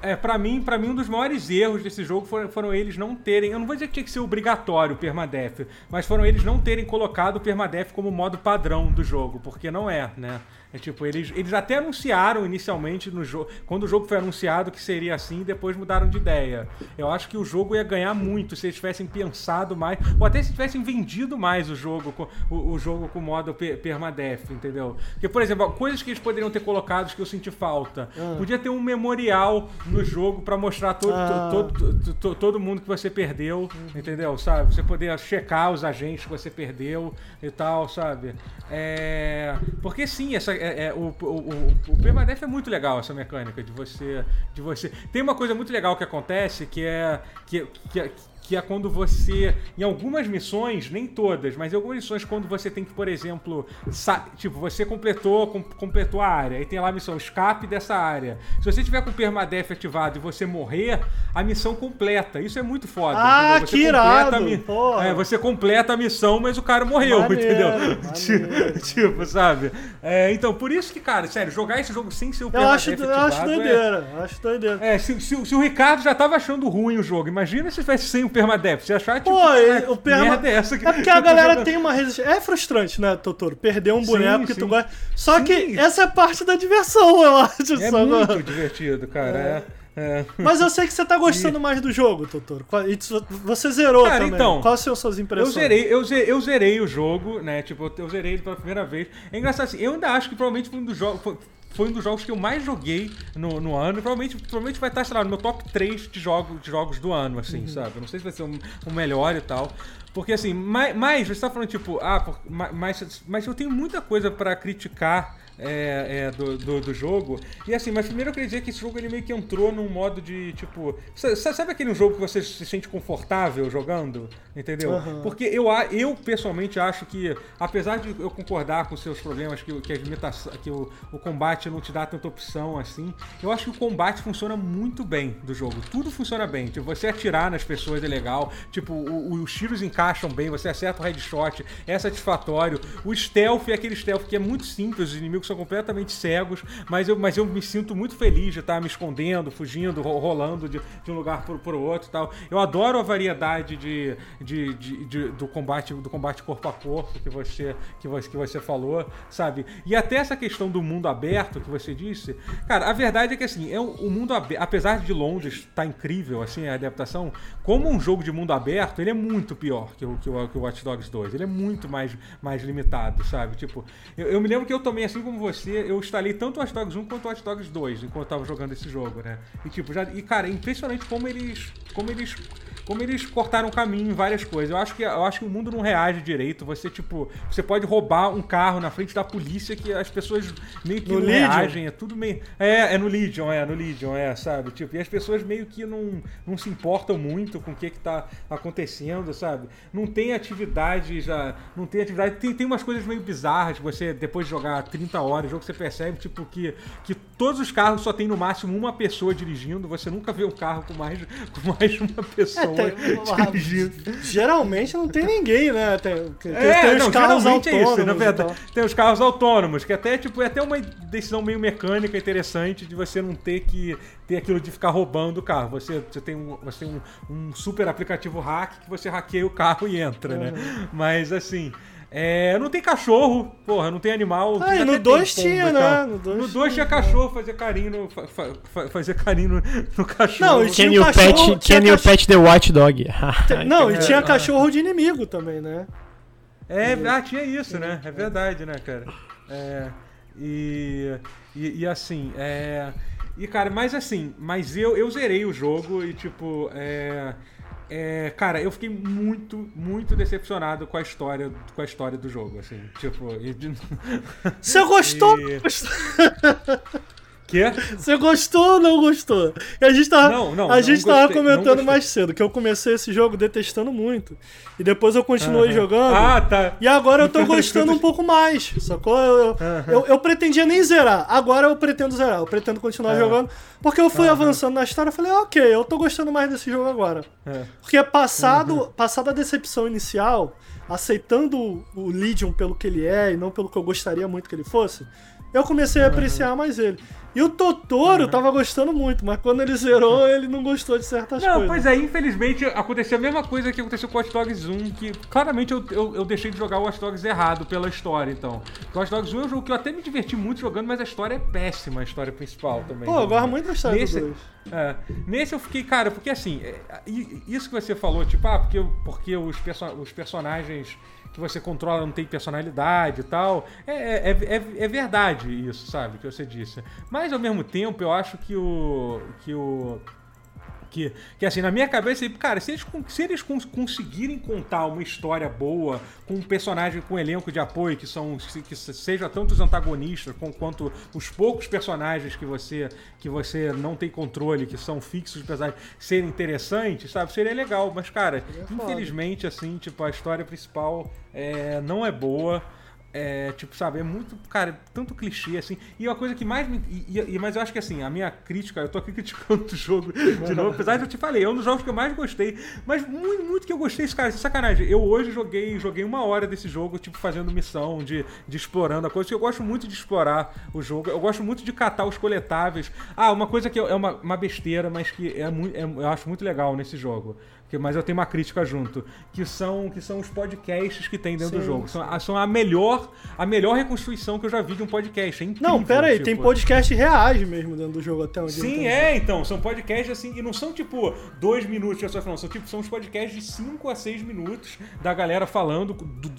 É, pra mim, pra mim, um dos maiores erros desse jogo foram, foram eles não terem. Eu não vou dizer que tinha que ser obrigatório o permadeath, mas foram eles não terem colocado o permadeath como modo padrão do jogo, porque não é, né? É tipo, eles, eles até anunciaram inicialmente no jogo. Quando o jogo foi anunciado que seria assim, depois mudaram de ideia. Eu acho que o jogo ia ganhar muito se eles tivessem pensado mais, ou até se tivessem vendido mais o jogo com o, o jogo com o modo pe- permadeath, entendeu? Porque, por exemplo, coisas que eles poderiam ter colocado que eu senti falta. Podia ter um memorial no jogo pra mostrar todo,
Ah.
todo, todo, to- todo mundo que você perdeu, entendeu? Sabe? Você poder checar os agentes que você perdeu e tal, sabe? É... Porque sim, essa, é, é, o, o, o, o é muito legal, essa mecânica de você, de você. Tem uma coisa muito legal que acontece que é. Que, que, é- que é quando você, em algumas missões, nem todas, mas em algumas missões, quando você tem que, por exemplo, tipo, você completou, com- completou a área, e tem lá a missão escape dessa área. Se você tiver com o permadeath ativado e você morrer, a missão completa. Isso é muito foda.
Ah, que
completa
irado.
É, você completa a missão, mas o cara morreu,
Maneiro,
entendeu?
maneiro.
Tipo, tipo, sabe? É, então, por isso que, cara, sério, jogar esse jogo sem ser o permadeath
eu acho
ativado é-
doideira, eu acho doideira.
é, se, se- se o Ricardo já tava achando ruim o jogo, imagina se tivesse sem o permadeath. Você achar, tipo,
Pô, e-
que
o perma...
merda é essa? que-
É porque
que
a
eu
galera tem uma resistência. É frustrante, né, Totoro? Perder um
Sim,
boneco que
sim.
tu gosta. Só
Sim.
que essa é parte da diversão, eu acho.
É muito divertido, cara. É. é.
Mas eu sei que você tá gostando mais do jogo, Totoro. E Você zerou
Cara,
também.
então,
Quais são suas
Eu
impressões?
zerei, eu, ze- eu zerei o jogo, né? Tipo, eu, eu zerei ele pela primeira vez. É engraçado assim, eu ainda acho que provavelmente foi um dos jogos. Foi, um dos jogos que eu mais joguei no, no ano. Provavelmente, provavelmente vai estar, sei lá, no meu top 3 de jogos, de jogos do ano, assim,
Uhum.
sabe? Eu não sei se vai ser o, o melhor e tal. Porque assim, mas, mas você tá falando, tipo, ah, mas, mas eu tenho muita coisa pra criticar é, é, do, do, do jogo. E assim, mas primeiro eu queria dizer que esse jogo ele meio que entrou num modo de, tipo. sa- sa- Sabe aquele jogo que você se sente confortável jogando? Entendeu?
Aham.
Porque eu, eu pessoalmente acho que, apesar de eu concordar com seus problemas, que, o- que, a limitação, que o, o combate não te dá tanta opção assim, eu acho que o combate funciona muito bem do jogo. Tudo funciona bem. Tipo, você atirar nas pessoas é legal. Tipo, o- o- os tiros encaixam bem, você acerta o headshot, é satisfatório. O stealth é aquele stealth que é muito simples, os inimigos são completamente cegos, mas eu, mas eu me sinto muito feliz de estar me escondendo, fugindo, ro- rolando de, de um lugar pro, pro outro tal. Eu adoro a variedade de, de, de- do combate do combate corpo a corpo que você, que você, que você falou, sabe? E até essa questão do mundo aberto que você disse, cara, a verdade é que assim, é o mundo aberto, apesar de Londres estar incrível, assim, a adaptação, como um jogo de mundo aberto, ele é muito pior que o, que o, que o Watch Dogs 2. Ele é muito mais, mais limitado, sabe? Tipo, eu, eu me lembro que eu também, assim como você, eu instalei tanto o Watch Dogs 1 quanto o Watch Dogs 2 enquanto eu tava jogando esse jogo, né? E tipo, já. E cara, é impressionante como eles. como eles. Como eles cortaram caminho em várias coisas. Eu acho que, eu acho que o mundo não reage direito. Você, tipo, você pode roubar um carro na frente da polícia que as pessoas meio que
No
não
Legion?
reagem. É tudo meio. É, é no Legion, é, no Legion, é, sabe? Tipo, e as pessoas meio que não, não se importam muito com o que, que tá acontecendo, sabe? Não tem atividade já. Não tem atividade. Tem, tem umas coisas meio bizarras você, depois de jogar 30 horas, o jogo você percebe, tipo, que, que todos os carros só tem no máximo uma pessoa dirigindo. Você nunca vê um carro com mais, com mais uma pessoa
É, tem-
dirigindo.
Geralmente não tem ninguém, né? Tem, tem,
É,
tem os
não,
carros
geralmente é isso, na
autônomos
verdade. Tem os carros autônomos, que até, tipo, é até uma decisão meio mecânica interessante de você não ter que ter aquilo de ficar roubando o carro. Você, você tem, um, você tem um, um super aplicativo hack que você hackeia o carro e entra, né? Mas assim. É, não tem cachorro, porra, não tem animal.
Ah, e no
tem
2
pombo
tinha,
e
né? No dois
No 2 tinha
tinha.
cachorro, fazer carinho no, fa- fa- fa- fazer carinho no, no cachorro.
Não, e tinha
Can
um cachorro-
pet,
tinha
can
cachorro-
pet the watchdog?
Não, e tinha cachorro de inimigo também, né?
É, ah, tinha isso, né? É verdade, né, cara? É, e, e, e assim, é. E, cara, mas assim, mas eu, eu zerei o jogo e, tipo, é. É, cara, eu fiquei muito, muito decepcionado com a história, com a história do jogo, assim, tipo, e
Você gostou?
E- Quê?
Você gostou ou não gostou? E a gente tava,
Não, não,
a
não
gente tava
gostei, não
comentando mais cedo que eu comecei esse jogo detestando muito. E depois eu continuei jogando.
Ah, tá.
E agora eu tô gostando um pouco mais, sacou? Eu, eu, eu, eu pretendia nem zerar, agora eu pretendo zerar, eu pretendo continuar jogando, porque eu fui avançando na história e falei, ok, eu tô gostando mais desse jogo agora.
É.
Porque passado, passada a decepção inicial, aceitando o- o Legion pelo que ele é e não pelo que eu gostaria muito que ele fosse, eu comecei a apreciar mais ele. E o Totoro eu tava gostando muito, mas quando ele zerou, ele não gostou de certas
Não,
coisas.
pois é, infelizmente aconteceu a mesma coisa que aconteceu com o Watch Dogs 1, que claramente eu, eu, eu deixei de jogar o Watch Dogs errado pela história, então. O Watch Dogs 1 é um jogo que eu até me diverti muito jogando, mas a história é péssima, a história principal também.
Pô, eu gosto muito da história
Nesse,
do 2.
é, nesse eu fiquei, cara, porque assim, é, isso que você falou, tipo, ah, porque, porque os, perso os personagens que você controla não tem personalidade e tal, é, é, é, é verdade isso, sabe, que você disse. Mas ao mesmo tempo, eu acho que o. que o. Que, que assim, na minha cabeça, cara, se eles, se eles cons- conseguirem contar uma história boa, com um personagem com um elenco de apoio, que são que se- seja tanto os antagonistas com- quanto os poucos personagens que você que você não tem controle, que são fixos, apesar de serem interessantes, sabe? Seria legal, mas cara, infelizmente assim, tipo, a história principal é, não é boa. É, tipo, sabe, é muito, cara, tanto clichê, assim. E uma coisa que mais me. E, e- mas eu acho que, assim, a minha crítica, eu tô aqui criticando o jogo de novo, apesar de eu te falei, é um dos jogos que eu mais gostei. Mas muito, muito que eu gostei, esse cara, sacanagem. Eu hoje joguei, joguei uma hora desse jogo, tipo, fazendo missão, de, de explorando a coisa. Eu gosto muito de explorar o jogo, eu gosto muito de catar os coletáveis. Ah, uma coisa que é uma, uma besteira, mas que é muito, é- eu acho muito legal nesse jogo. Que- Mas eu tenho uma crítica junto. Que são, que são os podcasts que tem dentro do
Sim,
jogo. São, a- são a melhor a melhor reconstrução que eu já vi de um podcast. É incrível.
Não, pera aí,
tipo.
tem podcast reais mesmo dentro do jogo até onde eu
Sim, é, então. São podcasts assim, e não são tipo dois minutos que a pessoa falando, são tipo, são uns podcasts de 5 a 6 minutos da galera falando do-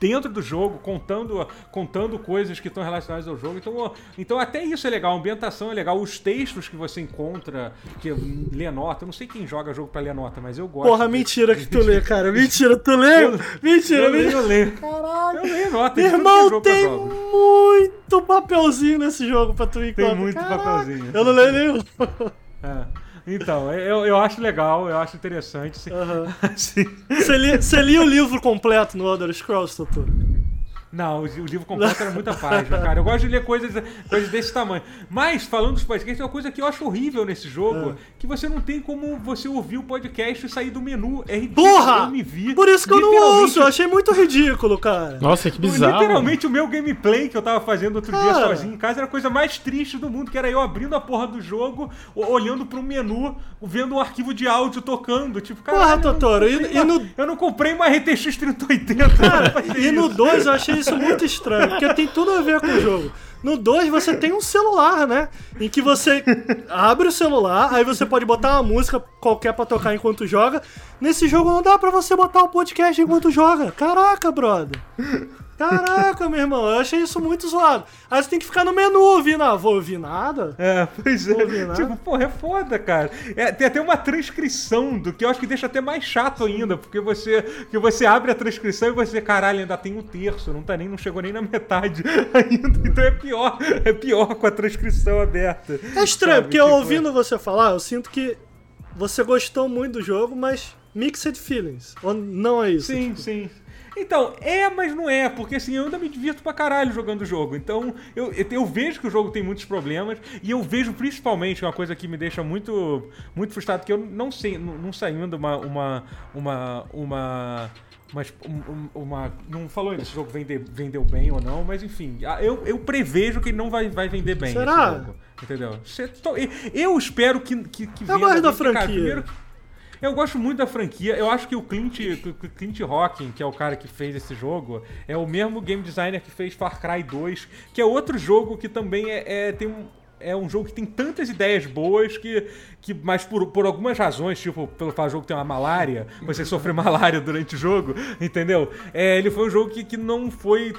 dentro do jogo, contando, contando coisas que estão relacionadas ao jogo. Então, então até isso é legal, a ambientação é legal, os textos que você encontra, que lê nota, eu não sei quem joga jogo pra ler nota, mas eu gosto.
Porra,
de-
mentira que tu lê, cara. Mentira, tu lê?
Eu-
Mentira,
Eu leio,
mentira.
eu leio.
Caralho.
Eu leio nota.
Meu
é
irmão, tem muito papelzinho nesse jogo pra tu ir
Tem muito
Caraca,
papelzinho.
Eu não leio nenhum.
É. Então, eu, eu acho legal, eu acho interessante.
Você lia o livro completo no Elder Scrolls, Totoro?
Não, o, livro completo era muita página, cara. Eu gosto de ler coisas, coisas desse tamanho. Mas, falando dos podcasts, tem uma coisa que eu acho horrível nesse jogo, que você não tem como você ouvir o podcast e sair do menu. É ridículo.
Porra!
Eu me vi.
Por isso que eu não ouço, eu achei muito ridículo, cara.
Nossa, que bizarro.
Literalmente o meu gameplay que eu tava fazendo outro dia
Cara.
sozinho em casa era a coisa mais triste do mundo, que era eu abrindo a porra do jogo, olhando pro menu, vendo um arquivo de áudio tocando. Tipo, cara.
Porra, Totoro, e- e no-
Eu não comprei uma RTX 3080.
Cara, e no
isso.
2 eu achei isso muito estranho, porque tem tudo a ver com o jogo. No 2 você tem um celular, né? Em que você abre o celular, aí você pode botar uma música qualquer pra tocar enquanto joga. Nesse jogo não dá pra você botar o podcast enquanto joga. Caraca, brother. Caraca, meu irmão, eu achei isso muito zoado. Aí você tem que ficar no menu ouvindo, ah, vou ouvir nada.
É, pois é.
nada.
Tipo, porra, é foda, cara. É, tem até uma transcrição do que eu acho que deixa até mais chato ainda, porque você, que você abre a transcrição e você, caralho, ainda tem um terço, não tá nem, não chegou nem na metade ainda. Então é pior, é pior com a transcrição aberta.
É estranho,
Sabe,
porque
tipo,
ouvindo você falar, eu sinto que você gostou muito do jogo, mas mixed feelings. Ou não é isso?
Sim,
Tipo,
sim. Então, é, mas não é, porque assim, eu ainda me divirto pra caralho jogando o jogo. Então, eu, eu, vejo que o jogo tem muitos problemas, e eu vejo principalmente uma coisa que me deixa muito, muito frustrado, que eu não sei, não, não saindo uma. uma. uma. uma mas um- um- uma. Não falou ainda se o jogo vende, vendeu bem ou não, mas enfim. Eu, eu prevejo que ele não vai, vai vender bem.
Será?
Esse jogo, entendeu? Eu espero que, que, que
Eu gosto da
porque, cara,
franquia.
primeiro eu gosto muito da franquia. Eu acho que o Clint, Clint Hawking, que é o cara que fez esse jogo, é o mesmo game designer que fez Far Cry 2, que é outro jogo que também é, é- tem um. É um jogo que tem tantas ideias boas que. que mas por, por algumas razões, tipo, pelo fato do jogo ter uma malária, você sofre malária durante o jogo, entendeu? É, ele foi um jogo que, que não foi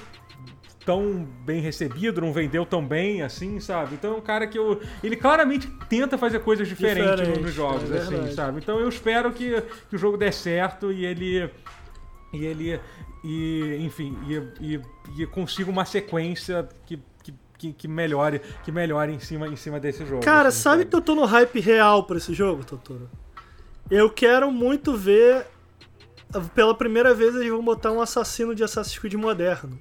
tão bem recebido, não vendeu tão bem assim, sabe? Então é um cara que eu. Ele claramente tenta fazer coisas diferentes
Diferente,
nos jogos,
é
assim, sabe? Então eu espero que, que o jogo dê certo e ele. E ele. E, enfim, e, e, e consiga uma sequência que. que que, melhore, que melhore em cima, em cima desse jogo.
Cara,
assim,
sabe que eu tô no hype real pra esse jogo, Totoro? Eu quero muito ver. Pela primeira vez eles vão botar um assassino de Assassin's Creed moderno.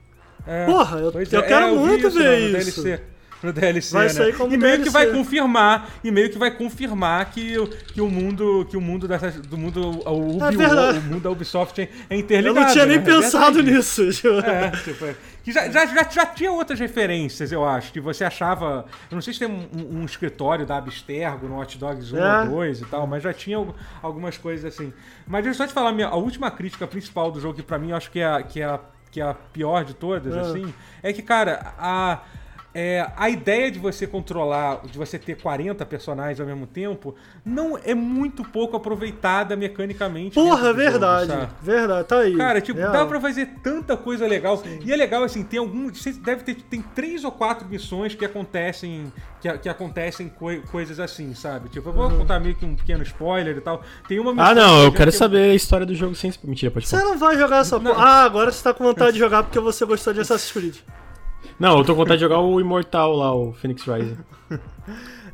É,
Porra, eu, eu
é,
quero
é,
muito
isso,
ver
né,
isso.
DLC. No DLC,
Vai
né?
sair como
e meio
DLC.
que vai confirmar, e meio que vai confirmar que, o- que o mundo, que o mundo dessa, do mundo, o, Ubi,
É verdade.
o mundo da Ubisoft é, é
Eu
interligado.
não tinha nem
né?
Pensado nisso.
É, tipo, que já, já, já, já tinha outras referências, eu acho, que você achava. Eu não sei se tem um, um- um escritório da Abstergo no Hot Dogs 1
É.
ou 2 e tal, mas já tinha algu- algumas coisas assim. Mas deixa eu só te falar, minha, a última crítica principal do jogo, que pra mim eu acho que é, que é, a- que é a pior de todas,
Ah.
assim, é que, cara, a. é, a ideia de você controlar, de você ter 40 personagens ao mesmo tempo, não é muito pouco aproveitada mecanicamente.
Porra,
do jogo,
verdade. verdade, tá aí.
Cara, tipo,
Real.
dá pra fazer tanta coisa legal. E é legal, assim, tem algum. Você deve ter. Tem três ou quatro missões que acontecem. Que, que acontecem coi- coisas assim, sabe? Tipo, eu vou contar meio que um pequeno spoiler e tal. Tem uma missão.
Ah, não, eu
que-
quero
que-
saber a história do jogo sem. Mentira, pode
Você
falar.
não vai jogar essa
Não.
porra. Ah, agora você tá com vontade de jogar porque você gostou de Assassin's Creed.
Não, eu tô com vontade de jogar o Imortal lá, o Phoenix Rising.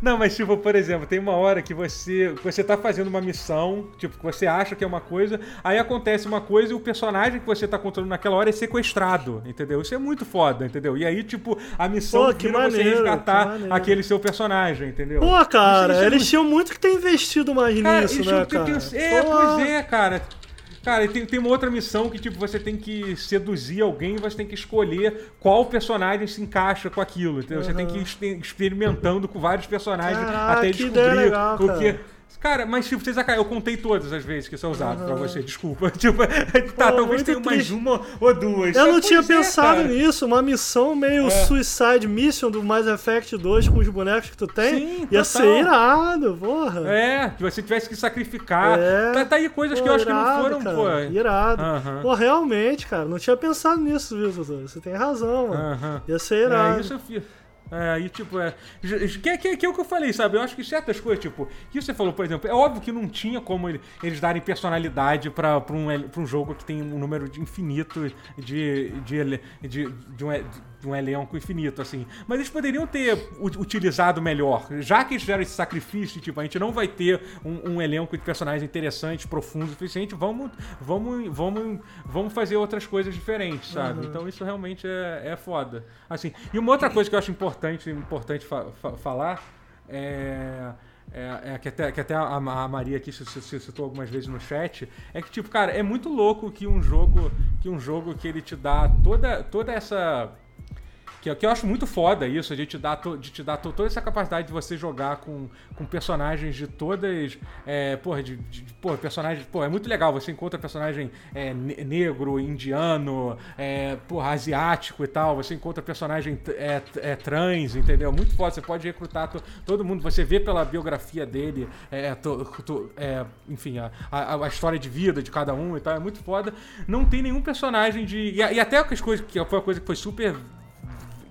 Não, mas tipo, por exemplo, tem uma hora que você, você tá fazendo uma missão, tipo, que você acha que é uma coisa, aí acontece uma coisa e o personagem que você tá controlando naquela hora é sequestrado, entendeu? Isso é muito foda, entendeu? E aí, tipo, a missão
Pô, que
vira você
maneiro, que
resgatar
maneiro.
aquele seu personagem, entendeu?
Pô, cara, eles
muito-
tinham muito que ter investido mais
Cara,
nisso,
isso
né, cara?
é,
Pô.
pois é, cara. Cara, e tem, tem uma outra missão que, tipo, você tem que seduzir alguém e você tem que escolher qual personagem se encaixa com aquilo, entendeu? Você tem que ir exper- experimentando com vários personagens
Caraca,
até descobrir
legal,
o que... Cara, mas tipo, vocês acabam- eu contei todas as vezes que são usados pra você, desculpa. Tipo, tá,
Pô,
talvez tenha mais uma ou duas.
Eu não
Pois
tinha
é,
pensado
cara.
nisso, uma missão meio
É.
Suicide Mission do Mass Effect 2 com os bonecos que tu tem.
Sim,
Ia
total.
ser irado, porra.
É, que você tivesse que sacrificar.
É.
Tá, tá aí coisas
Pô,
que eu acho que
irado,
não foram,
cara,
pô.
Irado.
Aham.
Pô, realmente, cara, não tinha pensado nisso, viu, Tutu? Você tem razão, mano.
Aham.
Ia ser irado.
É, isso eu fiz. É, e tipo, é. Que, que, que é o que eu falei, sabe? Eu acho que certas coisas, tipo, que você falou, por exemplo, é óbvio que não tinha como ele- eles darem personalidade pra, pra, um, pra um jogo que tem um número de infinito de, de, de, de, de um elenco infinito, assim. Mas eles poderiam ter utilizado melhor. Já que eles fizeram esse sacrifício, tipo, a gente não vai ter um, um elenco de personagens interessantes, profundos o suficiente, vamos, vamos, vamos, vamos fazer outras coisas diferentes, sabe? Então isso realmente é, é foda. Assim, e uma outra coisa que eu acho importante, importante fa- fa- falar é. É, é que até, que até a, a Maria aqui se, se- se citou algumas vezes no chat, é que, tipo, cara, é muito louco que um jogo que um jogo que ele te dá toda, toda essa que, que eu acho muito foda isso, de te dar, to- de te dar to- toda essa capacidade de você jogar com, com personagens de todas. É, porra, de, de, porra, personagens. Pô, é muito legal. Você encontra personagem é, ne- negro, indiano, é, porra, asiático e tal. Você encontra personagem é, é, trans, entendeu? Muito foda. Você pode recrutar to- todo mundo. Você vê pela biografia dele, é, to- to- é, enfim, a, a, a história de vida de cada um e tal. É muito foda. Não tem nenhum personagem de. E, e até as coisas que foi uma coisa que foi super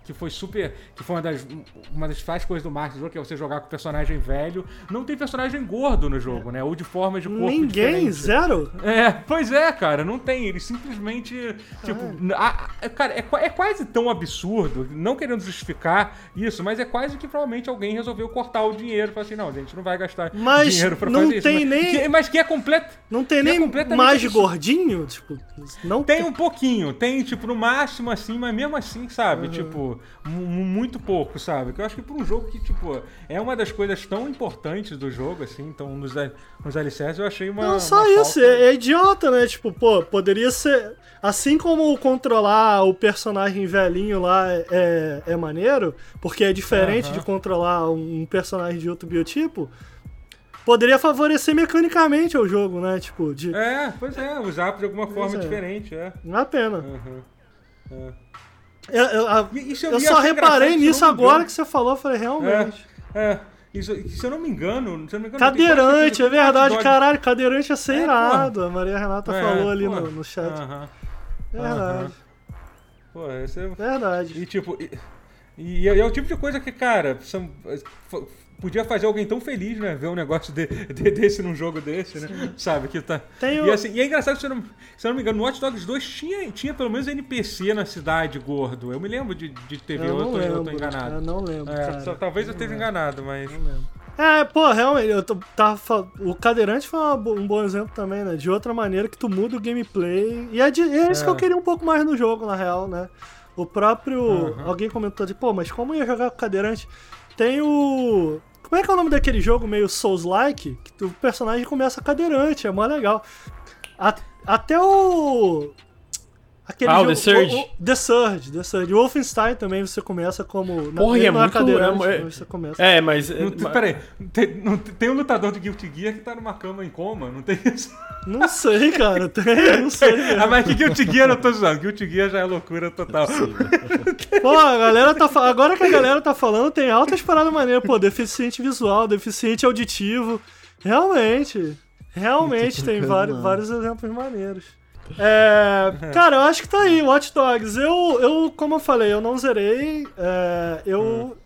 que foi super. que foi uma das, uma das faz coisas do marketing do jogo, que é você jogar com personagem velho. Não tem personagem gordo no jogo, né? Ou de formas de corpo
Ninguém,
diferentes.
zero?
É, pois é, cara, não tem. Eles simplesmente. Tipo, a- a- cara, é, é quase tão absurdo, não querendo justificar isso, mas é quase que provavelmente alguém resolveu cortar o dinheiro. Falar assim, não, a gente não vai gastar
Mas
dinheiro pra
não
fazer isso.
tem
mas,
nem-
que- mas que é completo.
Não tem
é
nem
completamente
mais
absurdo.
gordinho? Tipo, não
Tem um pouquinho, tem, tipo, no máximo assim, mas mesmo assim,
Uhum.
sabe? Tipo, mu- muito pouco, sabe? Que eu acho que pra um jogo que, tipo, é uma das coisas tão importantes do jogo, assim, então nos, nos alicerces eu achei uma.
Não, só
uma
isso,
falta-
é, é idiota, né? Tipo, pô, poderia ser. Assim como controlar o personagem velhinho lá é, é, é maneiro, porque é diferente
Aham.
de controlar um personagem de outro biotipo, poderia favorecer mecanicamente o jogo, né? Tipo, de.
É, pois é, usar de alguma forma
é.
diferente, é.
Não é pena.
Uhum. É.
Eu, eu- a- eu
e
só reparei
eu
nisso agora que você falou, eu falei, realmente.
É, isso, se eu não me engano, se eu não me engano.
Cadeirante, é verdade, caralho, cadeirante ia ser
É,
irado. A Maria Renata
É,
falou ali no, no chat.
Aham.
Verdade,
Pô, esse é.
verdade.
E tipo. E, e é o tipo de coisa que, cara, são, podia fazer alguém tão feliz, né? Ver um negócio de, de- desse num jogo desse, né? Sabe? Que tá.
Tem
E, assim, e é engraçado, se eu, não, se eu não me engano, no Watch Dogs 2 tinha, tinha pelo menos NPC na cidade gordo. Eu me lembro de, de ter
Eu
eu,
não
tô, eu tô
lembro.
enganado.
Eu não lembro,
É, só- talvez eu esteja enganado, mas.
É, pô, realmente, eu tava fal- o cadeirante foi uma um bom exemplo também, né? De outra maneira que tu muda o gameplay. E é, de- é isso
É.
que eu queria um pouco mais no jogo, na real, né? O próprio.
Uhum.
Alguém comentou de, pô, mas como ia jogar com o cadeirante? Tem o. Como é que é o nome daquele jogo meio Souls-like? Que o personagem começa cadeirante, é mó legal. A- até o. Aquele
Ah, o
jogo,
The Surge.
o- o- The Surge, The Surge. O Wolfenstein também você começa como. na-
Porra, é muito-
cadeirante,
é-
mas você começa.
É, mas.
Não, tem- peraí, tem, não, tem um lutador do Guilty Gear que tá numa cama em coma, não tem isso?
Não sei, cara. Tem, não sei. mesmo.
Ah, mas que Guilty Gear eu tô zoando. Guilty Gear já é loucura total.
Pô, a galera tá Agora que a galera tá falando, tem altas paradas maneiras. Pô, deficiente visual, deficiente auditivo. Realmente. Realmente tem vários, vários exemplos maneiros. É, cara, eu acho que tá aí, Watch Dogs. Eu, eu como eu falei, eu não zerei. é, eu,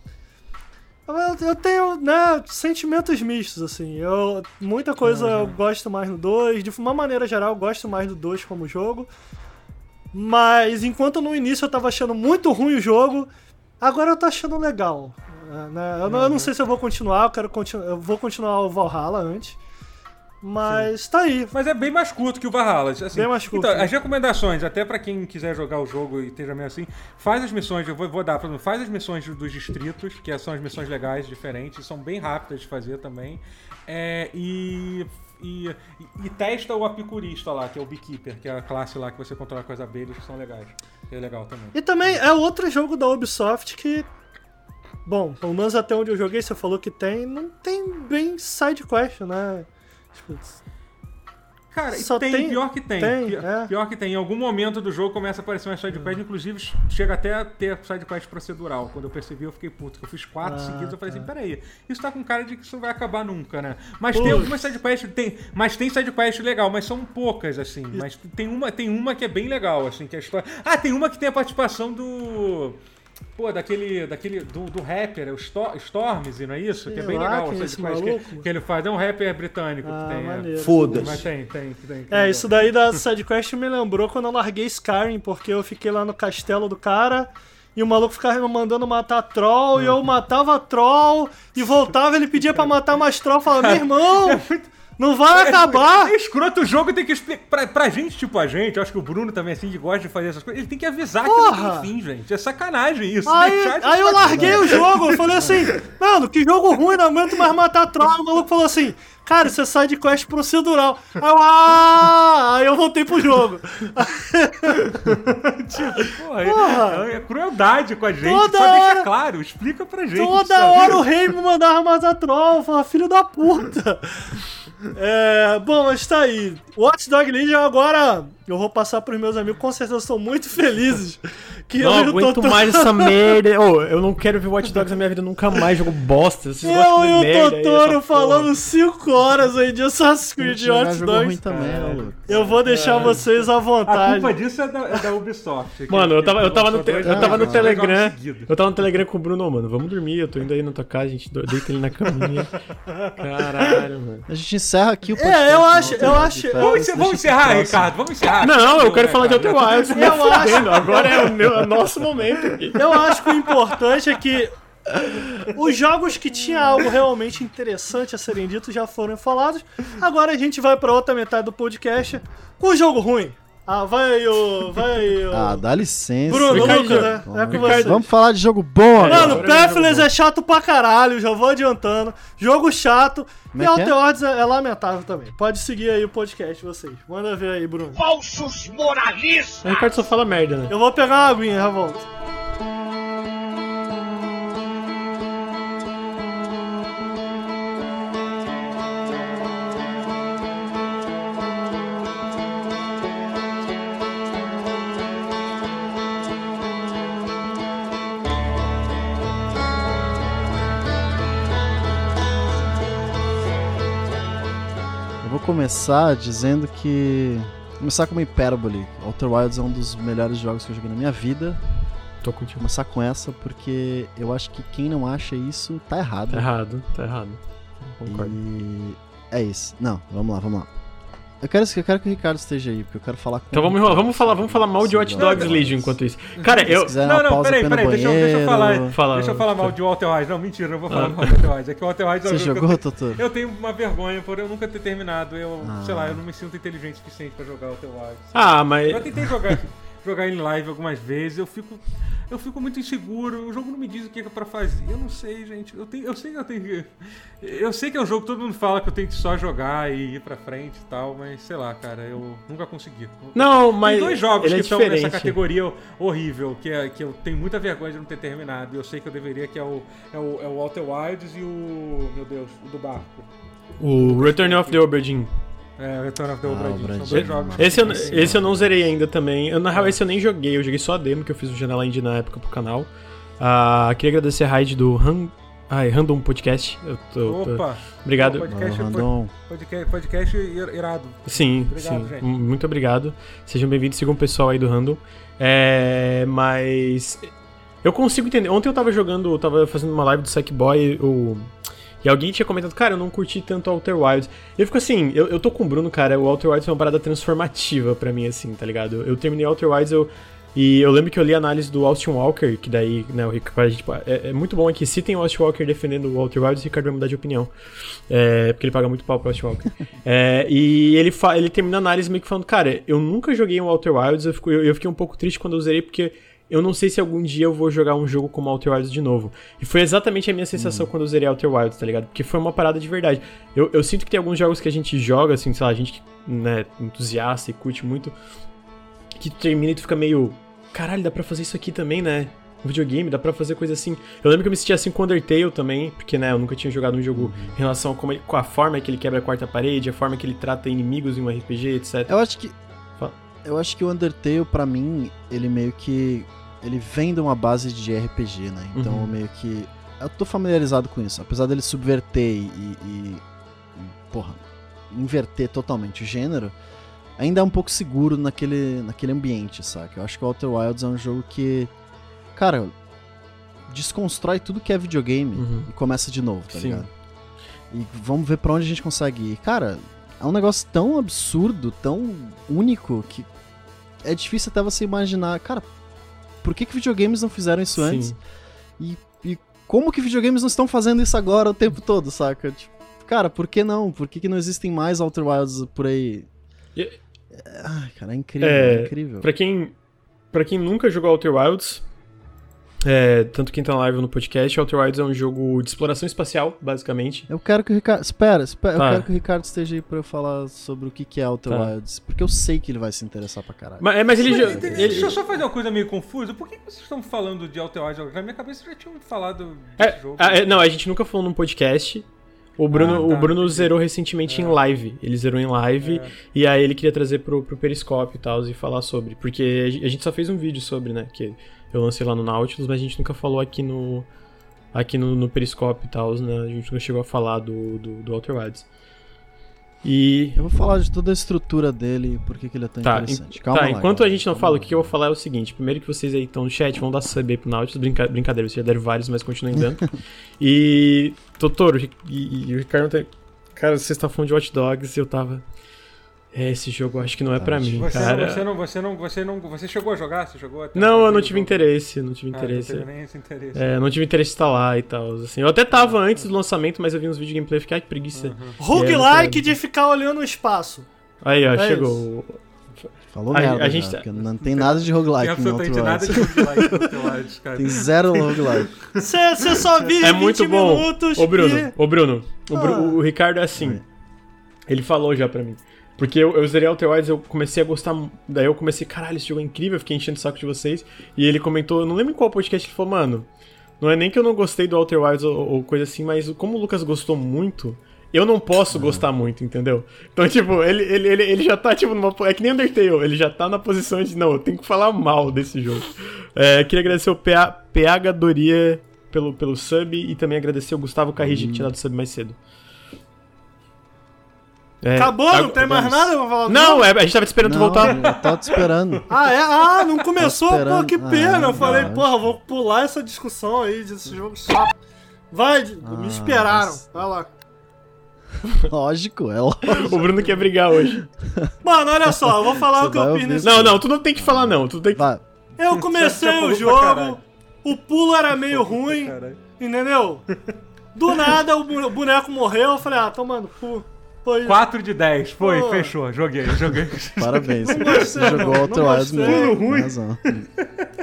eu. Eu tenho, né, sentimentos mistos, assim. Eu, muita coisa eu gosto mais no 2. De uma maneira geral, eu gosto mais do 2 como jogo. Mas enquanto no início eu tava achando muito ruim o jogo, agora eu tô achando legal. né? Eu, não, eu não sei se eu vou continuar, eu quero continuar. Eu vou continuar o Valhalla antes. Mas tá aí.
Mas é bem mais curto que o Valhalla. Assim,
Bem mais curto,
Então,
né?
as recomendações, até pra quem quiser jogar o jogo e esteja meio assim, faz as missões, eu vou, vou dar, por exemplo, faz as missões dos distritos, que são as missões legais, diferentes, são bem rápidas de fazer também. É, e, e, e testa o apicurista lá, que é o Beekeeper, que é a classe lá que você controla com as abelhas, que são legais. Que é legal também.
E também é outro jogo da Ubisoft que. Bom, pelo menos até onde eu joguei, você falou que tem, não tem bem side quest, né? Tipo,
Cara, e
Só
tem,
tem-
pior que tem.
tem,
pior,
é.
pior que tem. Em algum momento do jogo começa a aparecer uma sidequest, inclusive chega até a ter sidequest procedural. Quando eu percebi, eu fiquei puto. que Eu fiz quatro
Ah,
seguidos, eu falei
tá.
assim, peraí, isso tá com cara de que isso não vai acabar nunca, né? Mas tem
Putz.
algumas sidequests, tem, mas tem sidequest legal, mas são poucas, assim. Mas tem uma, tem uma que é bem legal, assim, que é a história... Ah, tem uma que tem a participação do... Pô, daquele. daquele do, do rapper, é o Sto- Stormzy, não é isso? que é
Sei
bem
lá,
legal
quem é esse
que, que ele faz. É um rapper britânico
ah,
que tem. é.
Foda-se.
Mas tem, tem, tem.
É, isso daí da sidequest me lembrou quando eu larguei Skyrim, porque eu fiquei lá no castelo do cara e o maluco ficava me mandando matar troll e eu matava troll e voltava, ele pedia pra matar mais troll, falava, meu irmão, não vai acabar!
É escroto, o jogo tem que explicar. Pra, pra gente, tipo a gente, acho que o Bruno também, assim, que gosta de fazer essas coisas, ele tem que avisar que
Porra!
não tem fim, gente. É sacanagem isso.
Aí, aí eu larguei o jogo, eu falei assim, mano, que jogo ruim, não aguento mais matar troll. O maluco falou assim, cara, isso é sidequest procedural. Aí eu, ah! Aí eu voltei pro jogo.
Porra, é-
Porra!
É, crueldade com a gente.
Toda
Só
hora-
deixa claro, explica pra gente.
Toda
sabe?
hora o rei me mandava matar troll, eu falava, filho da puta. É, bom, mas tá aí. Watch Dog Legion agora eu vou passar pros meus amigos, com certeza estão muito felizes que
Não
eu e o
aguento
Totoro-
mais essa merda. Ô, eu não quero ver Watch Dogs na minha vida nunca mais. Jogo bosta. Vocês
Eu e o
merda
Totoro falando
porra.
5 horas aí de Assassin's Creed
Jogar
Watch Dogs.
também, né, Lu?
Eu vou deixar vocês à
A
vontade.
culpa disso é da, é da Ubisoft. que-
Mano, eu tava, eu
que
tava no, te- eu tava no
dois
Telegram. Eu tava no Telegram com o Bruno, mano. Vamos dormir, eu tô indo aí na tua casa, a gente deita ele na caminha. Caralho, mano.
A gente encerra aqui o podcast.
É, eu acho, eu acho.
Vamos,
eu-
encer- vamos encerrar, Ricardo. Vamos encerrar.
Não, eu quero falar de? Outer Wilds.
Eu acho-
fudendo, Agora é o, meu, é o nosso momento aqui.
Eu acho que o importante é que os jogos que tinha algo realmente interessante a serem ditos já foram falados. Agora a gente vai pra outra metade do podcast com o jogo ruim. Ah, vai aí, ô. Vai aí, ô.
Ah, dá licença.
Bruno,
Ricardo,
Lucas, né? É com você.
Vamos falar de jogo bom agora.
Mano,
é
Pathless é chato pra caralho, já vou adiantando. Jogo chato.
Como
e
é que é?
É, é lamentável também. Pode seguir aí o podcast, vocês. Manda ver aí, Bruno.
O Ricardo só fala merda, né?
Eu vou pegar uma aguinha, já volto.
Começar dizendo que. Começar com uma hipérbole. Outer Wilds é um dos melhores jogos que eu joguei na minha vida.
tô contigo.
começar com essa, porque eu acho que quem não acha isso tá errado.
Tá errado, tá errado. Concordo.
E é isso. Não, vamos lá, vamos lá. Eu quero, eu quero que o Ricardo esteja aí, porque eu quero falar com
Então vamos enrolar, vamos falar, vamos falar mal de Watch Dogs Legion enquanto isso. Cara, eu.
Não, não, peraí, peraí, deixa eu- deixa eu falar.
Fala,
Deixa eu falar mal de Walter White. Não, mentira, eu vou falar
Ah.
mal de Walter White. É que o Walter White é um
Você
jogo que eu
jogou,
tenho-
Totoro?
Eu tenho uma vergonha por eu nunca ter terminado. Eu,
Ah.
sei lá, eu não me sinto inteligente o suficiente pra jogar Walter White.
Ah, mas.
Eu tentei jogar, jogar em live algumas vezes, eu fico, eu fico muito inseguro, o jogo não me diz o que é pra fazer. Eu não sei, gente. Eu, tenho, eu sei que eu tenho que. Eu sei que é um jogo que todo mundo fala que eu tenho que só jogar e ir pra frente e tal, mas sei lá, cara, eu nunca consegui.
Não, mas.
Tem dois jogos
ele
que
é
estão
diferente.
nessa categoria horrível, que, é, que eu tenho muita vergonha de não ter terminado. E eu sei que eu deveria, que é o, é o, é o Walter Wilds e o. Meu Deus, o do barco.
O Return of the Dinn.
É, Return of the
Ah,
Obra
o
Dinn. São dois jogos.
Esse eu,
Esse
esse eu
não.
não zerei ainda também. Eu, na real, esse eu nem joguei. Eu joguei só a demo que eu fiz o Janela Indie na época pro canal. Ah, queria agradecer a Raid do Han... Ai, Random Podcast. Eu tô, tô-
Opa!
Obrigado.
Pode-
Ô,
Podcast,
Randon.
Podcast, podcast ir- irado.
Sim,
Obrigado,
sim.
gente.
Muito obrigado. Sejam bem-vindos, sigam o pessoal aí do Random. É, mas eu consigo entender. Ontem eu tava jogando, eu tava fazendo uma live do Sackboy, o e alguém tinha comentado, cara, eu não curti tanto Outer Wilds. Eu fico assim, eu, eu tô com o Bruno, cara, o Outer Wilds é uma parada transformativa pra mim, assim, tá ligado? Eu, eu terminei Outer Wilds, eu, e eu lembro que eu li a análise do Austin Walker, que daí, né, o Ricardo, a gente, é, é muito bom aqui, se tem o Austin Walker defendendo o Wilds, o Ricardo vai mudar de opinião. É, porque ele paga muito pau pro Austin Walker. É, e ele, fa ele termina a análise meio que falando, cara, eu nunca joguei um Outer Wilds, eu, fico, eu, eu fiquei um pouco triste quando eu zerei, porque eu não sei se algum dia eu vou jogar um jogo como Outer Wilds de novo. E foi exatamente a minha sensação quando eu zerei Outer Wilds, tá ligado? Porque foi uma parada de verdade. Eu, eu sinto que tem alguns jogos que a gente joga, assim, sei lá, a gente que né, entusiasta e curte muito, que tu termina e tu fica meio. Caralho, dá pra fazer isso aqui também, né? Um videogame, dá pra fazer coisa assim. Eu lembro que eu me sentia assim com Undertale também, porque, né, eu nunca tinha jogado um jogo em relação a, como ele- com a forma que ele quebra a quarta parede, a forma que ele trata inimigos em um RPG, etc.
Eu acho que.
Fala.
Eu acho que o Undertale, pra mim, ele meio que. Ele vem de uma base de RPG, né? Então
Uhum.
meio que. Eu tô familiarizado com isso. Apesar dele subverter e. e- e- porra. Inverter totalmente o gênero. Ainda é um pouco seguro naquele, naquele ambiente, saca? Eu acho que o Outer Wilds é um jogo que. Cara. Desconstrói tudo que é videogame
Uhum.
e começa de novo, tá
Sim.
ligado? E vamos ver pra onde a gente consegue ir. Cara, é um negócio tão absurdo, tão único, que é difícil até você imaginar. Cara, por que, que videogames não fizeram isso antes? E, e como que videogames não estão fazendo isso agora o tempo todo, saca? Tipo, cara, por que não? Por que, que não existem mais Outer Wilds por aí?
E-
É, Ai, cara, é incrível,
É,
é incrível.
Pra quem, pra quem nunca jogou Outer Wilds, é, tanto quem tá na live ou no podcast, Outer Wilds é um jogo de exploração espacial, basicamente.
Eu quero que o Ricardo. Espera, espera
Tá.
eu quero que o Ricardo esteja aí pra eu falar sobre o que, que é Outer
Tá.
Wilds. Porque eu sei que ele vai se interessar pra caralho.
Mas, é, mas ele,
Mas,
já- ele-
Deixa eu só fazer uma coisa meio confusa. Por que que vocês estão falando de Outer Wilds? Na minha cabeça já tinham falado desse
É,
jogo.
é, não, a gente nunca falou num podcast. O Bruno,
Ah, tá,
o Bruno
entendi.
zerou recentemente
É.
em live. Ele zerou em live
É.
e aí ele queria trazer pro, pro Periscope e tal e falar sobre. Porque a gente só fez um vídeo sobre, né? Que eu lancei lá no Nautilus, mas a gente nunca falou aqui no. Aqui no, no Periscope e tal, né? A gente nunca chegou a falar do, do, do Outer Wilds. E.
Eu vou falar de toda a estrutura dele e por que, que ele é tão
Tá,
interessante. Calma
tá,
lá,
enquanto
galera,
a gente não fala,
lá.
o que, eu vou falar é o seguinte: primeiro que vocês aí estão no chat, vão dar sub aí pro Nautilus, brinca, brincadeira, vocês já deram vários, mas continuem dando. e. Totoro, e, e o Ricardo. Cara, vocês estão falando de Watch Dogs e eu tava. É, esse jogo acho que não é pra mim,
Você,
cara.
você não, você não, você não, você chegou a jogar? Você jogou até
Não, eu não
o
tive
jogo?
interesse, não tive
Ah,
interesse.
não teve nem esse interesse.
É, não tive interesse em instalar e tal, assim. Eu até tava antes do lançamento, mas eu vi uns vídeos de gameplay e fiquei, ai, que preguiça.
Uhum.
Roguelike
É,
de ficar olhando o espaço.
Aí, ó,
É
chegou.
Falou
A-
merda,
a
já,
gente tá-
porque não tem nada de roguelike
Tem
no
absolutamente nada de roguelike no cara.
Tem zero roguelike.
Você só vive
É
20
muito bom.
minutos
Ô, Bruno,
e...
ô, Bruno, o, Bru-
Ah.
o Ricardo é assim. Ele falou já pra mim. Porque eu, eu zerei Outer Wilds, eu comecei a gostar. Daí eu comecei, caralho, esse jogo é incrível, eu fiquei enchendo o saco de vocês. E ele comentou, eu não lembro em qual podcast ele falou, mano. Não é nem que eu não gostei do Outer Wilds ou, ou coisa assim, mas como o Lucas gostou muito, eu não posso gostar muito, entendeu? Então, tipo, ele, ele, ele, ele já tá, tipo, numa. É que nem Undertale, ele já tá na posição de, não, eu tenho que falar mal desse jogo. É, queria agradecer o PA, PH Doria pelo, pelo sub e também agradecer o Gustavo Carrigi que tinha dado sub mais cedo. É,
Acabou?
tá-
não tem mais nada pra falar? do
Não,
jogo?
é, a gente tava esperando tu
Não,
voltar.
Eu tava te esperando.
Ah, é? Ah, não começou? Pô, que pena.
Ah,
eu falei,
não.
porra, vou pular essa discussão aí desse jogo chato. Vai, me
Ah,
esperaram.
mas-
Vai lá.
Lógico, é lógico.
O Bruno quer brigar hoje.
Mano, olha só, eu vou falar
Você
o que eu fiz nesse
Não, não, tu não tem que falar, não. Tu tem que.
Vai.
Eu comecei o
pra
jogo, o pulo era meio ruim, entendeu? Do nada o boneco morreu, eu falei, ah, tomando cu. Foi
4 de 10, foi,
Pô.
fechou, joguei, joguei.
Parabéns.
Não gostei,
Você jogou
não,
Outer
não
Wilds mesmo.
Ruim.
Razão.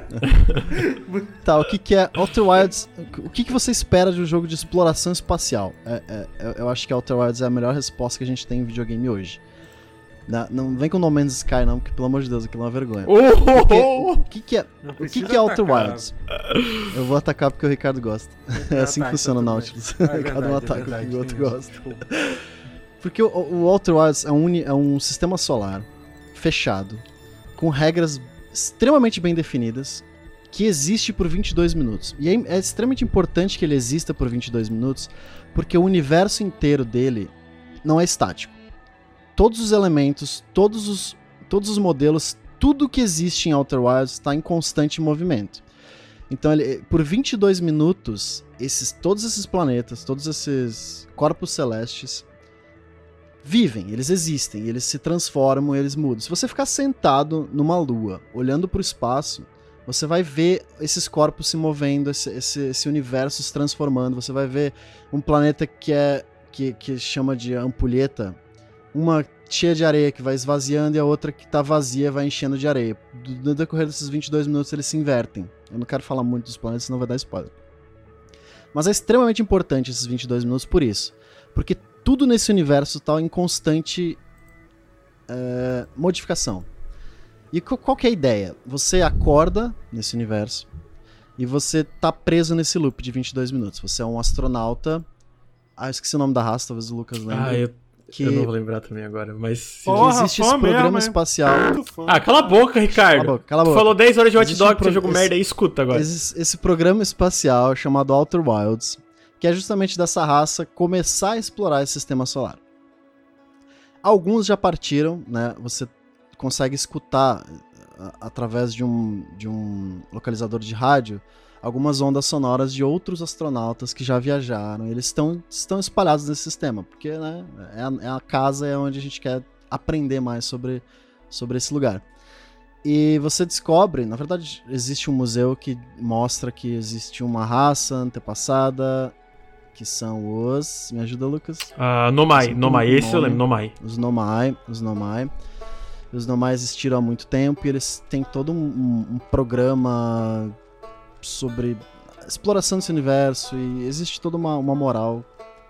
tá, o que, que é Outer Wilds? O que, que você espera de um jogo de exploração espacial? É, é, eu- eu acho que Outer Wilds é a melhor resposta que a gente tem em videogame hoje. Na- não vem com No Man's Sky, não, porque pelo amor de Deus, aquilo é uma vergonha.
Oh,
Porque,
oh,
o que, que é,
Não
o que, que é Outer. Wilds? Eu vou atacar porque o Ricardo gosta. É assim que funciona o Nautilus. O
É
Ricardo não
verdade, é
ataca o que o outro gosta.
desculpa.
Porque o, o Outer Wilds é um, é um sistema solar fechado, com regras extremamente bem definidas, que existe por 22 minutos. E é, é extremamente importante que ele exista por 22 minutos, porque o universo inteiro dele não é estático. Todos os elementos, todos os, todos os modelos, tudo que existe em Outer Wilds está em constante movimento. Então, ele, por 22 minutos, esses, todos esses planetas, todos esses corpos celestes vivem, eles existem, eles se transformam, eles mudam. Se você ficar sentado numa lua, olhando para o espaço, você vai ver esses corpos se movendo, esse, esse, esse universo se transformando. Você vai ver um planeta que é que, que chama de ampulheta, uma cheia de areia que vai esvaziando e a outra que tá vazia vai enchendo de areia. No decorrer desses 22 minutos eles se invertem. Eu não quero falar muito dos planetas, senão vai dar spoiler. Mas é extremamente importante esses 22 minutos por isso. Porque tudo nesse universo tá em constante é, modificação. E qu- qual que é a ideia? Você acorda nesse universo e você tá preso nesse loop de 22 minutos. Você é um astronauta. Ah, eu esqueci o nome da raça, talvez o Lucas lembre.
Ah, eu,
que,
eu não vou lembrar também agora, mas.
Porra,
existe esse programa
mesmo,
espacial.
Ah, cala a boca, Ricardo.
Cala a boca, cala a
Tu
boca.
falou 10 horas de hot
Existe um
dog,
pro-
tu jogo
esse-
merda aí, escuta agora.
Esse, esse programa espacial chamado Outer Wilds, que é justamente dessa raça começar a explorar esse sistema solar. Alguns já partiram, né? Você consegue escutar a- através de um, de um localizador de rádio algumas ondas sonoras de outros astronautas que já viajaram. Eles estão, estão espalhados nesse sistema, porque né, é, a, é a casa, é onde a gente quer aprender mais sobre, sobre esse lugar. E você descobre, na verdade, existe um museu que mostra que existe uma raça antepassada, que são os. Me ajuda, Lucas?
Ah, Nomai, Nomai, esse eu
nome.
lembro, Nomai.
Os Nomai. Os Nomai. Os Nomai existiram há muito tempo e eles têm todo um, um- um programa sobre exploração desse universo e existe toda uma, uma moral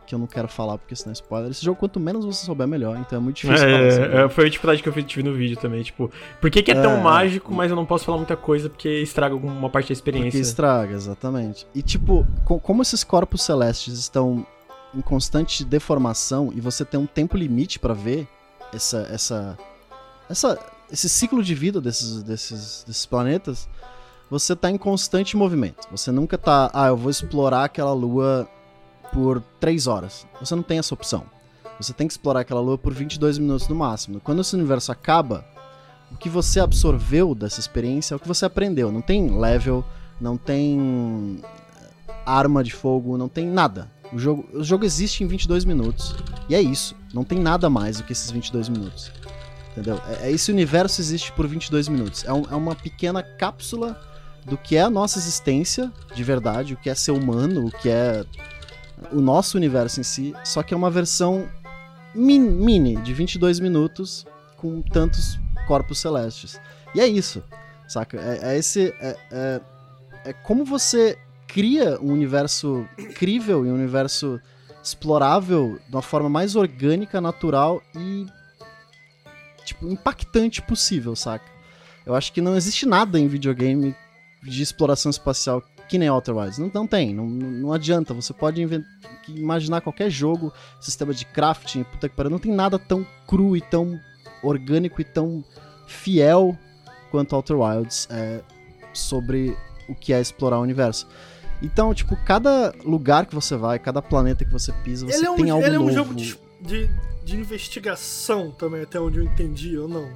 que eu não quero falar porque senão é spoiler. Esse jogo, quanto menos você souber, melhor, então é muito difícil falar sobre
É, é, foi a dificuldade que eu tive no vídeo também, tipo, por que, que é tão
É.
mágico, mas eu não posso falar muita coisa porque estraga alguma parte da
Porque
experiência.
estraga, exatamente. E tipo, co- como esses corpos celestes estão em constante deformação e você tem um tempo limite pra ver essa, essa, essa, esse ciclo de vida desses, desses, desses planetas, você tá em constante movimento. Você nunca tá, ah, eu vou explorar aquela lua por 3 horas. Você não tem essa opção. Você tem que explorar aquela lua por 22 minutos no máximo. Quando esse universo acaba, o que você absorveu dessa experiência é o que você aprendeu. Não tem level, não tem eh, arma de fogo, não tem nada. O jogo, o jogo existe em 22 minutos. E é isso. Não tem nada mais do que esses 22 minutos. Entendeu? É, é esse universo existe por 22 minutos. É, um- é uma pequena cápsula do que é a nossa existência de verdade, o que é ser humano, o que é o nosso universo em si. Só que é uma versão min- mini, de 22 minutos, com tantos corpos celestes. E é isso, saca? É, é esse. É, é, é como você cria um universo incrível e um universo explorável de uma forma mais orgânica, natural e. Tipo, impactante possível, saca? Eu acho que não existe nada em videogame de exploração espacial que nem Outer Wilds. Não, não tem, não, não adianta. Você pode inven- imaginar qualquer jogo, sistema de crafting, puta que pariu, não tem nada tão cru e tão orgânico e tão fiel quanto Outer Wilds é, sobre o que é explorar o universo. Então, tipo, cada lugar que você vai, cada planeta que você pisa, você
Ele é um,
tem algo
ele é um
novo.
jogo de, de, de investigação também, até onde eu entendi, ou não?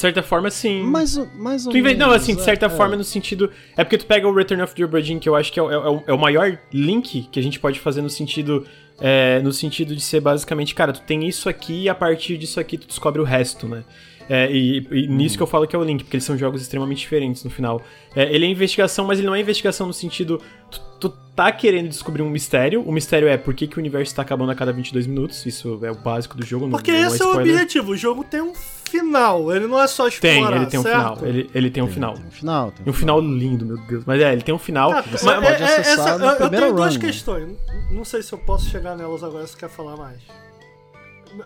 De certa forma, sim.
Mais, mais ou
Tu inve- Não,
menos,
assim, de
é,
certa
é.
forma, no sentido. É porque tu pega o Return of the Obra que eu acho que é, o- é o- é o maior link que a gente pode fazer no sentido. é, no sentido de ser basicamente, cara, tu tem isso aqui e a partir disso aqui tu descobre o resto, né? É, e, e nisso que eu falo que é o link, porque eles são jogos extremamente diferentes no final. É, ele é investigação, mas ele não é investigação no sentido. Tu, tu tá querendo descobrir um mistério. O mistério é por que, que o universo tá acabando a cada 22 minutos. Isso é o básico do jogo. não-
Porque
não
esse é o
spoiler.
objetivo. O jogo tem um final. Ele não é só explorar,
Tem, ele tem um
certo?
final. Ele, ele tem um final.
Tem um final. Tem
E um final lindo, meu Deus. Mas é, ele tem um final.
Ah,
mas-
mas
pode
é- é-
acessar
essa- eu- eu tenho duas
run, né?
questões. Não sei se eu posso chegar nelas agora, se quer falar mais.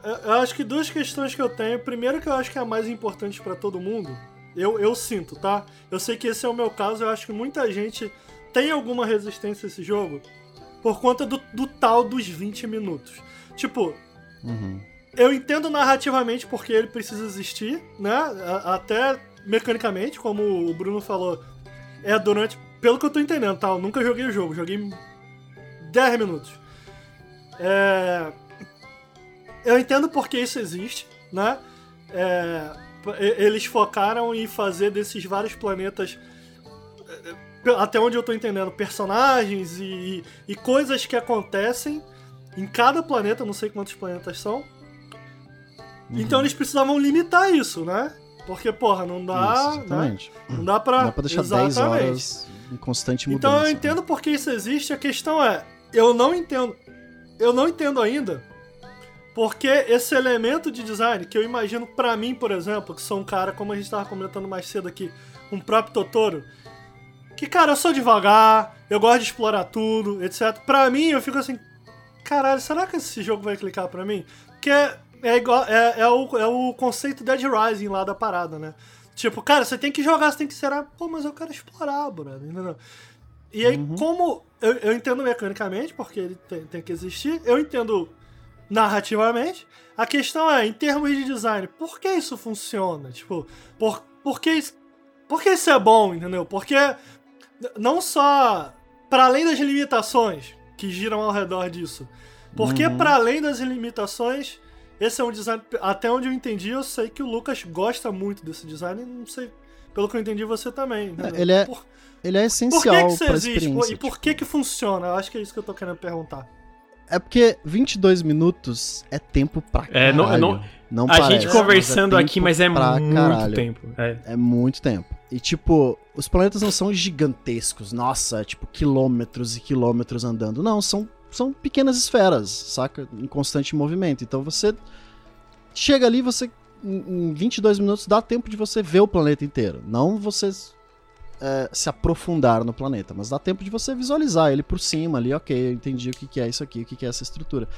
Eu- Eu acho que duas questões que eu tenho. Primeiro que eu acho que é a mais importante pra todo mundo. Eu, eu sinto, tá? Eu sei que esse é o meu caso. Eu acho que muita gente tem alguma resistência a esse jogo por conta do, do tal dos 20 minutos. Tipo,
Uhum.
Eu entendo narrativamente porque ele precisa existir, né? Até mecanicamente, como o Bruno falou, é durante. Pelo que eu tô entendendo, tá? Eu nunca joguei o jogo, joguei 10 minutos. É, Eu entendo porque isso existe, né? É, Eles focaram em fazer desses vários planetas. é, Até onde eu tô entendendo, personagens e, e coisas que acontecem em cada planeta, não sei quantos planetas são. Então eles precisavam limitar isso, né? Porque, porra, não dá.
Isso,
né?
exatamente.
Não dá pra.
Não dá pra deixar 10
Exatamente.
horas em constante mudança.
Então eu
né?
entendo porque isso existe, a questão é, eu não entendo. Eu não entendo ainda porque esse elemento de design que eu imagino pra mim, por exemplo, que sou um cara, como a gente tava comentando mais cedo aqui, um próprio Totoro, que cara, eu sou devagar, eu gosto de explorar tudo, etc. Pra mim, eu fico assim, caralho, será que esse jogo vai clicar pra mim? Porque é, igual, é, é o, é o conceito Dead Rising lá da parada, né? Tipo, cara, você tem que jogar, você tem que ser. Pô, mas eu quero explorar, brother, entendeu? E aí, como eu, eu entendo mecanicamente, porque ele tem, tem que existir, eu entendo narrativamente. A questão é, em termos de design, por que isso funciona? Tipo, por, por, que, isso- por que isso é bom, entendeu? Porque não só para além das limitações que giram ao redor disso, porque para além das limitações, esse é um design. Até onde eu entendi, eu sei que o Lucas gosta muito desse design, e não sei. Pelo que eu entendi, você também. entendeu?
ele é
Por-
Ele é
por
essencial
que, que isso
pra
existe?
experiência.
E por que que funciona? Eu acho que é isso que eu tô querendo perguntar.
É porque 22 minutos é tempo pra
É,
caralho.
não- não-
Não
a
parece,
gente
mas
conversando
é
aqui, mas é muito
caralho.
tempo. É.
É muito tempo. E, tipo, os planetas não são gigantescos. Nossa, tipo, quilômetros e quilômetros andando. Não, são, são pequenas esferas, saca? Em constante movimento. Então você chega ali, você. Em em 22 minutos dá tempo de você ver o planeta inteiro. Não você é, se aprofundar no planeta, mas dá tempo de você visualizar ele por cima ali. Ok, eu entendi o que, que é isso aqui, o que, que é essa estrutura.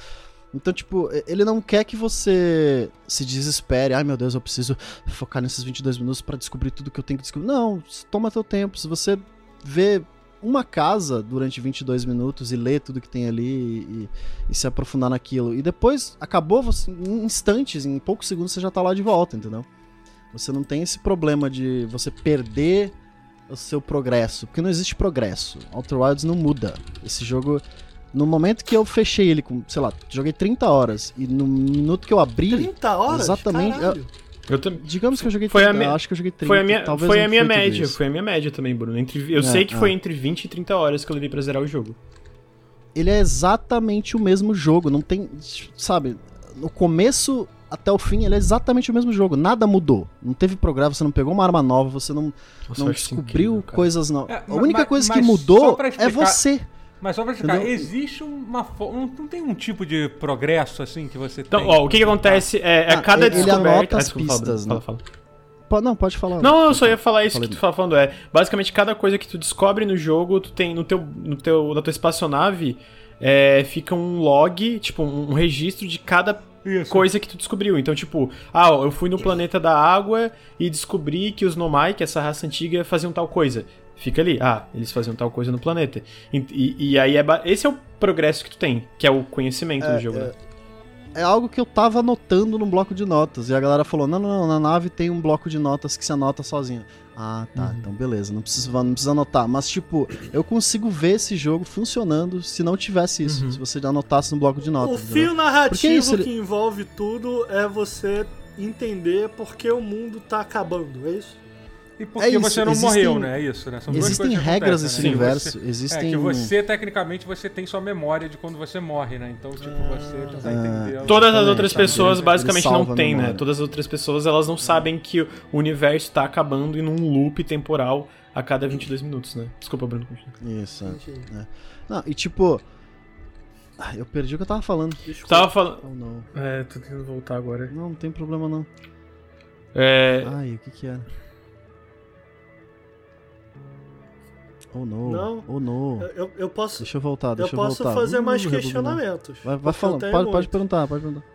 Então, tipo, ele não quer que você se desespere. Ai, meu Deus, eu preciso focar nesses 22 minutos pra descobrir tudo que eu tenho que descobrir. Não, toma teu tempo. Se você vê uma casa durante 22 minutos e lê tudo que tem ali e, e se aprofundar naquilo, e depois acabou, você, em instantes, em poucos segundos você já tá lá de volta, entendeu? Você não tem esse problema de você perder o seu progresso, porque não existe progresso. Outer Wilds não muda. Esse jogo no momento que eu fechei ele com, sei lá, joguei 30 horas e no minuto que eu abri,
30 horas?
Exatamente.
Caralho.
Eu também.
digamos que eu joguei
Foi a
30,
me-
acho que eu joguei 30,
Foi a minha,
talvez
foi a minha média,
isso.
foi a minha média também, Bruno. Entre- eu
É,
sei que
é.
foi entre 20 e 30 horas que eu levei pra zerar o jogo.
Ele é exatamente o mesmo jogo, não tem, sabe, no começo até o fim ele é exatamente o mesmo jogo, nada mudou. Não teve progresso, você não pegou uma arma nova, você não,
Nossa,
não descobriu
incrível,
coisas novas.
É,
a única
ma-
coisa que
mas
mudou é
explicar-
você.
Mas só pra explicar,
Entendeu?
existe uma fo- um, não tem um tipo de progresso assim que você
Então,
tem?
ó, o que que acontece é, é
Ah,
cada
ele
descoberta...
anota
Ah,
as
desculpa, fala,
pistas,
Bruno,
né?
fala, fala.
Não, pode falar.
Não, eu só ia falar isso
Falei
que tu tava falando. É, basicamente, cada coisa que tu descobre no jogo, tu tem no teu, no teu, na tua espaçonave, é, fica um log, tipo, um, registro de cada
Isso.
coisa que tu descobriu. Então, tipo, ah, eu fui no planeta da água e descobri que os Nomai, que é essa raça antiga, faziam tal coisa. Fica ali, ah, eles faziam tal coisa no planeta. E, e- e aí, é ba- esse é o progresso que tu tem, que é o conhecimento do jogo, né?
é algo que eu tava anotando num bloco de notas. E a galera falou: não, não, não, na nave tem um bloco de notas que se anota sozinho. Ah, tá,
Uhum.
então beleza, não precisa, não precisa anotar. Mas, tipo, eu consigo ver esse jogo funcionando se não tivesse isso.
Uhum.
Se você já anotasse no bloco de
O
notas.
fio
entendeu?
narrativo
isso, ele-
que envolve tudo é você entender por que o mundo tá acabando, é isso?
E porque
É isso,
você não
existem-
morreu, né? É isso, né? São duas
Existem regras
acontecem,
nesse
né?
universo.
Você-
existem.
É que você, tecnicamente, você tem sua memória de quando você morre, né? Então, tipo, você já tá
Ah.
entendendo.
Todas as outras pessoas basicamente não têm, né? Todas as outras pessoas elas não sabem que o universo tá acabando em um loop temporal a cada 22 minutos, né? Desculpa, Bruno. continua.
Isso. é.
Entendi.
Não, e tipo. Eu perdi o que eu tava falando.
Desculpa.
Tava falando.
Oh, não.
É, tô tentando voltar agora.
Não, não tem problema não.
É.
Ai, o que que era? Oh no.
Não.
Oh no.
Eu- Eu, eu posso,
Deixa eu voltar,
eu
deixa eu,
posso
voltar.
fazer
Uh,
mais questionamentos.
Vai, vai
eu
falando, pode, pode perguntar, pode perguntar.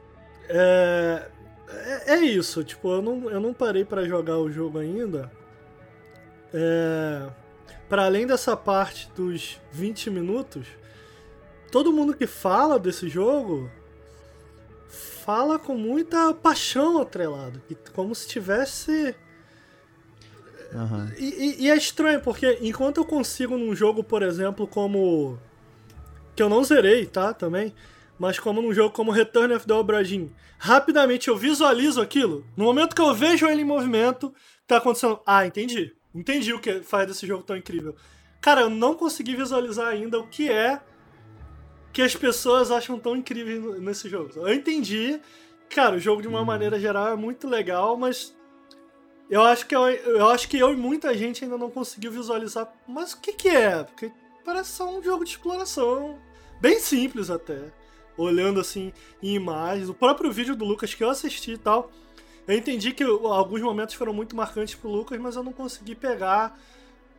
É, é, é isso, tipo, eu não, eu não parei pra jogar o jogo ainda. É, para além dessa parte dos 20 minutos, todo mundo que fala desse jogo fala com muita paixão atrelado, como se tivesse
Aham.
e, e- e é estranho, porque enquanto eu consigo num jogo, por exemplo, como. Que eu não zerei, tá? Também. Mas como num jogo como Return of the Obra Dinn, rapidamente eu visualizo aquilo. No momento que eu vejo ele em movimento, tá acontecendo. Ah, entendi. Entendi o que faz desse jogo tão incrível. Cara, eu não consegui visualizar ainda o que é que as pessoas acham tão incrível nesse jogo. Eu entendi. Cara, o jogo de uma maneira geral é muito legal, mas eu acho que eu, eu acho que eu e muita gente ainda não conseguiu visualizar. Mas o que que é? Porque parece só um jogo de exploração bem simples até. Olhando assim em imagens, o próprio vídeo do Lucas que eu assisti e tal, eu entendi que alguns momentos foram muito marcantes pro Lucas, mas eu não consegui pegar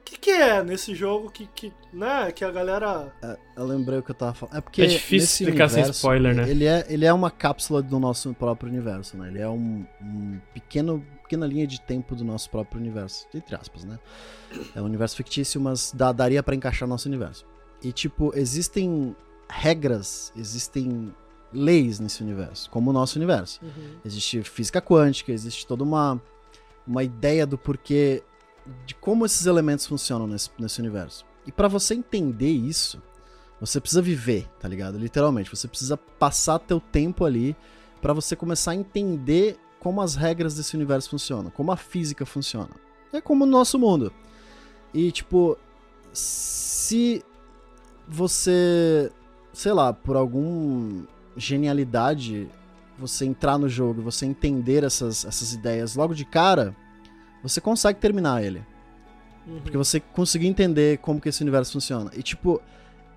o que que é nesse jogo que, que né, que a galera
É, eu lembrei o que eu tava falando. É porque
É difícil explicar sem
universo,
spoiler, né?
Ele é, ele é uma cápsula do nosso próprio universo, né? Ele é um, um pequeno, pequena linha de tempo do nosso próprio universo. Entre aspas, né? É um universo fictício, mas dá, daria pra encaixar no nosso universo. E, tipo, existem regras, existem leis nesse universo, como o nosso universo. Existe física quântica, existe toda uma, uma ideia do porquê, de como esses elementos funcionam nesse, nesse universo. E pra você entender isso, você precisa viver, tá ligado? Literalmente, você precisa passar teu tempo ali pra você começar a entender como as regras desse universo funcionam, como a física funciona. É como no nosso mundo. E tipo, se você, sei lá, por algum genialidade você entrar no jogo e você entender essas, essas ideias logo de cara, você consegue terminar ele. Porque você conseguir entender como que esse universo funciona. E, tipo,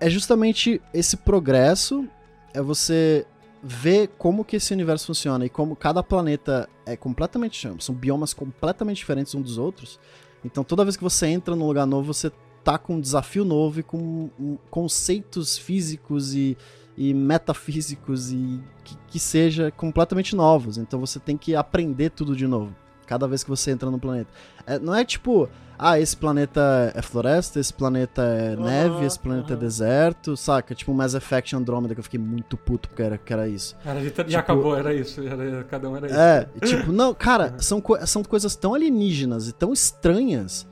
é justamente esse progresso, é você ver como que esse universo funciona e como cada planeta é completamente... São biomas completamente diferentes uns dos outros. Então, toda vez que você entra num lugar novo, você tá com um desafio novo e com um, conceitos físicos e, e metafísicos e que, que seja completamente novos. Então, você tem que aprender tudo de novo. Cada vez que você entra no planeta. É, não é tipo, ah, esse planeta é floresta, esse planeta é neve, esse planeta é deserto, saca? Tipo Mass Effect Andromeda, que eu fiquei muito puto porque era, que era isso.
Era, já
Tipo-
acabou, era isso. Era, cada um era isso.
É, tipo, não, cara, são, co- são coisas tão alienígenas e tão estranhas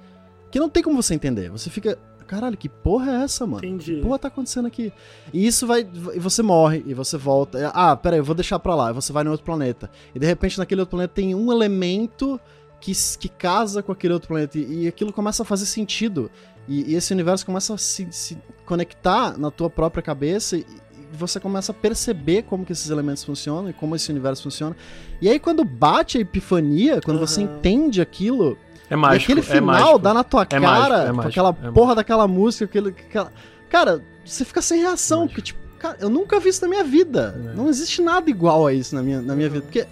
que não tem como você entender. Você fica, caralho, que porra é essa, mano?
Entendi.
Que porra tá acontecendo aqui? E isso vai. E você morre, e você volta. Ah, pera aí, eu vou deixar pra lá. E você vai no outro planeta. E de repente naquele outro planeta tem um elemento que, que casa com aquele outro planeta. E, e aquilo começa a fazer sentido. E, e esse universo começa a se, se conectar na tua própria cabeça. E, e você começa a perceber como que esses elementos funcionam e como esse universo funciona. E aí quando bate a epifania, quando você
Aham.
entende aquilo,
É mágico.
e aquele
é
final
mágico.
dá na tua
É
cara,
mágico, é
com
mágico,
aquela
é
porra
mágico.
daquela música, aquele, aquela... Cara, você fica sem reação, porque, tipo, cara, eu nunca vi isso na minha vida.
É.
Não existe nada igual a isso na minha, na minha vida. Porque,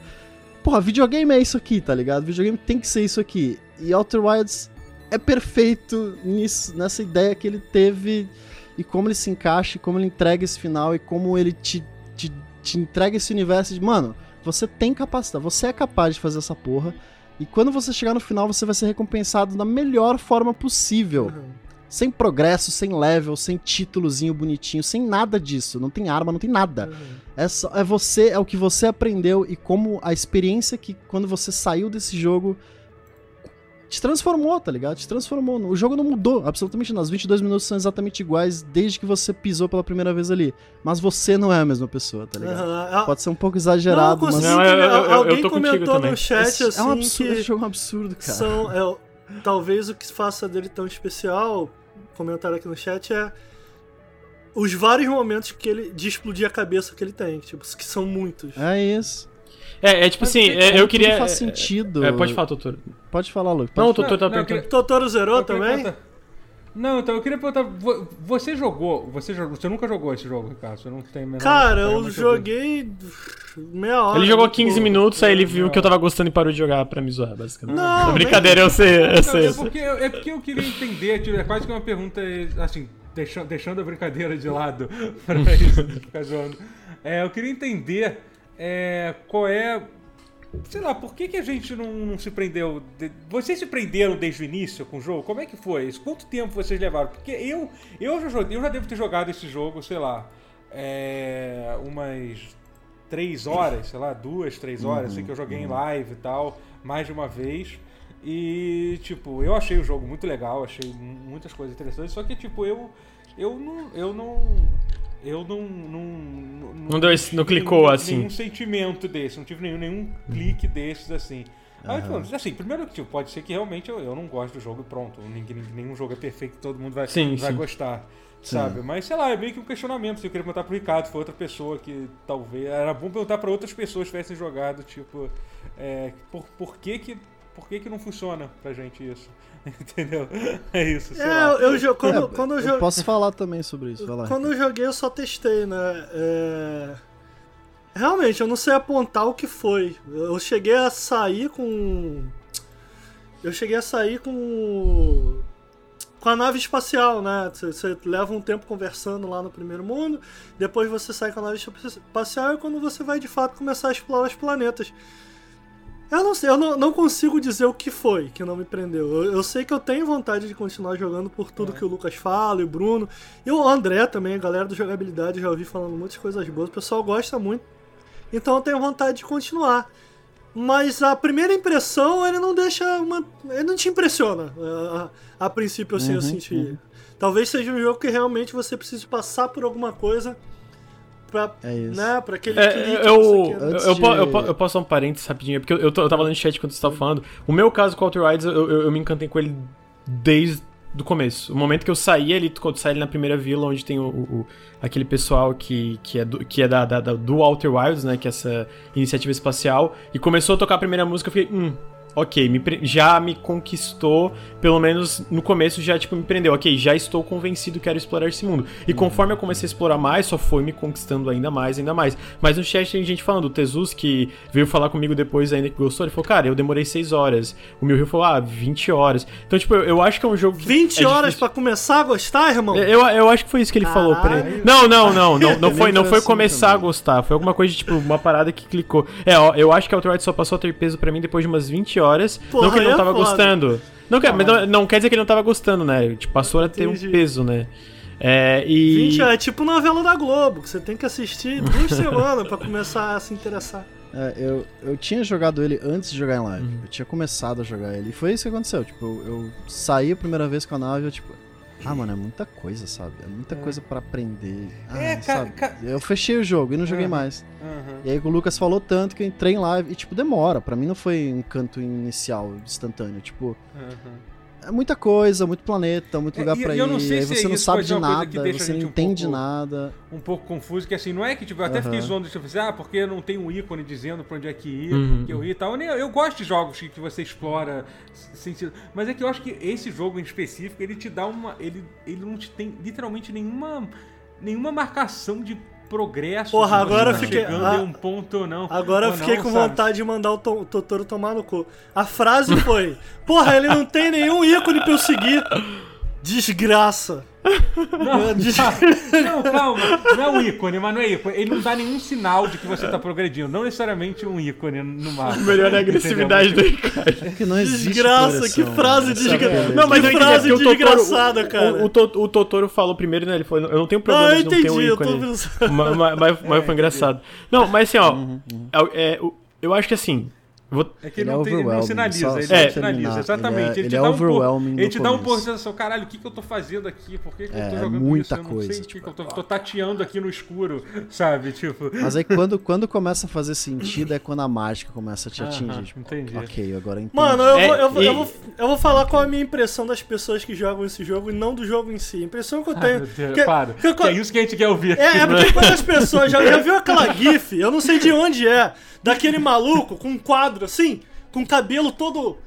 porra, videogame é isso aqui, tá ligado? Videogame tem que ser isso aqui. E Outer Wilds é perfeito nisso, nessa ideia que ele teve e como ele se encaixa, e como ele entrega esse final e como ele te, te, te entrega esse universo de, mano, você tem capacidade, você é capaz de fazer essa porra. E quando você chegar no final, você vai ser recompensado da melhor forma possível.
Uhum.
Sem progresso, sem level, sem títulozinho bonitinho, sem nada disso. Não tem arma, não tem nada. É, só, é você, é o que você aprendeu e como a experiência que quando você saiu desse jogo te transformou, tá ligado? Te transformou. O jogo não mudou absolutamente nada. Os 22 minutos são exatamente iguais desde que você pisou pela primeira vez ali. Mas você não é a mesma pessoa, tá ligado?
Aham.
Pode ser um pouco exagerado,
não, eu
mas.
consigo
Não, eu- eu- eu- eu
Alguém comentou no chat
é,
assim
é um absurdo,
que
esse jogo é um absurdo, cara.
são, é, talvez o que faça dele tão especial, comentaram aqui no chat, é os vários momentos que ele de explodir a cabeça que ele tem, tipo, que são muitos.
É isso.
É, é tipo assim, é,
Como
eu queria.
faz sentido.
É, pode falar, doutor.
Pode falar, Luke.
Não, o doutor tá
Não, não,
perguntando.
Totoro zerou
Eu queria
também?
Não, então eu queria perguntar, vo- você jogou, você jogou, você nunca jogou esse jogo, Ricardo? Você não tem menor
Cara, eu joguei meia hora.
Ele jogou
muito
15
pouco.
minutos, aí ele viu que eu tava gostando e parou de jogar pra me zoar, basicamente.
Não,
É brincadeira, eu sei, eu
Não,
sei.
é, porque, é porque eu queria entender, tipo, é quase que uma pergunta, assim, deixando, deixando a brincadeira de lado, pra isso, ficar zoando. É, eu queria entender é, qual é, sei lá, por que, que a gente não, não se prendeu... de- vocês se prenderam desde o início com o jogo? Como é que foi? isso? Quanto tempo vocês levaram? Porque eu, eu, já, joguei- eu já devo ter jogado esse jogo, sei lá, é, umas três horas, sei lá, duas, três horas, sei que eu joguei em live e tal, mais de uma vez. E, tipo, eu achei o jogo muito legal, achei mu- muitas coisas interessantes, só que, tipo, eu. Eu não. Eu não. Eu não. Não,
Não deu esse- não clicou,
nenhum,
assim.
Nenhum sentimento desse, não tive nenhum, nenhum clique desses assim. Aí, tipo, assim, primeiro que tipo, pode ser que realmente eu, eu não gosto do jogo e pronto. Ninguém, nenhum jogo é perfeito, todo mundo vai,
Sim,
vai
sim.
gostar. Sabe? Mas sei lá, é meio que um questionamento. Se eu queria perguntar pro Ricardo, foi outra pessoa que talvez. Era bom perguntar pra outras pessoas que tivessem jogado, tipo, é, por, por que que. Por que, que não funciona pra gente isso? Entendeu? É isso, sei
É,
lá.
eu, eu quando,
É,
quando eu,
eu posso falar também sobre isso. Vai lá.
quando eu joguei eu só testei, né? É... Realmente, eu não sei apontar o que foi. Eu cheguei a sair com. Eu cheguei a sair com. Com a nave espacial, né? Você, você leva um tempo conversando lá no primeiro mundo, depois você sai com a nave espacial e quando você vai de fato começar a explorar os planetas. Eu não sei, eu não, não consigo dizer o que foi que não me prendeu. Eu, eu sei que eu tenho vontade de continuar jogando por tudo que o Lucas fala e o Bruno. E o André também, a galera do jogabilidade, já ouvi falando muitas coisas boas. O pessoal gosta muito. Então eu tenho vontade de continuar. Mas a primeira impressão, ele não deixa uma. Ele não te impressiona. A, a- princípio, assim, eu senti. Talvez seja um jogo que realmente você precise passar por alguma coisa pra,
É isso.
né, pra aquele
É,
clique que
eu,
você
eu, eu, po-
de-
eu eu posso dar um parênteses rapidinho, porque eu, eu, eu tava lendo no chat quando você tava falando. O meu caso com o Outer Wilds, eu, eu, eu me encantei com ele desde o começo. O momento que eu saí ali, quando saí ali na primeira vila, onde tem o, o- aquele pessoal que, que é, do, que é da, da- da- do Outer Wilds, né, que é essa iniciativa espacial, e começou a tocar a primeira música, eu fiquei, hum... Ok, me já me conquistou, pelo menos no começo já tipo me prendeu. Ok, já estou convencido, quero explorar esse mundo. E conforme eu comecei a explorar mais, só foi me conquistando ainda mais, ainda mais. Mas no chat tem gente falando, o Tezus que veio falar comigo depois ainda que gostou, ele falou, cara, eu demorei 6 horas. O Milril falou, ah, 20 horas. Então, tipo, eu, eu acho que é um jogo que
20
é
horas pra começar a gostar, irmão?
eu, eu acho que foi isso que ele falou.
Caralho.
Peraí. Não, não, não, não, não foi, não foi
assim
começar a
também.
gostar. Foi alguma coisa tipo, uma parada que clicou. É, ó, eu acho que Outer Wilds só passou a ter peso pra mim depois de umas 20 horas.
Porra,
não que ele não
é
tava
foda.
gostando. Não, quer, mas não, não quer dizer que ele não tava gostando, né? Tipo, passou a ter um peso, né? É, e.
20 é tipo novela da Globo, que você tem que assistir duas semanas pra começar a se interessar.
É, eu, eu tinha jogado ele antes de jogar em live.
Uhum.
Eu tinha começado a jogar ele. E foi isso que aconteceu. Tipo, eu, eu saí a primeira vez com a nave e eu, tipo. Ah, mano, é muita coisa, sabe? É muita coisa pra aprender. Ah,
É, ca-
sabe?
ca-
Eu fechei o jogo e não joguei
Uhum.
mais.
Aham.
E aí o Lucas falou tanto que eu entrei em live e, tipo, demora. Pra mim não foi um canto inicial, instantâneo. Tipo,
Aham.
É muita coisa, muito planeta, muito
É,
lugar pra
e
ir.
eu não sei
aí
se
você não sabe de nada, você não
um
entende
pouco-
nada.
um pouco confuso, que assim, não é que tipo, eu até fiquei
Aham.
zoando, tipo assim, ah, porque não tem um ícone dizendo pra onde é que ir,
Uhum.
que eu ia e tal. Eu, nem- eu gosto de jogos que, que você explora sem sentido. Mas é que eu acho que esse jogo em específico, ele te dá uma. Ele, ele não te tem literalmente nenhuma. nenhuma marcação de progresso.
Porra, agora eu
tá
fiquei-
em um ponto ou não.
Agora eu fiquei
não,
com
sabe?
vontade de mandar o, To- o Totoro tomar no cu. A frase foi: Porra, ele não tem nenhum ícone pra eu seguir. Desgraça.
Não,
Des-
não, calma. Não é um ícone, mas não é ícone. Ele não dá nenhum sinal de que você tá progredindo. Não necessariamente um ícone no mapa.
Melhor é a agressividade do? Ricardo.
É que não existe
Desgraça,
progressão,
que frase
né? É a
desgraçada. Não, mas que
entendi,
frase
é porque o
desgraçada, cara.
O, o, o Totoro falou primeiro, né? Ele falou, eu não tenho problema
Ah,
de não ter um
entendi, eu tô
ícone.
pensando.
Ma- ma- Mas, mas foi engraçado. Não, mas assim, ó. é- é, o- eu acho que assim. Vou-
É que
Ele
ele
é
não, tem, ele não sinaliza,
só-
ele
só
não
pra
sinaliza, exatamente.
Ele é-
Ele,
ele
te
é
dá um ele te dá um caralho, o que, que eu tô fazendo aqui? Por que, que eu
É,
tô
é
jogando
muita
isso? Eu não
coisa,
sei que
tipo,
que eu tô, tô tateando aqui no escuro, sabe? Tipo...
Mas aí quando, quando começa a fazer sentido é quando a mágica começa a te atingir. Tipo,
entendi.
ok, agora entendi.
Mano, eu,
É,
vou, eu, vou,
e-
eu, vou, eu vou falar qual é a minha impressão das pessoas que jogam esse jogo e não do jogo em si. A impressão que eu
Ai,
tenho.
meu Deus,
que-
para.
que-
Que é isso que a gente quer ouvir.
É, é porque quando as pessoas já, já viu aquela gif, eu não sei de onde é, daquele maluco com um quadro assim, com o cabelo todo.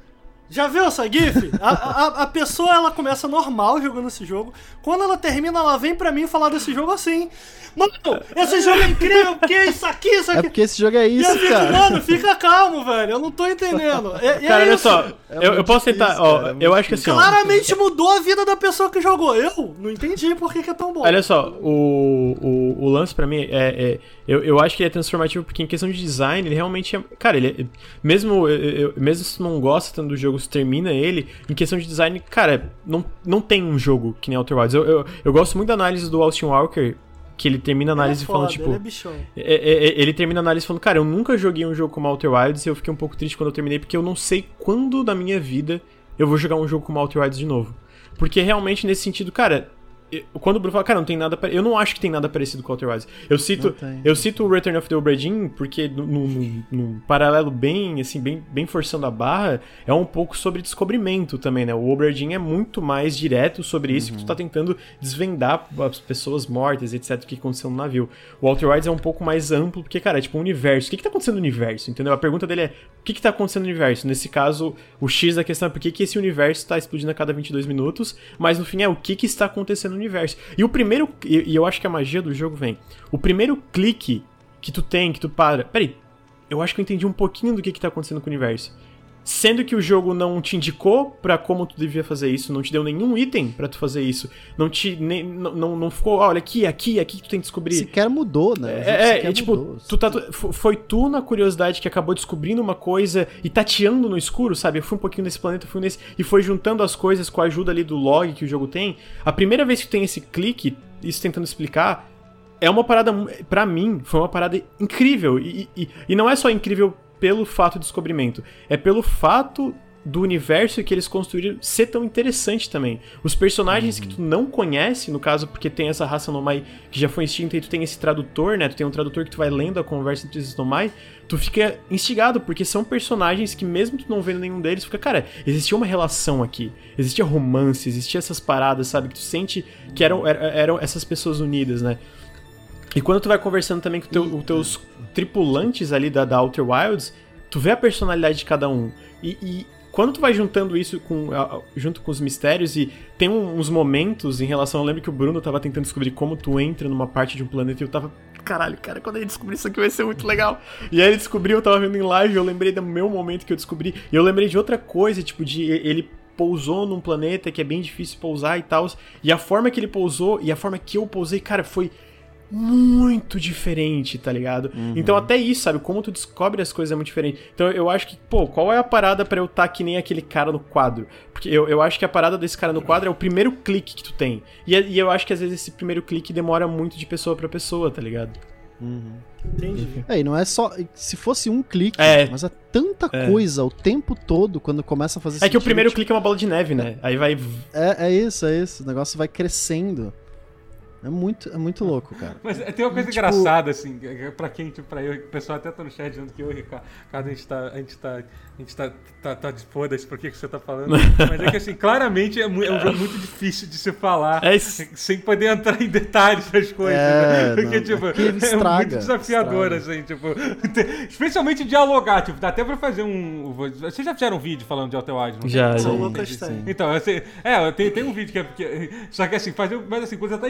Já viu essa gif? A, a, a pessoa ela começa normal jogando esse jogo. Quando ela termina, ela vem pra mim falar desse jogo assim. Mano, esse jogo é incrível, porque isso aqui, isso
É
aqui.
porque esse jogo é isso,
fico,
cara.
mano, fica calmo, velho. Eu não tô entendendo. É, e é
Cara, olha
isso.
só.
É
eu, eu posso tentar.
difícil,
Ó,
cara, é
eu acho que assim, ó.
Claramente mudou a vida da pessoa que jogou. Eu não entendi por que, que é tão bom.
Olha só, o, o, o lance pra mim é. é- eu, eu acho que ele é transformativo porque, em questão de design, ele realmente é. Cara, ele é, mesmo, eu- eu- mesmo se não gosta tanto do jogo, termina ele, em questão de design, cara, não, não tem um jogo que nem Outer Wilds. Eu, eu, eu gosto muito da análise do Austin Walker, que ele termina a
Ele é
análise falando,
foda,
tipo.
Ele é.
É, é, é, ele termina a análise falando, cara, eu nunca joguei um jogo como Outer Wilds e eu fiquei um pouco triste quando eu terminei, porque eu não sei quando na minha vida eu vou jogar um jogo como Outer Wilds de novo. Porque realmente, nesse sentido, cara, eu- quando o Bruno fala, cara, não tem nada. Eu não acho que tem nada parecido com Outer Wilds. Eu cito,
tem.
eu cito o Return of the Obra Dinn porque, num- paralelo bem, assim, bem, bem forçando a barra, é um pouco sobre descobrimento também, né? O Obra Dinn é muito mais direto sobre isso, que tu tá tentando desvendar as pessoas mortas, etc, o que aconteceu no navio. O Outer Wilds é um pouco mais amplo, porque, cara, é tipo um universo. O que que tá acontecendo no universo, entendeu? A pergunta dele é, o que que tá acontecendo no universo? Nesse caso, o X da questão é por que que esse universo tá explodindo a cada 22 minutos, mas no fim é o que que está acontecendo no universo. E o primeiro, e, eu acho que a magia do jogo vem, o primeiro clique que tu tem, que tu para, peraí, eu acho que eu entendi um pouquinho do que que tá acontecendo com o universo. Sendo que o jogo não te indicou pra como tu devia fazer isso, não te deu nenhum item pra tu fazer isso, não te nem, não, não, ficou, "Ah, olha aqui, aqui, aqui que tu tem que descobrir.
Sequer mudou, né?
É, é, e, tipo,
mudou.
tu tá, tu- fo- foi tu na curiosidade que acabou descobrindo uma coisa e tateando no escuro, sabe? Eu fui um pouquinho nesse planeta, fui nesse. E foi juntando as coisas com a ajuda ali do log que o jogo tem. A primeira vez que tem esse clique, isso tentando explicar, é uma parada, pra mim, foi uma parada incrível. E, e, e não é só incrível pelo fato de descobrimento, é pelo fato do universo que eles construíram ser tão interessante também. Os personagens que tu não conhece, no caso, porque tem essa raça Nomai que já foi extinta e tu tem esse tradutor, né? Tu tem um tradutor que tu vai lendo a conversa entre esses Nomai, tu fica instigado, porque são personagens que mesmo tu não vendo nenhum deles, fica, cara, existia uma relação aqui, existia romance, existia essas paradas, sabe? Que tu sente que eram, eram, eram essas pessoas unidas, né? E quando tu vai conversando também com teu, os teus tripulantes ali da, da Outer Wilds, tu vê a personalidade de cada um. E, e quando tu vai juntando isso com, junto com os mistérios e tem uns momentos em relação. Eu lembro que o Bruno tava tentando descobrir como tu entra numa parte de um planeta e eu tava. Caralho, cara, quando ele descobrir isso aqui vai ser muito legal. E aí ele descobriu, eu tava vendo em live, eu lembrei do meu momento que eu descobri. E eu lembrei de outra coisa, tipo, de ele pousou num planeta que é bem difícil pousar e tal. E a forma que ele pousou e a forma que eu pousei, cara, foi muito diferente, tá ligado? Então até isso, sabe? Como tu descobre as coisas é muito diferente. Então eu acho que, pô, qual é a parada pra eu estar que nem aquele cara no quadro? Porque eu, eu acho que a parada desse cara no quadro é o primeiro clique que tu tem. E, e eu acho que às vezes esse primeiro clique demora muito de pessoa pra pessoa, tá ligado?
Entendi.
É, e não é só. Se fosse um clique,
É.
mas é tanta
É.
coisa o tempo todo quando começa a fazer
É que o
sentido,
primeiro
tipo,
clique é uma bola de neve, né? Aí vai.
É, é isso, é isso. O negócio vai crescendo. É muito, é muito louco, cara.
Mas tem uma coisa
Tipo-
engraçada, assim, que pra quem, tipo, pra eu, o pessoal até tá no chat dizendo que eu e o Ricardo, a gente tá, a gente tá, a gente tá, tá, tá de foda-se por que que você tá falando. Mas é que, assim, claramente é, é um jogo muito difícil de se falar,
É
sem poder entrar em detalhes das coisas,
É,
né? Porque,
não,
tipo,
aqui ele
é
estraga,
muito desafiador,
estraga.
assim, tipo, te- especialmente dialogar, tipo, dá até pra fazer um, vocês já fizeram um vídeo falando de Wilds, não
Já, já.
Então, assim, é, tem, tem um vídeo que é. que- só que assim, fazer. Mas assim, quando você tá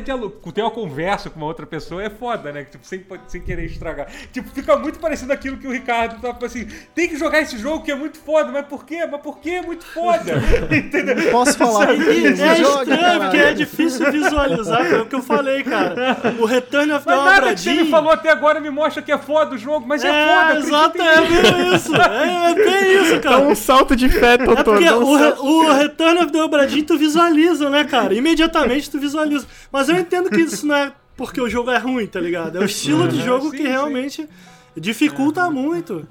ter uma conversa com uma outra pessoa é foda, né? Tipo, sem, sem querer estragar. Tipo, fica muito parecido aquilo que o Ricardo tava assim, tem que jogar esse jogo que é muito foda, mas por quê? Mas por quê é muito foda? Entendeu?
Não posso falar
É,
que
é
joga,
estranho,
caralho.
porque é difícil visualizar, é o que eu falei, cara. O Return of the
Mas nada que você me falou até agora me mostra que é foda o jogo, mas é, foda,
É,
acredita
exato, é isso. É, é bem isso,
Dá
cara.
um salto de fé,
É
Totoro.
porque
um
o, re- o Return of the Obra Dinn tu visualiza, né, cara? Imediatamente tu visualiza. Mas eu entendo que isso não é porque o jogo é ruim, tá ligado? É o estilo de jogo
sim,
que
sim.
realmente dificulta muito.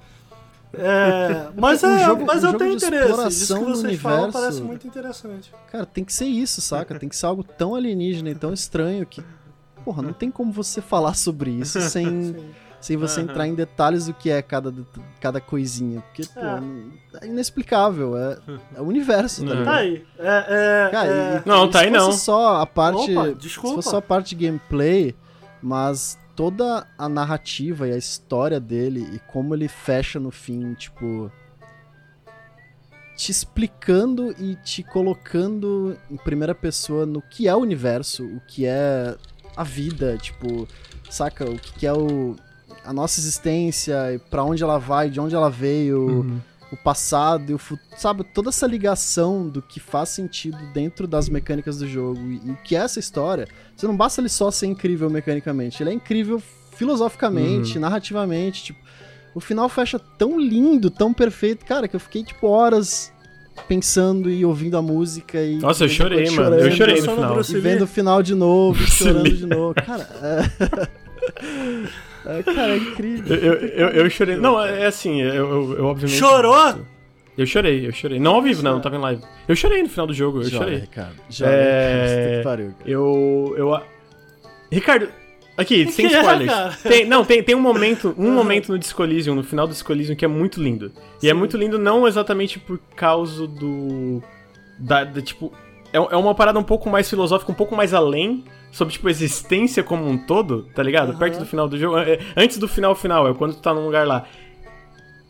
É, mas
Um
é,
jogo-
mas
um
eu tenho interesse. Isso
exploração
que
do
vocês falam
universo.
parece muito interessante.
Cara, tem que ser isso, saca? Tem que ser algo tão alienígena e tão estranho que. Porra, não tem como você falar sobre isso sem, sem você entrar em detalhes do que é cada, cada coisinha. Porque, pô,
É.
não- é inexplicável. É, é o universo, tá ligado?
Tá aí. É, é,
Cara,
é-
e-
Não, tá
se
aí não.
só a parte.
Opa,
se
desculpa.
fosse só a parte de gameplay, mas toda a narrativa e a história dele e como ele fecha no fim, tipo. Te explicando e te colocando em primeira pessoa no que é o universo, o que é a vida, tipo, saca? O que que é o, a nossa existência, pra onde ela vai, de onde ela veio,
Uhum.
o passado e o futuro, sabe? Toda essa ligação do que faz sentido dentro das mecânicas do jogo e, o que é essa história. Você não basta ele só ser incrível mecanicamente, ele é incrível filosoficamente, narrativamente, tipo, o final fecha tão lindo, tão perfeito, cara, que eu fiquei tipo horas pensando e ouvindo a música e
Nossa, eu chorei, mano.
chorando,
Eu chorei no final.
E vendo o final de novo, chorando de novo. Cara, é... é, cara, é incrível.
Eu, eu, eu, chorei. Não, é assim, eu, eu, eu obviamente.
Chorou?
Eu chorei, eu chorei. Não ao vivo, não, não tava em live. Eu chorei no final do jogo, eu
Joga,
chorei.
Ricardo. Joga,
É,
pariu, cara.
Eu. eu Ricardo, aqui,
Que
sem
é,
spoilers.
cara?
tem, não, tem, tem um momento, um momento no Disco Elysium, no final do Disco Elysium, que é muito lindo. E é muito lindo não exatamente por causa do. Da, da, tipo. É, é uma parada um pouco mais filosófica, um pouco mais além. Sobre, tipo, a existência como um todo, tá ligado?
Aham.
Perto do final do jogo. é, antes do final final, é quando tu tá num lugar lá.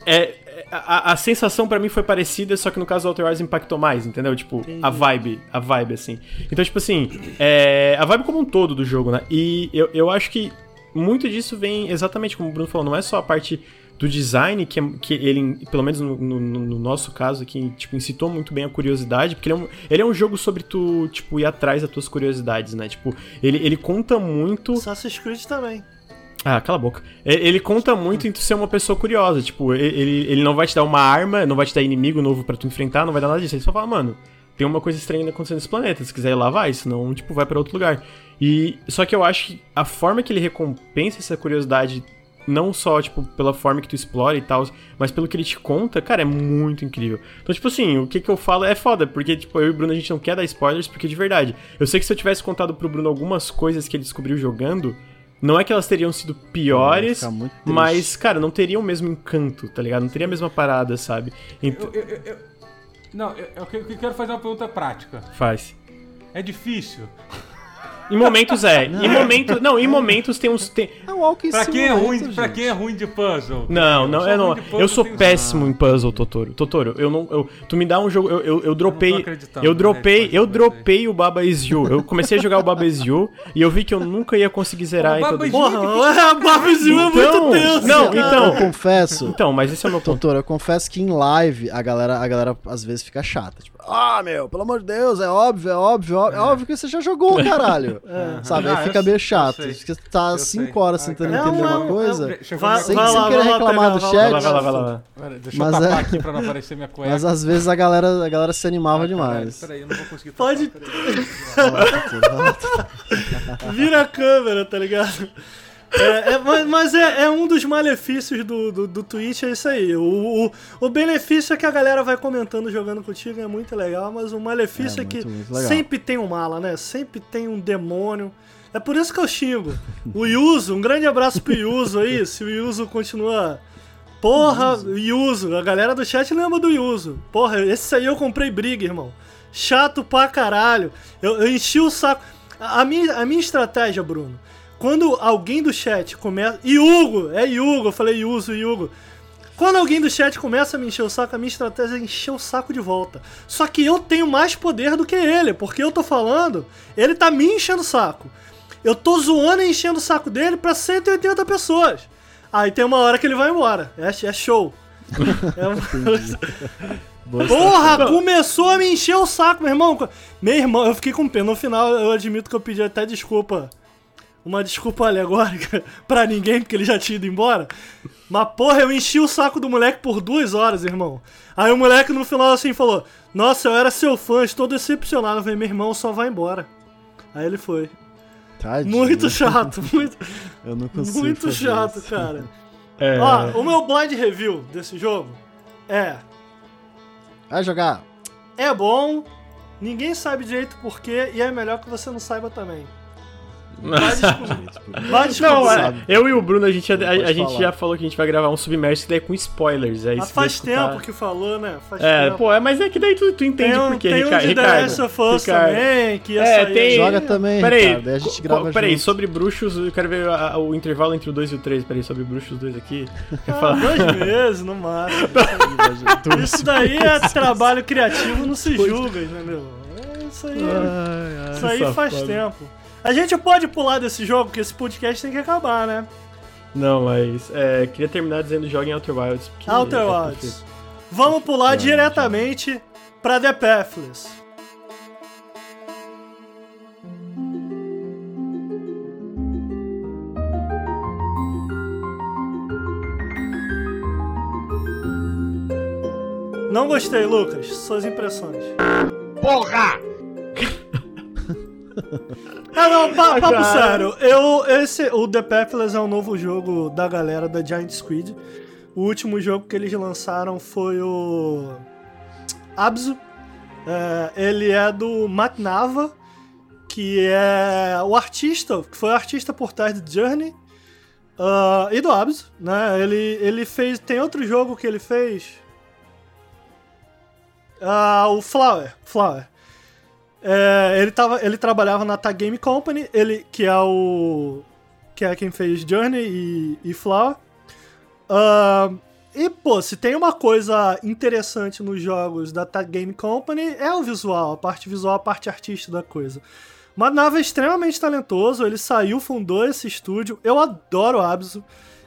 É, é, a, a sensação pra mim foi parecida, só que no caso do Outer Wilds impactou mais, entendeu? Tipo,
Entendi.
a vibe, a vibe, assim. Então, tipo assim, é, a vibe como um todo do jogo, né? E eu, eu acho que muito disso vem exatamente como o Bruno falou, não é só a parte do design, que, é- que ele, pelo menos no, no- no nosso caso aqui, tipo, incitou muito bem a curiosidade, porque ele é, um, ele é um jogo sobre tu, tipo, ir atrás das tuas curiosidades, né? Tipo, ele, ele conta muito...
Assassin's Creed também.
Ah, cala a boca. Ele conta muito em tu ser uma pessoa curiosa. Tipo, ele, ele não vai te dar uma arma, não vai te dar inimigo novo pra tu enfrentar, não vai dar nada disso. Ele só fala, mano, tem uma coisa estranha acontecendo nesse planeta. Se quiser ir lá, vai. Senão, tipo, vai pra outro lugar. E só que eu acho que a forma que ele recompensa essa curiosidade, não só, tipo, pela forma que tu explora e tal, mas pelo que ele te conta, cara, é muito incrível. Então, tipo assim, o que que eu falo é foda, porque, tipo, eu e o Bruno, a gente não quer dar spoilers, porque de verdade, eu sei que se eu tivesse contado pro Bruno algumas coisas que ele descobriu jogando, não é que elas teriam sido piores, mas, cara, não teria o mesmo encanto, tá ligado? Não teria a mesma parada, sabe? Então,
Eu- eu- eu- eu- Não, eu, eu quero fazer uma pergunta prática.
faz.
É difícil?
Em momentos é. Em momentos. Não, em momentos tem uns. Tem...
É um
Pra quem é ruim, pra
gente.
quem é ruim de puzzle?
Não, não, eu não. Eu sou péssimo em puzzle, Totoro. Totoro, eu não. Eu, tu me dá um jogo. Eu, eu, eu dropei. Eu dropei. Eu dropei o Baba Is You. Eu comecei a jogar o Baba Is You e eu vi que eu nunca ia conseguir zerar
O
em
Baba
todo
Is You-
é
Então,
muito tenso.
não, então-
Eu confesso,
Então, mas esse é o meu ponto.
doutor, eu confesso que em live a galera, a galera às vezes fica chata. Tipo, ah, meu, pelo amor de Deus, é óbvio, é óbvio, é óbvio, é óbvio que você já jogou, caralho. Sabe?
Ah,
Aí
eu
fica meio chato. Fica tá
Eu
5
sei.
horas
Ah,
tentando
cara.
entender
É um-
uma
é um-
coisa.
Vai,
minha-
Sem-
vai
sem
lá,
querer reclamar do chat.
Vai lá, vai lá, vai lá.
Pera, Deixa
Mas
eu tapar
é-
aqui pra não aparecer minha cueca.
Mas às vezes a galera, a galera se animava
Ah,
demais.
Peraí, eu não vou conseguir tapar.
Pode.
peraí.
Vira a câmera, tá ligado? É, é, mas mas é, é um dos malefícios do, do, do Twitch, é isso aí. O, o, o benefício é que a galera vai comentando jogando contigo, é muito legal, mas o malefício
É,
é, que
muito, muito
sempre tem um mala, né? Sempre tem um demônio. É por isso que eu xingo. O Yuzo, um grande abraço pro Yuzo aí, se o Yuzo continua. Porra, Yuzo, a galera do chat lembra do Yuzo. Porra, esse aí eu comprei briga, irmão. Chato pra caralho. Eu, eu enchi o saco. A, a minha, a minha estratégia, Bruno, quando alguém do chat começa. E Hugo, é Hugo, eu falei Yuzo, Hugo. Quando alguém do chat começa a me encher o saco, a minha estratégia é encher o saco de volta. Só que eu tenho mais poder do que ele, porque eu tô falando, ele tá me enchendo o saco. Eu tô zoando e enchendo o saco dele pra 180 pessoas. Aí tem uma hora que ele vai embora. É, é show. É uma... Porra, começou a me encher o saco, meu irmão. Meu irmão, eu fiquei com pena. No final, eu admito que eu pedi até desculpa. Uma desculpa alegórica pra ninguém, porque ele já tinha ido embora. Mas, porra, eu enchi o saco do moleque por duas horas, irmão. Aí o moleque no final assim falou: Nossa, eu era seu fã, estou decepcionado. Eu falei, meu irmão, só vai embora. Aí ele foi.
Tadinho.
Muito chato, muito,
Eu não consigo.
muito
fazer
chato,
isso.
cara.
É,
Ó, o meu blind review desse jogo é.
Vai jogar.
É bom, ninguém sabe direito porquê e é melhor que você não saiba também. Vai descobrir. Vai descobrir.
Não, é,
sabe.
eu e o Bruno, a gente, já- a, a gente já falou que a gente vai gravar um Submerso daí com spoilers. Aí
Mas
se
faz
escutar-
tempo que falou, né? Faz
É,
tempo.
pô, é, mas é que daí tu, tu entende
tem um,
por quê,
tem um
Rica-
de
Ricardo.
The Last of Us
Ricardo.
também, que ia
É,
sair
tem-
aí.
Joga também,
Peraí,
Ricardo. Aí a gente grava
peraí,
junto.
sobre bruxos, eu quero ver a- a- o intervalo entre o 2 e o 3. Peraí, sobre bruxos 2 aqui.
Ah, dois meses no máximo. Isso daí é trabalho criativo, não se julga, entendeu? É isso aí.
Ai, ai,
Isso aí faz tempo. A gente pode pular desse jogo, porque esse podcast tem que acabar, né?
Não, mas é, queria terminar dizendo joguem Outer Wilds.
Outer
é
Wilds.
perfeito.
Vamos pular diretamente pra The Pathless. Não gostei, Lucas. Suas impressões.
Porra!
Ah, não, pa-
Ah,
papo sério. Eu, esse, o The Pathless é um novo jogo da galera da Giant Squid. O último jogo que eles lançaram foi o Abzu. É, ele é do Matt Nava, que é o artista, que foi o artista por trás do Journey ah, e do Abzu, né? Ele, ele fez. Tem outro jogo que ele fez. Ah, o Flower. Flower. É, ele, tava, ele trabalhava na Tag Game Company, ele que é o. que é quem fez Journey e, e Flower. Ahn, e, pô, se tem uma coisa interessante nos jogos da Tag Game Company, é o visual, a parte visual, a parte artística da coisa. Manava é extremamente talentoso, ele saiu, fundou esse estúdio. Eu adoro o Abzu.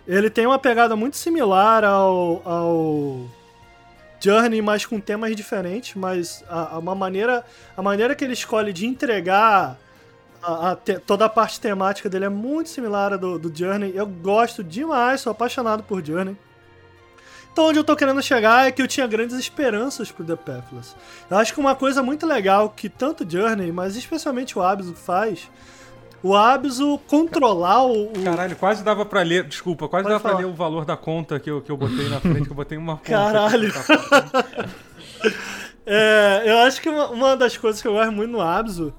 Ele tem uma pegada muito similar ao, ao Journey, mas com temas diferentes, mas a, a- uma maneira, a maneira que ele escolhe de entregar a- a te- toda a parte temática dele é muito similar à do, do Journey. Eu gosto demais, sou apaixonado por Journey. Então, onde eu tô querendo chegar é que eu tinha grandes esperanças pro The Pathless. Eu acho que uma coisa muito legal que tanto Journey, mas especialmente o Abzu faz, o Abzu controlar o, o-
Caralho, quase dava pra ler. Desculpa, quase
Pode
dava pra
falar.
ler o valor da conta que eu, que eu botei na frente, que eu botei uma conta.
Caralho. É, eu acho que uma, uma das coisas que eu gosto muito no Abzu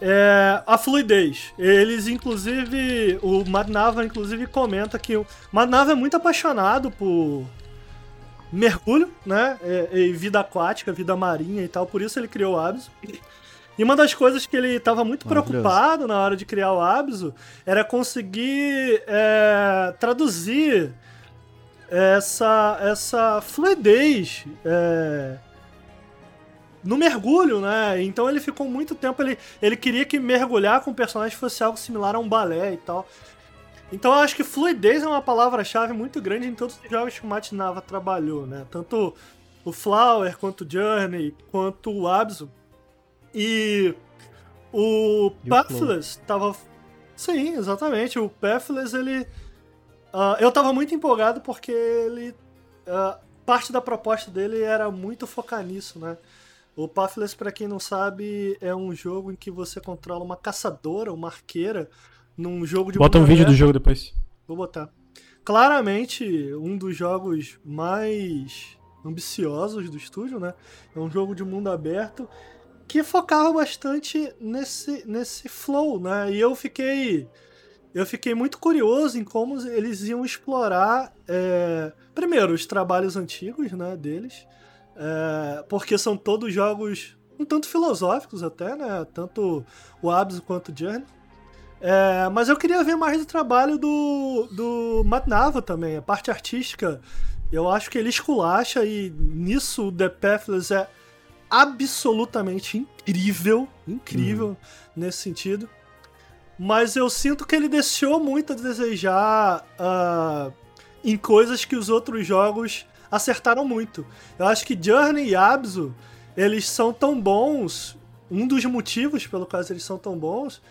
é a fluidez. Eles, inclusive, o Madnava, inclusive, comenta que o Madnava é muito apaixonado por mergulho, né? E, e vida aquática, vida marinha e tal, por isso ele criou o Abzu. E uma das coisas que ele estava muito preocupado na hora de criar o Abzu era conseguir é, traduzir essa, essa fluidez é, no mergulho, né? Então ele ficou muito tempo. Ele, ele queria que mergulhar com o personagem fosse algo similar a um balé e tal. Então eu acho que fluidez é uma palavra-chave muito grande em todos os jogos que o Matt Nava trabalhou, né? Tanto o Flower, quanto o Journey, quanto o Abzu. E o
E o
Pathless tava. Sim, exatamente. O Pathless, ele. ah, eu tava muito empolgado porque ele. ah, parte da proposta dele era muito focar nisso, né? O Pathless, pra quem não sabe, é um jogo em que você controla uma caçadora, uma arqueira, num jogo de
Bota um vídeo do jogo depois.
Vou botar. Claramente, um dos jogos mais ambiciosos do estúdio, né? É um jogo de mundo aberto que focava bastante nesse, nesse flow, né? E eu fiquei. Eu fiquei muito curioso em como eles iam explorar, é, primeiro, os trabalhos antigos né, deles, é, porque são todos jogos um tanto filosóficos até, né? Tanto o Abzu quanto o Journey. É, mas eu queria ver mais do trabalho do, do Matt Nava também, a parte artística. Eu acho que ele esculacha e nisso o The Pathless é absolutamente incrível, incrível nesse sentido. mas eu sinto que ele deixou muito a desejar uh, em coisas que os outros jogos acertaram muito. Eu acho que Journey e Abzu, eles são tão bons, um dos motivos pelo qual eles são tão bons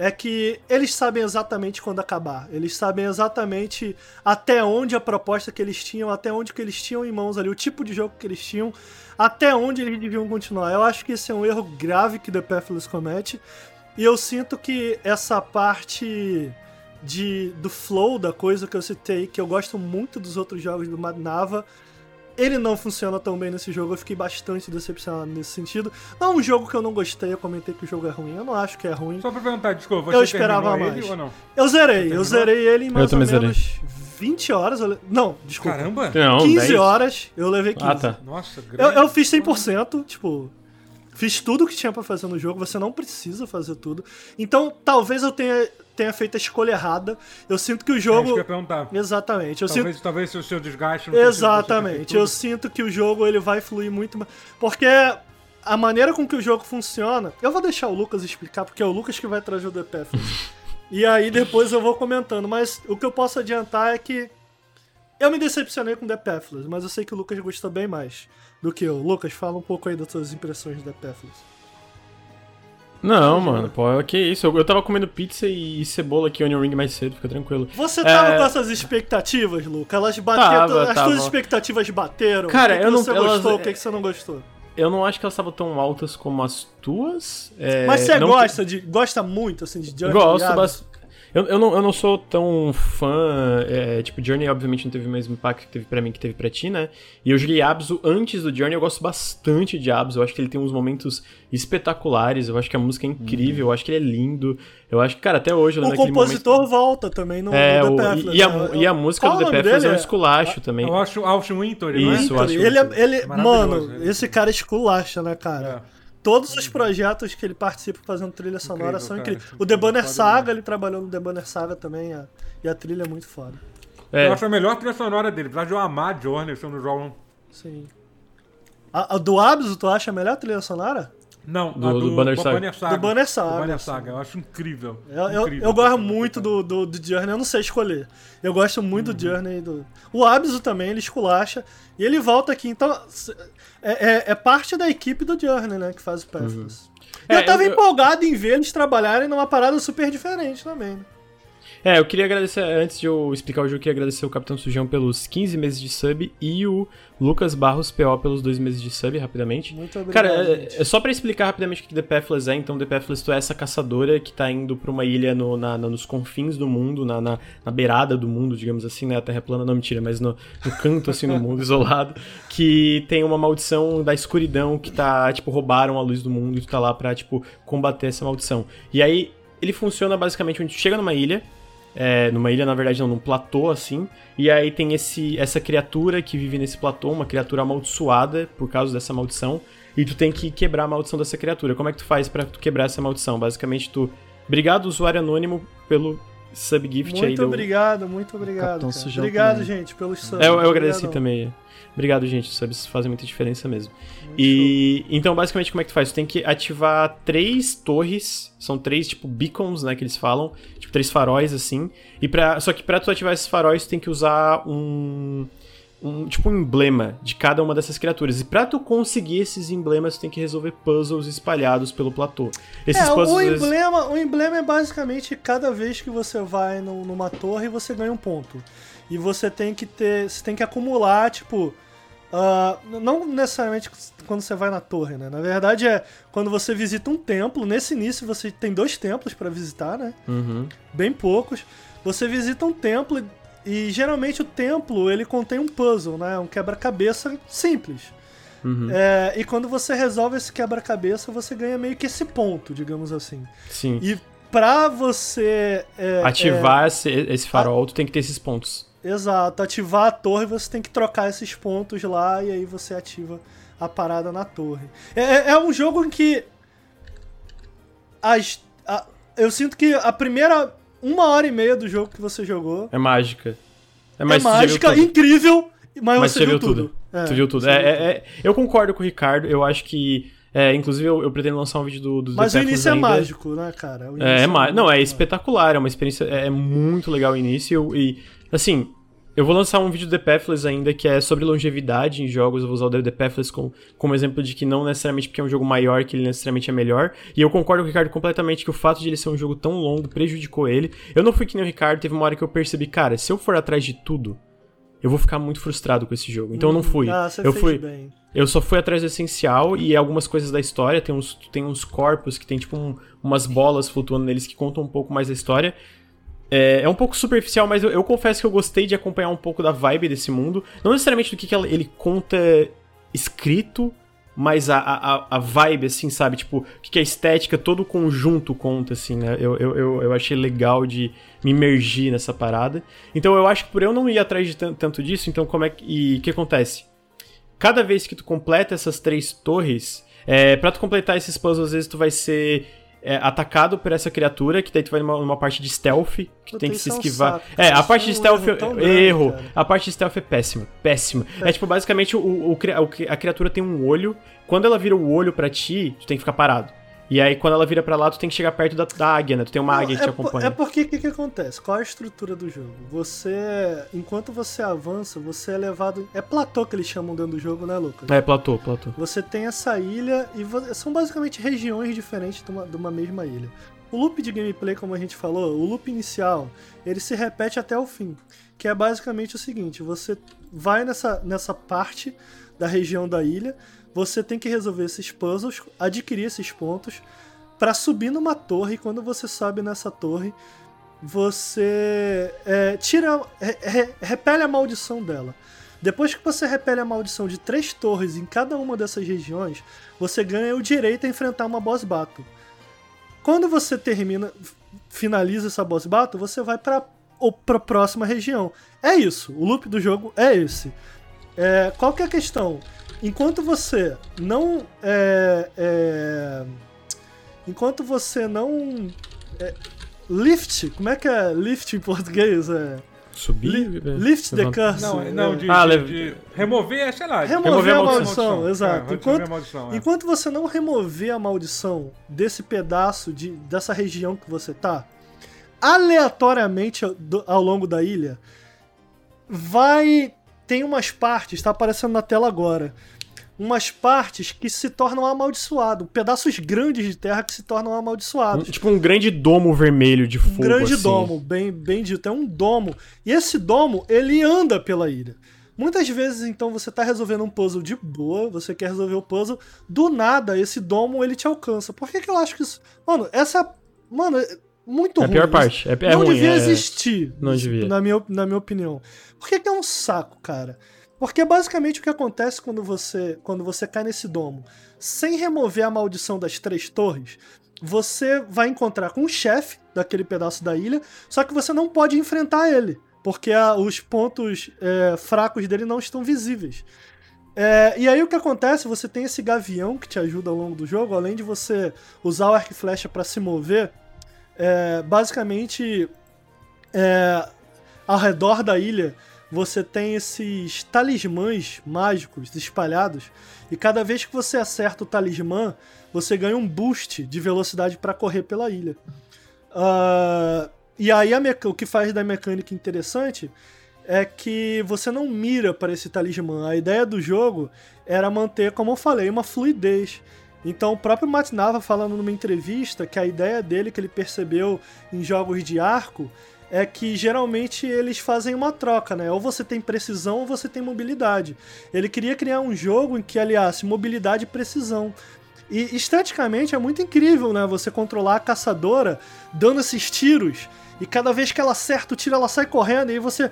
é que eles sabem exatamente quando acabar. Eles sabem exatamente até onde a proposta que eles tinham, até onde que eles tinham em mãos ali, o tipo de jogo que eles tinham, até onde eles deviam continuar. Eu acho que esse é um erro grave que The Pathless comete. E eu sinto que essa parte de, do flow da coisa que eu citei, que eu gosto muito dos outros jogos do Nava, ele não funciona tão bem nesse jogo, eu fiquei bastante decepcionado nesse sentido. Não é um jogo que eu não gostei, eu comentei que o jogo é ruim, eu não acho que é ruim.
Só pra perguntar, desculpa, você
eu esperava mais.
ele ou não?
Eu zerei, eu zerei ele em mais
eu
ou menos
zerei.
20 horas. Eu... Não, desculpa.
Caramba!
Não,
15
10.
horas, eu levei 15.
Ah, tá.
Nossa,
Eu,
grande.
eu fiz 100%, tipo, fiz tudo que tinha pra fazer no jogo, você não precisa fazer tudo. Então, talvez eu tenha, tenha feito a escolha errada. Eu sinto que o
É
jogo.
que eu perguntar.
Exatamente. Eu sinto
Talvez, talvez o seu desgaste não
Exatamente. Eu sinto que o jogo ele vai fluir muito mais. Porque a maneira com que o jogo funciona. Eu vou deixar o Lucas explicar, porque é o Lucas que vai trazer o The Pathless. e aí depois eu vou comentando. Mas o que eu posso adiantar é que. Eu me decepcionei com The Pathless, mas eu sei que o Lucas gostou bem mais do que eu. Lucas, fala um pouco aí das suas impressões de The Pathless.
Não, mano, pô, que isso. Eu, eu tava comendo pizza e cebola aqui, Onion Ring mais cedo, fica tranquilo.
Você tava
É.
com essas expectativas, Lucas? Elas bateram.
Tava,
as
tava.
suas expectativas bateram?
Cara,
o que, que
eu não-
você
elas-
gostou? O que, que você não gostou?
Eu não acho que elas estavam tão altas como as tuas. é,
Mas você
que-
gosta de. gosta muito, assim, de Journey?
Gosto
Abs?
Eu, eu, não, eu não sou tão fã. é, tipo, Journey obviamente não teve o mesmo impacto que teve pra mim que teve pra ti, né? E eu joguei Abzu antes do Journey, eu gosto bastante de Abzu. Eu acho que ele tem uns momentos espetaculares. Eu acho que a música é incrível, eu acho que ele é lindo. Eu acho que, cara, até hoje eu
O compositor
momento.
volta também no,
É,
no
o-
The Pathless,
e, e a,
né?
e a música
Qual
do The Pathless é um
dele?
esculacho também.
Eu acho Austin Winter, é?
Isso, eu acho
Ele, é- ele, mano,
ele.
esse cara esculacha, né, cara?
É.
Todos os projetos que ele participa fazendo trilha sonora
Incrível,
são
cara,
incríveis. O The Banner
foda
Saga,
demais.
ele trabalhou no The Banner Saga também, a- e a trilha é muito foda.
É,
Eu acho a melhor trilha sonora dele. Apesar de eu amar Journey, se eu não jogo.
Sim. A, a do Abzu, tu acha a melhor trilha sonora?
Não,
Do-
a
do Banner Saga.
Saga.
Do Banner Saga,
Do Banner. Saga. Eu acho incrível.
Eu, eu,
Incrível.
eu gosto muito do, do, do Journey, eu não sei escolher. Eu gosto muito
Uhum.
do Journey. e Do... O Abzu também, ele esculacha. E ele volta aqui, então. É, é, é parte da equipe do Journey, né? Que faz o Pathless.
É,
eu tava
eu- eu-
empolgado em ver eles trabalharem numa parada super diferente também. né?
É, eu queria agradecer, antes de eu explicar o jogo, eu queria agradecer o Capitão Sujão pelos 15 meses de sub e o Lucas Barros PO pelos 2 meses de sub, rapidamente.
Muito obrigado.
Cara, é, é só pra explicar rapidamente o que The Pathless é, então The Pathless tu é essa caçadora que tá indo pra uma ilha no- na- na- nos confins do mundo, na, na, na beirada do mundo, digamos assim, né? A Terra é plana, não, mentira, mas no, no canto, assim, no mundo, isolado, que tem uma maldição da escuridão que tá, tipo, roubaram a luz do mundo e tu tá lá pra, tipo, combater essa maldição. E aí, ele funciona basicamente onde tu chega numa ilha, é, numa ilha, na verdade, não, num platô, assim. E aí tem esse, essa criatura que vive nesse platô, uma criatura amaldiçoada por causa dessa maldição. E tu tem que quebrar a maldição dessa criatura. Como é que tu faz pra tu quebrar essa maldição? Basicamente, tu. Obrigado, usuário anônimo, pelo subgift aí.
Muito
do-
obrigado, muito obrigado.
Então,
Capitão
cara.
Sujão
Obrigado,
também.
gente, pelos subs.
É, eu, eu agradeci também. Obrigado, gente. Os subs fazem muita diferença mesmo.
Muito
E então, basicamente, como é que tu faz? Tu tem que ativar três torres, são três, tipo, beacons, né, que eles falam, tipo, três faróis, assim. E pra, só que pra tu ativar esses faróis, tu tem que usar um, um, tipo, um emblema de cada uma dessas criaturas. E pra tu conseguir esses emblemas, tu tem que resolver puzzles espalhados pelo platô. Esses
é,
puzzles...
o
às vezes-
emblema, o emblema é basicamente cada vez que você vai no- numa torre, você ganha um ponto. E você tem que ter. Você tem que acumular, tipo. ah, não necessariamente quando você vai na torre, né? Na verdade é quando você visita um templo. Nesse início você tem dois templos pra visitar, né?
Uhum.
Bem poucos. Você visita um templo e, e geralmente o templo ele contém um puzzle, né? Um quebra-cabeça simples.
Uhum.
É, e quando você resolve esse quebra-cabeça, você ganha meio que esse ponto, digamos assim.
Sim.
E pra você. é,
Ativar esse, esse farol, tu tem que ter esses pontos.
é, exato, ativar a torre, você tem que trocar esses pontos lá e aí você ativa a parada na torre. É, é- é um jogo em que. As, a- eu sinto que a primeira uma hora e meia do jogo que você jogou
É mágica. É,
é mágica,
tudo.
incrível, mas,
Mas
você viu
tudo.
É,
tu viu tudo. É,
viu
é- é- eu concordo com o Ricardo. Eu acho que É, inclusive eu, eu pretendo lançar um vídeo do, do
Mas
The
o início é
ainda.
mágico, né, cara?
É, é ma- não, é
mágico.
espetacular, é uma experiência, é é muito legal o início e, assim, eu vou lançar um vídeo do The Pathless ainda que é sobre longevidade em jogos, eu vou usar o The Pathless como, como exemplo de que não necessariamente porque é um jogo maior que ele necessariamente é melhor, e eu concordo com o Ricardo completamente que o fato de ele ser um jogo tão longo prejudicou ele. Eu não fui que nem o Ricardo, teve uma hora que eu percebi, cara, se eu for atrás de tudo, eu vou ficar muito frustrado com esse jogo. Então eu não fui.
Ah, você
eu
fez
fui,
bem.
eu só fui atrás do essencial e algumas coisas da história. Tem uns, tem uns corpos que tem tipo um- umas bolas flutuando neles que contam um pouco mais da história. É, é um pouco superficial, mas eu, eu confesso que eu gostei de acompanhar um pouco da vibe desse mundo. Não necessariamente do que, que ele conta escrito, mas a, a, a vibe, assim, sabe? Tipo, o que, que a estética, todo o conjunto conta, assim, né? Eu, eu, eu, achei legal de me imergir nessa parada. Então eu acho que por eu não ir atrás de tan- tanto disso, então como é que. E o que acontece? cada vez que tu completa essas três torres, é, pra tu completar esses puzzles, às vezes tu vai ser é, atacado por essa criatura, que daí tu vai numa, numa parte de stealth, que
Puta,
tem que se
é
esquivar.
saco,
é, a parte
é
de
um
stealth.
erro
erro. A parte de stealth é péssima. Péssima. É, tipo, basicamente, o, o, a criatura tem um olho. Quando ela vira o olho pra ti, tu tem que ficar parado. E aí, quando ela vira pra lá, tu tem que chegar perto da, da águia, né? Tu tem uma
Não,
águia que
é
te acompanha.
É porque o que, que acontece? Qual é a estrutura do jogo? Você, enquanto você avança, você é levado. É platô que eles chamam dentro do jogo, né, Lucas?
É, platô, platô.
Você tem essa ilha e vo- são basicamente regiões diferentes de uma, de uma mesma ilha. O loop de gameplay, como a gente falou, o loop inicial, ele se repete até o fim. Que é basicamente o seguinte: você vai nessa, nessa parte da região da ilha, você tem que resolver esses puzzles, adquirir esses pontos, para subir numa torre. E quando você sobe nessa torre, você é, tira. re- re- repele a maldição dela. Depois que você repele a maldição de três torres em cada uma dessas regiões, você ganha o direito a enfrentar uma boss battle. Quando você termina, finaliza essa boss battle, você vai para a próxima região. É isso, o loop do jogo é esse. É, qual que é a questão? Enquanto você não é, é, enquanto você não é, lift, como é que é lift em português? É,
Subir.
li-
é,
lift the curse.
Não,
é.
não, de,
Ah,
de- de remover, sei lá. de-
Remover
a
maldição,
É,
exato.
remover
Enquanto-
a maldição, é.
Enquanto você não remover a maldição desse pedaço de, dessa região que você tá, aleatoriamente ao, ao longo da ilha, vai. Tem umas partes, tá aparecendo na tela agora. Umas partes que se tornam amaldiçoados. Pedaços grandes de terra que se tornam amaldiçoados.
tipo um grande domo vermelho de fogo.
Um grande
assim.
domo, bem, bem dito. É um domo. E esse domo, ele anda pela ilha. Muitas vezes, então, você tá resolvendo um puzzle de boa, você quer resolver o puzzle, do nada, esse domo, ele te alcança. Por que que eu acho que isso... Mano, essa... Mano, é muito
É a
ruim.
pior parte. É, é
não
ruim.
devia
é-
existir.
Não devia.
Na minha, na minha opinião. Por que, que é um saco, cara? Porque basicamente o que acontece quando você, quando você cai nesse domo, sem remover a maldição das três torres, você vai encontrar com o chefe daquele pedaço da ilha, só que você não pode enfrentar ele, porque a- os pontos é, fracos dele não estão visíveis. É, e aí o que acontece? Você tem esse gavião que te ajuda ao longo do jogo, além de você usar o arco e flecha para se mover. É, basicamente, é, ao redor da ilha, você tem esses talismãs mágicos espalhados. E cada vez que você acerta o talismã, você ganha um boost de velocidade para correr pela ilha. Ah, e aí o que faz da mecânica interessante é que você não mira para esse talismã. A ideia do jogo era manter, como eu falei, uma fluidez. Então o próprio Matt Nava falando numa entrevista que a ideia dele que ele percebeu em jogos de arco é que geralmente eles fazem uma troca, né? Ou você tem precisão ou você tem mobilidade. Ele queria criar um jogo em que aliasse mobilidade e precisão. E esteticamente é muito incrível, né? Você controlar a caçadora dando esses tiros e cada vez que ela acerta o tiro ela sai correndo e aí você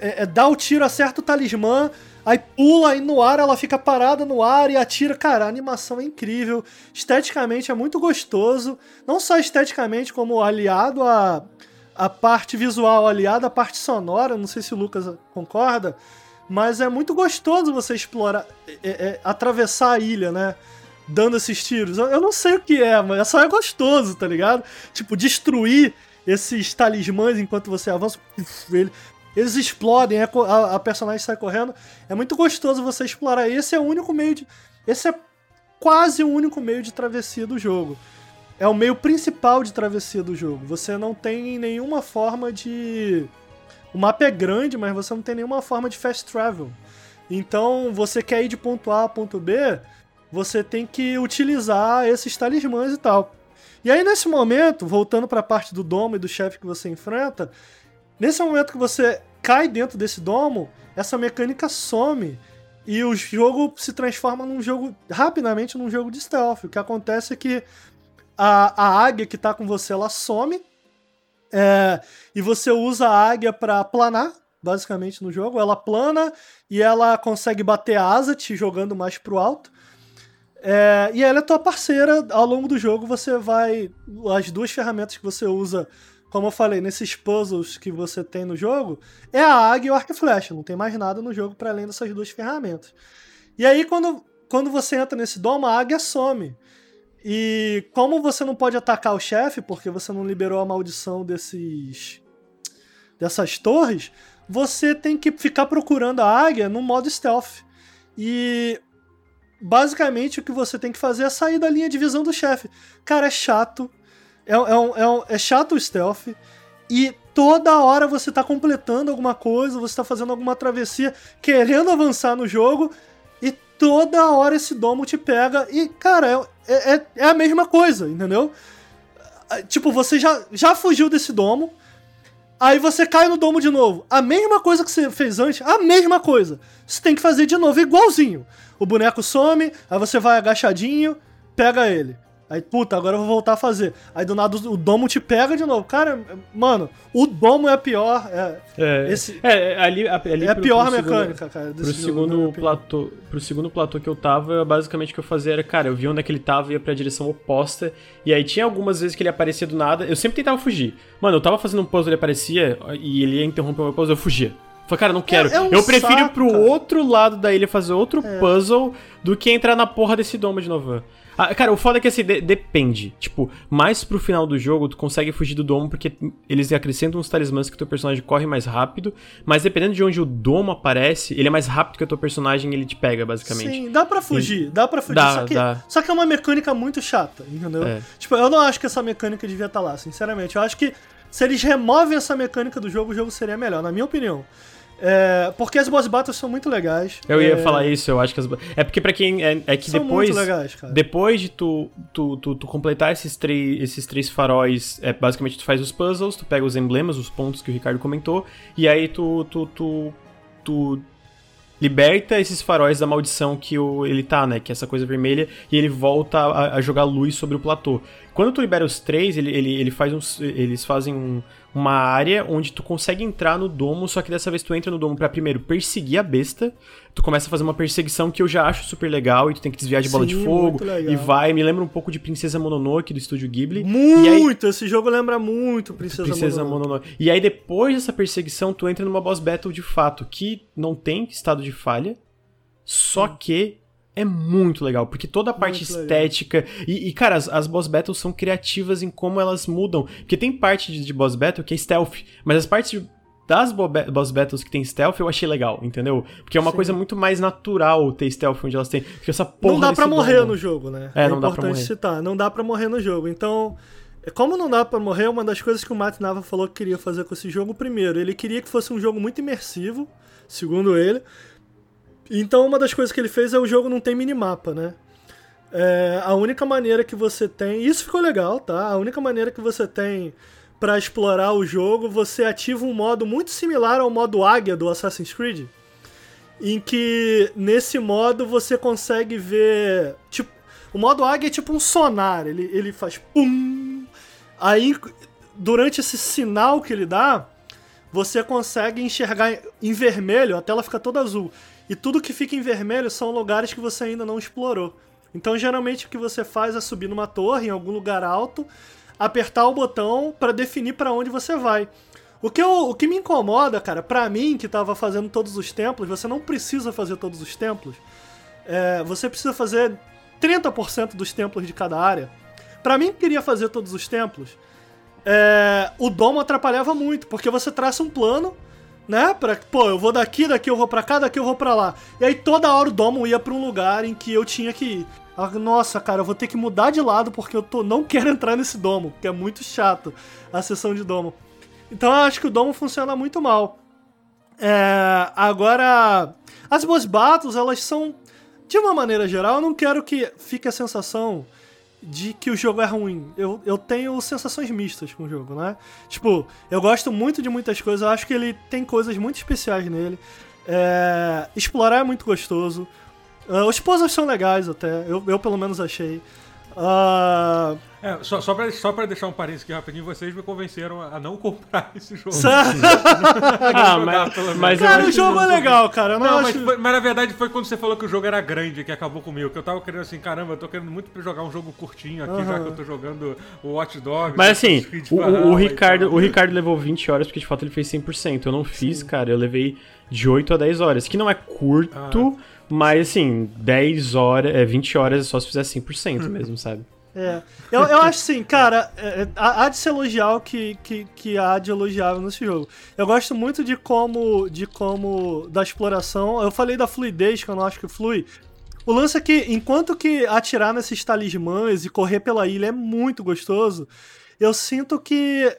é, é, dá o tiro, acerta o talismã, aí pula e no ar ela fica parada no ar e atira. Cara, a animação é incrível. Esteticamente é muito gostoso. Não só esteticamente, como aliado a, a parte visual, aliado à parte sonora. Não sei se o Lucas concorda. Mas é muito gostoso você explorar, é, é, atravessar a ilha, né? Dando esses tiros. Eu, eu não sei o que é, mas só é gostoso, tá ligado? Tipo, destruir esses talismãs enquanto você avança. Ele, eles explodem, a, a, a personagem sai correndo. É muito gostoso você explorar. Esse é o único meio de. Esse é quase o único meio de travessia do jogo. É o meio principal de travessia do jogo. Você não tem nenhuma forma de. O mapa é grande, mas você não tem nenhuma forma de fast travel. Então, você quer ir de ponto A a ponto B, você tem que utilizar esses talismãs e tal. E aí, nesse momento, voltando para a parte do domo e do chefe que você enfrenta, nesse momento que você cai dentro desse domo, essa mecânica some e o jogo se transforma num jogo, rapidamente, num jogo de stealth. O que acontece é que a, a águia que tá com você, ela some, é, e você usa a águia para planar, basicamente, no jogo. Ela plana e ela consegue bater a asa, te jogando mais pro alto. É, e ela é tua parceira ao longo do jogo. Você vai. As duas ferramentas que você usa, como eu falei, nesses puzzles que você tem no jogo, é a águia e o arco e flecha. Não tem mais nada no jogo para além dessas duas ferramentas. E aí, quando, quando você entra nesse domo, a águia some. E como você não pode atacar o chefe, porque você não liberou a maldição desses. dessas torres, você tem que ficar procurando a águia no modo stealth. E basicamente o que você tem que fazer é sair da linha de visão do chefe. Cara, é chato. É, é, um, é, um, é chato o stealth. E toda hora você tá completando alguma coisa, você tá fazendo alguma travessia, querendo avançar no jogo, e toda hora esse domo te pega. E, cara, é, é, é a mesma coisa, entendeu? Tipo, você já, já fugiu desse domo, Aí você cai no domo de novo. A mesma coisa que você fez antes, a mesma coisa. Você tem que fazer de novo, igualzinho. O boneco some, aí você vai agachadinho, pega ele. Aí, puta, agora eu vou voltar a fazer. Aí do nada o domo te pega de novo. Cara, mano, o domo é a pior. É,
é, esse, é, é ali, ali
é a pior pro mecânica, segundo, cara.
Pro segundo, platô, pro segundo platô que eu tava, basicamente o que eu fazia era, cara, eu vi onde é que ele tava e ia pra direção oposta. E aí tinha algumas vezes que ele aparecia do nada. Eu sempre tentava fugir. Mano, eu tava fazendo um puzzle, ele aparecia e ele ia interromper o meu puzzle, eu fugia. Falei, cara, não quero. É, é um eu prefiro ir pro outro lado da ilha fazer outro é. puzzle do que entrar na porra desse domo de novo. Ah, cara, o foda é que assim, de depende. Tipo, mais pro final do jogo, tu consegue fugir do domo porque eles acrescentam uns talismãs que o teu personagem corre mais rápido. Mas dependendo de onde o domo aparece, ele é mais rápido que o teu personagem ele te pega, basicamente.
Sim, dá pra fugir, e... dá pra fugir. Dá, só, que, dá. só que é uma mecânica muito chata, entendeu? É. Tipo, eu não acho que essa mecânica devia estar tá lá, sinceramente. Eu acho que se eles removem essa mecânica do jogo, o jogo seria melhor, na minha opinião. É, porque as boss battles são muito legais.
Eu ia é... falar isso, eu acho que as É porque para quem é, é que
são
depois
muito legais, cara.
depois de tu, tu, tu, tu, completar esses três esses três faróis, é basicamente tu faz os puzzles, tu pega os emblemas, os pontos que o Ricardo comentou, e aí tu tu, tu, tu liberta esses faróis da maldição que o, ele tá, né? Que é essa coisa vermelha, e ele volta a, a jogar luz sobre o platô. Quando tu libera os três, ele, ele, ele faz uns, eles fazem um, uma área onde tu consegue entrar no domo, só que dessa vez tu entra no domo para primeiro perseguir a besta. Tu começa a fazer uma perseguição que eu já acho super legal, e tu tem que desviar de bola Sim, de fogo, e vai. Me lembra um pouco de Princesa Mononoke do estúdio Ghibli.
Muito! Aí, esse jogo lembra muito Princesa,
Princesa Mononoke. Mononoke. E aí depois dessa perseguição, tu entra numa boss battle de fato, que não tem estado de falha, só hum. que é muito legal, porque toda a parte muito estética. E, e, cara, as, as, boss battles são criativas em como elas mudam. Porque tem parte de, de boss battle que é stealth, mas as partes de, das boss battles que tem stealth eu achei legal, entendeu? Porque é uma Sim. coisa muito mais natural ter stealth onde elas têm. Porque essa porra
Não dá pra morrer no jogo, né?
É, é não dá pra morrer.
citar. Não dá pra morrer no jogo. Então. Como não dá para morrer, uma das coisas que o Matt Nava falou que queria fazer com esse jogo, primeiro, ele queria que fosse um jogo muito imersivo, segundo ele, então uma das coisas que ele fez é o jogo não tem minimapa, né? É, a única maneira que você tem. Isso ficou legal, tá? A única maneira que você tem para explorar o jogo, você ativa um modo muito similar ao modo Águia do Assassin's Creed. Em que nesse modo você consegue ver. Tipo, o modo Águia é tipo um sonar, ele, ele faz pum. Aí, durante esse sinal que ele dá, você consegue enxergar em vermelho, a tela fica toda azul. E tudo que fica em vermelho são lugares que você ainda não explorou. Então, geralmente, o que você faz é subir numa torre, em algum lugar alto, apertar o botão para definir para onde você vai. O que, eu, o que me incomoda, cara, pra mim, que tava fazendo todos os templos, você não precisa fazer todos os templos. É, você precisa fazer 30% dos templos de cada área. Para mim, que queria fazer todos os templos, é, o domo atrapalhava muito, porque você traça um plano né? Pra, pô, eu vou daqui, daqui eu vou pra cá, daqui eu vou pra lá. E aí toda hora o domo ia pra um lugar em que eu tinha que ir. Ah, Nossa, cara, eu vou ter que mudar de lado porque eu tô, não quero entrar nesse domo, porque é muito chato a sessão de domo. Então eu acho que o domo funciona muito mal. É, agora, as boss battles, elas são, de uma maneira geral, eu não quero que fique a sensação de que o jogo é ruim. Eu, eu tenho sensações mistas com o jogo, né? Tipo, eu gosto muito de muitas coisas, eu acho que ele tem coisas muito especiais nele. É, explorar é muito gostoso. Ah, os puzzles são legais até, eu, eu pelo menos achei. Ah,
É, só, só, pra, só pra deixar um parênteses aqui rapidinho, vocês me convenceram a não comprar esse jogo.
Ah, mas,
pelo menos.
mas eu
Cara, o jogo é legal, cara. Eu não,
Não,
acho...
mas, foi- mas na verdade foi quando você falou que o jogo era grande que acabou comigo. Que eu tava querendo assim, caramba, eu tô querendo muito jogar um jogo curtinho aqui, já
Aham.
que eu tô jogando o Watch Dogs.
Mas assim, o, o- o Ricardo, o Ricardo levou 20 horas porque de fato ele fez 100%. Eu não fiz, cara, eu levei de 8 a 10 horas, que não é curto, mas assim, 10 horas, é 20 horas é só se fizer 100% mesmo, sabe?
É. Eu, eu acho assim, cara, é, é, há de se elogiar o que, que, que há de elogiável nesse jogo. Eu gosto muito de como. de como. da exploração. Eu falei da fluidez, que eu não acho que flui. O lance é que, enquanto que atirar nesses talismãs e correr pela ilha é muito gostoso, eu sinto que.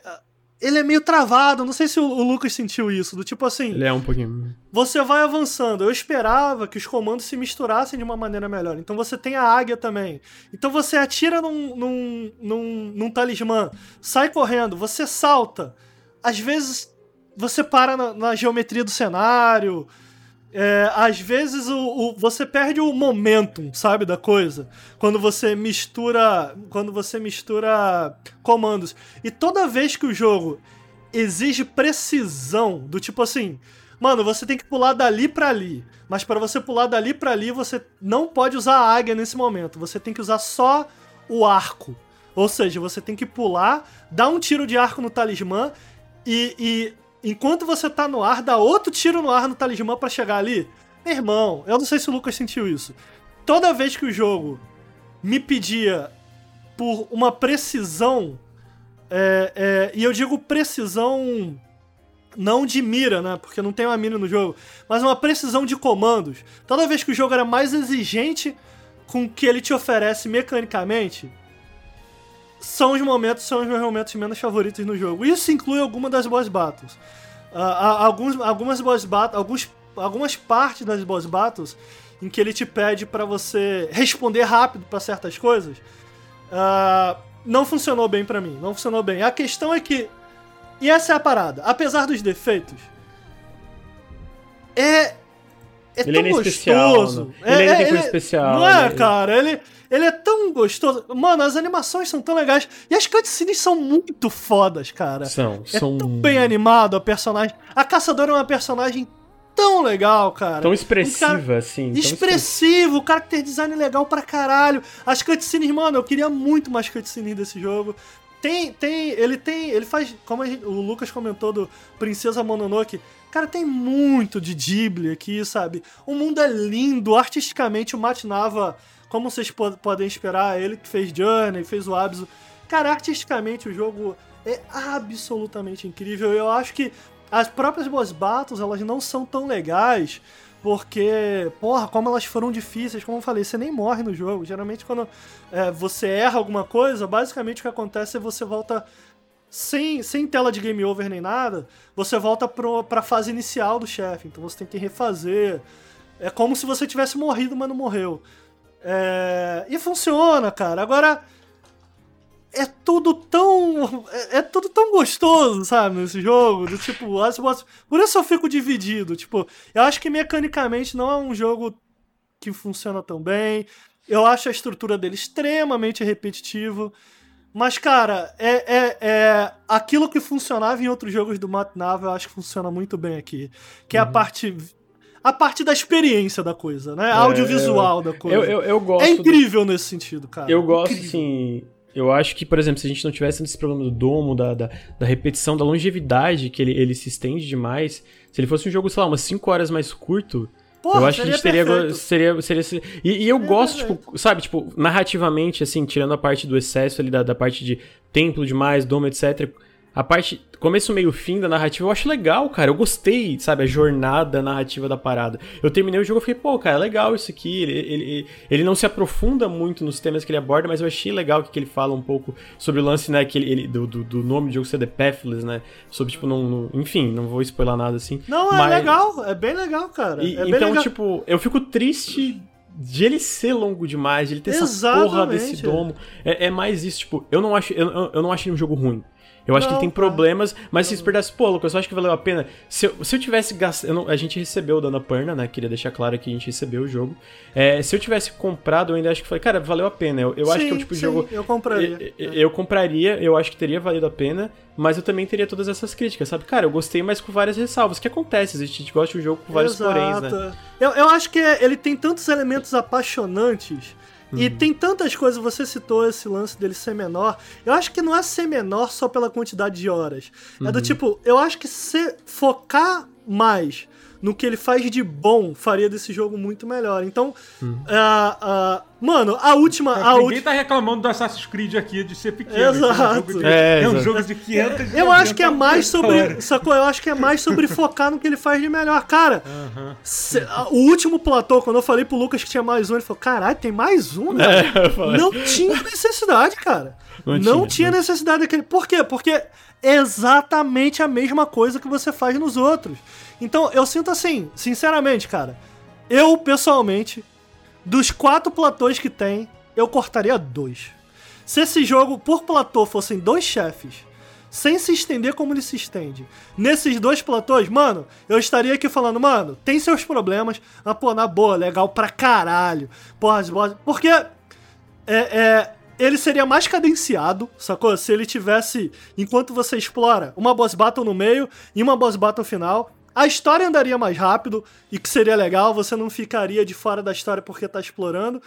Ele é meio travado, não sei se o, o Lucas sentiu isso, do tipo assim.
Ele é um pouquinho.
Você vai avançando. Eu esperava que os comandos se misturassem de uma maneira melhor. Então você tem a águia também. Então você atira num, num, num, num talismã, sai correndo, você salta. Às vezes você para na, na geometria do cenário. É, às vezes o, o- você perde o momentum, sabe, da coisa. Quando você mistura. Quando você mistura comandos. E toda vez que o jogo exige precisão, do tipo assim, mano, você tem que pular dali pra ali. Mas para você pular dali pra ali, você não pode usar a águia nesse momento. Você tem que usar só o arco. Ou seja, você tem que pular, dar um tiro de arco no talismã e, e enquanto você tá no ar, dar outro tiro no ar no talismã pra chegar ali. Meu irmão, eu não sei se o Lucas sentiu isso. Toda vez que o jogo me pedia por uma precisão é, é, e eu digo precisão não de mira, né? Porque não tem uma mira no jogo, mas uma precisão de comandos. Toda vez que o jogo era mais exigente com o que ele te oferece mecanicamente, são os momentos, são os meus momentos menos favoritos no jogo. Isso inclui algumas das boss battles. Ah, alguns, algumas boss battles, alguns, algumas partes das boss battles em que ele te pede pra você responder rápido pra certas coisas. ah, não funcionou bem pra mim, não funcionou bem. A questão é que e essa é a parada. Apesar dos defeitos, é. É
Ele
tão
ainda é
gostoso.
né? Ele ainda tem coisa especial,
Não é,
né?
cara? Ele, ele é tão gostoso. Mano, as animações são tão legais. E as cutscenes são muito fodas, cara.
São,
É
são
tão bem animado a personagem. A caçadora é uma personagem tão legal, cara.
tão
Um
expressiva,
cara
assim. tão
Expressivo, character design legal pra caralho. As cutscenes, mano, eu queria muito mais cutscenes desse jogo. Tem, tem, ele tem, ele faz, como a gente- o Lucas comentou do Princesa Mononoke, cara, tem muito de Ghibli aqui, sabe? O mundo é lindo, artisticamente o Matt Nava, como vocês po- podem esperar, ele que fez Journey, fez o Abzu. Cara, artisticamente o jogo é absolutamente incrível. Eu acho que as próprias boss battles, elas não são tão legais, porque, porra, como elas foram difíceis, como eu falei, você nem morre no jogo. Geralmente quando é, você erra alguma coisa, basicamente o que acontece é você volta sem, sem tela de game over nem nada, você volta pro, pra fase inicial do chefe. Então você tem que refazer. É como se você tivesse morrido, mas não morreu. É, e funciona, cara. Agora é tudo tão. É, é tudo tão gostoso, sabe, nesse jogo. Do tipo, as por isso eu fico dividido. Tipo, eu acho que mecanicamente não é um jogo que funciona tão bem. Eu acho a estrutura dele extremamente repetitivo. Mas, cara, é, é, é aquilo que funcionava em outros jogos do Matt Nava, eu acho que funciona muito bem aqui. Que é a parte. A parte da experiência da coisa, né? Audiovisual da coisa.
Eu, eu, eu gosto.
é
do-
incrível nesse sentido, cara.
Eu gosto,
Incrível.
assim. Eu acho que, por exemplo, se a gente não tivesse esse problema do domo, da, da, da repetição, da longevidade, que ele, ele se estende demais, se ele fosse um jogo, sei lá, umas 5 horas mais curto,
Porra,
eu acho que a gente teria.
perfeito.
Seria, seria, esse- e, e eu gosto,
perfeito.
tipo, sabe, tipo, narrativamente, assim, tirando a parte do excesso ali, da, da parte de templo demais, domo, etc. a parte começo, meio, fim da narrativa, eu acho legal, cara. Eu gostei, sabe, a jornada narrativa da parada. Eu terminei o jogo e fiquei, pô, cara, é legal isso aqui. Ele, ele, ele não se aprofunda muito nos temas que ele aborda, mas eu achei legal que, que ele fala um pouco sobre o lance, né, que ele, ele do, do, do, nome do jogo ser The Pathless, né? Sobre, tipo, não, não, Enfim, não vou spoiler nada assim.
Não, é mas... legal, é bem legal, cara.
E,
é
então,
legal.
tipo, eu fico triste de ele ser longo demais, de ele ter Exatamente. essa porra desse domo. É, é, mais isso, tipo, eu não acho, eu, eu não acho ele um jogo ruim. Eu acho não, que ele tem problemas, mas se perdesse, pô, Lucas, eu acho que valeu a pena. Se eu, se eu tivesse gastado. A gente recebeu o Dana Perna, né? Queria deixar claro que a gente recebeu o jogo. É, se eu tivesse comprado, eu ainda acho que falei, cara, valeu a pena. Eu, eu sim, acho que é o tipo de jogo.
Eu compraria.
Eu, eu, compraria, eu acho que teria valido a pena, mas eu também teria todas essas críticas, sabe? Cara, eu gostei, mas com várias ressalvas. O que acontece? A gente gosta de um jogo com vários Exato. poréns, né?
Eu, eu acho que ele tem tantos elementos apaixonantes e uhum. tem tantas coisas, você citou esse lance dele ser menor. Eu acho que não é ser menor só pela quantidade de horas. Uhum. É do uhum. tipo, eu acho que se focar mais no que ele faz de bom faria desse jogo muito melhor. Então, hum. uh, uh, mano, a última. A
Ninguém
ulti...
tá reclamando do Assassin's Creed aqui de ser pequeno.
Exato.
É um jogo de, é, é um jogo de 500
Eu acho que é mais sobre. Sacou? Eu acho que é mais sobre focar no que ele faz de melhor. Cara, uh -huh. se, o último platô, quando eu falei pro Lucas que tinha mais um, ele falou: caralho, tem mais um, né? É, não tinha necessidade, cara. Não, não tinha, tinha necessidade daquele. Por quê? Porque é exatamente a mesma coisa que você faz nos outros. Então, eu sinto assim, sinceramente, cara. Eu, pessoalmente, dos quatro platôs que tem, eu cortaria dois. Se esse jogo, por platô, fossem dois chefes, sem se estender como ele se estende, nesses dois platôs, mano, eu estaria aqui falando, mano, tem seus problemas, mas, pô, na boa, legal pra caralho. Porra, as. Porque é, é, ele seria mais cadenciado, sacou? Se ele tivesse, enquanto você explora, uma boss battle no meio e uma boss battle final a história andaria mais rápido e que seria legal, você não ficaria de fora da história porque tá explorando.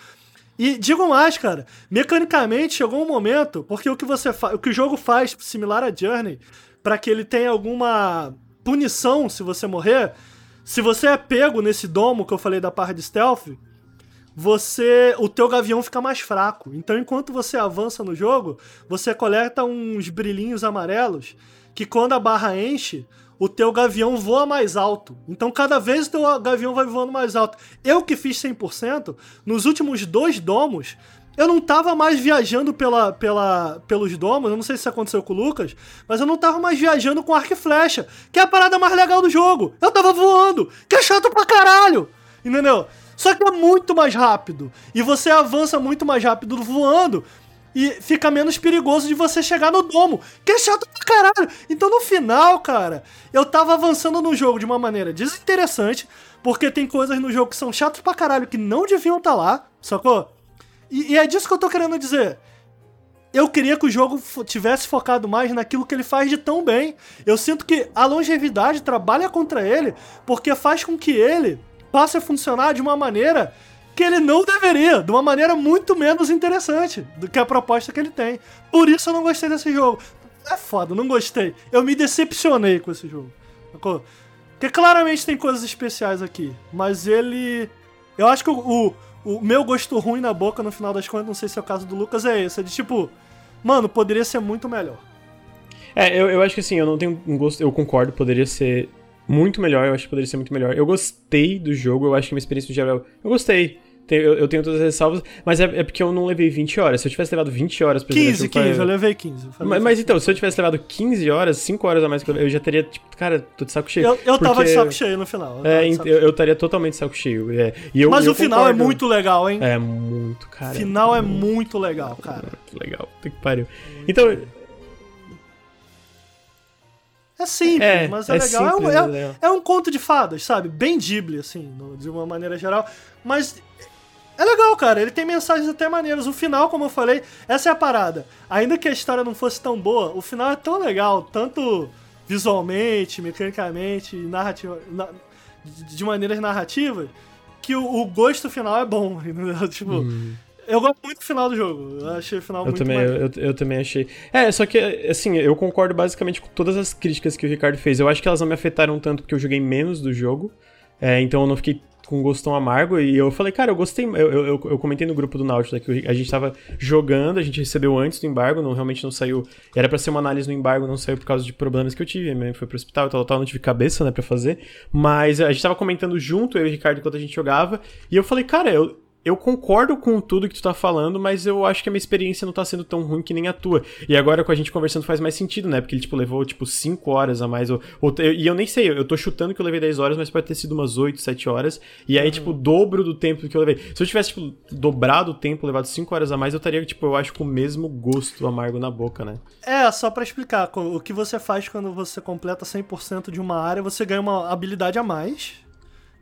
E digo mais, cara, mecanicamente chegou um momento, porque o que você o que o jogo faz similar a Journey, para que ele tenha alguma punição se você morrer, se você é pego nesse domo que eu falei da parte de stealth, você o teu gavião fica mais fraco. Então, enquanto você avança no jogo, você coleta uns brilhinhos amarelos que quando a barra enche, o teu gavião voa mais alto. Então cada vez o teu gavião vai voando mais alto. Eu que fiz 100%, nos últimos dois domos, eu não tava mais viajando pela, pela, pelos domos, eu não sei se isso aconteceu com o Lucas, mas eu não tava mais viajando com arco e flecha, que é a parada mais legal do jogo. Eu tava voando, que é chato pra caralho, entendeu? Só que é muito mais rápido, e você avança muito mais rápido voando, e fica menos perigoso de você chegar no domo, que é chato pra caralho. Então no final, cara, eu tava avançando no jogo de uma maneira desinteressante, porque tem coisas no jogo que são chatas pra caralho que não deviam estar tá lá, sacou? E, e é disso que eu tô querendo dizer. Eu queria que o jogo tivesse focado mais naquilo que ele faz de tão bem. Eu sinto que a longevidade trabalha contra ele, porque faz com que ele passe a funcionar de uma maneira que ele não deveria, de uma maneira muito menos interessante do que a proposta que ele tem. Por isso eu não gostei desse jogo. É foda, não gostei. Eu me decepcionei com esse jogo. Porque claramente tem coisas especiais aqui, mas ele. Eu acho que o, o, o, meu gosto ruim na boca, no final das contas, não sei se é o caso do Lucas, é esse. É de tipo, mano, poderia ser muito melhor.
É, eu, eu acho que assim, eu não tenho um gosto. Eu concordo, poderia ser muito melhor, eu acho que poderia ser muito melhor. Eu gostei do jogo, eu acho que minha experiência no geral. Eu gostei. Eu, eu tenho todas as ressalvas, mas é, é, porque eu não levei 20 horas. Se eu tivesse levado 20 horas
pra 15, 15, eu levei 15.
Mas, mas, então, se eu tivesse levado 15 horas, 5 horas a mais, eu já teria, tipo, cara, tô de saco cheio.
Eu, eu porque... tava de saco cheio no final.
Eu é, eu, eu estaria totalmente de saco cheio. É.
E
eu,
mas o final é concordo. é muito legal, hein?
É muito, cara.
O final é muito legal, cara.
Muito legal. que pariu. Então.
É simples, é, mas é, é legal. Simples, é, um, é, é, um conto de fadas, sabe? Bem Ghibli, assim, no, de uma maneira geral. Mas é legal, cara. Ele tem mensagens até maneiras. O final, como eu falei, essa é a parada. Ainda que a história não fosse tão boa, o final é tão legal, tanto visualmente, mecanicamente, narrativa, na, de maneiras narrativas, que o, o, gosto final é bom, entendeu? Tipo, hum. Eu gosto muito do final do jogo. Eu achei o final
eu
muito
também, eu, eu, também achei. É, só que, assim, eu concordo basicamente com todas as críticas que o Ricardo fez. Eu acho que elas não me afetaram tanto porque eu joguei menos do jogo. É, então eu não fiquei com gosto tão amargo. E eu falei, cara, eu gostei. Eu, eu, eu comentei no grupo do Nautilus que a gente tava jogando, a gente recebeu antes do embargo, não, realmente não saiu. Era para ser uma análise no embargo, não saiu por causa de problemas que eu tive. Né, foi pro hospital e tal, tal, não tive cabeça, né, pra fazer. Mas a gente tava comentando junto, eu e o Ricardo, enquanto a gente jogava. E eu falei, cara, eu, eu concordo com tudo que tu tá falando, mas eu acho que a minha experiência não tá sendo tão ruim que nem a tua. E agora com a gente conversando faz mais sentido, né? Porque ele, tipo, levou, tipo, 5 horas a mais. Ou, ou, e eu nem sei, eu tô chutando que eu levei 10 horas, mas pode ter sido umas 8, 7 horas. E aí, uhum. tipo, dobro do tempo que eu levei. Se eu tivesse, tipo, dobrado o tempo, levado 5 horas a mais, eu estaria, tipo, eu acho com o mesmo gosto amargo na boca, né?
É, só para explicar, o que você faz quando você completa 100% de uma área, você ganha uma habilidade a mais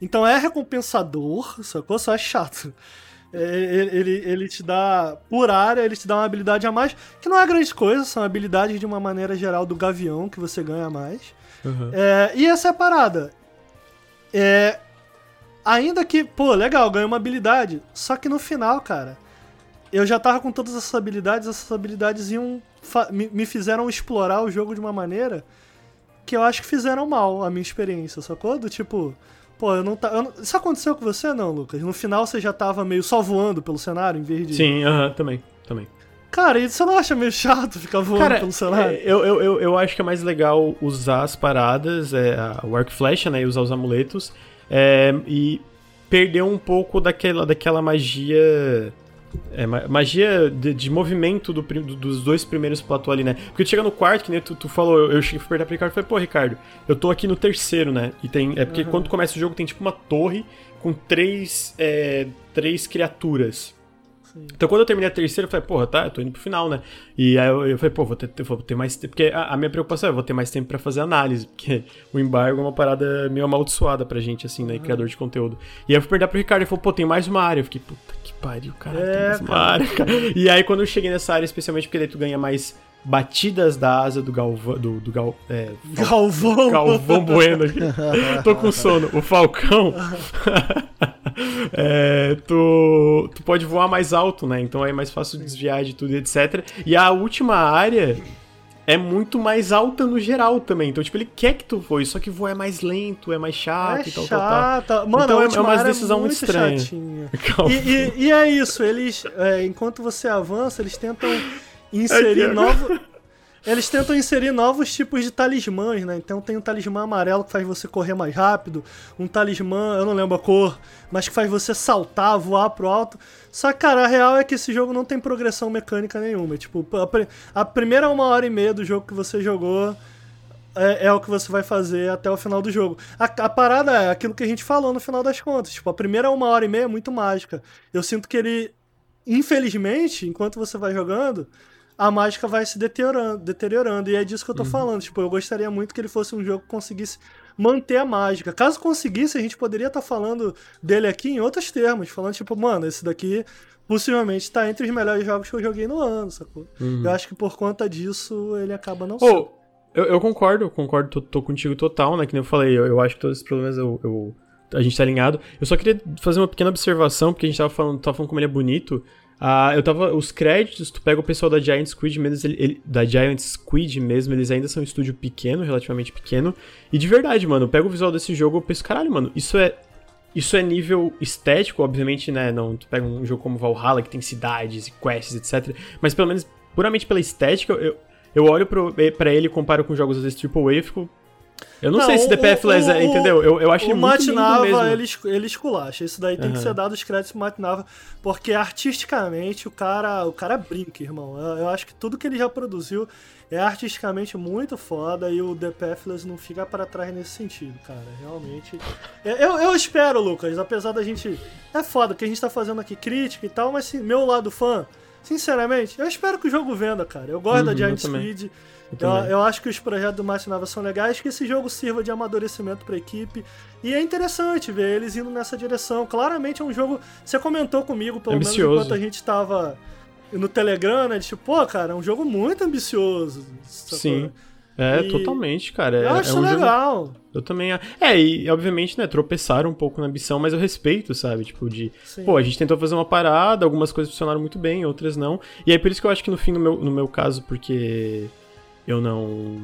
então é recompensador, sacou? Só é chato. É, ele, ele, ele, te dá, por área, ele te dá uma habilidade a mais, que não é grande coisa, são habilidades de uma maneira geral do gavião que você ganha mais. Uhum. É, e essa é a parada. É, ainda que, pô, legal, ganhei uma habilidade. Só que no final, cara, eu já tava com todas essas habilidades, essas habilidades iam me, me fizeram explorar o jogo de uma maneira que eu acho que fizeram mal a minha experiência, sacou? Do tipo, Pô, eu não tá. Eu não... Isso aconteceu com você, não, Lucas? No final você já tava meio só voando pelo cenário em vez de.
Sim, aham, uh -huh, também. Também.
Cara, e você não acha meio chato ficar voando Cara, pelo cenário?
É, eu, eu, eu, eu acho que é mais legal usar as paradas, é, o arco flecha, né? E usar os amuletos. É, e perder um pouco daquela, daquela magia é, magia de, de movimento do, do, dos dois primeiros platôs ali, né? Porque chega no quarto, que nem tu, tu falou, eu, eu cheguei perguntar pro Ricardo e falei, pô, Ricardo, eu tô aqui no terceiro, né? E tem. É porque uhum. quando começa o jogo tem tipo uma torre com três, é, três criaturas. Então quando eu terminei a terceira, eu falei, porra, tá, eu tô indo pro final, né? E aí eu, eu falei, pô, vou ter, vou ter mais tempo. Porque a, a, minha preocupação é, vou ter mais tempo para fazer análise, porque o embargo é uma parada meio amaldiçoada pra gente, assim, né? Criador de conteúdo. E aí eu fui perguntar pro Ricardo, ele falou, pô, tem mais uma área. Eu fiquei, puta que pariu, cara, é, tem mais uma cara. área, cara. E aí quando eu cheguei nessa área, especialmente porque daí tu ganha mais batidas da asa do Galvão. Do, do Gal, é,
Galvão!
Galvão Bueno aqui. Tô com sono. O Falcão. é, tu, tu pode voar mais alto, né? Então é mais fácil desviar de tudo, etc. E a última área é muito mais alta no geral também. Então, tipo, ele quer que tu voe, só que voar é mais lento, é mais chato
é
e tal,
chata.
tal, tal.
Mano, então, é uma decisão é muito, muito estranha. E, e, e, é isso, eles, é, enquanto você avança, eles tentam inserir novos. Eles tentam inserir novos tipos de talismãs, né? Então tem um talismã amarelo que faz você correr mais rápido, um talismã, eu não lembro a cor, mas que faz você saltar, voar pro alto. Só que, cara, a real é que esse jogo não tem progressão mecânica nenhuma. Tipo, a, a primeira uma hora e meia do jogo que você jogou é, é, o que você vai fazer até o final do jogo. A, a, parada é aquilo que a gente falou no final das contas. Tipo, a primeira uma hora e meia é muito mágica. Eu sinto que ele, infelizmente, enquanto você vai jogando, a mágica vai se deteriorando, deteriorando. E é disso que eu tô uhum. falando. Tipo, eu gostaria muito que ele fosse um jogo que conseguisse manter a mágica. Caso conseguisse, a gente poderia estar tá falando dele aqui em outros termos. Falando, tipo, mano, esse daqui possivelmente está entre os melhores jogos que eu joguei no ano, sacou? Uhum. Eu acho que por conta disso ele acaba não
sendo. Oh, eu, eu, concordo, eu concordo, tô, tô, contigo total, né? Que nem eu falei, eu, eu acho que todos esses problemas eu, eu, a gente tá alinhado. Eu só queria fazer uma pequena observação, porque a gente tava falando, tava falando como ele é bonito. Uh, eu tava. Os créditos, tu pega o pessoal da Giant Squid mesmo, ele, ele, da Giant Squid mesmo, eles ainda são um estúdio pequeno, relativamente pequeno. E de verdade, mano, eu pego o visual desse jogo e penso, caralho, mano, isso é. Isso é nível estético, obviamente, né? Não, tu pega um jogo como Valhalla, que tem cidades e quests, etc. Mas pelo menos, puramente pela estética, eu, eu olho pro, pra ele e comparo com jogos desse AAA e fico, eu não, não sei se The Pathless é, entendeu? Eu, eu acho ele muito lindo mesmo.
Ele, ele esculacha. Isso daí tem uhum. que ser dado os créditos pro Matnava, porque artisticamente o cara, o cara brinca, irmão. Eu, eu, acho que tudo que ele já produziu é artisticamente muito foda e o The Pathless não fica para trás nesse sentido, cara. Realmente. É, eu, eu espero, Lucas, apesar da gente. É foda que a gente tá fazendo aqui crítica e tal, mas sim, meu lado fã, sinceramente, eu espero que o jogo venda, cara. Eu gosto uhum, da Giant Speed. Eu, eu, acho que os projetos do Márcio Nava são legais, que esse jogo sirva de amadurecimento para a equipe. E é interessante ver eles indo nessa direção. Claramente é um jogo. Você comentou comigo, pelo ambicioso. menos enquanto a gente estava no Telegram, né? De tipo, pô, cara, é um jogo muito ambicioso.
Sim. É, e... totalmente, cara. É,
eu acho é um legal. Jogo...
Eu também. É, e obviamente, né, tropeçaram um pouco na ambição, mas eu respeito, sabe? Tipo, de. Sim. Pô, a gente tentou fazer uma parada, algumas coisas funcionaram muito bem, outras não. E aí por isso que eu acho que no fim, no meu, no meu caso, porque eu não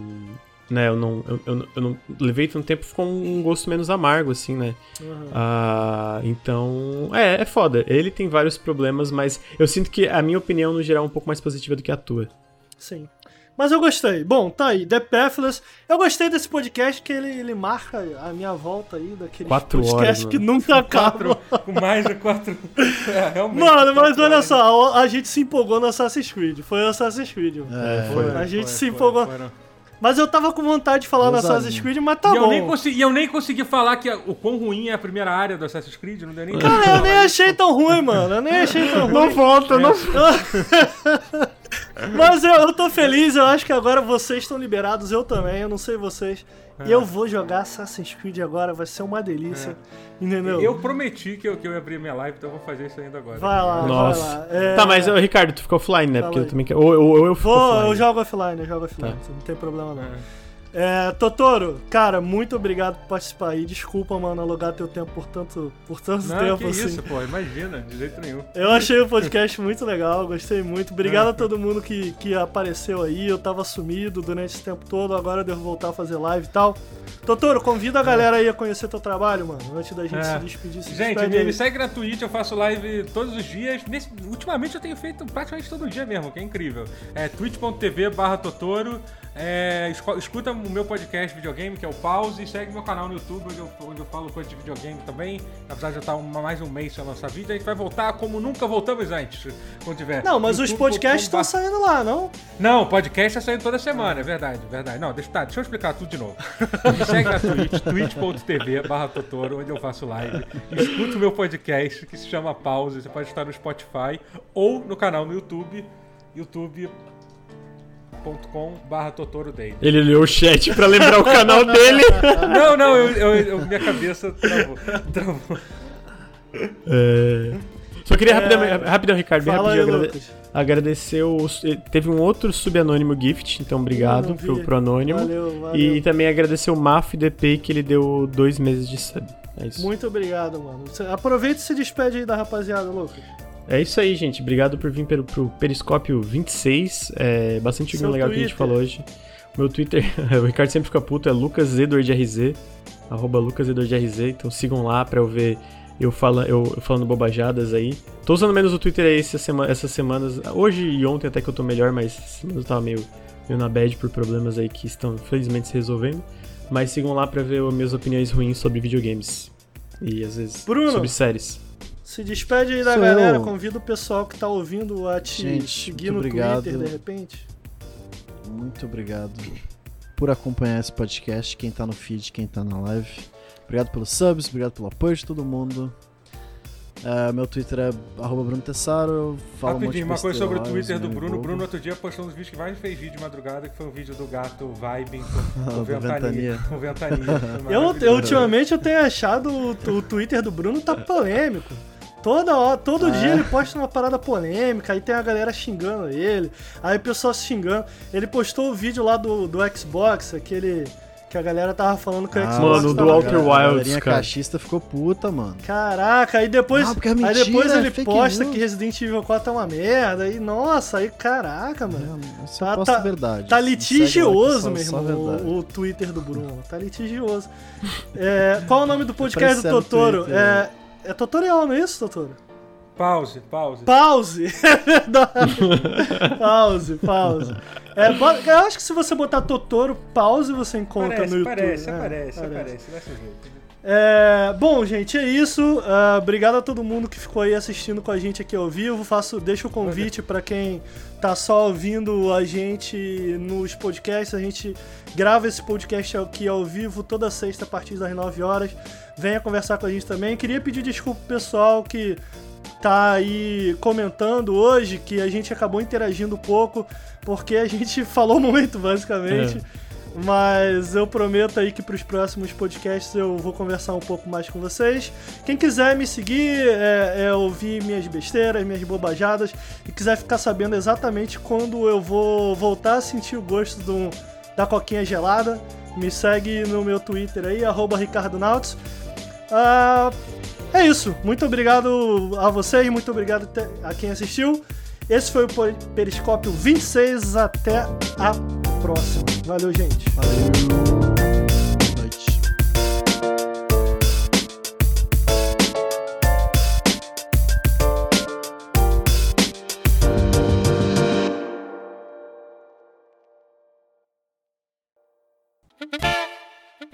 né? Eu não, eu, eu, eu não levei tanto tempo, ficou um gosto menos amargo, assim, né?
Uhum.
Ah, então, é, é foda. Ele tem vários problemas, mas eu sinto que a minha opinião, no geral, é um pouco mais positiva do que a tua.
Sim. Mas eu gostei. Bom, tá aí, The Pathless. Eu gostei desse podcast que ele, ele marca a minha volta aí daquele
Quatro
podcast
horas,
que
mano.
nunca acaba.
Mais de quatro. É, realmente.
Mano, mas
quatro
olha
horas.
só, a gente se empolgou no Assassin's Creed. Foi o Assassin's Creed. mano.
É,
foi.
A gente
Foi,
se
foi,
empolgou. Mas eu tava com vontade de falar no. Assassin's Creed, mas tá
e, eu
bom.
nem consegui, e eu nem consegui falar que o quão ruim é a primeira área do Assassin's Creed, não deu nem
Cara, eu nem achei tão ruim, mano. Eu nem achei tão ruim.
Não volta, não
Mas eu, eu tô feliz, eu acho que agora vocês estão liberados, eu também, eu não sei vocês. E eu vou jogar Assassin's Creed agora, vai ser uma delícia. Entendeu?
Eu prometi que eu, que eu ia abrir minha live, então eu vou fazer isso ainda agora.
Vai lá,
Nossa.
vai lá. É,
Tá, mas, Ricardo, tu fica offline, né?
Fala
Porque eu também quero. Ou, ou, ou eu fico
Vou,
offline.
eu jogo offline, eu jogo offline,
Tá.
não tem problema não.
É.
É, Totoro, cara, muito obrigado por participar aí. Desculpa, mano, alugar teu tempo por tanto, por tanto
Não,
tempo
que
assim.
isso, pô, imagina, de jeito nenhum.
Eu achei o podcast muito legal, gostei muito. Obrigado a todo mundo que, que apareceu aí. Eu tava sumido durante esse tempo todo, agora eu devo voltar a fazer live e tal. Totoro, convida a galera aí a conhecer teu trabalho, mano, antes da gente
É.
se despedir. Se
Gente,
despede
me, me segue na Twitch, eu faço live todos os dias. Nesse- ultimamente eu tenho feito praticamente todo dia mesmo, que é incrível. É twitch.tv barra Totoro. É, escuta o meu podcast videogame, que é o Pause, e segue meu canal no YouTube, onde eu, onde eu falo coisa de videogame também. Apesar de eu estar uma- mais um mês sem lançar vídeo, a gente vai voltar como nunca voltamos antes, quando tiver.
Não, mas os
youtube.com
podcasts estão saindo lá, não?
Não, o podcast tá saindo toda semana, é verdade, verdade. Não, deixa, tá, deixa eu explicar tudo de novo. Me segue na Twitch, twitch.tv barra Totoro, onde eu faço live. Escuta o meu podcast, que se chama Pause. Você pode estar no Spotify ou no canal no YouTube, youtube.com barra Totoro Daily.
Ele leu o chat pra lembrar o canal dele.
Não, não, eu, eu- eu- minha cabeça travou. travou.
É. Só queria rapidamente, rapidão, Ricardo, bem
Fala aí,
rapidinho. agrade-. Agradecer o. Teve um outro subanônimo gift, então obrigado pro, pro anônimo.
Valeu, valeu.
E também agradecer o Maf DP que ele deu dois meses de sub. É isso.
Muito obrigado, mano. Aproveita e se despede aí da rapaziada, Lucas.
É isso aí, gente. Obrigado por vir pelo, pro Periscópio 26. É bastante
Seu
legal que a gente
Twitter.
falou hoje. Meu Twitter, o Ricardo sempre fica puto, é LucasEdwardRZ. Arroba LucasEdwardRZ. Então sigam lá pra eu ver eu, fala, eu, eu falando bobajadas aí. Tô usando menos o Twitter aí essa sema- essas semanas. Hoje e ontem até que eu tô melhor, mas eu tava meio, meio na bad por problemas aí que estão felizmente se resolvendo. Mas sigam lá pra ver as minhas opiniões ruins sobre videogames. E às vezes
Bruno.
sobre séries.
Se despede aí da
Sou
galera,
eu.
convida o pessoal que tá ouvindo a te
Gente,
seguir no
muito obrigado.
Twitter de repente.
Muito obrigado por acompanhar esse podcast, quem tá no feed, quem tá na live. Obrigado pelos subs, obrigado pelo apoio de todo mundo. É, meu Twitter é arroba Bruno Tessaro, eu falo um
Rapidinho, uma coisa sobre o Twitter do
meme
Bruno. O. Bruno outro dia postou um dos vídeos que mais fez vídeo de madrugada, que foi um vídeo do gato vibing com, com ventania. Com ventania.
Eu, eu ultimamente eu tenho achado o, o Twitter do Bruno tá polêmico. Toda hora, todo
Ah,
dia
é?
ele posta uma parada polêmica, aí tem a galera xingando ele, aí o pessoal se xingando. Ele postou o vídeo lá do, do Xbox, aquele que a galera tava falando que o
Ah,
Xbox
Mano, do
tava...
Outer
A galerinha
cara.
cachista ficou puta, mano.
Caraca, aí depois,
porque é
aí
mentira,
depois ele
é
posta
news.
que Resident Evil 4 é uma merda, aí nossa, aí caraca, mano.
É, Isso
Tá- tá-
verdade.
Tá
que
litigioso, meu irmão, o, o Twitter do Bruno. Tá litigioso. É, qual o nome do podcast do Totoro?
Twitter,
É, é tutorial, não é isso, Totoro?
Pause, pause.
Pause! É verdade. pause, pause. É, eu acho que se você botar Totoro, pause, você encontra
Parece,
no YouTube.
parece,
É,
aparece, aparece, desse jeito.
É, bom, gente, é isso. Ah, obrigado a todo mundo que ficou aí assistindo com a gente aqui ao vivo. Faço, deixo o convite para quem tá só ouvindo a gente nos podcasts. A gente grava esse podcast aqui ao vivo toda sexta a partir das 9 horas. Venha conversar com a gente também. Queria pedir desculpa pro pessoal que tá aí comentando hoje que a gente acabou interagindo pouco porque a gente falou muito, basicamente. Mas eu prometo aí que pros próximos podcasts eu vou conversar um pouco mais com vocês. Quem quiser me seguir, é, é ouvir minhas besteiras, minhas bobajadas e quiser ficar sabendo exatamente quando eu vou voltar a sentir o gosto do, da coquinha gelada, me segue no meu Twitter aí, arroba Ricardo Nauts. Ah, é isso. Muito obrigado a vocês, muito obrigado a quem assistiu. Esse foi o Periscópio 26. Até a próxima. Valeu, gente.
Valeu.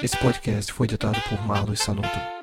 Esse podcast foi editado por Marlos Sanuto.